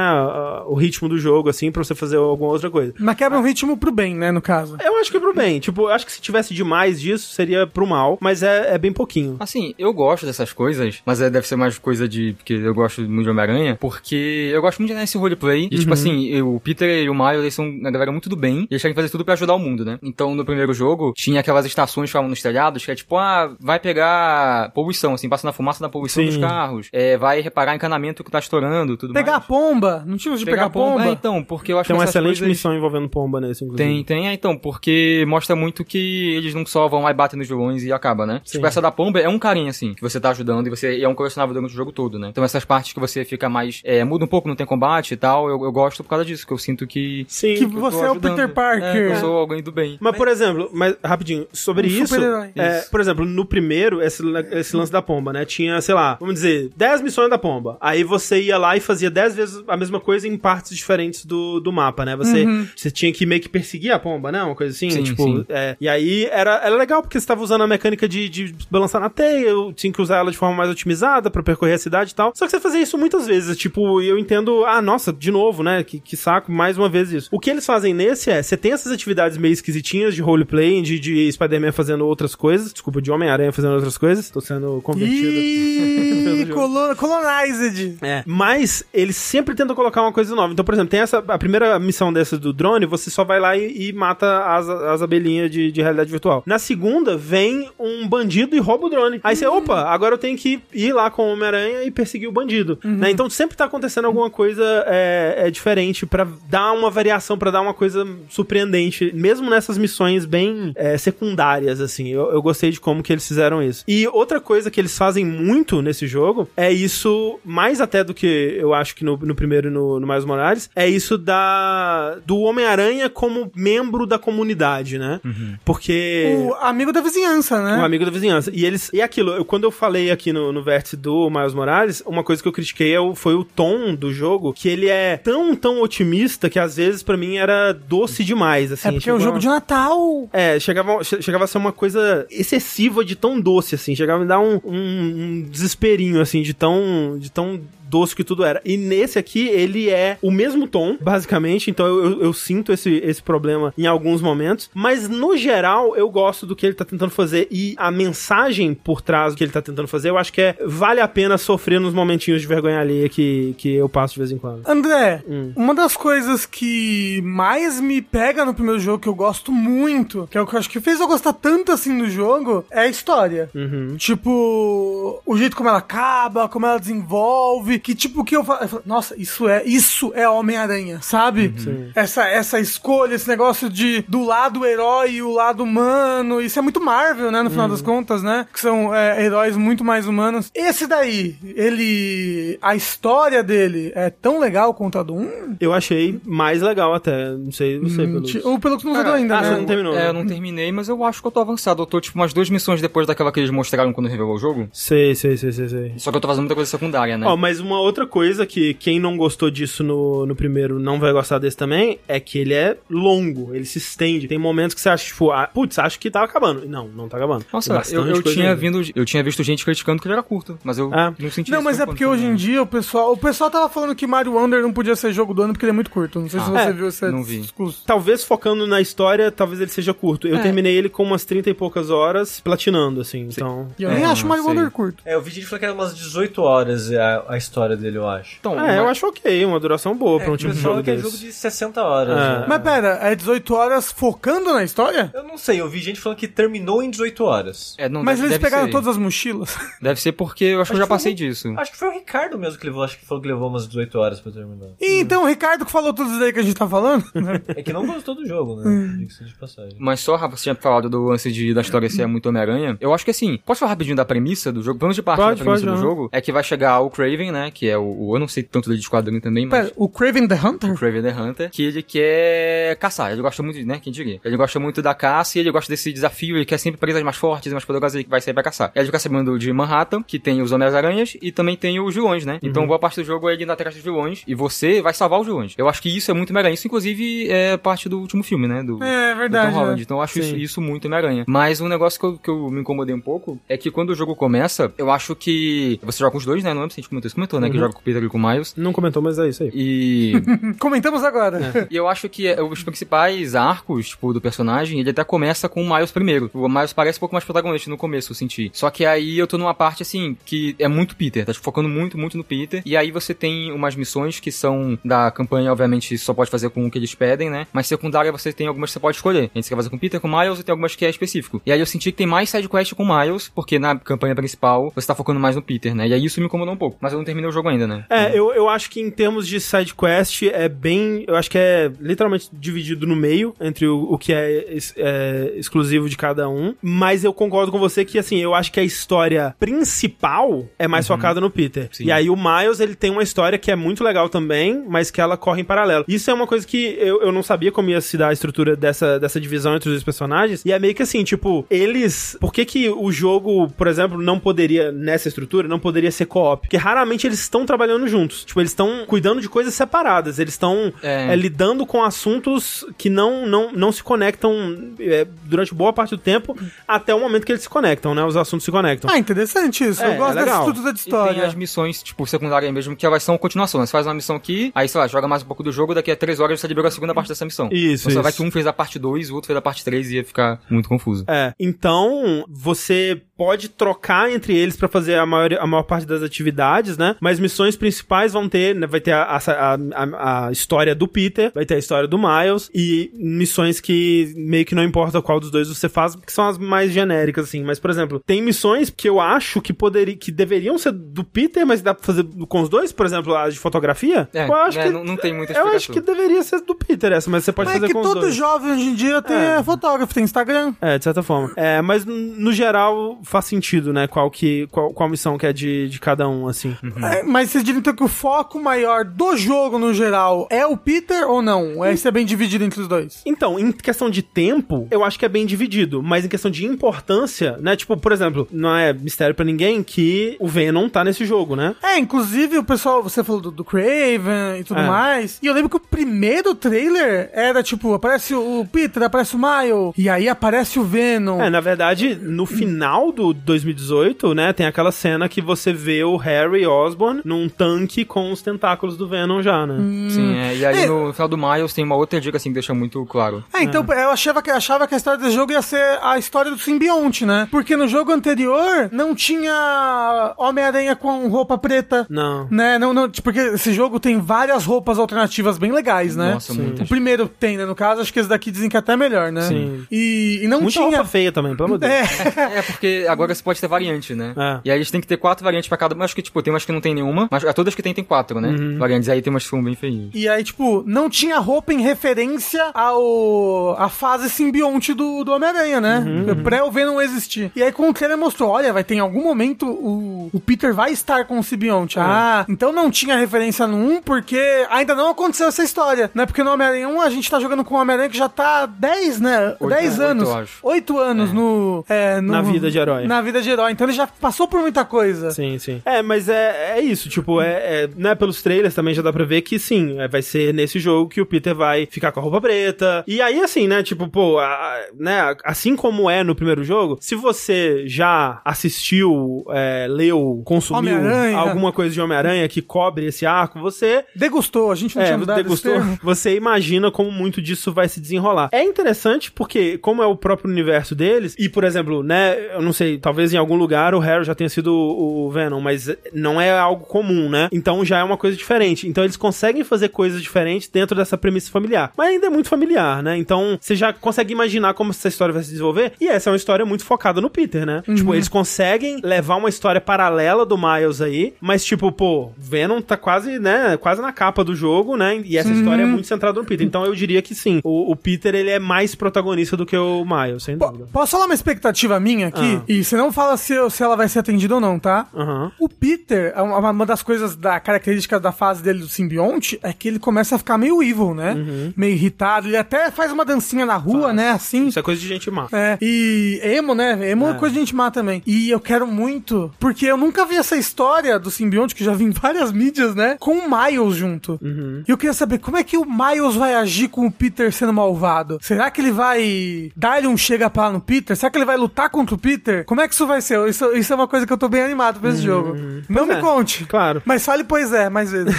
[SPEAKER 1] o ritmo do jogo, assim, pra você fazer alguma outra coisa.
[SPEAKER 3] Mas quebra um ritmo pro bem, né, no caso.
[SPEAKER 1] Eu acho que é pro bem. Tipo, eu acho que se tivesse demais disso, seria pro mal, mas é, é bem pouquinho.
[SPEAKER 4] Assim, eu gosto dessas coisas, mas é, deve ser mais coisa de. Porque eu gosto muito de Homem-Aranha. Porque eu gosto muito de nesse roleplay. E, tipo assim, eu- o Peter e o Miles, eles são uma galera muito do bem. E eles querem fazer tudo pra ajudar o mundo, né? Então, no primeiro jogo, tinha aquelas estações que ficavam nos telhados, que é tipo, ah, vai pegar poluição, assim, passa na fumaça da poluição
[SPEAKER 1] Sim.
[SPEAKER 4] dos carros. É, vai reparar encanamento que tá estourando tudo
[SPEAKER 3] Pegar a
[SPEAKER 4] mais.
[SPEAKER 3] pomba, não tinha de pegar, pomba?
[SPEAKER 4] É, então, porque eu acho
[SPEAKER 1] Tem uma
[SPEAKER 4] que essas
[SPEAKER 1] excelente
[SPEAKER 4] coisas...
[SPEAKER 1] missão envolvendo pomba nesse, inclusive.
[SPEAKER 4] Tem, tem, é, então, porque mostra muito que eles não só vão lá e batem nos vilões e acaba, né?
[SPEAKER 1] Sim.
[SPEAKER 4] Tipo, essa da pomba é um carinha, assim, que você tá ajudando e você e é um colecionável durante o jogo todo, né? Então essas partes que você fica mais, é, muda um pouco, não tem combate e tal, eu, eu gosto por causa disso, que eu sinto que...
[SPEAKER 1] Sim.
[SPEAKER 3] Que
[SPEAKER 4] tô
[SPEAKER 3] você é o. Peter Parker.
[SPEAKER 4] É, eu sou alguém do bem.
[SPEAKER 1] Mas, por exemplo, mas rapidinho, sobre
[SPEAKER 3] Um
[SPEAKER 1] isso, é,
[SPEAKER 4] Isso.
[SPEAKER 1] por exemplo, no primeiro, esse, esse lance da pomba, né? Tinha, sei lá, vamos dizer, 10 missões da pomba. Aí você ia lá e fazia 10 vezes a mesma coisa em partes diferentes do, do mapa, né? Você, você tinha que meio que perseguir a pomba, né? Uma coisa assim,
[SPEAKER 4] Sim,
[SPEAKER 1] tipo,
[SPEAKER 4] sim.
[SPEAKER 1] é, e aí era, era legal porque você tava usando a mecânica de, de balançar na teia, eu tinha que usar ela de forma mais otimizada pra percorrer a cidade e tal. Só que você fazia isso muitas vezes, tipo, eu entendo, ah, nossa, de novo, né? Que, que saco, mais uma vez isso. O que eles fazem nesse é, você tem essas atividades meio esquisitinhas de roleplay, de, de Spider-Man fazendo outras coisas, desculpa, de Homem-Aranha fazendo outras coisas, tô sendo convertido.
[SPEAKER 3] Ih, [laughs] colo- colonized.
[SPEAKER 1] É, mas eles sempre tentam colocar uma coisa nova. Então, por exemplo, tem essa a primeira missão dessa do drone, você só vai lá e, e mata as, as abelhinhas de, de realidade virtual. Na segunda, vem um bandido e rouba o drone. Aí você, opa, agora eu tenho que ir lá com o Homem-Aranha e perseguir o bandido. Né? Então sempre tá acontecendo alguma coisa é, é, diferente pra dar uma variação, pra dar uma coisa surpreendente, mesmo nessas missões bem é, secundárias, assim. Eu, eu gostei de como que eles fizeram isso. E outra coisa que eles fazem muito nesse jogo é isso, mais até do que eu acho que no, no primeiro e no, no Miles Morales, é isso da do Homem-Aranha como membro da comunidade, né? Porque...
[SPEAKER 3] O amigo da vizinhança, né?
[SPEAKER 1] Um amigo da vizinhança. E eles. E aquilo, eu, quando eu falei aqui no, no vértice do Miles Morales, uma coisa que eu critiquei é o- foi o tom do jogo, que ele é tão, tão otimista que às vezes pra mim era doce demais, assim.
[SPEAKER 3] é porque é o
[SPEAKER 1] chegou
[SPEAKER 3] jogo
[SPEAKER 1] a-
[SPEAKER 3] de Natal.
[SPEAKER 1] É, chegava, che- chegava a ser uma coisa excessiva de tão doce, assim. Chegava a me dar um, um, um desesperinho, assim, de tão, de tão doce que tudo era. E nesse aqui, ele é o mesmo tom, basicamente. Então eu, eu- eu sinto esse, esse problema em alguns momentos. Mas no geral, eu gosto do que ele tá tentando fazer. E a mensagem por trás do que ele tá tentando fazer, eu acho que é vale a pena sofrer nos momentinhos de vergonha alheia que, que eu passo de vez em quando.
[SPEAKER 3] André,
[SPEAKER 1] Hum.
[SPEAKER 3] uma das coisas que mais me pega no primeiro jogo, que eu gosto muito, que é o que eu acho que fez eu gostar tanto assim do jogo, é a história.
[SPEAKER 1] Uhum.
[SPEAKER 3] Tipo, o jeito como ela acaba, como ela desenvolve, que tipo que eu falo, nossa, isso é, isso é Homem-Aranha, sabe? Essa essa escolha, esse negócio de do lado herói e o lado humano, isso é muito Marvel, né, no final das contas, né? Que são é, heróis muito mais humanos. Esse daí, ele a história dele é tão legal quanto a do 1?
[SPEAKER 1] Eu achei mais legal até. Não sei, não sei pelo.
[SPEAKER 3] Ou pelo que não jogou ainda,
[SPEAKER 1] ah,
[SPEAKER 3] né?
[SPEAKER 1] você não terminou,
[SPEAKER 4] É,
[SPEAKER 1] né?
[SPEAKER 4] eu não terminei, mas eu acho que eu tô avançado. Eu tô, tipo, umas duas missões depois daquela que eles mostraram quando revelou o jogo.
[SPEAKER 1] Sei, sei, sei, sei, sei.
[SPEAKER 4] Só que eu tô fazendo muita coisa secundária, né?
[SPEAKER 1] Ó, mas uma outra coisa que quem não gostou disso no, no primeiro não vai gostar desse também é que ele é longo, ele se estende. Tem momentos que você acha, tipo, ah, putz, acho que tá acabando. Não, não tá acabando.
[SPEAKER 4] Nossa, eu, eu tinha vindo, eu tinha visto gente criticando que ele era curto, mas eu
[SPEAKER 1] Ah.
[SPEAKER 4] não senti
[SPEAKER 3] Não, mas é porque hoje em dia o pessoal. O pessoal tava falando que Mario Wonder não podia ser jogo do ano porque ele é muito curto. Não sei se
[SPEAKER 4] Ah.
[SPEAKER 3] você
[SPEAKER 1] É,
[SPEAKER 3] viu esse
[SPEAKER 4] não vi.
[SPEAKER 3] discurso.
[SPEAKER 1] Talvez focando na história, talvez ele seja curto. Eu
[SPEAKER 4] É.
[SPEAKER 1] terminei ele com umas 30 e poucas horas platinando, assim. Então.
[SPEAKER 3] E eu
[SPEAKER 4] É,
[SPEAKER 3] nem acho Mario
[SPEAKER 4] sei.
[SPEAKER 3] Wonder curto.
[SPEAKER 2] É, eu vi gente falando que era umas 18 horas a, a história dele, eu acho.
[SPEAKER 4] Então,
[SPEAKER 1] É, eu
[SPEAKER 4] mas-
[SPEAKER 1] acho ok, uma duração boa pra um
[SPEAKER 2] o
[SPEAKER 1] tipo de jogo
[SPEAKER 2] que é jogo de 60 horas.
[SPEAKER 1] É.
[SPEAKER 2] né?
[SPEAKER 3] Mas pera, é 18 horas focando na história?
[SPEAKER 2] Eu não sei, eu vi gente falando que terminou em 18 horas.
[SPEAKER 4] é, não,
[SPEAKER 3] Mas
[SPEAKER 4] deve,
[SPEAKER 3] eles
[SPEAKER 4] deve
[SPEAKER 3] pegaram
[SPEAKER 4] ser.
[SPEAKER 3] todas as mochilas. [laughs]
[SPEAKER 4] Deve ser porque eu acho que eu já passei
[SPEAKER 2] um-
[SPEAKER 4] disso.
[SPEAKER 2] Acho que foi o Ricardo mesmo que levou, acho que falou que levou umas 18 horas pra terminar.
[SPEAKER 3] E então, o Ricardo que falou tudo isso aí que a gente tá falando. [laughs]
[SPEAKER 2] É que não gostou do jogo, né? Diga-se de passagem.
[SPEAKER 4] Mas só, Rafa, você tinha falado do lance de, da história ser muito Homem-Aranha. Eu acho que assim, posso falar rapidinho da premissa do jogo? Vamos de parte
[SPEAKER 1] Pode,
[SPEAKER 4] da premissa
[SPEAKER 1] pode,
[SPEAKER 4] do
[SPEAKER 1] aham.
[SPEAKER 4] jogo. É que vai chegar o Craven, né? Né? Que é o, o- eu não sei tanto dele de quadrinho também, mas...
[SPEAKER 3] Pera, o Craven the Hunter?
[SPEAKER 4] Craven the Hunter, que ele quer caçar. Ele gosta muito, né? Quem diria? Ele gosta muito da caça e ele gosta desse desafio. Ele quer sempre presas mais fortes mais poderosas ele que vai sair pra caçar. Ele fica sabendo de Manhattan, que tem os Homens-Aranhas e também tem os vilões, né? Então boa parte do jogo é ele indo atrás dos vilões e você vai salvar os vilões. Eu acho que isso é muito Homem-Aranha. Isso, inclusive, é parte do último filme, né? Do,
[SPEAKER 3] É,
[SPEAKER 4] do
[SPEAKER 3] verdade.
[SPEAKER 4] Tom Holland.
[SPEAKER 3] né?
[SPEAKER 4] Então eu acho isso, isso muito Homem-Aranha. Mas um negócio que eu, que eu me incomodei um pouco é que quando o jogo começa, eu acho que você joga com os dois, né? Não lembro se a gente comentou. Você comentou, né? Que joga com o Peter e com o Miles.
[SPEAKER 1] Não comentou, mas é isso aí.
[SPEAKER 4] E [laughs]
[SPEAKER 3] Comentamos agora.
[SPEAKER 4] e eu acho que é, os principais arcos, tipo, do personagem, ele até começa com o Miles primeiro. O Miles parece um pouco mais protagonista no começo, eu senti. Só que aí eu tô numa parte, assim, que é muito Peter, tá tipo, focando muito, muito no Peter. E aí você tem umas missões que são da campanha, obviamente, só pode fazer com o que eles pedem, né? Mas secundária você tem algumas que você pode escolher. A gente quer fazer com o Peter, com o Miles, e tem algumas que é específico. E aí eu senti que tem mais sidequest com o Miles, porque na campanha principal você tá focando mais no Peter, né? E aí isso me incomodou um pouco. Mas eu não terminei o jogo ainda, né?
[SPEAKER 1] É, eu, eu acho que em termos de side quest é bem. Eu acho que é literalmente dividido no meio entre o, o que é, é exclusivo de cada um. Mas eu concordo com você que, assim, eu acho que a história principal é mais focada no Peter.
[SPEAKER 4] Sim.
[SPEAKER 1] E aí o Miles, ele tem uma história que é muito legal também, mas que ela corre em paralelo. Isso é uma coisa que eu, eu não sabia como ia se dar a estrutura dessa, dessa divisão entre os dois personagens. E é meio que assim, tipo, eles. Por que, que o jogo, por exemplo, não poderia, nessa estrutura, não poderia ser co-op? Porque raramente eles estão trabalhando juntos. Tipo, eles estão cuidando de coisas separadas. Eles estão
[SPEAKER 4] É.
[SPEAKER 1] é, lidando com assuntos que não, não, não se conectam é, durante boa parte do tempo, até o momento que eles se conectam, né? Os assuntos se conectam.
[SPEAKER 3] Ah, interessante isso.
[SPEAKER 1] É,
[SPEAKER 3] eu gosto
[SPEAKER 1] é
[SPEAKER 3] dessa
[SPEAKER 1] legal.
[SPEAKER 3] estrutura de
[SPEAKER 4] E tem
[SPEAKER 3] história.
[SPEAKER 4] as missões, tipo, secundárias mesmo, que elas são continuação. Você faz uma missão aqui, aí, sei lá, joga mais um pouco do jogo, daqui a três horas você liberou a segunda parte dessa missão.
[SPEAKER 1] Isso,
[SPEAKER 4] Então, vai que um fez a parte 2 o outro fez a parte 3 e ia ficar muito confuso.
[SPEAKER 1] É, então você pode trocar entre eles pra fazer a maior, a maior parte das atividades, né? Mas missões principais vão ter, né? Vai ter a, a, a- a história do Peter, vai ter a história do Miles e missões que meio que não importa qual dos dois você faz, que são as mais genéricas, assim. Mas, por exemplo, tem missões que eu acho que poderia, que deveriam ser do Peter, mas dá pra fazer com os dois, por exemplo, a de fotografia.
[SPEAKER 4] É,
[SPEAKER 1] eu acho
[SPEAKER 4] é,
[SPEAKER 1] que
[SPEAKER 4] não- não tem muita
[SPEAKER 1] Eu acho que deveria ser do Peter essa, mas você pode
[SPEAKER 3] Mas é
[SPEAKER 1] fazer
[SPEAKER 3] que
[SPEAKER 1] com os
[SPEAKER 3] todo
[SPEAKER 1] dois.
[SPEAKER 3] jovem hoje em dia tem
[SPEAKER 1] É.
[SPEAKER 3] é, fotógrafo, tem Instagram.
[SPEAKER 1] É, de certa forma. É, mas no geral faz sentido, né? Qual que qual, qual missão que é de, de cada um, assim.
[SPEAKER 3] É, mas vocês diriam então que o foco maior do jogo no geral é o Peter ou não? É isso é bem dividido entre os dois?
[SPEAKER 1] Então, em questão de tempo, eu acho que é bem dividido, mas em questão de importância, né? Tipo, por exemplo, não é mistério pra ninguém que o Venom tá nesse jogo, né?
[SPEAKER 3] É, inclusive o pessoal, você falou do, do Craven e tudo
[SPEAKER 1] É.
[SPEAKER 3] mais. E eu lembro que o primeiro trailer era tipo, aparece o Peter, aparece o Miles, e aí aparece o Venom.
[SPEAKER 1] É, na verdade, no final do 2018, né, tem aquela cena que você vê o Harry Osborn num tanque com os tentáculos do Venom já, né?
[SPEAKER 4] Sim, é, e aí
[SPEAKER 3] É.
[SPEAKER 4] no final do Miles tem uma outra dica assim que deixa muito claro.
[SPEAKER 3] É, então eu achava que, achava que a história desse jogo ia ser a história do simbionte, né? Porque no jogo anterior não tinha Homem-Aranha com roupa preta.
[SPEAKER 1] Não.
[SPEAKER 3] Né? Não, não, porque esse jogo tem várias roupas alternativas bem legais, né?
[SPEAKER 4] Nossa,
[SPEAKER 1] Sim.
[SPEAKER 4] muitas.
[SPEAKER 3] O primeiro tem, né? No caso, acho que esse daqui dizem que é até melhor, né?
[SPEAKER 1] Sim.
[SPEAKER 3] E, e não
[SPEAKER 1] Muita
[SPEAKER 3] tinha.
[SPEAKER 1] roupa feia também, pelo amor de Deus.
[SPEAKER 3] É,
[SPEAKER 4] É, porque agora você pode ter variante, né?
[SPEAKER 1] É.
[SPEAKER 4] E aí eles têm que ter quatro variantes pra cada. Mas acho que, tipo, tem umas que não tem nenhuma, mas todas que tem, tem quatro, né?
[SPEAKER 1] Uhum.
[SPEAKER 4] Variantes. Aí tem umas que são bem feias.
[SPEAKER 3] E aí, tipo, não tinha roupa em referência ao a fase simbionte do, do Homem-Aranha, né?
[SPEAKER 1] Uhum.
[SPEAKER 3] Pré o Venom existir. E aí, com o trailer mostrou, olha, vai ter em algum momento o, o Peter vai estar com o simbionte.
[SPEAKER 1] É.
[SPEAKER 3] Ah, então não tinha referência no 1 porque ainda não aconteceu essa história, né? Porque no Homem-Aranha 1 a gente tá jogando com o Homem-Aranha que já tá 10, né?
[SPEAKER 4] Oito-
[SPEAKER 3] 10
[SPEAKER 4] oito,
[SPEAKER 3] anos.
[SPEAKER 4] eu acho.
[SPEAKER 3] 8 anos no, é, no-
[SPEAKER 1] Na vida de herói.
[SPEAKER 3] Na vida de herói. Então ele já passou por muita coisa.
[SPEAKER 1] Sim, sim. É, mas é, é isso, tipo, é, é, né, pelos trailers também já dá pra ver que sim, é, vai ser nesse jogo que o Peter vai ficar com a roupa preta. E aí, assim, né, tipo, pô, a- né, assim como é no primeiro jogo, se você já assistiu, é, leu, consumiu
[SPEAKER 3] Homem-Aranha.
[SPEAKER 1] alguma coisa de Homem-Aranha que cobre esse arco, você
[SPEAKER 3] Degustou, a gente não
[SPEAKER 1] é,
[SPEAKER 3] tinha mudado esse
[SPEAKER 1] degustou,
[SPEAKER 3] termo. [laughs]
[SPEAKER 1] você imagina como muito disso vai se desenrolar. É interessante porque, como é o próprio universo deles, e por exemplo, né, eu não sei, talvez em algum lugar o Harry já tenha sido o Venom, mas não é algo comum, né? Então já é uma coisa diferente. Então eles conseguem fazer coisas diferentes dentro dessa premissa familiar. Mas ainda é muito familiar, né? Então você já consegue imaginar como essa história vai se desenvolver. E essa é uma história muito focada no Peter, né? Tipo, eles conseguem levar uma história paralela do Miles aí, mas tipo, pô, Venom tá quase, né, quase na capa do jogo, né? E essa história é muito centrada no Peter. Então eu diria que sim, o, o Peter ele é mais protagonista do que o Miles, sem
[SPEAKER 3] Po-
[SPEAKER 1] dúvida.
[SPEAKER 3] Posso falar uma expectativa minha aqui?
[SPEAKER 1] Ah.
[SPEAKER 3] E você não fala se, se ela vai ser atendida ou não, tá?
[SPEAKER 1] Aham.
[SPEAKER 3] O Peter, é uma uma das coisas da característica da fase dele do simbionte é que ele começa a ficar meio evil, né? Meio irritado. Ele até faz uma dancinha na rua, né? Assim.
[SPEAKER 1] Isso é coisa de gente má.
[SPEAKER 3] É, e emo, né? Emo é. coisa de gente má também. E eu quero muito, porque eu nunca vi essa história do simbionte, que já vi em várias mídias, né? Com o Miles junto. E eu queria saber como é que o Miles vai agir com o Peter sendo malvado. Será que ele vai dar-lhe um chega pra lá no Peter? Será que ele vai lutar contra o Peter? Como é que isso vai ser? Isso, isso é uma coisa que eu tô bem animado pra esse jogo. Não me
[SPEAKER 1] é.
[SPEAKER 3] conte.
[SPEAKER 1] Claro.
[SPEAKER 3] Mas fale, pois é, mais vezes. [laughs]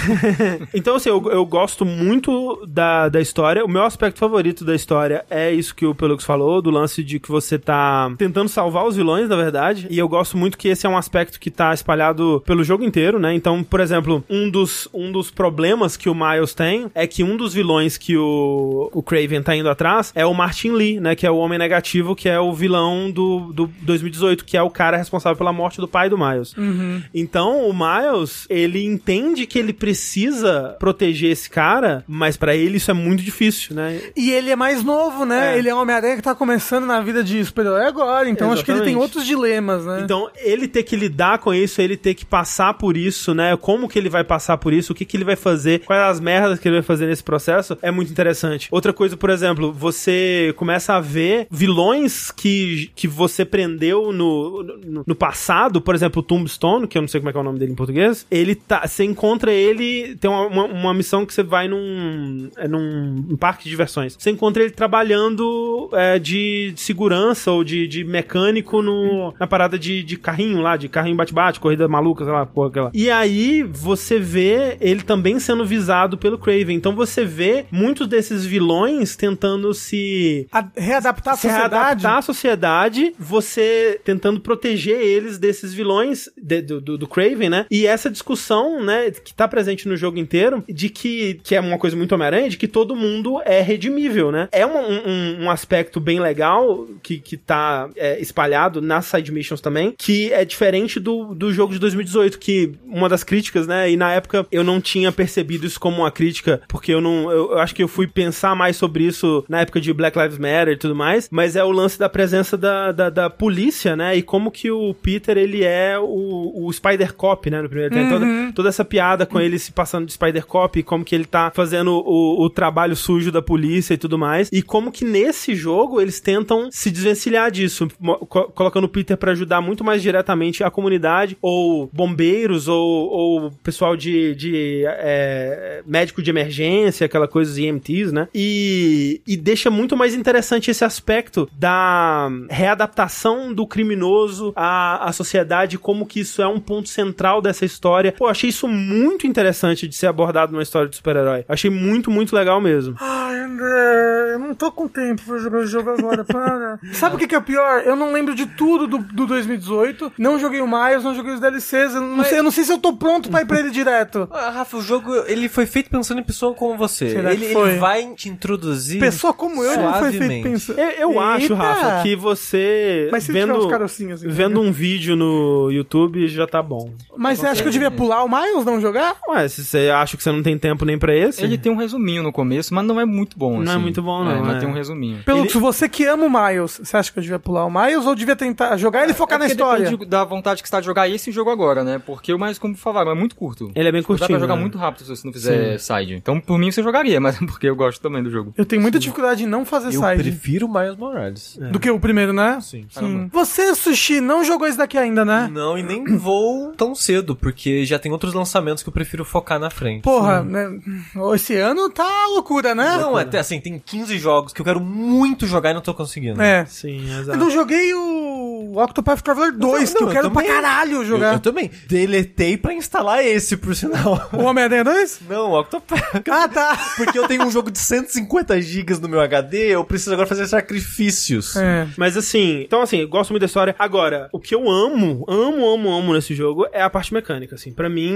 [SPEAKER 1] Então, assim, eu, eu gosto muito da, da história. O meu aspecto favorito da história é isso que o Pelux falou, do lance de que você tá tentando salvar os vilões, na verdade. E eu gosto muito que esse é um aspecto que tá espalhado pelo jogo inteiro, né? Então, por exemplo, um dos, um dos problemas que o Miles tem é que um dos vilões que o, o Craven tá indo atrás é o Martin Lee, né? Que é o Homem Negativo, que é o vilão do, do 2018, que é o cara responsável pela morte do pai do Miles. Então, o Miles, ele entende que ele precisa proteger esse cara, mas pra ele isso é muito difícil, né?
[SPEAKER 3] E ele é mais novo, né?
[SPEAKER 1] É.
[SPEAKER 3] Ele é um Homem-Aranha que tá começando na vida de super-herói agora. Então acho que ele tem
[SPEAKER 1] Exatamente.
[SPEAKER 3] outros dilemas, né?
[SPEAKER 1] Então, ele ter que lidar com isso, ele ter que passar por isso, né? Como que ele vai passar por isso, o que que ele vai fazer, quais as merdas que ele vai fazer nesse processo, é muito interessante. Outra coisa, por exemplo, você começa a ver vilões que, que você prendeu no, no, no passado, por exemplo, o Tombstone, que eu não sei como é é o nome dele em português, ele tá, você encontra ele, tem uma, uma, uma missão que você vai num, é num, um parque de diversões. Você encontra ele trabalhando é, de segurança ou de, de mecânico no, na parada de, de carrinho lá, de carrinho bate-bate, corrida maluca, sei lá, porra aquela. E aí você vê ele também sendo visado pelo Craven. Então você vê muitos desses vilões tentando se
[SPEAKER 3] A- readaptar sociedade.
[SPEAKER 1] readaptar à sociedade, você tentando proteger eles desses vilões de- do, do, do Craven, né? E essa discussão, né, que tá presente no jogo inteiro, de que, que é uma coisa muito Homem-Aranha, de que todo mundo é redimível, né? É um, um, um aspecto bem legal que, que tá é, espalhado nas side missions também, que é diferente do, do jogo de 2018, que uma das críticas, né, e na época eu não tinha percebido isso como uma crítica, porque eu não, eu, eu acho que eu fui pensar mais sobre isso na época de Black Lives Matter e tudo mais, mas é o lance da presença da, da, da polícia, né, e como que o Peter, ele é o, o Spider Cop, né, no primeiro tempo, toda, toda essa piada com ele se passando de Spider Cop, e como que ele tá fazendo o, o trabalho sujo da polícia e tudo mais, e como que nesse jogo eles tentam se desvencilhar disso, co- colocando o Peter pra ajudar muito mais diretamente a comunidade, ou bombeiros, ou, ou pessoal de, de é, médico de emergência, aquela coisa, os EMTs, né? E, e deixa muito mais interessante esse aspecto da readaptação do criminoso à, à sociedade, como que isso é um ponto central dessa história. Pô, achei isso muito interessante de ser abordado numa história de super-herói. Achei muito, muito legal mesmo.
[SPEAKER 3] Ai, André, eu não tô com tempo pra jogar o jogo agora, para. [laughs] Sabe o que, que é o pior? Eu não lembro de tudo do, do 2018. Não joguei o Miles, não joguei os DLCs. Eu não, sei, eu não sei se eu tô pronto pra ir pra ele direto. [laughs]
[SPEAKER 2] Ah, Rafa, o jogo ele foi feito pensando em pessoa como você.
[SPEAKER 3] Será
[SPEAKER 2] Ele, ele vai te introduzir.
[SPEAKER 3] Pessoa como eu não foi feito pensando.
[SPEAKER 1] Eu, eu acho! Rafa, que você
[SPEAKER 3] Mas
[SPEAKER 1] vendo,
[SPEAKER 3] assim,
[SPEAKER 1] vendo um vídeo no YouTube já tá bom.
[SPEAKER 3] Mas você acha que eu devia pular o Miles, não jogar?
[SPEAKER 1] Ué, se você acha que você não tem tempo nem pra esse,
[SPEAKER 4] Ele tem um resuminho no começo, mas não é muito bom.
[SPEAKER 1] Não é
[SPEAKER 4] assim.
[SPEAKER 1] muito bom, não,
[SPEAKER 4] É, mas
[SPEAKER 1] é.
[SPEAKER 4] tem um resuminho.
[SPEAKER 3] Pelo
[SPEAKER 1] Ele-
[SPEAKER 3] que você que ama o Miles, você acha que eu devia pular o Miles ou devia tentar jogar ele e focar
[SPEAKER 4] É
[SPEAKER 3] na história?
[SPEAKER 4] Depende da vontade que você tá de jogar esse jogo agora, né? Porque o mais, como falaram, é muito curto.
[SPEAKER 1] ele é bem
[SPEAKER 4] Dá pra jogar
[SPEAKER 1] né?
[SPEAKER 4] muito rápido se você não fizer side. Então, por mim, você jogaria, mas é [laughs] porque eu gosto também do jogo.
[SPEAKER 3] Eu tenho muita dificuldade em não fazer
[SPEAKER 2] Eu
[SPEAKER 3] side.
[SPEAKER 2] prefiro Miles Morales.
[SPEAKER 3] Do que o primeiro, né?
[SPEAKER 2] Sim.
[SPEAKER 3] Sim. Você, Sushi, não jogou esse daqui ainda, né?
[SPEAKER 2] Não, e nem vou tão cedo, porque já tem outros lançamentos que eu prefiro focar na frente.
[SPEAKER 3] Porra, né? Esse ano tá loucura, né?
[SPEAKER 2] Não, até assim, tem 15 jogos que eu quero muito jogar e não tô conseguindo.
[SPEAKER 3] É.
[SPEAKER 1] Sim,
[SPEAKER 3] Eu
[SPEAKER 1] exato.
[SPEAKER 3] não joguei o Octopath Traveler 2,
[SPEAKER 2] não,
[SPEAKER 3] que eu
[SPEAKER 2] eu
[SPEAKER 3] quero pra
[SPEAKER 2] também.
[SPEAKER 3] caralho
[SPEAKER 2] Eu,
[SPEAKER 3] jogar.
[SPEAKER 2] eu também. Deletei pra instalar esse, por sinal.
[SPEAKER 3] O Homem-Aranha 2?
[SPEAKER 2] Não, Octopath.
[SPEAKER 3] Ah, tá.
[SPEAKER 2] Porque eu tenho um jogo de 150 GB no meu HD, eu preciso agora fazer sacrifícios.
[SPEAKER 3] É.
[SPEAKER 1] Mas assim, então assim, eu gosto muito da história. Agora, o que eu amo, amo, amo, amo nesse jogo é a parte mecânica, assim. Pra mim,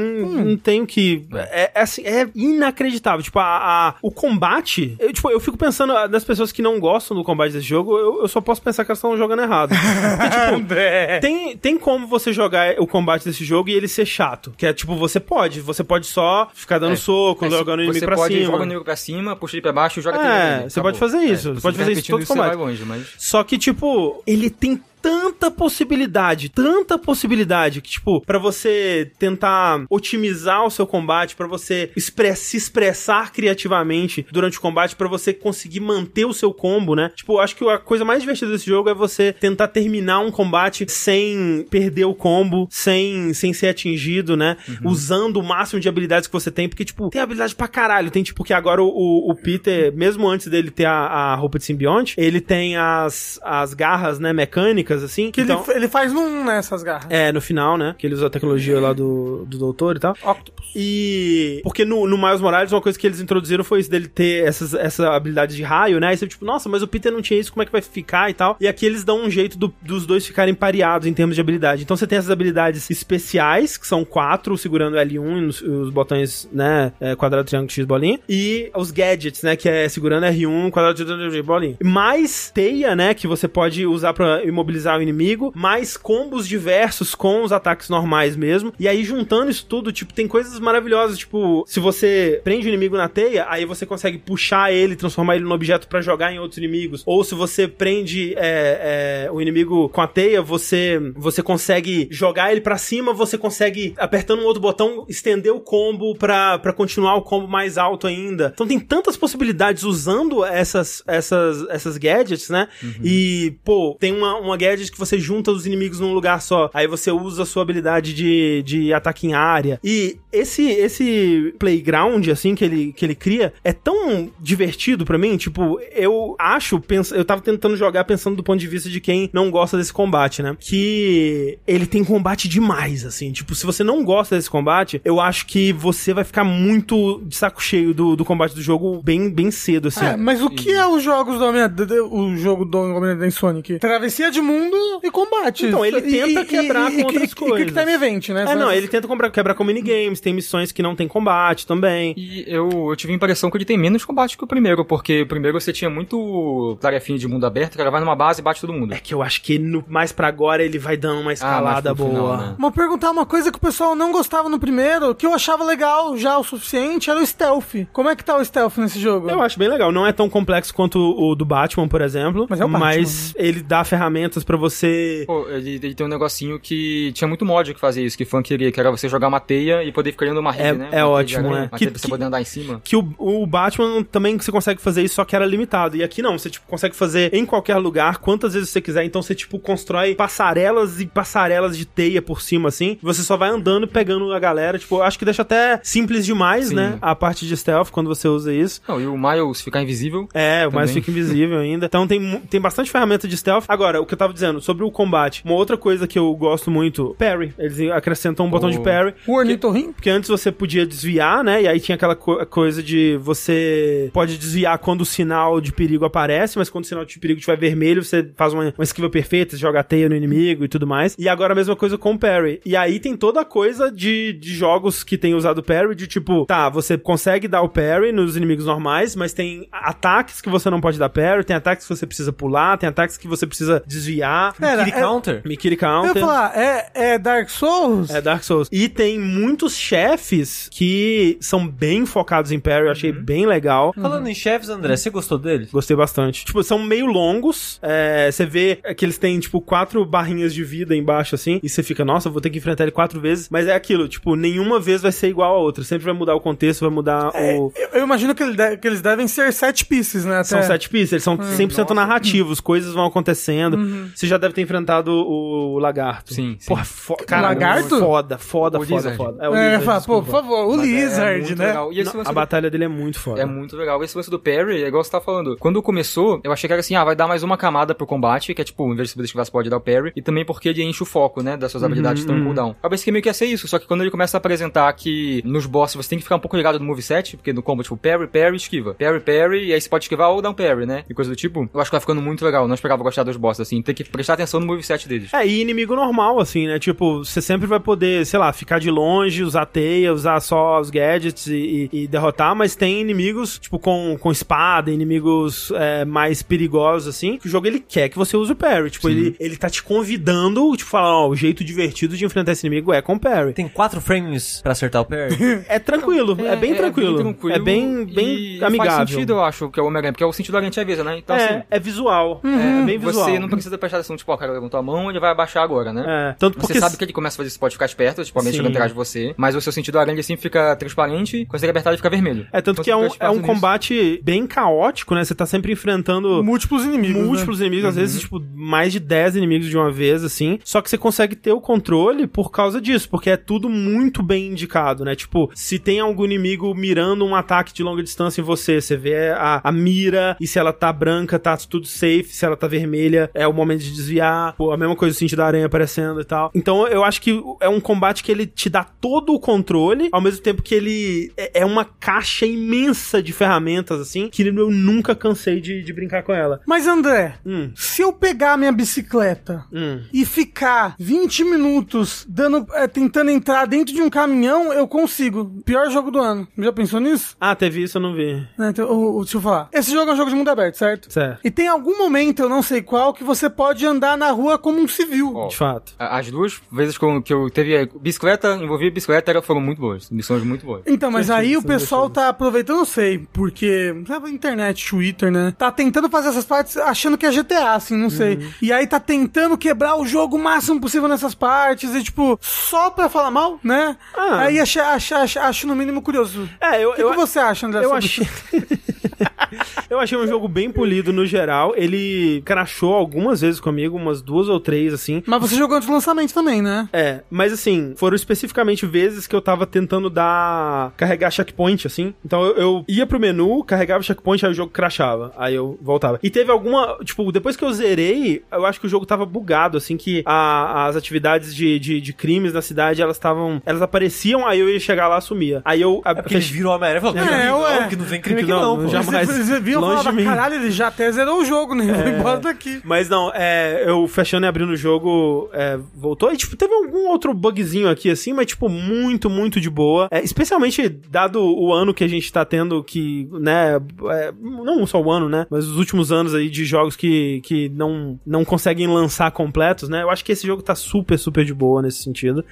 [SPEAKER 1] não tenho que... É, é assim, é inacreditável. Tipo, a, a- o combate... Eu, tipo, eu fico pensando ah, nas pessoas que não gostam do combate desse jogo, eu, eu só posso pensar que elas estão jogando errado. [laughs] Porque, tipo, [laughs] tem, tem como você jogar o combate desse jogo e ele ser chato. Que é, tipo, você pode. Você pode só ficar dando
[SPEAKER 4] É.
[SPEAKER 1] soco,
[SPEAKER 4] É,
[SPEAKER 1] jogando o inimigo
[SPEAKER 4] você
[SPEAKER 1] pra
[SPEAKER 4] pode
[SPEAKER 1] cima.
[SPEAKER 4] joga o inimigo pra cima, puxa ele pra baixo e joga
[SPEAKER 1] É,
[SPEAKER 4] nele.
[SPEAKER 1] você pode fazer isso,
[SPEAKER 4] É,
[SPEAKER 1] você pode fazer isso todo
[SPEAKER 4] você
[SPEAKER 1] combate.
[SPEAKER 4] longe, mas...
[SPEAKER 1] Só que, tipo, ele tem tanta possibilidade, tanta possibilidade que, tipo, pra você tentar otimizar o seu combate, pra você expre- se expressar criativamente durante o combate, pra você conseguir manter o seu combo, né? Tipo, eu acho que a coisa mais divertida desse jogo é você tentar terminar um combate sem perder o combo, sem, sem ser atingido, né? Usando o máximo de habilidades que você tem, porque, tipo, tem habilidade pra caralho. Tem, tipo, que agora o, o- o Peter, mesmo antes dele ter a, a roupa de simbionte, ele tem as, as garras, né, mecânicas, assim.
[SPEAKER 3] Que
[SPEAKER 1] então,
[SPEAKER 3] ele, ele faz num nessas garras.
[SPEAKER 1] é, no final, né? Que ele usa a tecnologia lá do, do doutor e tal.
[SPEAKER 3] Octopus.
[SPEAKER 1] E. Porque no, no Miles Morales, uma coisa que eles introduziram foi isso dele ter essas, essa habilidade de raio, né? Aí você, tipo, nossa, mas o Peter não tinha isso, como é que vai ficar e tal? E aqui eles dão um jeito do- dos dois ficarem pareados em termos de habilidade. Então você tem essas habilidades especiais, que são quatro, segurando L1 e os, os botões, né? é, quadrado, triângulo, X, bolinha. E os gadgets, né? Que é segurando R1, quadrado, triângulo, X, bolinha. Mais teia, né? Que você pode usar pra imobilizar o inimigo. Mais combos diversos com os ataques normais mesmo. E aí, juntando isso tudo, tipo, tem coisas maravilhosas. Tipo, se você prende o inimigo na teia, aí você consegue puxar ele, transformar ele num objeto pra jogar em outros inimigos. Ou se você prende é, é, o inimigo com a teia, você, você consegue jogar ele pra cima, você consegue, apertando um outro botão, estender o combo pra, pra continuar o combo mais alto ainda. Então tem tantas possibilidades usando essas, essas, essas gadgets, né? E, pô, tem uma, uma gadget que você junta os inimigos num lugar só. Aí você usa a sua habilidade de, de ataque em área. E esse, esse playground, assim, que ele, que ele cria, é tão divertido pra mim. Tipo, eu acho, penso, eu tava tentando jogar pensando do ponto de vista de quem não gosta desse combate, né? Que ele tem combate demais, assim. Tipo, se você não gosta desse combate, eu acho que você vai ficar muito de saco cheio do, do combate do jogo bem, bem cedo, assim.
[SPEAKER 3] É, mas o que é os jogos do Homem o jogo do Homem-Aranha em Sonic? Travessia de mundo e combate.
[SPEAKER 1] Então, ele tenta quebrar com outras
[SPEAKER 3] e,
[SPEAKER 1] coisas.
[SPEAKER 3] E, Quick Time Event, né?
[SPEAKER 1] É, não, ele tenta comprar, quebrar com minigames, tem missões que não tem combate também.
[SPEAKER 4] E eu, eu tive a impressão que ele tem menos combate que o primeiro, porque o primeiro você tinha muito tarefinha de mundo aberto, o cara vai numa base e bate todo mundo.
[SPEAKER 1] É que eu acho que no, mais pra agora ele vai dando uma escalada
[SPEAKER 4] mais pro
[SPEAKER 1] boa.
[SPEAKER 4] final, né?
[SPEAKER 3] Mas perguntar uma coisa que o pessoal não gostava no primeiro, que eu achava legal já o suficiente, era o stealth. Como é que tá o stealth nesse jogo?
[SPEAKER 1] Eu acho bem legal. Não é tão complexo quanto o do Batman, por exemplo.
[SPEAKER 3] Mas é o Batman,
[SPEAKER 1] Mas ele dá ferramentas pra você.
[SPEAKER 4] Pô, ele, ele tem um negocinho que tinha muito mod que fazia isso, que fã queria, que era você jogar uma teia e poder ficar criando uma rede,
[SPEAKER 1] É-
[SPEAKER 4] né?
[SPEAKER 1] é
[SPEAKER 4] Uma
[SPEAKER 1] ótimo, é.
[SPEAKER 4] Uma
[SPEAKER 1] Que-
[SPEAKER 4] pra você
[SPEAKER 1] que-
[SPEAKER 4] poder andar em cima.
[SPEAKER 1] Que o, o Batman também você consegue fazer isso, só que era limitado. E aqui não, você tipo, consegue fazer em qualquer lugar, quantas vezes você quiser. Então você, tipo, constrói passarelas e passarelas de teia por cima, assim. Você só vai andando e pegando a galera. Tipo, acho que deixa até simples demais,
[SPEAKER 4] Sim.
[SPEAKER 1] né? A parte de stealth quando você usa isso.
[SPEAKER 4] Não, e o Miles ficar invisível.
[SPEAKER 1] É, o
[SPEAKER 4] Também.
[SPEAKER 1] fica invisível ainda. Então tem, tem bastante ferramenta de stealth. Agora, o que eu tava dizendo sobre o combate, uma outra coisa que eu gosto muito, parry. Eles acrescentam um botão de
[SPEAKER 4] Oh.
[SPEAKER 1] parry.
[SPEAKER 3] O ornitorrinco?
[SPEAKER 1] Porque antes você podia desviar, né? E aí tinha aquela co- coisa de você pode desviar quando o sinal de perigo aparece, mas quando o sinal de perigo estiver vermelho, você faz uma, uma esquiva perfeita, você joga a teia no inimigo e tudo mais. E agora a mesma coisa com o parry. E aí tem toda a coisa de, de jogos que tem usado parry, de tipo, tá, você consegue dar o parry nos inimigos normais, mas tem ataques que você não pode dar parry, tem ataques que você precisa pular, tem ataques que você precisa desviar.
[SPEAKER 3] Pera,
[SPEAKER 2] Kitty
[SPEAKER 3] é-
[SPEAKER 2] Counter?
[SPEAKER 1] Mikiri
[SPEAKER 3] Eu
[SPEAKER 1] Counter.
[SPEAKER 3] ia falar, é, é Dark Souls?
[SPEAKER 1] É Dark Souls. E tem muitos chefes que são bem focados em parry, eu achei bem legal.
[SPEAKER 2] Falando em chefes, André, você gostou deles?
[SPEAKER 1] Gostei bastante. Tipo, são meio longos. é, você vê que eles têm, tipo, quatro barrinhas de vida embaixo, assim. E você fica, nossa, eu vou ter que enfrentar ele quatro vezes. Mas é aquilo, tipo, nenhuma vez vai ser igual a outra. Sempre vai mudar o contexto, vai mudar o.
[SPEAKER 3] Eu, eu imagino que, ele de- que eles devem ser sete pieces, né?
[SPEAKER 1] São
[SPEAKER 3] até.
[SPEAKER 1] sete pieces, eles são 100% narrativos, coisas vão acontecendo. Você já deve ter enfrentado o, o lagarto.
[SPEAKER 4] Sim, sim.
[SPEAKER 1] Porra, fo cara,
[SPEAKER 3] lagarto?
[SPEAKER 1] Foda, foda,
[SPEAKER 4] O
[SPEAKER 1] foda,
[SPEAKER 4] Lizard.
[SPEAKER 1] foda. É, o
[SPEAKER 3] É,
[SPEAKER 1] Lizard,
[SPEAKER 3] fala, pô, por favor, o
[SPEAKER 4] é
[SPEAKER 3] Lizard,
[SPEAKER 4] muito
[SPEAKER 3] né?
[SPEAKER 4] legal. E
[SPEAKER 1] Não, a
[SPEAKER 4] do-
[SPEAKER 1] batalha dele é muito foda.
[SPEAKER 4] É muito legal. Esse lance do parry, é igual você tá falando. Quando começou, eu achei que era assim, ah, vai dar mais uma camada pro combate, que é tipo, em vez de você esquivar, você pode dar o parry. E também porque ele enche o foco, né, das suas habilidades que estão em cooldown. Eu pensei que meio que ia ser isso, só que quando ele começa a apresentar que nos bosses você tem que ficar um pouco ligado no moveset, porque no combo, tipo, parry, parry, esquiva. Parry, parry, e aí você pode esquivar ou dar um parry, né? E coisa do tipo. Eu acho que vai ficando muito legal. Eu Não esperava gostar dos bosses, assim. Tem que prestar atenção no moveset deles.
[SPEAKER 1] É, e inimigo normal, assim, né? Tipo, você sempre vai poder, sei lá, ficar de longe, usar teia, usar só os gadgets e, e- e derrotar, mas tem inimigos, tipo, com, com espada, inimigos é, mais perigosos, assim, que o jogo ele quer que você use o parry. Tipo, ele, ele tá te convidando, tipo, falar, ó, o jeito divertido de enfrentar esse inimigo é com parry.
[SPEAKER 2] Tem quatro frames pra acertar o parry? [laughs]
[SPEAKER 1] É tranquilo, é, bem tranquilo. É bem, bem
[SPEAKER 4] e
[SPEAKER 1] amigável.
[SPEAKER 4] Faz sentido, eu acho, que é o Homem-Aranha, porque é o sentido da antiveza, né? Então,
[SPEAKER 1] é,
[SPEAKER 4] assim,
[SPEAKER 1] é visual. É bem visual.
[SPEAKER 4] Você não precisa prestar prestar atenção, tipo, ó, o cara levantou a mão, ele vai abaixar agora, né?
[SPEAKER 1] É, tanto
[SPEAKER 4] Você
[SPEAKER 1] porque
[SPEAKER 4] sabe que ele começa a fazer isso, pode ficar esperto, tipo, a mente chegando atrás de você, mas o seu sentido aranha assim fica transparente, quando você apertar ele fica vermelho.
[SPEAKER 1] É, tanto
[SPEAKER 4] Então
[SPEAKER 1] que é
[SPEAKER 4] você
[SPEAKER 1] um,
[SPEAKER 4] fica
[SPEAKER 1] é um
[SPEAKER 4] nisso.
[SPEAKER 1] combate bem caótico, né? Você tá sempre enfrentando
[SPEAKER 3] Múltiplos inimigos. né?
[SPEAKER 1] múltiplos inimigos, às vezes, tipo, mais de 10 inimigos de uma vez, assim. Só que você consegue ter o controle por causa disso, porque é tudo muito bem indicado, né? Tipo, se tem algum inimigo mirando um ataque de longa distância em você, você vê a, a mira, e se ela tá branca, tá tudo safe, se ela tá vermelha, é o momento de desviar. A mesma coisa o sentido da aranha aparecendo e tal. Então, eu acho que é um combate que ele te dá todo o controle, ao mesmo tempo que ele é é uma caixa imensa de ferramentas, assim, que eu nunca cansei de, de brincar com ela.
[SPEAKER 3] Mas André,
[SPEAKER 1] Hum,
[SPEAKER 3] se eu pegar a minha bicicleta
[SPEAKER 1] hum.
[SPEAKER 3] e ficar 20 minutos dando, é, tentando entrar dentro de um caminhão, eu consigo. Pior jogo do ano. Já pensou nisso?
[SPEAKER 1] Ah, teve isso, eu não vi.
[SPEAKER 3] Né, então, deixa eu falar. Esse jogo é um jogo de mundo aberto, certo?
[SPEAKER 1] Certo.
[SPEAKER 3] E tem algum momento, eu não sei qual, que você pode andar na rua como um civil.
[SPEAKER 4] Ó,
[SPEAKER 1] De fato.
[SPEAKER 4] A- As duas vezes que eu, teve a bicicleta, envolvi bicicleta, foram muito boas. Missões muito boas.
[SPEAKER 3] Então, mas aí o pessoal tá aproveitando, não sei, porque, sabe, internet, Twitter, né? Tá tentando fazer essas partes achando que é GTA, assim, não sei.
[SPEAKER 1] Uhum.
[SPEAKER 3] E aí tá tentando quebrar o jogo o máximo possível nessas partes, e tipo, só pra falar mal, né?
[SPEAKER 1] Ah.
[SPEAKER 3] Aí acho, acho, acho, acho no mínimo curioso.
[SPEAKER 1] É, eu,
[SPEAKER 3] O que,
[SPEAKER 1] eu,
[SPEAKER 3] que você acha, André?
[SPEAKER 1] eu achei. [laughs] eu achei um jogo bem polido no geral. Ele crashou algumas vezes comigo, umas duas ou três, assim.
[SPEAKER 3] Mas você jogou antes do lançamento também, né?
[SPEAKER 1] É, mas assim, foram especificamente vezes que eu tava tentando dar. carregar checkpoint, assim. Então eu, eu ia pro menu, carregava checkpoint, aí o jogo crashava. Aí eu voltava. E teve alguma. Tipo, depois que eu zerei, eu acho que o jogo tava bugado, assim, que a- as atividades de, de, de crimes na cidade, elas estavam. Elas apareciam, aí eu ia chegar lá sumia. Aí eu.
[SPEAKER 2] É porque eles viram o Homem-Aranha e falaram,
[SPEAKER 3] É,
[SPEAKER 2] não,
[SPEAKER 3] ué.
[SPEAKER 2] não, que não tem crime aqui
[SPEAKER 1] Não,
[SPEAKER 2] não,
[SPEAKER 1] não, jamais.
[SPEAKER 3] Você, você viu
[SPEAKER 1] longe
[SPEAKER 3] falar, caralho, ele já até zerou o jogo, né? Vou embora daqui.
[SPEAKER 1] Mas não, é, eu fechando e abrindo o jogo, é, voltou. E, tipo, teve algum outro bugzinho aqui, assim, mas, tipo, muito, muito de boa. É, especialmente dado o ano que a gente tá tendo, que, né, é, não só o ano, né, mas os últimos anos aí de jogos que, que não, não conseguem lançar completos, né. Eu acho que esse jogo tá super, super de boa nesse sentido.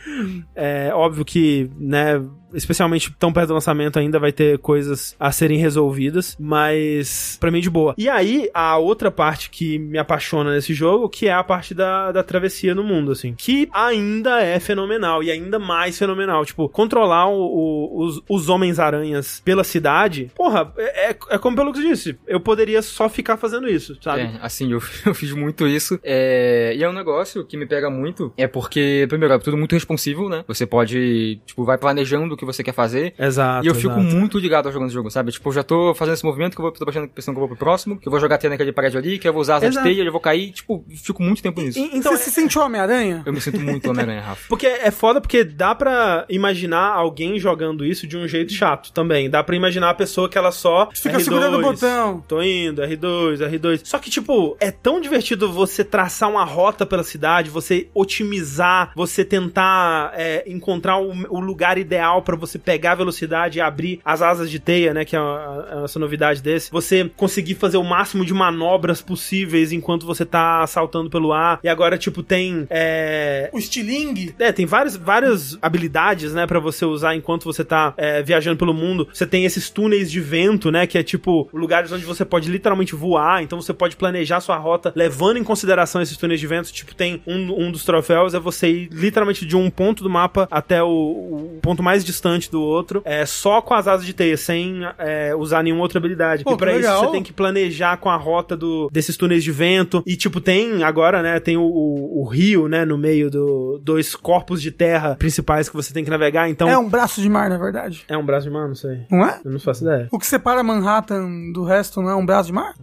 [SPEAKER 1] É óbvio que, né, especialmente tão perto do lançamento ainda vai ter coisas a serem resolvidas, mas pra mim de boa. E aí, a outra parte que me apaixona nesse jogo, que é a parte da, da travessia no mundo, assim, que ainda é fenomenal e ainda mais fenomenal. Tipo, controlar o- o- os, os Homens-Aranhas pela cidade, porra, é, é, é como pelo que eu disse, eu poderia só ficar fazendo isso, sabe?
[SPEAKER 4] É, assim, eu, [laughs] eu fiz muito isso. É, e é um negócio que me pega muito. É porque, primeiro, é tudo muito responsivo, né? Você pode, tipo, vai planejando que você quer fazer.
[SPEAKER 1] Exato.
[SPEAKER 4] e eu fico
[SPEAKER 1] exato.
[SPEAKER 4] muito ligado ao jogando esse jogo, sabe? Tipo, eu já tô fazendo esse movimento que eu vou tô pensando, pensando que eu vou pro próximo, que eu vou jogar a teia naquele prédio ali, que eu vou usar as teias, eu vou cair. Tipo, fico muito tempo nisso.
[SPEAKER 1] E- Então,
[SPEAKER 3] você se sentiu Homem-Aranha?
[SPEAKER 4] Eu me sinto muito Homem-Aranha, Rafa. [laughs]
[SPEAKER 1] Porque é foda porque dá pra imaginar alguém jogando isso de um jeito chato também. Dá pra imaginar a pessoa que ela só
[SPEAKER 3] Fica
[SPEAKER 1] R2,
[SPEAKER 3] segurando o botão.
[SPEAKER 1] Tô indo, R2, R2. Só que, tipo, é tão divertido você traçar uma rota pela cidade, você otimizar, você tentar é, encontrar o, o lugar ideal pra você pegar a velocidade e abrir as asas de teia, né? Que é a, a- essa novidade desse. Você conseguir fazer o máximo de manobras possíveis enquanto você tá saltando pelo ar. E agora, tipo, tem. É,
[SPEAKER 3] O estilingue?
[SPEAKER 1] é, tem várias, várias habilidades, né, pra você usar enquanto você tá é, viajando pelo mundo. Você tem esses túneis de vento, né, que é tipo lugares onde você pode literalmente voar. Então você pode planejar sua rota levando em consideração esses túneis de vento. Tipo, tem um, um dos troféus é você ir literalmente de um ponto do mapa até o, o ponto mais distante do outro, é só com as asas de teia, sem é, usar nenhuma outra habilidade.
[SPEAKER 3] Pô,
[SPEAKER 1] e pra isso
[SPEAKER 3] legal.
[SPEAKER 1] você tem que planejar com a rota do, desses túneis de vento. E, tipo, tem agora, né? Tem o, o, o rio, né? No meio do dois corpos de terra principais que você tem que navegar. Então.
[SPEAKER 3] É um braço de mar, na verdade.
[SPEAKER 1] É um braço de mar? Não sei.
[SPEAKER 3] Não é?
[SPEAKER 1] Eu não faço ideia.
[SPEAKER 3] O que separa Manhattan do resto não é um braço de mar?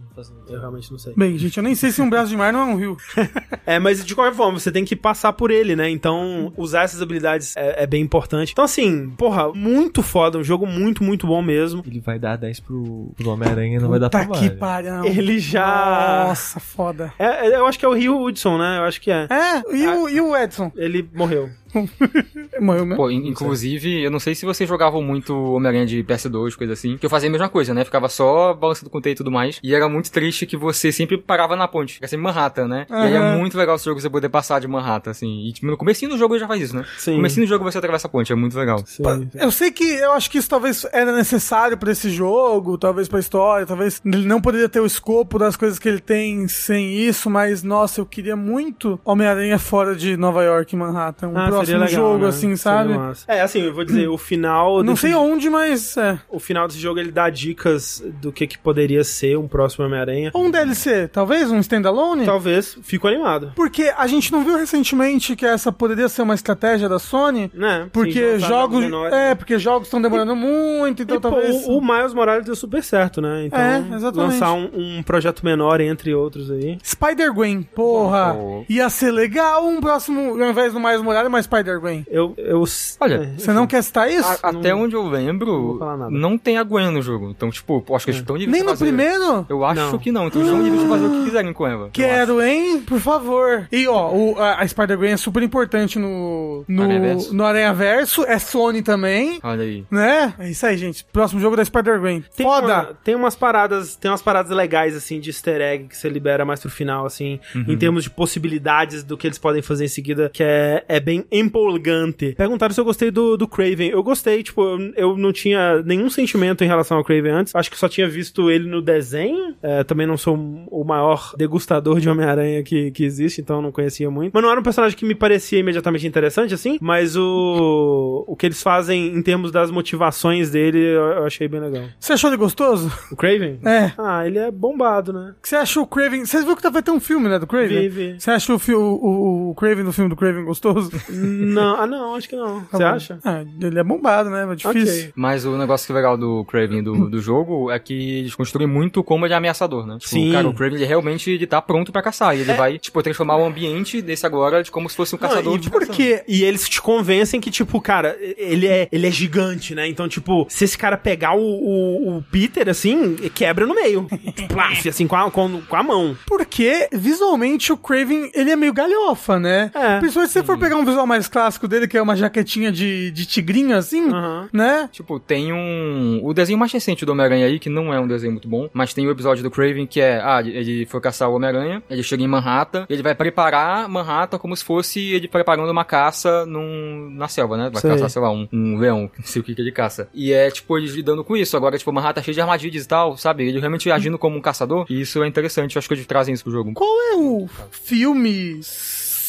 [SPEAKER 1] Eu realmente não sei.
[SPEAKER 3] Bem, gente, eu nem sei se um braço de mar não é um rio. [laughs]
[SPEAKER 1] É, mas de qualquer forma, você tem que passar por ele, né? Então, usar essas habilidades é, é bem importante. Então, assim, porra, muito foda. Um jogo muito, muito bom mesmo.
[SPEAKER 2] Ele vai dar 10 pro, pro Homem-Aranha e não vai dar trabalho.
[SPEAKER 3] que pariu.
[SPEAKER 1] Ele já.
[SPEAKER 3] Nossa, foda.
[SPEAKER 1] É, é, eu acho que é o Rio Hudson, né? Eu acho que é.
[SPEAKER 3] É, e o, e o Edson?
[SPEAKER 1] Ele morreu. [laughs]
[SPEAKER 3] Morreu mesmo?
[SPEAKER 4] Pô, in- inclusive, eu não sei se vocês jogavam muito Homem-Aranha de PS2, coisa assim, que eu fazia a mesma coisa, né? Ficava só balançando com o T e tudo mais. E era muito triste que você sempre parava na ponte. Era sempre Manhattan, né? E aí é muito legal esse jogo você poder passar de Manhattan, assim. E tipo, no comecinho do jogo já faz isso, né?
[SPEAKER 1] Sim.
[SPEAKER 4] No comecinho do jogo você atravessa a ponte, é muito legal.
[SPEAKER 1] Sim.
[SPEAKER 3] Eu sei que eu acho que isso talvez era necessário pra esse jogo, talvez pra história, talvez ele não poderia ter o escopo das coisas que ele tem sem isso, mas nossa, eu queria muito Homem-Aranha fora de Nova York, Manhattan. Um
[SPEAKER 1] Ah,
[SPEAKER 3] próximo
[SPEAKER 1] legal,
[SPEAKER 3] jogo
[SPEAKER 1] né?
[SPEAKER 3] assim, sabe?
[SPEAKER 1] É, assim, eu vou dizer, o final.
[SPEAKER 3] Não sei onde, mas é.
[SPEAKER 1] O final desse jogo ele dá dicas do que, que poderia ser um próximo Homem-Aranha.
[SPEAKER 3] Ou um DLC, talvez um standalone?
[SPEAKER 1] Talvez, fico animado.
[SPEAKER 3] Porque a gente não viu recentemente que essa poderia ser uma estratégia da Sony?
[SPEAKER 1] Né?
[SPEAKER 3] Porque
[SPEAKER 1] Sim,
[SPEAKER 3] jogos. É, porque jogos estão demorando muito, então
[SPEAKER 1] E, pô,
[SPEAKER 3] talvez.
[SPEAKER 1] o, o Miles Morales deu super certo, né? Então,
[SPEAKER 3] É, exatamente.
[SPEAKER 1] lançar um, um projeto menor entre outros aí.
[SPEAKER 3] Spider-Gwen, porra.
[SPEAKER 4] Oh.
[SPEAKER 3] Ia ser legal um próximo, ao invés do Mais Morales, mais Spider-Gwen.
[SPEAKER 1] Eu. eu
[SPEAKER 4] Olha,
[SPEAKER 1] é,
[SPEAKER 3] Você não quer citar isso?
[SPEAKER 4] A- até onde eu
[SPEAKER 1] não
[SPEAKER 4] lembro,
[SPEAKER 1] nada.
[SPEAKER 4] não tem a Gwen no jogo. Então, tipo, acho que eles estão livres
[SPEAKER 3] Nem no
[SPEAKER 4] fazer.
[SPEAKER 3] primeiro?
[SPEAKER 4] Eu acho
[SPEAKER 1] Não.
[SPEAKER 4] que não. Então eles estão livres de fazer o que quiserem com ela.
[SPEAKER 3] Quero, hein? Por favor. E ó, o- a, a Spider-Gwen é super importante no, no,
[SPEAKER 4] Aranhaverso.
[SPEAKER 3] no Aranha Verso. É Sony também.
[SPEAKER 4] Olha aí.
[SPEAKER 3] Né? É isso aí, gente. Próximo jogo da Spider-Gwen. Foda!
[SPEAKER 1] uma- tem umas paradas, tem umas paradas legais assim de easter egg que você libera mais pro final assim,
[SPEAKER 3] Uhum.
[SPEAKER 1] em termos de possibilidades do que eles podem fazer em seguida, que é, é bem empolgante. Perguntaram se eu gostei do, do Craven. Eu gostei, tipo, eu, eu não tinha nenhum sentimento em relação ao Craven antes. Acho que só tinha visto ele no desenho. É, também não sou o maior degustador de Homem-Aranha que, que existe, então não conhecia muito. Mas não era um personagem que me parecia imediatamente interessante, assim. Mas o, o que eles fazem em termos das motivações dele, eu, eu achei bem legal.
[SPEAKER 3] Você achou ele gostoso?
[SPEAKER 1] O Craven?
[SPEAKER 3] É.
[SPEAKER 1] Ah, ele é bombado, né?
[SPEAKER 3] Você achou o Craven. Você viu que vai ter um filme, né? Do Craven?
[SPEAKER 1] Vi, vi.
[SPEAKER 3] Você achou o, o, o Craven do filme do Craven gostoso? [laughs]
[SPEAKER 1] Não, ah, não, acho que não. Você
[SPEAKER 3] Tá bom.
[SPEAKER 1] acha?
[SPEAKER 3] Ah, ele é bombado, né? É difícil.
[SPEAKER 1] Ok.
[SPEAKER 4] Mas o negócio que é legal do Craven do, do jogo é que eles construem muito como ele é ameaçador, né? Tipo,
[SPEAKER 1] Sim.
[SPEAKER 4] Cara, o Craven ele realmente ele tá pronto pra caçar. E ele vai, tipo, transformar o ambiente desse agora de como se fosse um caçador
[SPEAKER 1] Não,
[SPEAKER 4] de
[SPEAKER 1] e por quê? E eles te convencem que, tipo, cara, ele é, ele é gigante, né? Então, tipo, se esse cara pegar o, o, o Peter, assim, quebra no meio. [laughs] Plaf, assim, com a, com, com a mão.
[SPEAKER 3] Porque, visualmente, o Craven, ele é meio galhofa, né?
[SPEAKER 1] É.
[SPEAKER 3] Principalmente se você for pegar um visual mais clássico dele, que é uma jaquetinha de, de tigrinho, assim,
[SPEAKER 1] Aham.
[SPEAKER 3] né?
[SPEAKER 4] Tipo, tem um. O desenho mais recente do Homem-Aranha aí, que não é um desenho muito bom, mas tem o episódio do Craven que é: ah, ele foi caçar o Homem-Aranha, ele chega em Manhattan, ele vai preparar Manhattan como se fosse ele preparando uma caça num, na selva, né? Vai
[SPEAKER 1] Sei.
[SPEAKER 4] caçar, sei lá, um, um leão, [laughs] não sei o que, que ele caça. E é, tipo, eles lidando com isso. Agora, tipo, Manhattan é cheio de armadilhas e tal, sabe? Ele realmente agindo como um caçador, e isso é interessante, eu acho que eles trazem isso pro jogo.
[SPEAKER 3] Qual é o filme,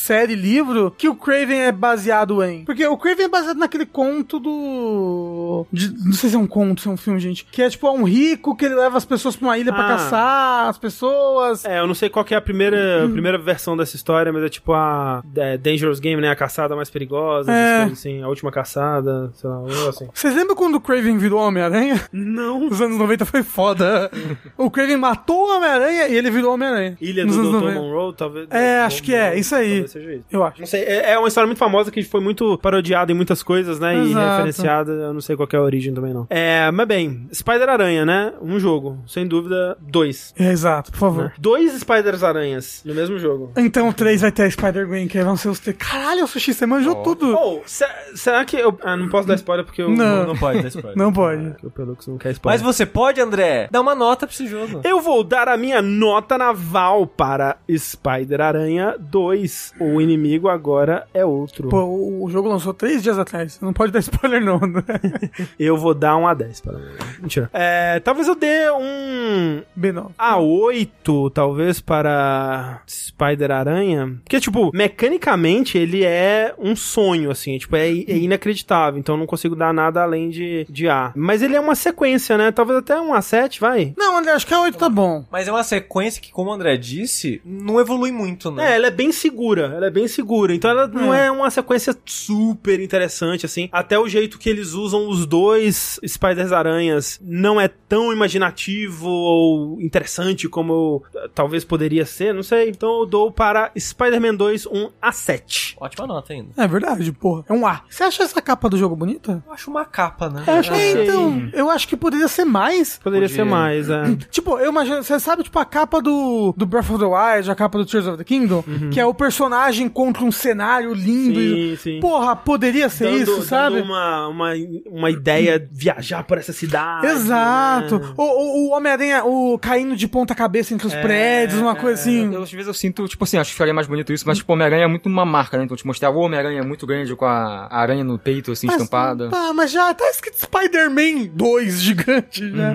[SPEAKER 3] série, livro que o Craven é baseado em? Porque o Craven é baseado naquele conto do. de- não sei se é um conto, se é um filme, gente. Que é tipo é um rico que ele leva as pessoas pra uma ilha pra
[SPEAKER 1] Ah.
[SPEAKER 3] caçar as pessoas.
[SPEAKER 1] É, eu não sei qual que é a primeira, a primeira versão dessa história, mas é tipo a é, Dangerous Game, né? A caçada mais perigosa,
[SPEAKER 3] É.
[SPEAKER 1] coisas assim. A última caçada, sei lá, negócio assim.
[SPEAKER 3] Vocês lembram quando o Craven virou Homem-Aranha?
[SPEAKER 1] Não.
[SPEAKER 3] Nos anos 90 foi foda. o Craven matou o Homem-Aranha e ele virou Homem-Aranha.
[SPEAKER 1] Ilha
[SPEAKER 3] Nos
[SPEAKER 1] do Dr.
[SPEAKER 3] 90.
[SPEAKER 1] Monroe, talvez.
[SPEAKER 3] É, acho que é, isso aí.
[SPEAKER 1] Talvez seja isso.
[SPEAKER 3] Eu acho.
[SPEAKER 1] Não sei, é, é uma história muito famosa que foi muito parodiada em muitas coisas, né? E
[SPEAKER 3] Exato.
[SPEAKER 1] referenciada, eu não sei qual que é a origem também, não. É, mas bem, Spider-Aranha, né? Um jogo, sem dúvida, dois.
[SPEAKER 3] É, exato, por favor.
[SPEAKER 1] né? Dois Spiders-Aranhas no mesmo jogo.
[SPEAKER 3] Então o 3 vai ter a Spider-Gwen, que aí vão ser os três. Caralho, Sushi, você manjou
[SPEAKER 4] Ó.
[SPEAKER 3] tudo.
[SPEAKER 1] Oh, se- será que eu. Ah, não posso dar spoiler porque eu.
[SPEAKER 3] Não.
[SPEAKER 2] Não pode dar [laughs] spoiler.
[SPEAKER 3] Não pode.
[SPEAKER 1] Porque o Pelux não quer spoiler.
[SPEAKER 2] Mas você pode, André, dar uma nota pra esse jogo.
[SPEAKER 1] Eu vou dar a minha nota naval para Spider-Aranha 2. O inimigo agora é outro.
[SPEAKER 3] Pô, o jogo lançou três dias atrás. Não pode dar [laughs] spoiler, não. né? [laughs]
[SPEAKER 1] Eu vou dar um A10 para Mentira. É, talvez eu dê um
[SPEAKER 3] B9.
[SPEAKER 1] A8, talvez, para Spider-Aranha. Porque, tipo, mecanicamente ele é um sonho, assim. Tipo, é, é inacreditável. Então eu não consigo dar nada além de, de A. Mas ele é uma sequência, né? Talvez até um A7, vai.
[SPEAKER 3] Não, André, acho que a 8 tá bom.
[SPEAKER 2] Mas é uma sequência que, como o André disse, não evolui muito, né?
[SPEAKER 1] É, ela é bem segura, ela é bem segura. Então ela não é uma sequência super interessante, assim. Até o jeito que eles usam os dois Spiders-Aranhas não é tão imaginativo ou interessante como eu, eh, talvez poderia ser, não sei. Então eu dou para Spider-Man 2 um A7.
[SPEAKER 2] Ótima nota ainda.
[SPEAKER 3] É verdade, porra. É um A. Você acha essa capa do jogo bonita?
[SPEAKER 2] Eu acho uma capa, né?
[SPEAKER 1] Eu acho
[SPEAKER 3] É, então, eu acho que poderia ser mais.
[SPEAKER 1] Poderia
[SPEAKER 4] Podia.
[SPEAKER 1] ser mais, é. [clears throat]
[SPEAKER 3] Tipo, eu imagino, você sabe, tipo, a capa do, do Breath of the Wild, a capa do Tears of the Kingdom, que é o personagem personagem contra um cenário lindo.
[SPEAKER 1] Sim, sim.
[SPEAKER 3] Porra, poderia ser
[SPEAKER 1] Dando-
[SPEAKER 3] isso,
[SPEAKER 1] dando
[SPEAKER 3] sabe?
[SPEAKER 1] uma, uma, uma ideia de viajar por essa cidade.
[SPEAKER 3] Exato.
[SPEAKER 1] né?
[SPEAKER 3] O, o, o Homem-Aranha, o caindo de ponta cabeça entre os
[SPEAKER 1] É,
[SPEAKER 3] prédios, uma coisa assim.
[SPEAKER 4] Eu, às vezes eu sinto, tipo assim, acho que ficaria mais bonito isso, mas tipo, o Homem-Aranha é muito uma marca, né? Então, te mostrar o Homem-Aranha muito grande com a aranha no peito, assim, estampada.
[SPEAKER 3] Ah, mas já tá escrito Spider-Man 2 gigante, já.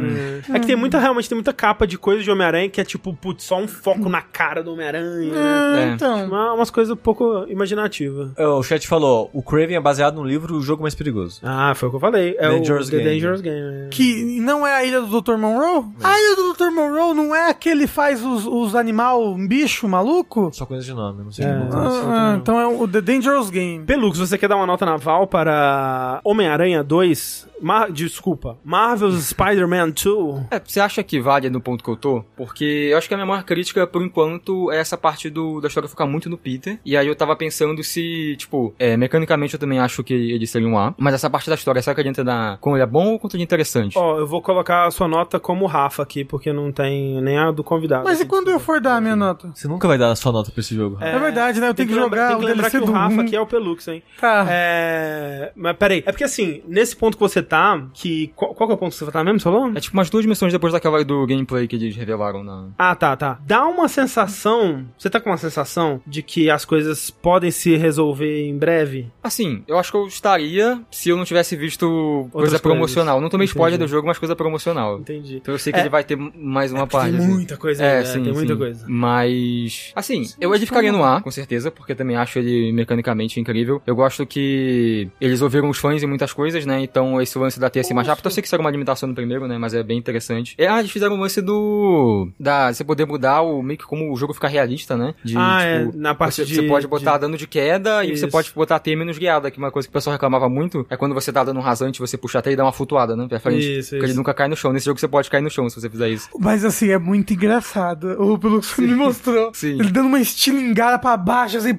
[SPEAKER 1] É que tem muita, realmente, tem muita capa de coisa de Homem-Aranha que é tipo, putz, só um foco na cara do Homem-Aranha. né?
[SPEAKER 3] É,
[SPEAKER 4] É.
[SPEAKER 3] então.
[SPEAKER 1] Uma- umas coisas um pouco imaginativas.
[SPEAKER 2] É, O chat falou, o Craven é baseado no livro O Jogo Mais Perigoso.
[SPEAKER 1] Ah, foi o que eu falei. É
[SPEAKER 2] Dangerous
[SPEAKER 1] o The
[SPEAKER 2] Game.
[SPEAKER 1] Dangerous Game. é.
[SPEAKER 3] Que não é a ilha do Dr. Monroe? A ilha do Dr. Monroe não é que ele faz os, os animal bicho maluco?
[SPEAKER 2] Só coisa de nome, não sei
[SPEAKER 1] É.
[SPEAKER 2] como.
[SPEAKER 3] Ah, então é o The Dangerous Game.
[SPEAKER 1] Pelux, você quer dar uma nota naval para Homem-Aranha 2? Mar... Desculpa, Marvel's Spider-Man 2?
[SPEAKER 4] É, você acha que vale no ponto que eu tô? Porque eu acho que a minha maior crítica, por enquanto, é essa parte do, da história ficar muito no Peter. E aí eu tava pensando se, tipo, é, mecanicamente eu também acho que ele seria um A. Mas essa parte da história, será que ele entra na. Como ele é bom ou quanto ele é interessante?
[SPEAKER 1] Ó, eu vou colocar a sua nota como Rafa aqui, porque não tem nem a do convidado.
[SPEAKER 3] Mas e quando eu for dar a minha nota?
[SPEAKER 2] Você nunca vai dar a sua nota pra esse jogo.
[SPEAKER 3] É, verdade, né? Eu tenho que,
[SPEAKER 1] lembrar-
[SPEAKER 3] jogar
[SPEAKER 1] tem que
[SPEAKER 3] o
[SPEAKER 1] lembrar
[SPEAKER 3] DLC
[SPEAKER 1] que o Rafa
[SPEAKER 3] 1.
[SPEAKER 1] aqui é o Pelux, hein?
[SPEAKER 3] Tá.
[SPEAKER 1] É... Mas peraí, é porque assim, nesse ponto que você tá, que... Qual, qual que é o ponto que você tá mesmo, falou?
[SPEAKER 4] É tipo umas duas missões depois daquela do gameplay que eles revelaram na.
[SPEAKER 1] Ah, tá, tá. Dá uma sensação. Você tá com uma sensação de que as coisas podem se resolver em breve?
[SPEAKER 4] Assim, eu acho que eu estaria se eu não tivesse visto coisa
[SPEAKER 1] coisas.
[SPEAKER 4] promocional. Não tomei spoiler do jogo, mas coisa promocional.
[SPEAKER 1] Entendi.
[SPEAKER 4] Então eu sei que
[SPEAKER 1] É.
[SPEAKER 4] ele vai ter mais uma parte.
[SPEAKER 1] tem
[SPEAKER 4] assim.
[SPEAKER 1] muita coisa
[SPEAKER 4] É,
[SPEAKER 1] ainda,
[SPEAKER 4] sim,
[SPEAKER 1] tem muita
[SPEAKER 4] sim.
[SPEAKER 1] coisa.
[SPEAKER 4] Mas, assim, eu ele ficaria no A, com certeza, porque eu também acho ele mecanicamente incrível. Eu gosto que eles ouviram os fãs em muitas coisas, né? Então esse lance da TS mais rápido, eu sei que isso era uma limitação no primeiro, né? Mas é bem interessante. E, ah, eles fizeram o lance do. Da. Você poder mudar o meio que como o jogo ficar realista, né? De,
[SPEAKER 1] Ah, é, na parte
[SPEAKER 4] você,
[SPEAKER 1] de-
[SPEAKER 4] Você pode botar
[SPEAKER 1] de-
[SPEAKER 4] dano de queda e você
[SPEAKER 1] Isso.
[SPEAKER 4] pode botar T menos guiada, que é uma coisa que o pessoal reclamava muito é quando você tá dando um rasante, você puxa até e dá uma flutuada, né? Pra frente.
[SPEAKER 1] Isso,
[SPEAKER 4] porque ele
[SPEAKER 1] isso.
[SPEAKER 4] nunca cai no chão. Nesse jogo você pode cair no chão se você fizer isso.
[SPEAKER 3] Mas assim, é muito engraçado. O Pelux me mostrou. [laughs]
[SPEAKER 4] Sim.
[SPEAKER 3] Ele dando uma estilingada pra baixo, assim.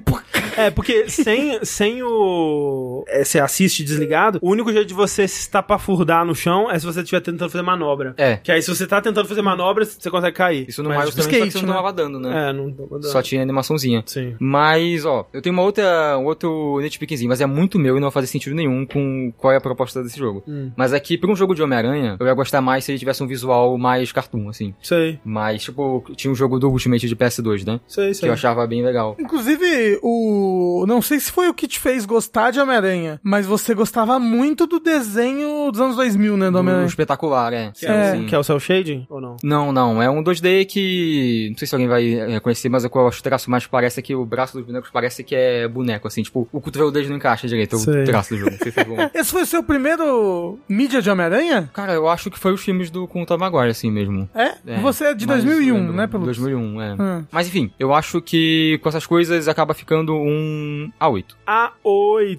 [SPEAKER 1] É, porque sem, sem o. É, você assiste desligado, o único jeito de você se estapafurdar no chão é se você estiver tentando fazer manobra.
[SPEAKER 4] É.
[SPEAKER 1] Que aí, se você tá tentando fazer manobra, você consegue cair.
[SPEAKER 4] Isso no
[SPEAKER 1] tipo,
[SPEAKER 4] também, só que
[SPEAKER 3] skate,
[SPEAKER 4] você não
[SPEAKER 3] né?
[SPEAKER 4] tomava dano, né?
[SPEAKER 1] É, não tô mandando.
[SPEAKER 4] Só tinha animaçãozinha.
[SPEAKER 1] Sim.
[SPEAKER 4] Mas, ó, eu tenho uma outra, um outro nitpickzinho, mas é muito meu e não vai fazer sentido nenhum com qual é a proposta desse jogo.
[SPEAKER 1] Hum.
[SPEAKER 4] Mas aqui, pra um jogo de Homem-Aranha, eu ia gostar mais se ele tivesse um visual mais cartoon, assim.
[SPEAKER 1] Sei,
[SPEAKER 4] Mas, tipo, tinha um jogo do Ultimate de PS2, né?
[SPEAKER 1] sei,
[SPEAKER 4] Que
[SPEAKER 1] sei.
[SPEAKER 4] eu achava bem legal.
[SPEAKER 3] Inclusive, o. Não sei se foi o que te fez gostar de Homem-Aranha, mas você gostava muito do desenho dos anos 2000, né, do
[SPEAKER 4] Um
[SPEAKER 3] Homem-Aranha.
[SPEAKER 4] espetacular, é.
[SPEAKER 1] Que é,
[SPEAKER 3] É.
[SPEAKER 1] o- que é o Cell Shading ou não?
[SPEAKER 4] Não, não, é um 2D que. Não sei se alguém vai reconhecer, mas o que eu acho traço mais parece é que o braço dos bonecos parece que é boneco, assim, tipo, o cotovelo deles não encaixa direito, é
[SPEAKER 1] Sei.
[SPEAKER 4] o traço do jogo. Não sei se é bom. [laughs]
[SPEAKER 3] Esse foi o seu primeiro mídia de Homem-Aranha?
[SPEAKER 4] Cara, eu acho que foi os filmes do com o Tom Maguire, assim mesmo.
[SPEAKER 3] É?
[SPEAKER 4] É,
[SPEAKER 3] Você é de
[SPEAKER 4] mas
[SPEAKER 3] 2001,
[SPEAKER 4] lembro,
[SPEAKER 3] né, pelo
[SPEAKER 4] 2001, é.
[SPEAKER 3] Hum.
[SPEAKER 4] Mas enfim, eu acho que com essas coisas acaba ficando um A8.
[SPEAKER 1] A8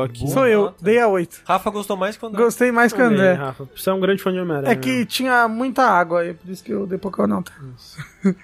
[SPEAKER 1] aqui.
[SPEAKER 3] Sou eu,
[SPEAKER 2] nota.
[SPEAKER 3] dei a 8.
[SPEAKER 2] Rafa gostou mais que o André.
[SPEAKER 3] Gostei mais que o André.
[SPEAKER 1] Rafa. Você é um grande fã de Homem-Aranha.
[SPEAKER 3] É que tinha muita água aí, por isso que eu dei pouca nota. [laughs]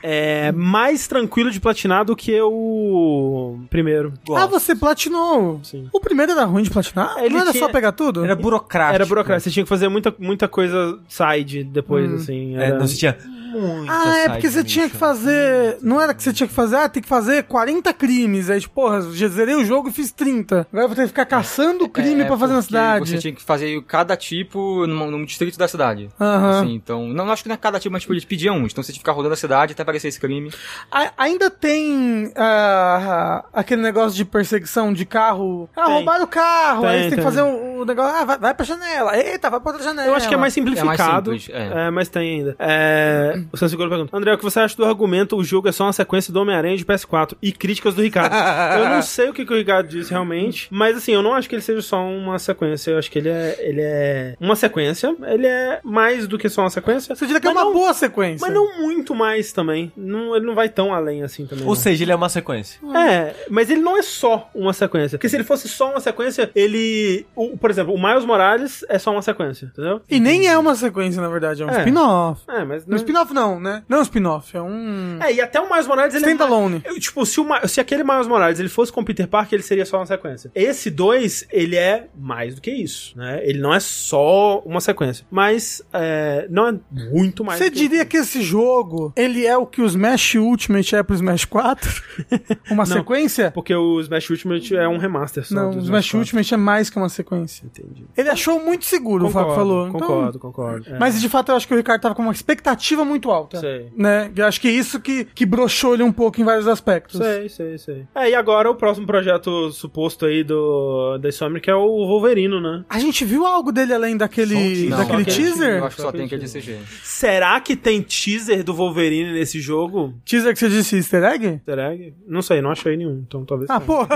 [SPEAKER 1] É mais tranquilo de platinar do que o primeiro.
[SPEAKER 3] Ah, você platinou.
[SPEAKER 1] Sim.
[SPEAKER 3] O primeiro era ruim de platinar?
[SPEAKER 1] Ele
[SPEAKER 3] não era
[SPEAKER 1] tinha-
[SPEAKER 3] só pegar tudo?
[SPEAKER 2] Era burocrático.
[SPEAKER 1] Era burocracia, você tinha que fazer muita, muita coisa side depois, assim.
[SPEAKER 2] É,
[SPEAKER 1] Era...
[SPEAKER 2] não, você tinha muita
[SPEAKER 3] Ah, é porque você tinha que
[SPEAKER 2] mission.
[SPEAKER 3] fazer. Não era que você tinha que fazer, ah, tem que fazer 40 crimes. Aí, tipo, porra, já zerei o jogo e fiz 30. Agora eu vou ter que ficar caçando crime
[SPEAKER 4] É,
[SPEAKER 3] pra fazer na cidade.
[SPEAKER 4] Você tinha que fazer cada tipo num, num distrito da cidade.
[SPEAKER 3] Aham.
[SPEAKER 4] Assim, então. Não, acho que não é cada tipo, mas tipo, eles pediam uns. Então você tinha que ficar rodando a cidade até aparecer esse crime.
[SPEAKER 3] A- ainda tem ah, aquele negócio de perseguição de carro. Ah,
[SPEAKER 1] Tem.
[SPEAKER 3] roubaram o carro.
[SPEAKER 1] Tem,
[SPEAKER 3] aí você tem que fazer o, o negócio. Ah, vai, vai pra janela. Eita, vai pra outra janela.
[SPEAKER 1] Eu acho que é mais simplificado.
[SPEAKER 4] simples, é.
[SPEAKER 1] mas tem ainda. É... O Sam Seguro pergunta: André, o que você acha do argumento? O jogo é só uma sequência do Homem-Aranha de PS4 e críticas do Ricardo. [laughs] eu não sei o que, que o Ricardo disse realmente, mas assim, eu não acho que ele seja só uma sequência. Eu acho que ele é, ele é uma sequência. Ele é mais do que só uma sequência.
[SPEAKER 3] Você diria que é uma
[SPEAKER 1] não-
[SPEAKER 3] boa sequência.
[SPEAKER 1] Mas não muito mais também. Não, ele não vai tão além assim também.
[SPEAKER 2] Ou
[SPEAKER 1] não.
[SPEAKER 2] seja, ele é uma sequência.
[SPEAKER 1] É, mas ele não é só uma sequência. Porque se ele fosse só uma sequência, ele. o- por exemplo, o Miles Morales é só uma sequência, entendeu?
[SPEAKER 3] E nem é uma sequência, na verdade, é um
[SPEAKER 1] É.
[SPEAKER 3] spin-off.
[SPEAKER 1] É, mas.
[SPEAKER 3] Um spin-off não, né? Não é um spin-off, é um...
[SPEAKER 1] É, e até o Miles Morales, ele
[SPEAKER 3] Standalone.
[SPEAKER 1] é... Tipo, se, o, se aquele Miles Morales ele fosse com o Peter Parker, ele seria só uma sequência. Esse 2, ele é mais do que isso, né? Ele não é só uma sequência, mas é, não é muito mais
[SPEAKER 3] Você diria que esse jogo, ele é o que o Smash Ultimate é pro Smash 4? [laughs] Uma
[SPEAKER 1] Não.
[SPEAKER 3] sequência?
[SPEAKER 1] Porque o Smash Ultimate é um remaster só.
[SPEAKER 3] Não, o Smash
[SPEAKER 1] 4.
[SPEAKER 3] Ultimate é mais que uma sequência.
[SPEAKER 1] Entendi.
[SPEAKER 3] Ele achou muito seguro, o Fábio falou. Então-
[SPEAKER 1] Concordo, concordo. É.
[SPEAKER 3] Mas de fato eu acho que o Ricardo tava com uma expectativa muito alta.
[SPEAKER 1] Sei.
[SPEAKER 3] Né? Eu acho que isso que, que broxou ele um pouco em vários aspectos.
[SPEAKER 1] Sei, sei, sei. É, e agora o próximo projeto suposto aí do da Insomniac é o Wolverino, né?
[SPEAKER 3] A gente viu algo dele além daquele,
[SPEAKER 2] teaser.
[SPEAKER 4] Não,
[SPEAKER 3] daquele teaser?
[SPEAKER 4] Eu acho que só
[SPEAKER 1] Só
[SPEAKER 4] tem
[SPEAKER 1] aquele
[SPEAKER 4] aquele CG.
[SPEAKER 1] Será que tem teaser do Wolverine nesse jogo?
[SPEAKER 3] Teaser que você disse easter egg?
[SPEAKER 1] Easter egg? Não sei, não achei nenhum, então talvez
[SPEAKER 3] Ah, pô.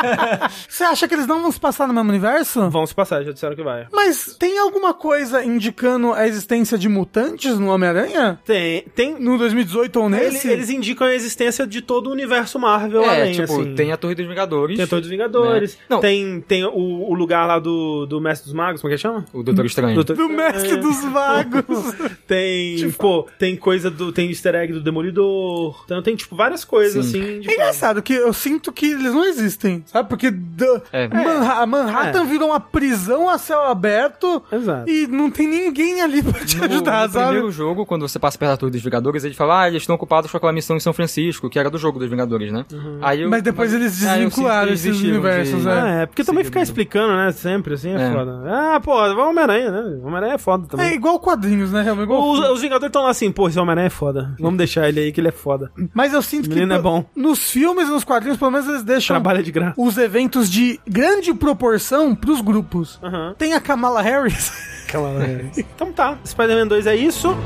[SPEAKER 3] [laughs] você acha que eles não vão se passar no mesmo universo?
[SPEAKER 1] Vão se passar, já disseram que vai.
[SPEAKER 3] Mas tem alguma coisa indicando a existência de mutantes no Homem-Aranha?
[SPEAKER 1] Tem, tem...
[SPEAKER 3] No 2018 ou
[SPEAKER 1] Ele-
[SPEAKER 3] nesse?
[SPEAKER 1] eles indicam a existência de todo o universo Marvel
[SPEAKER 4] É,
[SPEAKER 1] além,
[SPEAKER 4] tipo,
[SPEAKER 1] assim.
[SPEAKER 4] tem a Torre dos Vingadores.
[SPEAKER 1] Tem todos os Vingadores.
[SPEAKER 4] Né? Não.
[SPEAKER 1] Tem, tem o, o lugar lá do, do Mestre dos Magos, como é que chama?
[SPEAKER 4] O Doutor Estranho.
[SPEAKER 1] Doutor
[SPEAKER 3] Do mestre dos magos. [laughs]
[SPEAKER 1] Tem, pô, tem coisa do. Tem easter egg do Demolidor. Então tem, tipo, várias coisas
[SPEAKER 4] Sim.
[SPEAKER 1] assim. De
[SPEAKER 3] É engraçado que eu sinto que eles não existem, sabe? Porque do-
[SPEAKER 4] É.
[SPEAKER 3] Manha- Manhattan
[SPEAKER 1] É.
[SPEAKER 3] virou uma prisão a céu aberto
[SPEAKER 1] Exato.
[SPEAKER 3] e não tem ninguém ali pra te
[SPEAKER 4] No,
[SPEAKER 3] ajudar,
[SPEAKER 4] no
[SPEAKER 3] sabe?
[SPEAKER 4] primeiro jogo, quando você passa perto da Torre dos Vingadores, ele fala, ah, eles estão ocupados com aquela missão em São Francisco, que era do jogo dos Vingadores, né? Aí eu-
[SPEAKER 3] Mas depois eles
[SPEAKER 4] Ah,
[SPEAKER 3] desvincularam esses universos,
[SPEAKER 4] de-
[SPEAKER 3] né?
[SPEAKER 1] Ah, é, porque também ficar explicando, né? Sempre, assim, é,
[SPEAKER 4] É.
[SPEAKER 1] foda. Ah, pô, Homem-Aranha, né? O Homem-Aranha é foda
[SPEAKER 3] É
[SPEAKER 1] também.
[SPEAKER 3] igual quadrinhos, né? Realmente, igual
[SPEAKER 1] Os, os Vingadores estão lá assim, pô, esse Homem-Aranha é foda. Vamos deixar ele aí que ele é foda.
[SPEAKER 3] Mas eu sinto que
[SPEAKER 1] é
[SPEAKER 3] no-
[SPEAKER 1] bom.
[SPEAKER 3] nos filmes e nos quadrinhos, pelo menos eles deixam
[SPEAKER 1] Trabalha de graça.
[SPEAKER 3] os eventos de grande proporção pros grupos.
[SPEAKER 1] Aham.
[SPEAKER 3] Tem a Kamala Harris.
[SPEAKER 1] então tá. Spider-Man 2 é isso.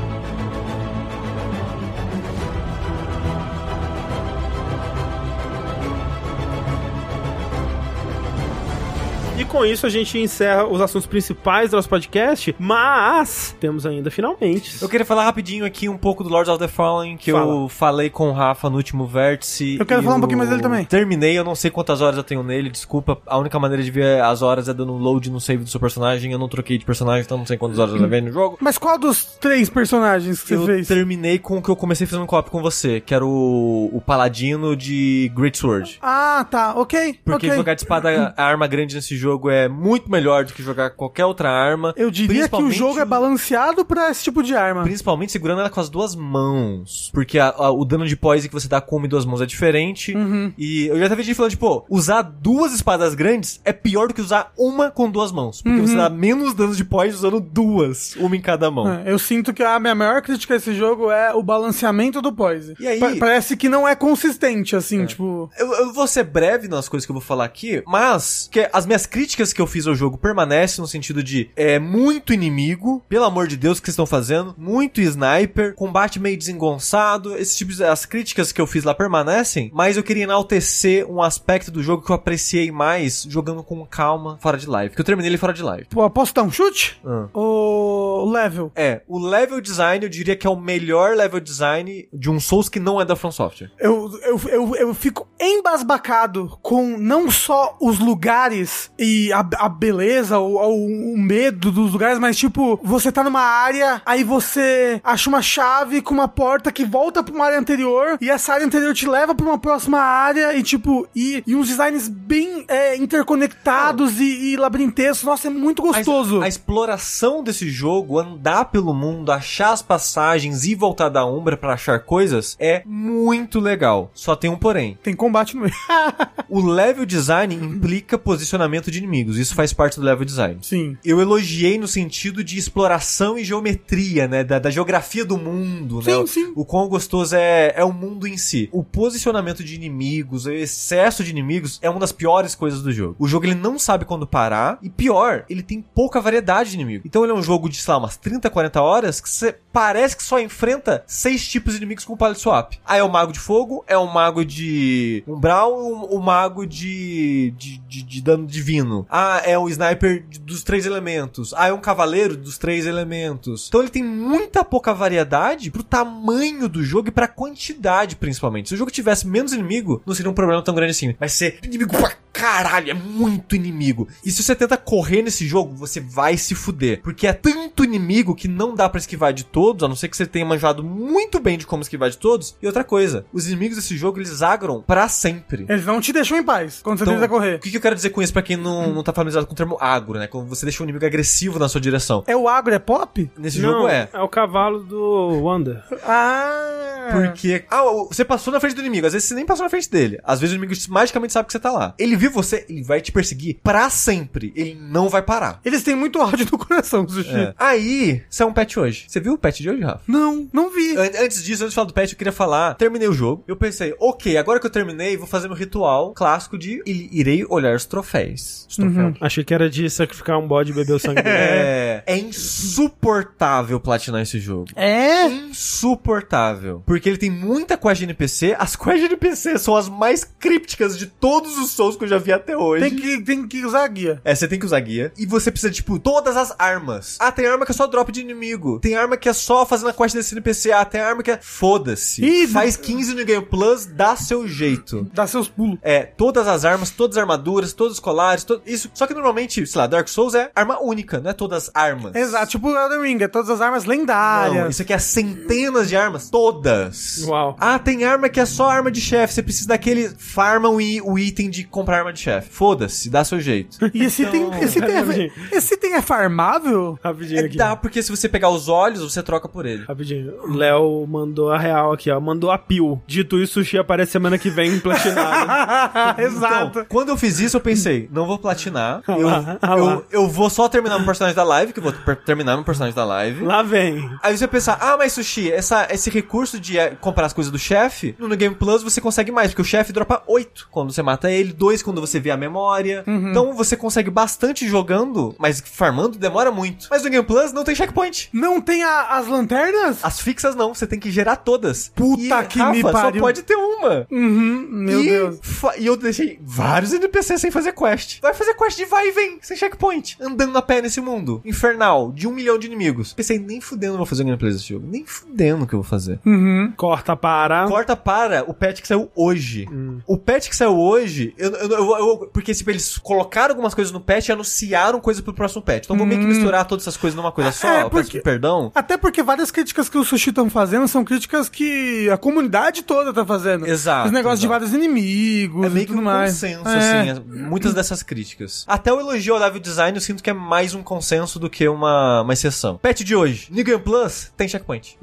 [SPEAKER 1] Com isso a gente encerra os assuntos principais do nosso podcast, mas temos ainda finalmente.
[SPEAKER 2] Eu queria falar rapidinho aqui um pouco do Lords of the Fallen, que eu
[SPEAKER 1] Fala.
[SPEAKER 2] falei com o Rafa no último vértice.
[SPEAKER 3] Eu quero falar um pouquinho mais dele também.
[SPEAKER 2] Terminei, eu não sei quantas horas eu tenho nele, desculpa. A única maneira de ver as horas é dando um load no save do seu personagem. Eu não troquei de personagem, então não sei quantas horas eu levei no jogo.
[SPEAKER 3] Mas qual dos três personagens que você
[SPEAKER 2] eu
[SPEAKER 3] fez?
[SPEAKER 2] terminei com o que eu comecei fazendo co-op com você, que era o, o paladino de Great Sword.
[SPEAKER 3] Ah, tá, ok.
[SPEAKER 2] Porque
[SPEAKER 3] ok.
[SPEAKER 2] jogar de espada a arma grande nesse jogo é muito melhor do que jogar qualquer outra arma.
[SPEAKER 3] Eu diria que o
[SPEAKER 2] Principalmente
[SPEAKER 3] jogo é balanceado pra esse tipo de arma.
[SPEAKER 2] Principalmente segurando ela com as duas mãos. Porque a- a- o dano de poise que você dá com uma e duas mãos é diferente.
[SPEAKER 3] Uhum.
[SPEAKER 2] E eu já tava gente falando, tipo, usar duas espadas grandes é pior do que usar uma com duas mãos. Porque
[SPEAKER 3] Uhum.
[SPEAKER 2] você dá menos dano de poise usando duas, uma em cada mão.
[SPEAKER 3] É, eu sinto que a minha maior crítica a esse jogo é o balanceamento do poise.
[SPEAKER 2] E aí-
[SPEAKER 3] Pa- parece que não é consistente, assim, tipo.
[SPEAKER 2] Eu, eu vou ser breve nas coisas que eu vou falar aqui, mas que as minhas críticas que eu fiz ao jogo permanecem no sentido de é muito inimigo, pelo amor de Deus, o que vocês estão fazendo, muito sniper, combate meio desengonçado, esses tipos, as críticas que eu fiz lá permanecem, mas eu queria enaltecer um aspecto do jogo que eu apreciei mais jogando com calma fora de live, que eu terminei ele fora de live.
[SPEAKER 3] Pô, posso dar um chute?
[SPEAKER 2] Ah.
[SPEAKER 3] O level.
[SPEAKER 2] É, o level design eu diria que é o melhor level design de um Souls que não é da From Software.
[SPEAKER 3] Eu, eu, eu, eu fico embasbacado com não só os lugares e a, a beleza ou, ou o medo dos lugares, mas tipo, você tá numa área, aí você acha uma chave com uma porta que volta pra uma área anterior, e essa área anterior te leva pra uma próxima área, e tipo, e, e uns designs bem é, interconectados e, e labirintescos. Nossa, é muito gostoso.
[SPEAKER 2] A, a exploração desse jogo, andar pelo mundo, achar as passagens e voltar da Umbra pra achar coisas, é muito legal. Só tem um porém.
[SPEAKER 3] Tem combate no meio. [laughs]
[SPEAKER 2] O level design implica posicionamento de inimigos. Isso faz parte do level design.
[SPEAKER 3] Sim.
[SPEAKER 2] Eu elogiei no sentido de exploração e geometria, né? Da, da geografia do mundo, né?
[SPEAKER 3] Sim,
[SPEAKER 2] O-
[SPEAKER 3] sim.
[SPEAKER 2] O quão gostoso é, é o mundo em si. O posicionamento de inimigos, o excesso de inimigos é uma das piores coisas do jogo. O jogo ele não sabe quando parar e pior, ele tem pouca variedade de inimigo. Então ele é um jogo de, sei lá, umas 30, 40 horas que você parece que só enfrenta seis tipos de inimigos com o pallet swap. Aí é o mago de fogo, é o mago de umbral, o, o mago de, de, de, de dano divino. Ah, é o sniper dos três elementos. Ah, é um cavaleiro dos três elementos. Então ele tem muita pouca variedade pro tamanho do jogo e pra quantidade, principalmente. Se o jogo tivesse menos inimigo, não seria um problema tão grande assim. Vai ser inimigo pra caralho, é muito inimigo. E se você tenta correr nesse jogo, você vai se fuder. Porque é tanto inimigo que não dá pra esquivar de todos, a não ser que você tenha manjado muito bem de como esquivar de todos. E outra coisa, os inimigos desse jogo, eles agram pra sempre.
[SPEAKER 3] Eles não te deixam em paz quando você
[SPEAKER 2] Então,
[SPEAKER 3] tenta correr.
[SPEAKER 2] O que, que eu quero dizer com isso pra quem não, não tá familiarizado com o termo agro, né? Quando você deixa um inimigo agressivo na sua direção.
[SPEAKER 3] É o agro, é pop?
[SPEAKER 2] Nesse
[SPEAKER 1] Não,
[SPEAKER 2] jogo é.
[SPEAKER 1] É o cavalo do Wonder.
[SPEAKER 3] Ah.
[SPEAKER 2] Porque. Ah, você passou na frente do inimigo. Às vezes você nem passou na frente dele. Às vezes o inimigo magicamente sabe que você tá lá. Ele viu você, ele vai te perseguir pra sempre. Ele não vai parar.
[SPEAKER 3] Eles têm muito ódio no coração, Sushi.
[SPEAKER 2] É. Aí, você é um pet hoje. Você viu o pet de hoje, Rafa?
[SPEAKER 3] Não, não vi.
[SPEAKER 2] An- Antes disso, antes de falar do pet, eu queria falar. Terminei o jogo. Eu pensei, ok, agora que eu terminei, vou fazer meu ritual clássico de irei olhar os troféus. Os troféus.
[SPEAKER 1] Achei que era de sacrificar um bode e beber o sangue [laughs] dele.
[SPEAKER 2] É, é insuportável platinar esse jogo.
[SPEAKER 3] É?
[SPEAKER 2] Insuportável. Porque ele tem muita quest de NPC. As quests de NPC são as mais crípticas de todos os Souls que eu já vi até hoje.
[SPEAKER 3] Tem que, tem que usar a guia.
[SPEAKER 2] É, você tem que usar guia. E você precisa, tipo, todas as armas. Ah, tem arma que é só drop de inimigo. Tem arma que é só fazendo a quest desse NPC. Ah, tem arma que é. Foda-se. Faz 15 no Game Plus, dá seu jeito.
[SPEAKER 3] Dá seus pulos.
[SPEAKER 2] É, todas as armas, todas as armaduras, todos os colares, to- isso. Só que normalmente, sei lá, Dark Souls é arma única, não é todas as armas.
[SPEAKER 3] Exato, tipo o Elden Ring, é todas as armas lendárias.
[SPEAKER 2] Não, isso aqui é centenas de armas, todas.
[SPEAKER 1] Uau.
[SPEAKER 2] Ah, tem arma que é só arma de chefe, você precisa daquele farma o, item de comprar arma de chefe. Foda-se, dá seu jeito.
[SPEAKER 3] E esse
[SPEAKER 2] Então,
[SPEAKER 3] item, esse, item
[SPEAKER 1] rapidinho.
[SPEAKER 3] é, esse item é farmável?
[SPEAKER 1] Rapidinho
[SPEAKER 2] É,
[SPEAKER 1] aqui.
[SPEAKER 2] dá, porque se você pegar os olhos, você troca por ele.
[SPEAKER 1] Rapidinho. O Léo mandou a real aqui, ó. Mandou a pio. Dito isso, o sushi aparece semana que vem platinado. [laughs]
[SPEAKER 3] Exato.
[SPEAKER 2] Então, quando eu fiz isso, eu pensei, não vou platinar. [laughs]
[SPEAKER 1] Ah
[SPEAKER 2] Eu,
[SPEAKER 1] lá, ah lá.
[SPEAKER 2] eu, eu vou só terminar meu personagem da live, que eu vou terminar meu personagem da live.
[SPEAKER 1] Lá vem.
[SPEAKER 2] Aí você pensa, ah, mas Sushi, essa, esse recurso de eh, comprar as coisas do chefe, no Game Plus você consegue mais, porque o chefe dropa 8 quando você mata ele, 2 quando você vê a memória. Então você consegue bastante jogando, mas farmando demora muito. Mas no Game Plus não tem checkpoint.
[SPEAKER 3] Não tem a- as lanternas?
[SPEAKER 2] As fixas não, você tem que gerar todas.
[SPEAKER 3] Puta
[SPEAKER 2] e,
[SPEAKER 3] que
[SPEAKER 2] Rafa,
[SPEAKER 3] me pariu.
[SPEAKER 2] só pode ter uma.
[SPEAKER 3] Uhum, meu
[SPEAKER 2] e,
[SPEAKER 3] Deus.
[SPEAKER 2] E eu deixei vários NPCs sem fazer quest. Vai fazer quest de vai e vem, sem checkpoint. Andando a pé nesse mundo. Infernal, de um milhão de inimigos. Pensei, nem fudendo eu vou fazer um gameplay desse jogo. Nem fudendo que eu vou fazer.
[SPEAKER 3] Uhum.
[SPEAKER 1] Corta para.
[SPEAKER 2] Corta para o patch que saiu hoje. O patch que saiu hoje, eu, eu, eu- eu- porque tipo, eles colocaram algumas coisas no patch e anunciaram coisas pro próximo patch. Então vou meio que misturar todas essas coisas numa coisa só.
[SPEAKER 3] É,
[SPEAKER 2] eu peço
[SPEAKER 3] porque-
[SPEAKER 2] perdão.
[SPEAKER 3] Até porque várias críticas que o Sushi estão fazendo são críticas que a comunidade toda tá fazendo.
[SPEAKER 2] Exato,
[SPEAKER 3] Os negócios de
[SPEAKER 2] exato.
[SPEAKER 3] Vários inimigos
[SPEAKER 2] É meio
[SPEAKER 3] e
[SPEAKER 2] que
[SPEAKER 3] tudo
[SPEAKER 2] um
[SPEAKER 3] mais.
[SPEAKER 2] consenso,
[SPEAKER 3] É.
[SPEAKER 2] assim, as- muitas dessas críticas. Até o elogio ao level design eu sinto que é mais um consenso do que uma, uma exceção. Patch de hoje, New Game Plus tem checkpoint.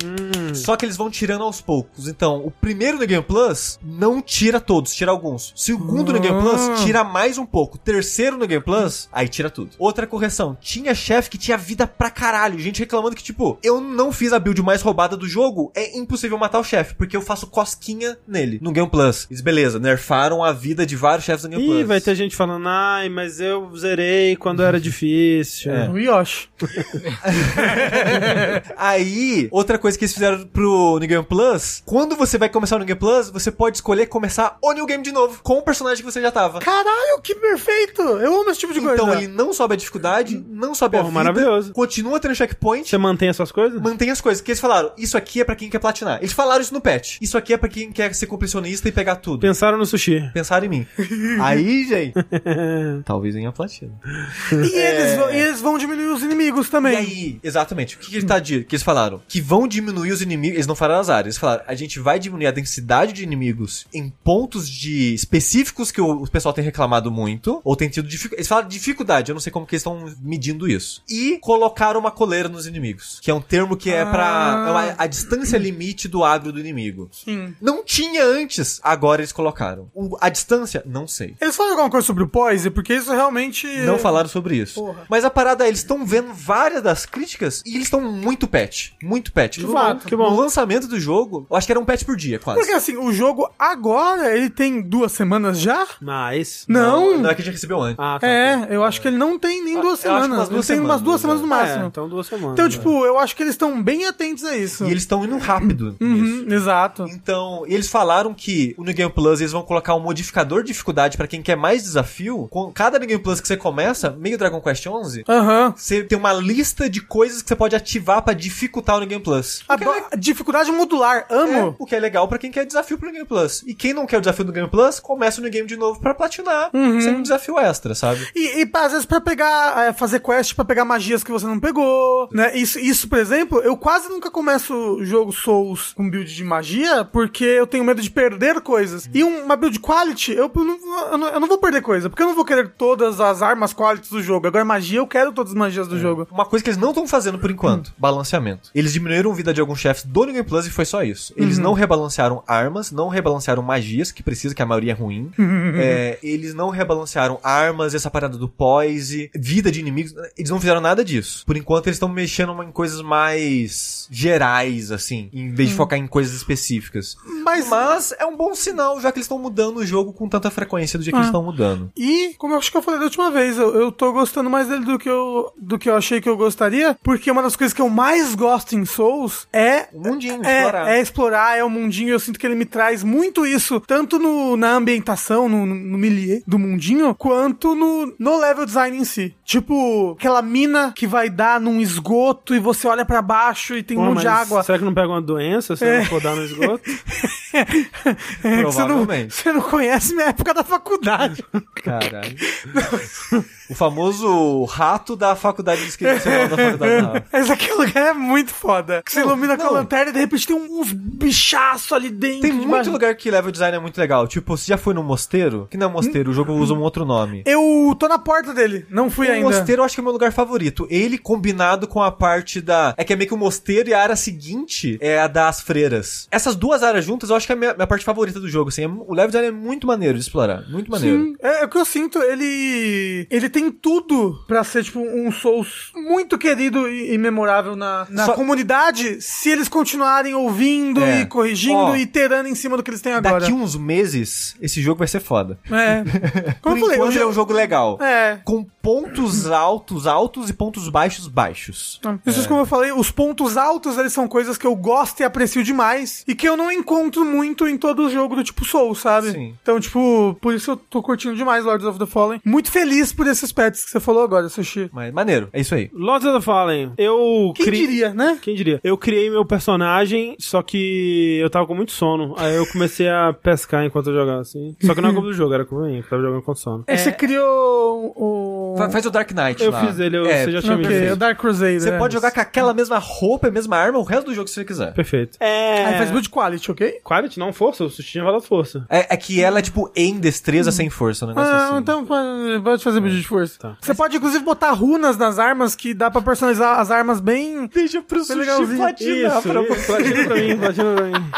[SPEAKER 2] Só que eles vão tirando aos poucos. Então, o primeiro New Game Plus não tira todos, tira alguns. Segundo New Game. Plus, tira mais um pouco. Terceiro New Game Plus, aí tira tudo. Outra correção, tinha chefe que tinha vida pra caralho. Gente reclamando que, tipo, eu não fiz a build mais roubada do jogo, é impossível matar o chefe, porque eu faço cosquinha nele. No Game Plus. Isso, beleza, nerfaram a vida de vários chefes Game Plus.
[SPEAKER 1] Ih, vai ter gente falando, ai, mas eu zerei quando era [laughs] difícil.
[SPEAKER 2] É.
[SPEAKER 3] O Yoshi. [laughs]
[SPEAKER 2] Aí, outra coisa que eles fizeram pro New Game Plus, quando você vai começar o New Game Plus, você pode escolher começar o New Game de novo, com o personagem que você já tava.
[SPEAKER 3] Caralho, que perfeito! Eu amo esse tipo de
[SPEAKER 2] Então
[SPEAKER 3] coisa.
[SPEAKER 2] ele não sobe a dificuldade, não sobe a
[SPEAKER 1] Porra,
[SPEAKER 2] vida,
[SPEAKER 1] maravilhoso.
[SPEAKER 2] continua tendo checkpoint,
[SPEAKER 1] Você mantém as suas coisas?
[SPEAKER 2] mantém as coisas. Que eles falaram, isso aqui é pra quem quer platinar. Eles falaram isso no patch. Isso aqui é pra quem quer ser completionista e pegar tudo.
[SPEAKER 1] Pensaram no sushi.
[SPEAKER 2] Pensaram em mim. [laughs] Aí, gente, [laughs] talvez venha a platina.
[SPEAKER 3] E, eles vão, e eles vão diminuir os inimigos
[SPEAKER 2] E
[SPEAKER 3] também.
[SPEAKER 2] aí, exatamente, o que, que ele tá de, que eles falaram? Que vão diminuir os inimigos, eles não falaram as áreas, eles falaram, a gente vai diminuir a densidade de inimigos em pontos de específicos que o, o pessoal tem reclamado muito, ou tem tido dificuldade, eles falaram dificuldade, eu não sei como que eles estão medindo isso. E colocaram uma coleira nos inimigos, que é um termo que é pra
[SPEAKER 3] Ah.
[SPEAKER 2] é uma- a distância limite do agro do inimigo.
[SPEAKER 3] Sim.
[SPEAKER 2] Não tinha antes, agora eles colocaram. O- a distância, não sei.
[SPEAKER 3] Eles falaram alguma coisa sobre o Poise? Porque isso realmente...
[SPEAKER 2] Não falaram sobre isso.
[SPEAKER 3] Porra.
[SPEAKER 2] Mas a parada é, eles estão vendo várias das críticas e eles estão muito patch. Muito patch.
[SPEAKER 1] Que bom, que bom.
[SPEAKER 2] No lançamento do jogo, eu acho que era um patch por dia, quase.
[SPEAKER 3] Porque assim, o jogo agora, ele tem duas semanas já?
[SPEAKER 1] Mas.
[SPEAKER 3] Não.
[SPEAKER 2] Não é que a gente recebeu antes.
[SPEAKER 1] Ah, tá.
[SPEAKER 3] É, eu acho que ele não tem nem
[SPEAKER 2] Eu
[SPEAKER 3] duas
[SPEAKER 2] acho que umas
[SPEAKER 3] semanas.
[SPEAKER 2] duas
[SPEAKER 3] ele tem umas duas
[SPEAKER 2] semanas,
[SPEAKER 3] semanas no
[SPEAKER 1] É,
[SPEAKER 3] máximo.
[SPEAKER 1] então duas semanas.
[SPEAKER 3] Então,
[SPEAKER 1] né?
[SPEAKER 3] tipo, eu acho que eles estão bem atentos a isso.
[SPEAKER 2] E eles estão indo rápido.
[SPEAKER 3] Uhum, exato.
[SPEAKER 2] Então, eles falaram que o New Game Plus eles vão colocar um modificador de dificuldade pra quem quer mais desafio. Com cada Game Plus que você começa, meio Dragon Quest 11,
[SPEAKER 3] Aham.
[SPEAKER 2] você tem uma lista de coisas que você pode ativar pra dificultar o Game Plus.
[SPEAKER 3] A do- a dificuldade modular espetacular.
[SPEAKER 2] É,
[SPEAKER 3] Amo.
[SPEAKER 2] o que é legal pra quem quer desafio pro Game Plus. E quem não quer o desafio do Game Plus, começa no game de novo pra platinar,
[SPEAKER 3] Uhum.
[SPEAKER 2] sem um desafio extra, sabe?
[SPEAKER 3] E, e às vezes pra pegar, é, fazer quest pra pegar magias que você não pegou, né? Isso, isso, por exemplo, eu quase nunca começo o jogo Souls com build de magia, porque eu tenho medo de perder coisas. E um- uma build quality, eu não, eu, não, eu não vou perder coisa, porque eu não vou querer todas as armas quality do jogo. Agora magia, eu quero todas as magias do jogo.
[SPEAKER 2] Uma coisa que eles não estão fazendo por enquanto,
[SPEAKER 3] Hum.
[SPEAKER 2] balanceamento. Eles diminuíram a vida de alguns chefes do New Game Plus e foi só isso. Eles
[SPEAKER 3] Uhum.
[SPEAKER 2] não rebalancearam armas, não rebalancearam magias, que precisa, que a maioria é ruim. [laughs] É, eles não rebalancearam armas, essa parada do poise, vida de inimigos. Eles não fizeram nada disso. Por enquanto, eles estão mexendo em coisas mais gerais, assim, em vez de focar em coisas específicas.
[SPEAKER 3] Hum. Mas-
[SPEAKER 2] Mas é um bom sinal, já que eles estão mudando o jogo com tanta frequência do jeito que
[SPEAKER 3] Ah.
[SPEAKER 2] eles estão mudando.
[SPEAKER 3] E, como eu acho que eu falei da última vez, eu, eu tô gostando mais dele do que eu, do que eu achei que eu gostaria, porque uma das coisas que eu mais gosto em Souls é
[SPEAKER 2] O mundinho, explorar.
[SPEAKER 3] É, é explorar, é o mundinho. Eu sinto que ele me traz muito isso, tanto no, na ambientação, no, no, no milieu do mundinho, quanto no, no level design em si. Tipo, aquela mina que vai dar num esgoto e você olha pra baixo e tem um
[SPEAKER 1] Pô,
[SPEAKER 3] monte de água.
[SPEAKER 1] Será que não pega uma doença se
[SPEAKER 3] É.
[SPEAKER 1] não for dar no esgoto? [laughs] [laughs]
[SPEAKER 3] É, que você, não, você não conhece minha época da faculdade.
[SPEAKER 2] Caralho. [laughs] o famoso rato da faculdade de esquerda da faculdade não. [laughs]
[SPEAKER 3] Esse aqui lugar é muito foda. Que você
[SPEAKER 2] Não,
[SPEAKER 3] ilumina com a
[SPEAKER 2] não.
[SPEAKER 3] lanterna e de repente tem uns bichaços ali dentro.
[SPEAKER 2] Tem muito lugar que level design é muito legal. Tipo, você já foi no mosteiro? Que não é mosteiro, o jogo usa um outro nome.
[SPEAKER 3] Eu tô na porta dele, não fui
[SPEAKER 2] O
[SPEAKER 3] ainda.
[SPEAKER 2] mosteiro eu acho que é o meu lugar favorito. Ele combinado com a parte da. É que é meio que o mosteiro e a área seguinte é a das freiras. Essas duas áreas juntas eu acho que é a minha, minha parte favorita do jogo. Assim. É- o level design é muito maneiro de explorar. Muito maneiro.
[SPEAKER 3] Sim, é, é o que eu sinto, ele ele tem tudo pra ser tipo um Souls muito querido e, e memorável na, na
[SPEAKER 2] Só-
[SPEAKER 3] comunidade, se eles continuarem ouvindo
[SPEAKER 2] É.
[SPEAKER 3] e corrigindo
[SPEAKER 2] Ó,
[SPEAKER 3] e terando em cima do que eles têm agora.
[SPEAKER 2] Daqui uns meses, esse jogo vai ser foda.
[SPEAKER 3] É. [laughs] Como
[SPEAKER 2] Por
[SPEAKER 3] eu falei,
[SPEAKER 2] enquanto
[SPEAKER 3] hoje
[SPEAKER 2] é um jogo legal.
[SPEAKER 3] É.
[SPEAKER 2] Com pontos altos, altos e pontos baixos, baixos.
[SPEAKER 3] Isso como eu falei, os pontos altos eles são coisas que eu gosto e aprecio demais e que eu não encontro muito em todo jogo do tipo Soul, sabe?
[SPEAKER 2] Sim.
[SPEAKER 3] Então, tipo, por isso eu tô curtindo demais Lords of the Fallen. Muito feliz por esses pets que você falou agora, Sushi.
[SPEAKER 2] Mas maneiro, é isso aí.
[SPEAKER 1] Lords of the Fallen, eu...
[SPEAKER 3] Quem
[SPEAKER 1] cri-
[SPEAKER 3] diria, né?
[SPEAKER 1] Quem diria? Eu criei meu personagem, só que eu tava com muito sono. Aí eu comecei a pescar enquanto eu jogava, assim. Só que não é culpa do jogo, era culpa minha, que tava jogando com sono.
[SPEAKER 3] É, Você criou o...
[SPEAKER 2] Fa- Faz o Dark Knight
[SPEAKER 1] Eu
[SPEAKER 2] lá.
[SPEAKER 1] fiz ele, eu-
[SPEAKER 2] É,
[SPEAKER 1] você já tinha me
[SPEAKER 3] Ok,
[SPEAKER 1] dito.
[SPEAKER 3] o Dark Crusader.
[SPEAKER 2] Você
[SPEAKER 3] é.
[SPEAKER 2] pode jogar com aquela mesma roupa e a mesma arma o resto do jogo se você quiser.
[SPEAKER 1] Perfeito. É...
[SPEAKER 3] Aí faz build quality, ok?
[SPEAKER 1] Quality, não força, o sushi tinha rolado força.
[SPEAKER 2] É, é que ela é tipo em destreza sem força, um negócio
[SPEAKER 3] Ah,
[SPEAKER 2] assim.
[SPEAKER 3] então pode, pode fazer build de força.
[SPEAKER 1] Tá.
[SPEAKER 3] Você pode, inclusive, botar runas nas armas que dá pra personalizar as armas bem...
[SPEAKER 2] Deixa pro
[SPEAKER 3] sushi legalzinho.
[SPEAKER 2] platinar
[SPEAKER 1] Isso,
[SPEAKER 2] pra
[SPEAKER 1] isso, platina pra mim, platina pra mim.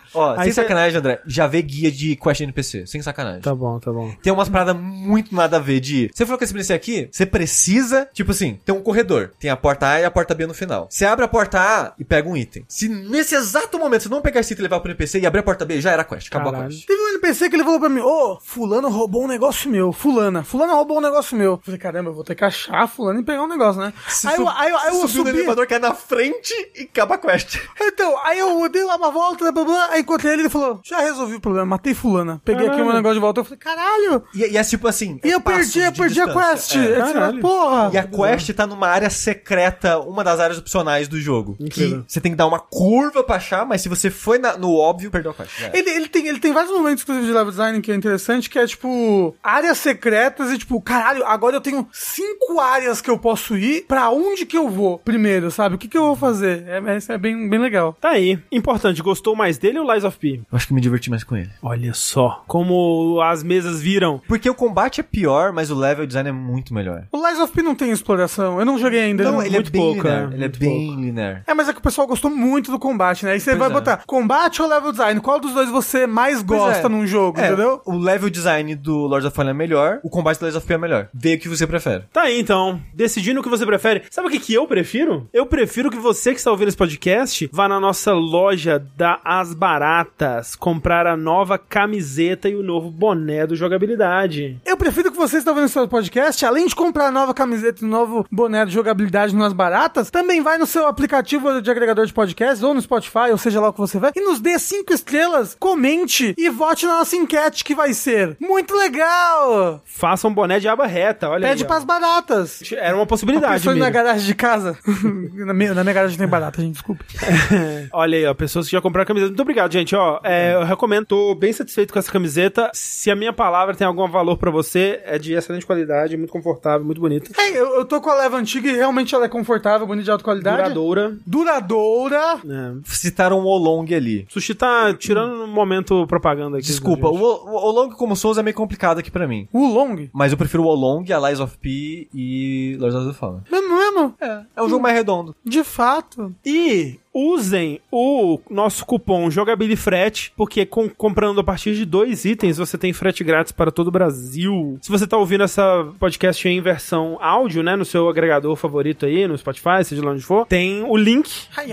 [SPEAKER 1] [laughs]
[SPEAKER 2] Ó,
[SPEAKER 1] Aí
[SPEAKER 2] sem
[SPEAKER 1] cê-
[SPEAKER 2] sacanagem, André, já vê guia de quest NPC, sem sacanagem.
[SPEAKER 1] Tá bom, tá bom.
[SPEAKER 2] Tem umas paradas muito nada a ver de. Você falou que esse NPC aqui, você precisa, tipo assim, tem um corredor, tem a porta A e a porta B no final. Você abre a porta A e pega um item. Se nesse exato momento você não pegar esse item e levar pro NPC e abrir a porta B, já era a quest, acabou a
[SPEAKER 1] Caralho.
[SPEAKER 2] quest.
[SPEAKER 3] Teve um NPC que ele falou pra mim, ô, fulano roubou um negócio meu, fulana, fulana roubou um negócio meu. Eu falei, caramba, eu vou ter que achar fulano e pegar um negócio, né? Aí eu, aí, eu- aí eu
[SPEAKER 2] no
[SPEAKER 3] subi...
[SPEAKER 2] elevador que é na frente e acaba a quest. [laughs]
[SPEAKER 3] Então, aí eu dei lá uma volta, blá, blá, blá, aí encontrei ele e ele falou, já resolvi o problema, matei fulana. Peguei aqui o meu
[SPEAKER 1] Caralho.
[SPEAKER 3] negócio de volta, eu falei, caralho!
[SPEAKER 2] E, e é tipo assim.
[SPEAKER 3] E eu
[SPEAKER 2] passos
[SPEAKER 3] perdi, eu perdi a
[SPEAKER 2] distância.
[SPEAKER 3] quest.
[SPEAKER 2] É.
[SPEAKER 1] Caralho.
[SPEAKER 3] Porra!
[SPEAKER 2] E a quest tá numa área secreta, uma das áreas opcionais do jogo.
[SPEAKER 1] Incrível.
[SPEAKER 2] Que você tem que dar uma curva pra achar, mas se você foi na- no óbvio, perdeu a quest. Era.
[SPEAKER 3] Ele, ele, tem, ele tem vários momentos, inclusive, de level design que é interessante, que é tipo, áreas secretas e tipo, caralho, agora eu tenho cinco áreas que eu posso ir, pra onde que eu vou primeiro, sabe? O que que eu vou fazer? É, é, isso é bem, bem legal.
[SPEAKER 1] Tá aí. Importante, gostou mais dele ou Lies of P?
[SPEAKER 2] Eu acho que me diverti mais com ele.
[SPEAKER 1] Olha só como as mesas viram.
[SPEAKER 2] Porque o combate é pior, mas o level design é muito melhor.
[SPEAKER 3] O Lies of P não tem exploração, eu não joguei ainda.
[SPEAKER 2] Não,
[SPEAKER 3] não-
[SPEAKER 2] ele é
[SPEAKER 1] muito
[SPEAKER 2] bem
[SPEAKER 1] pouco,
[SPEAKER 2] linear.
[SPEAKER 1] é,
[SPEAKER 2] Ele é
[SPEAKER 1] muito
[SPEAKER 2] bem linear.
[SPEAKER 3] É, mas é que o pessoal gostou muito do combate, né? Aí você
[SPEAKER 2] Pois
[SPEAKER 3] vai
[SPEAKER 2] é.
[SPEAKER 3] botar combate ou level design? Qual dos dois você mais
[SPEAKER 2] Pois
[SPEAKER 3] gosta
[SPEAKER 2] é.
[SPEAKER 3] num jogo,
[SPEAKER 2] É,
[SPEAKER 3] entendeu?
[SPEAKER 2] O level design do Lords of Fallen é melhor, o combate do Lords of Fallen é melhor. Vê o que você prefere.
[SPEAKER 1] Tá aí então, decidindo o que você prefere. Sabe o que, que eu prefiro? Eu prefiro que você que está ouvindo esse podcast vá na nossa loja da As Baratas comprar a nova camiseta e o novo boné do Jogabilidade.
[SPEAKER 3] Eu prefiro que você está vendo esse podcast, além de comprar a nova camiseta e o novo boné de jogabilidade nas baratas, também vai no seu aplicativo de agregador de podcast, ou no Spotify, ou seja lá o que você vai, e nos dê cinco estrelas, comente e vote na nossa enquete que vai ser muito legal!
[SPEAKER 1] Faça um boné de aba reta. Direta, olha
[SPEAKER 3] Pede
[SPEAKER 1] aí. ó.
[SPEAKER 3] pras baratas.
[SPEAKER 1] Era uma possibilidade
[SPEAKER 3] Pessoas na garagem de casa. [laughs] na, minha, na minha garagem tem barata, gente, desculpa. [laughs]
[SPEAKER 1] Olha aí, ó, pessoas que já compraram camiseta. Muito obrigado, gente. Ó, é, eu recomendo, tô bem satisfeito com essa camiseta. Se a minha palavra tem algum valor pra você, é de excelente qualidade, muito confortável, muito bonita.
[SPEAKER 3] É, eu, eu tô com a leva antiga e realmente ela é confortável, bonita de alta qualidade.
[SPEAKER 1] Duradoura.
[SPEAKER 3] Duradoura.
[SPEAKER 1] É.
[SPEAKER 2] Citaram o Olong ali.
[SPEAKER 1] Sushi tá tirando no momento propaganda aqui.
[SPEAKER 2] Desculpa, o, o Olong como Souls é meio complicado aqui pra mim.
[SPEAKER 3] O Long.
[SPEAKER 2] Mas eu prefiro o Olong, a Lies of P e Lords of the Fallen.
[SPEAKER 3] Mesmo, mesmo?
[SPEAKER 2] É, é um jogo mais redondo.
[SPEAKER 3] De fato.
[SPEAKER 1] E usem o nosso cupom JogabiliFrete, porque com- comprando a partir de dois itens, você tem frete grátis para todo o Brasil. Se você tá ouvindo essa podcast em versão áudio, né, no seu agregador favorito aí, no Spotify, seja lá onde for, tem o link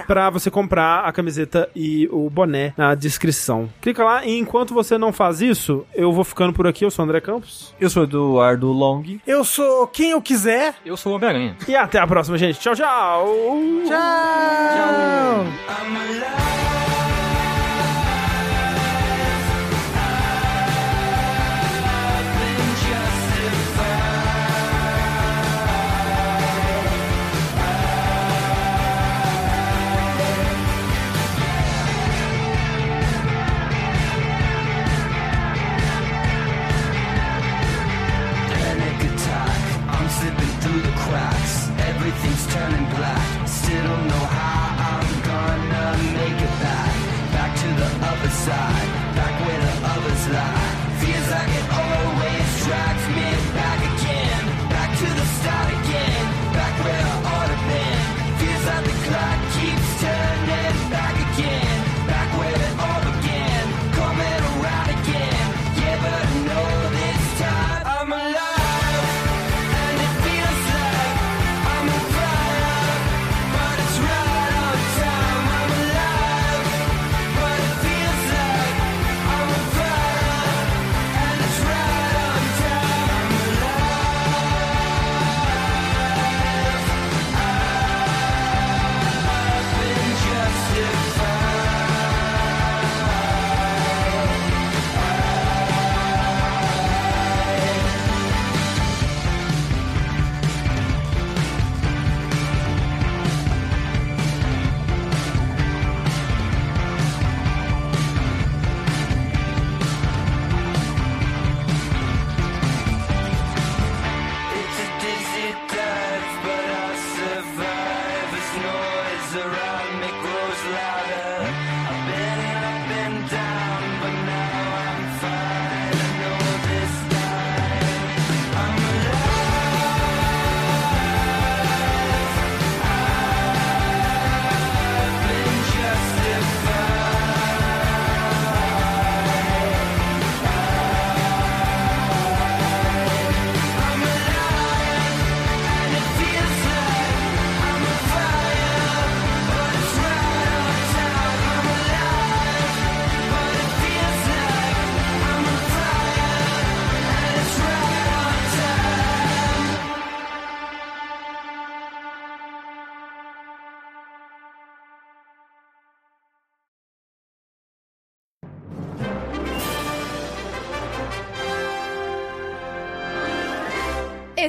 [SPEAKER 1] para você comprar a camiseta e o boné na descrição. Clica lá e enquanto você não faz isso, eu vou ficando por aqui, eu sou o André Campos.
[SPEAKER 2] Eu sou o Eduardo Long.
[SPEAKER 3] Eu sou quem eu quiser.
[SPEAKER 4] Eu sou o Homem-Aranha.
[SPEAKER 1] E até a próxima, gente. Tchau, tchau!
[SPEAKER 3] Tchau.
[SPEAKER 5] I'm alive. Side.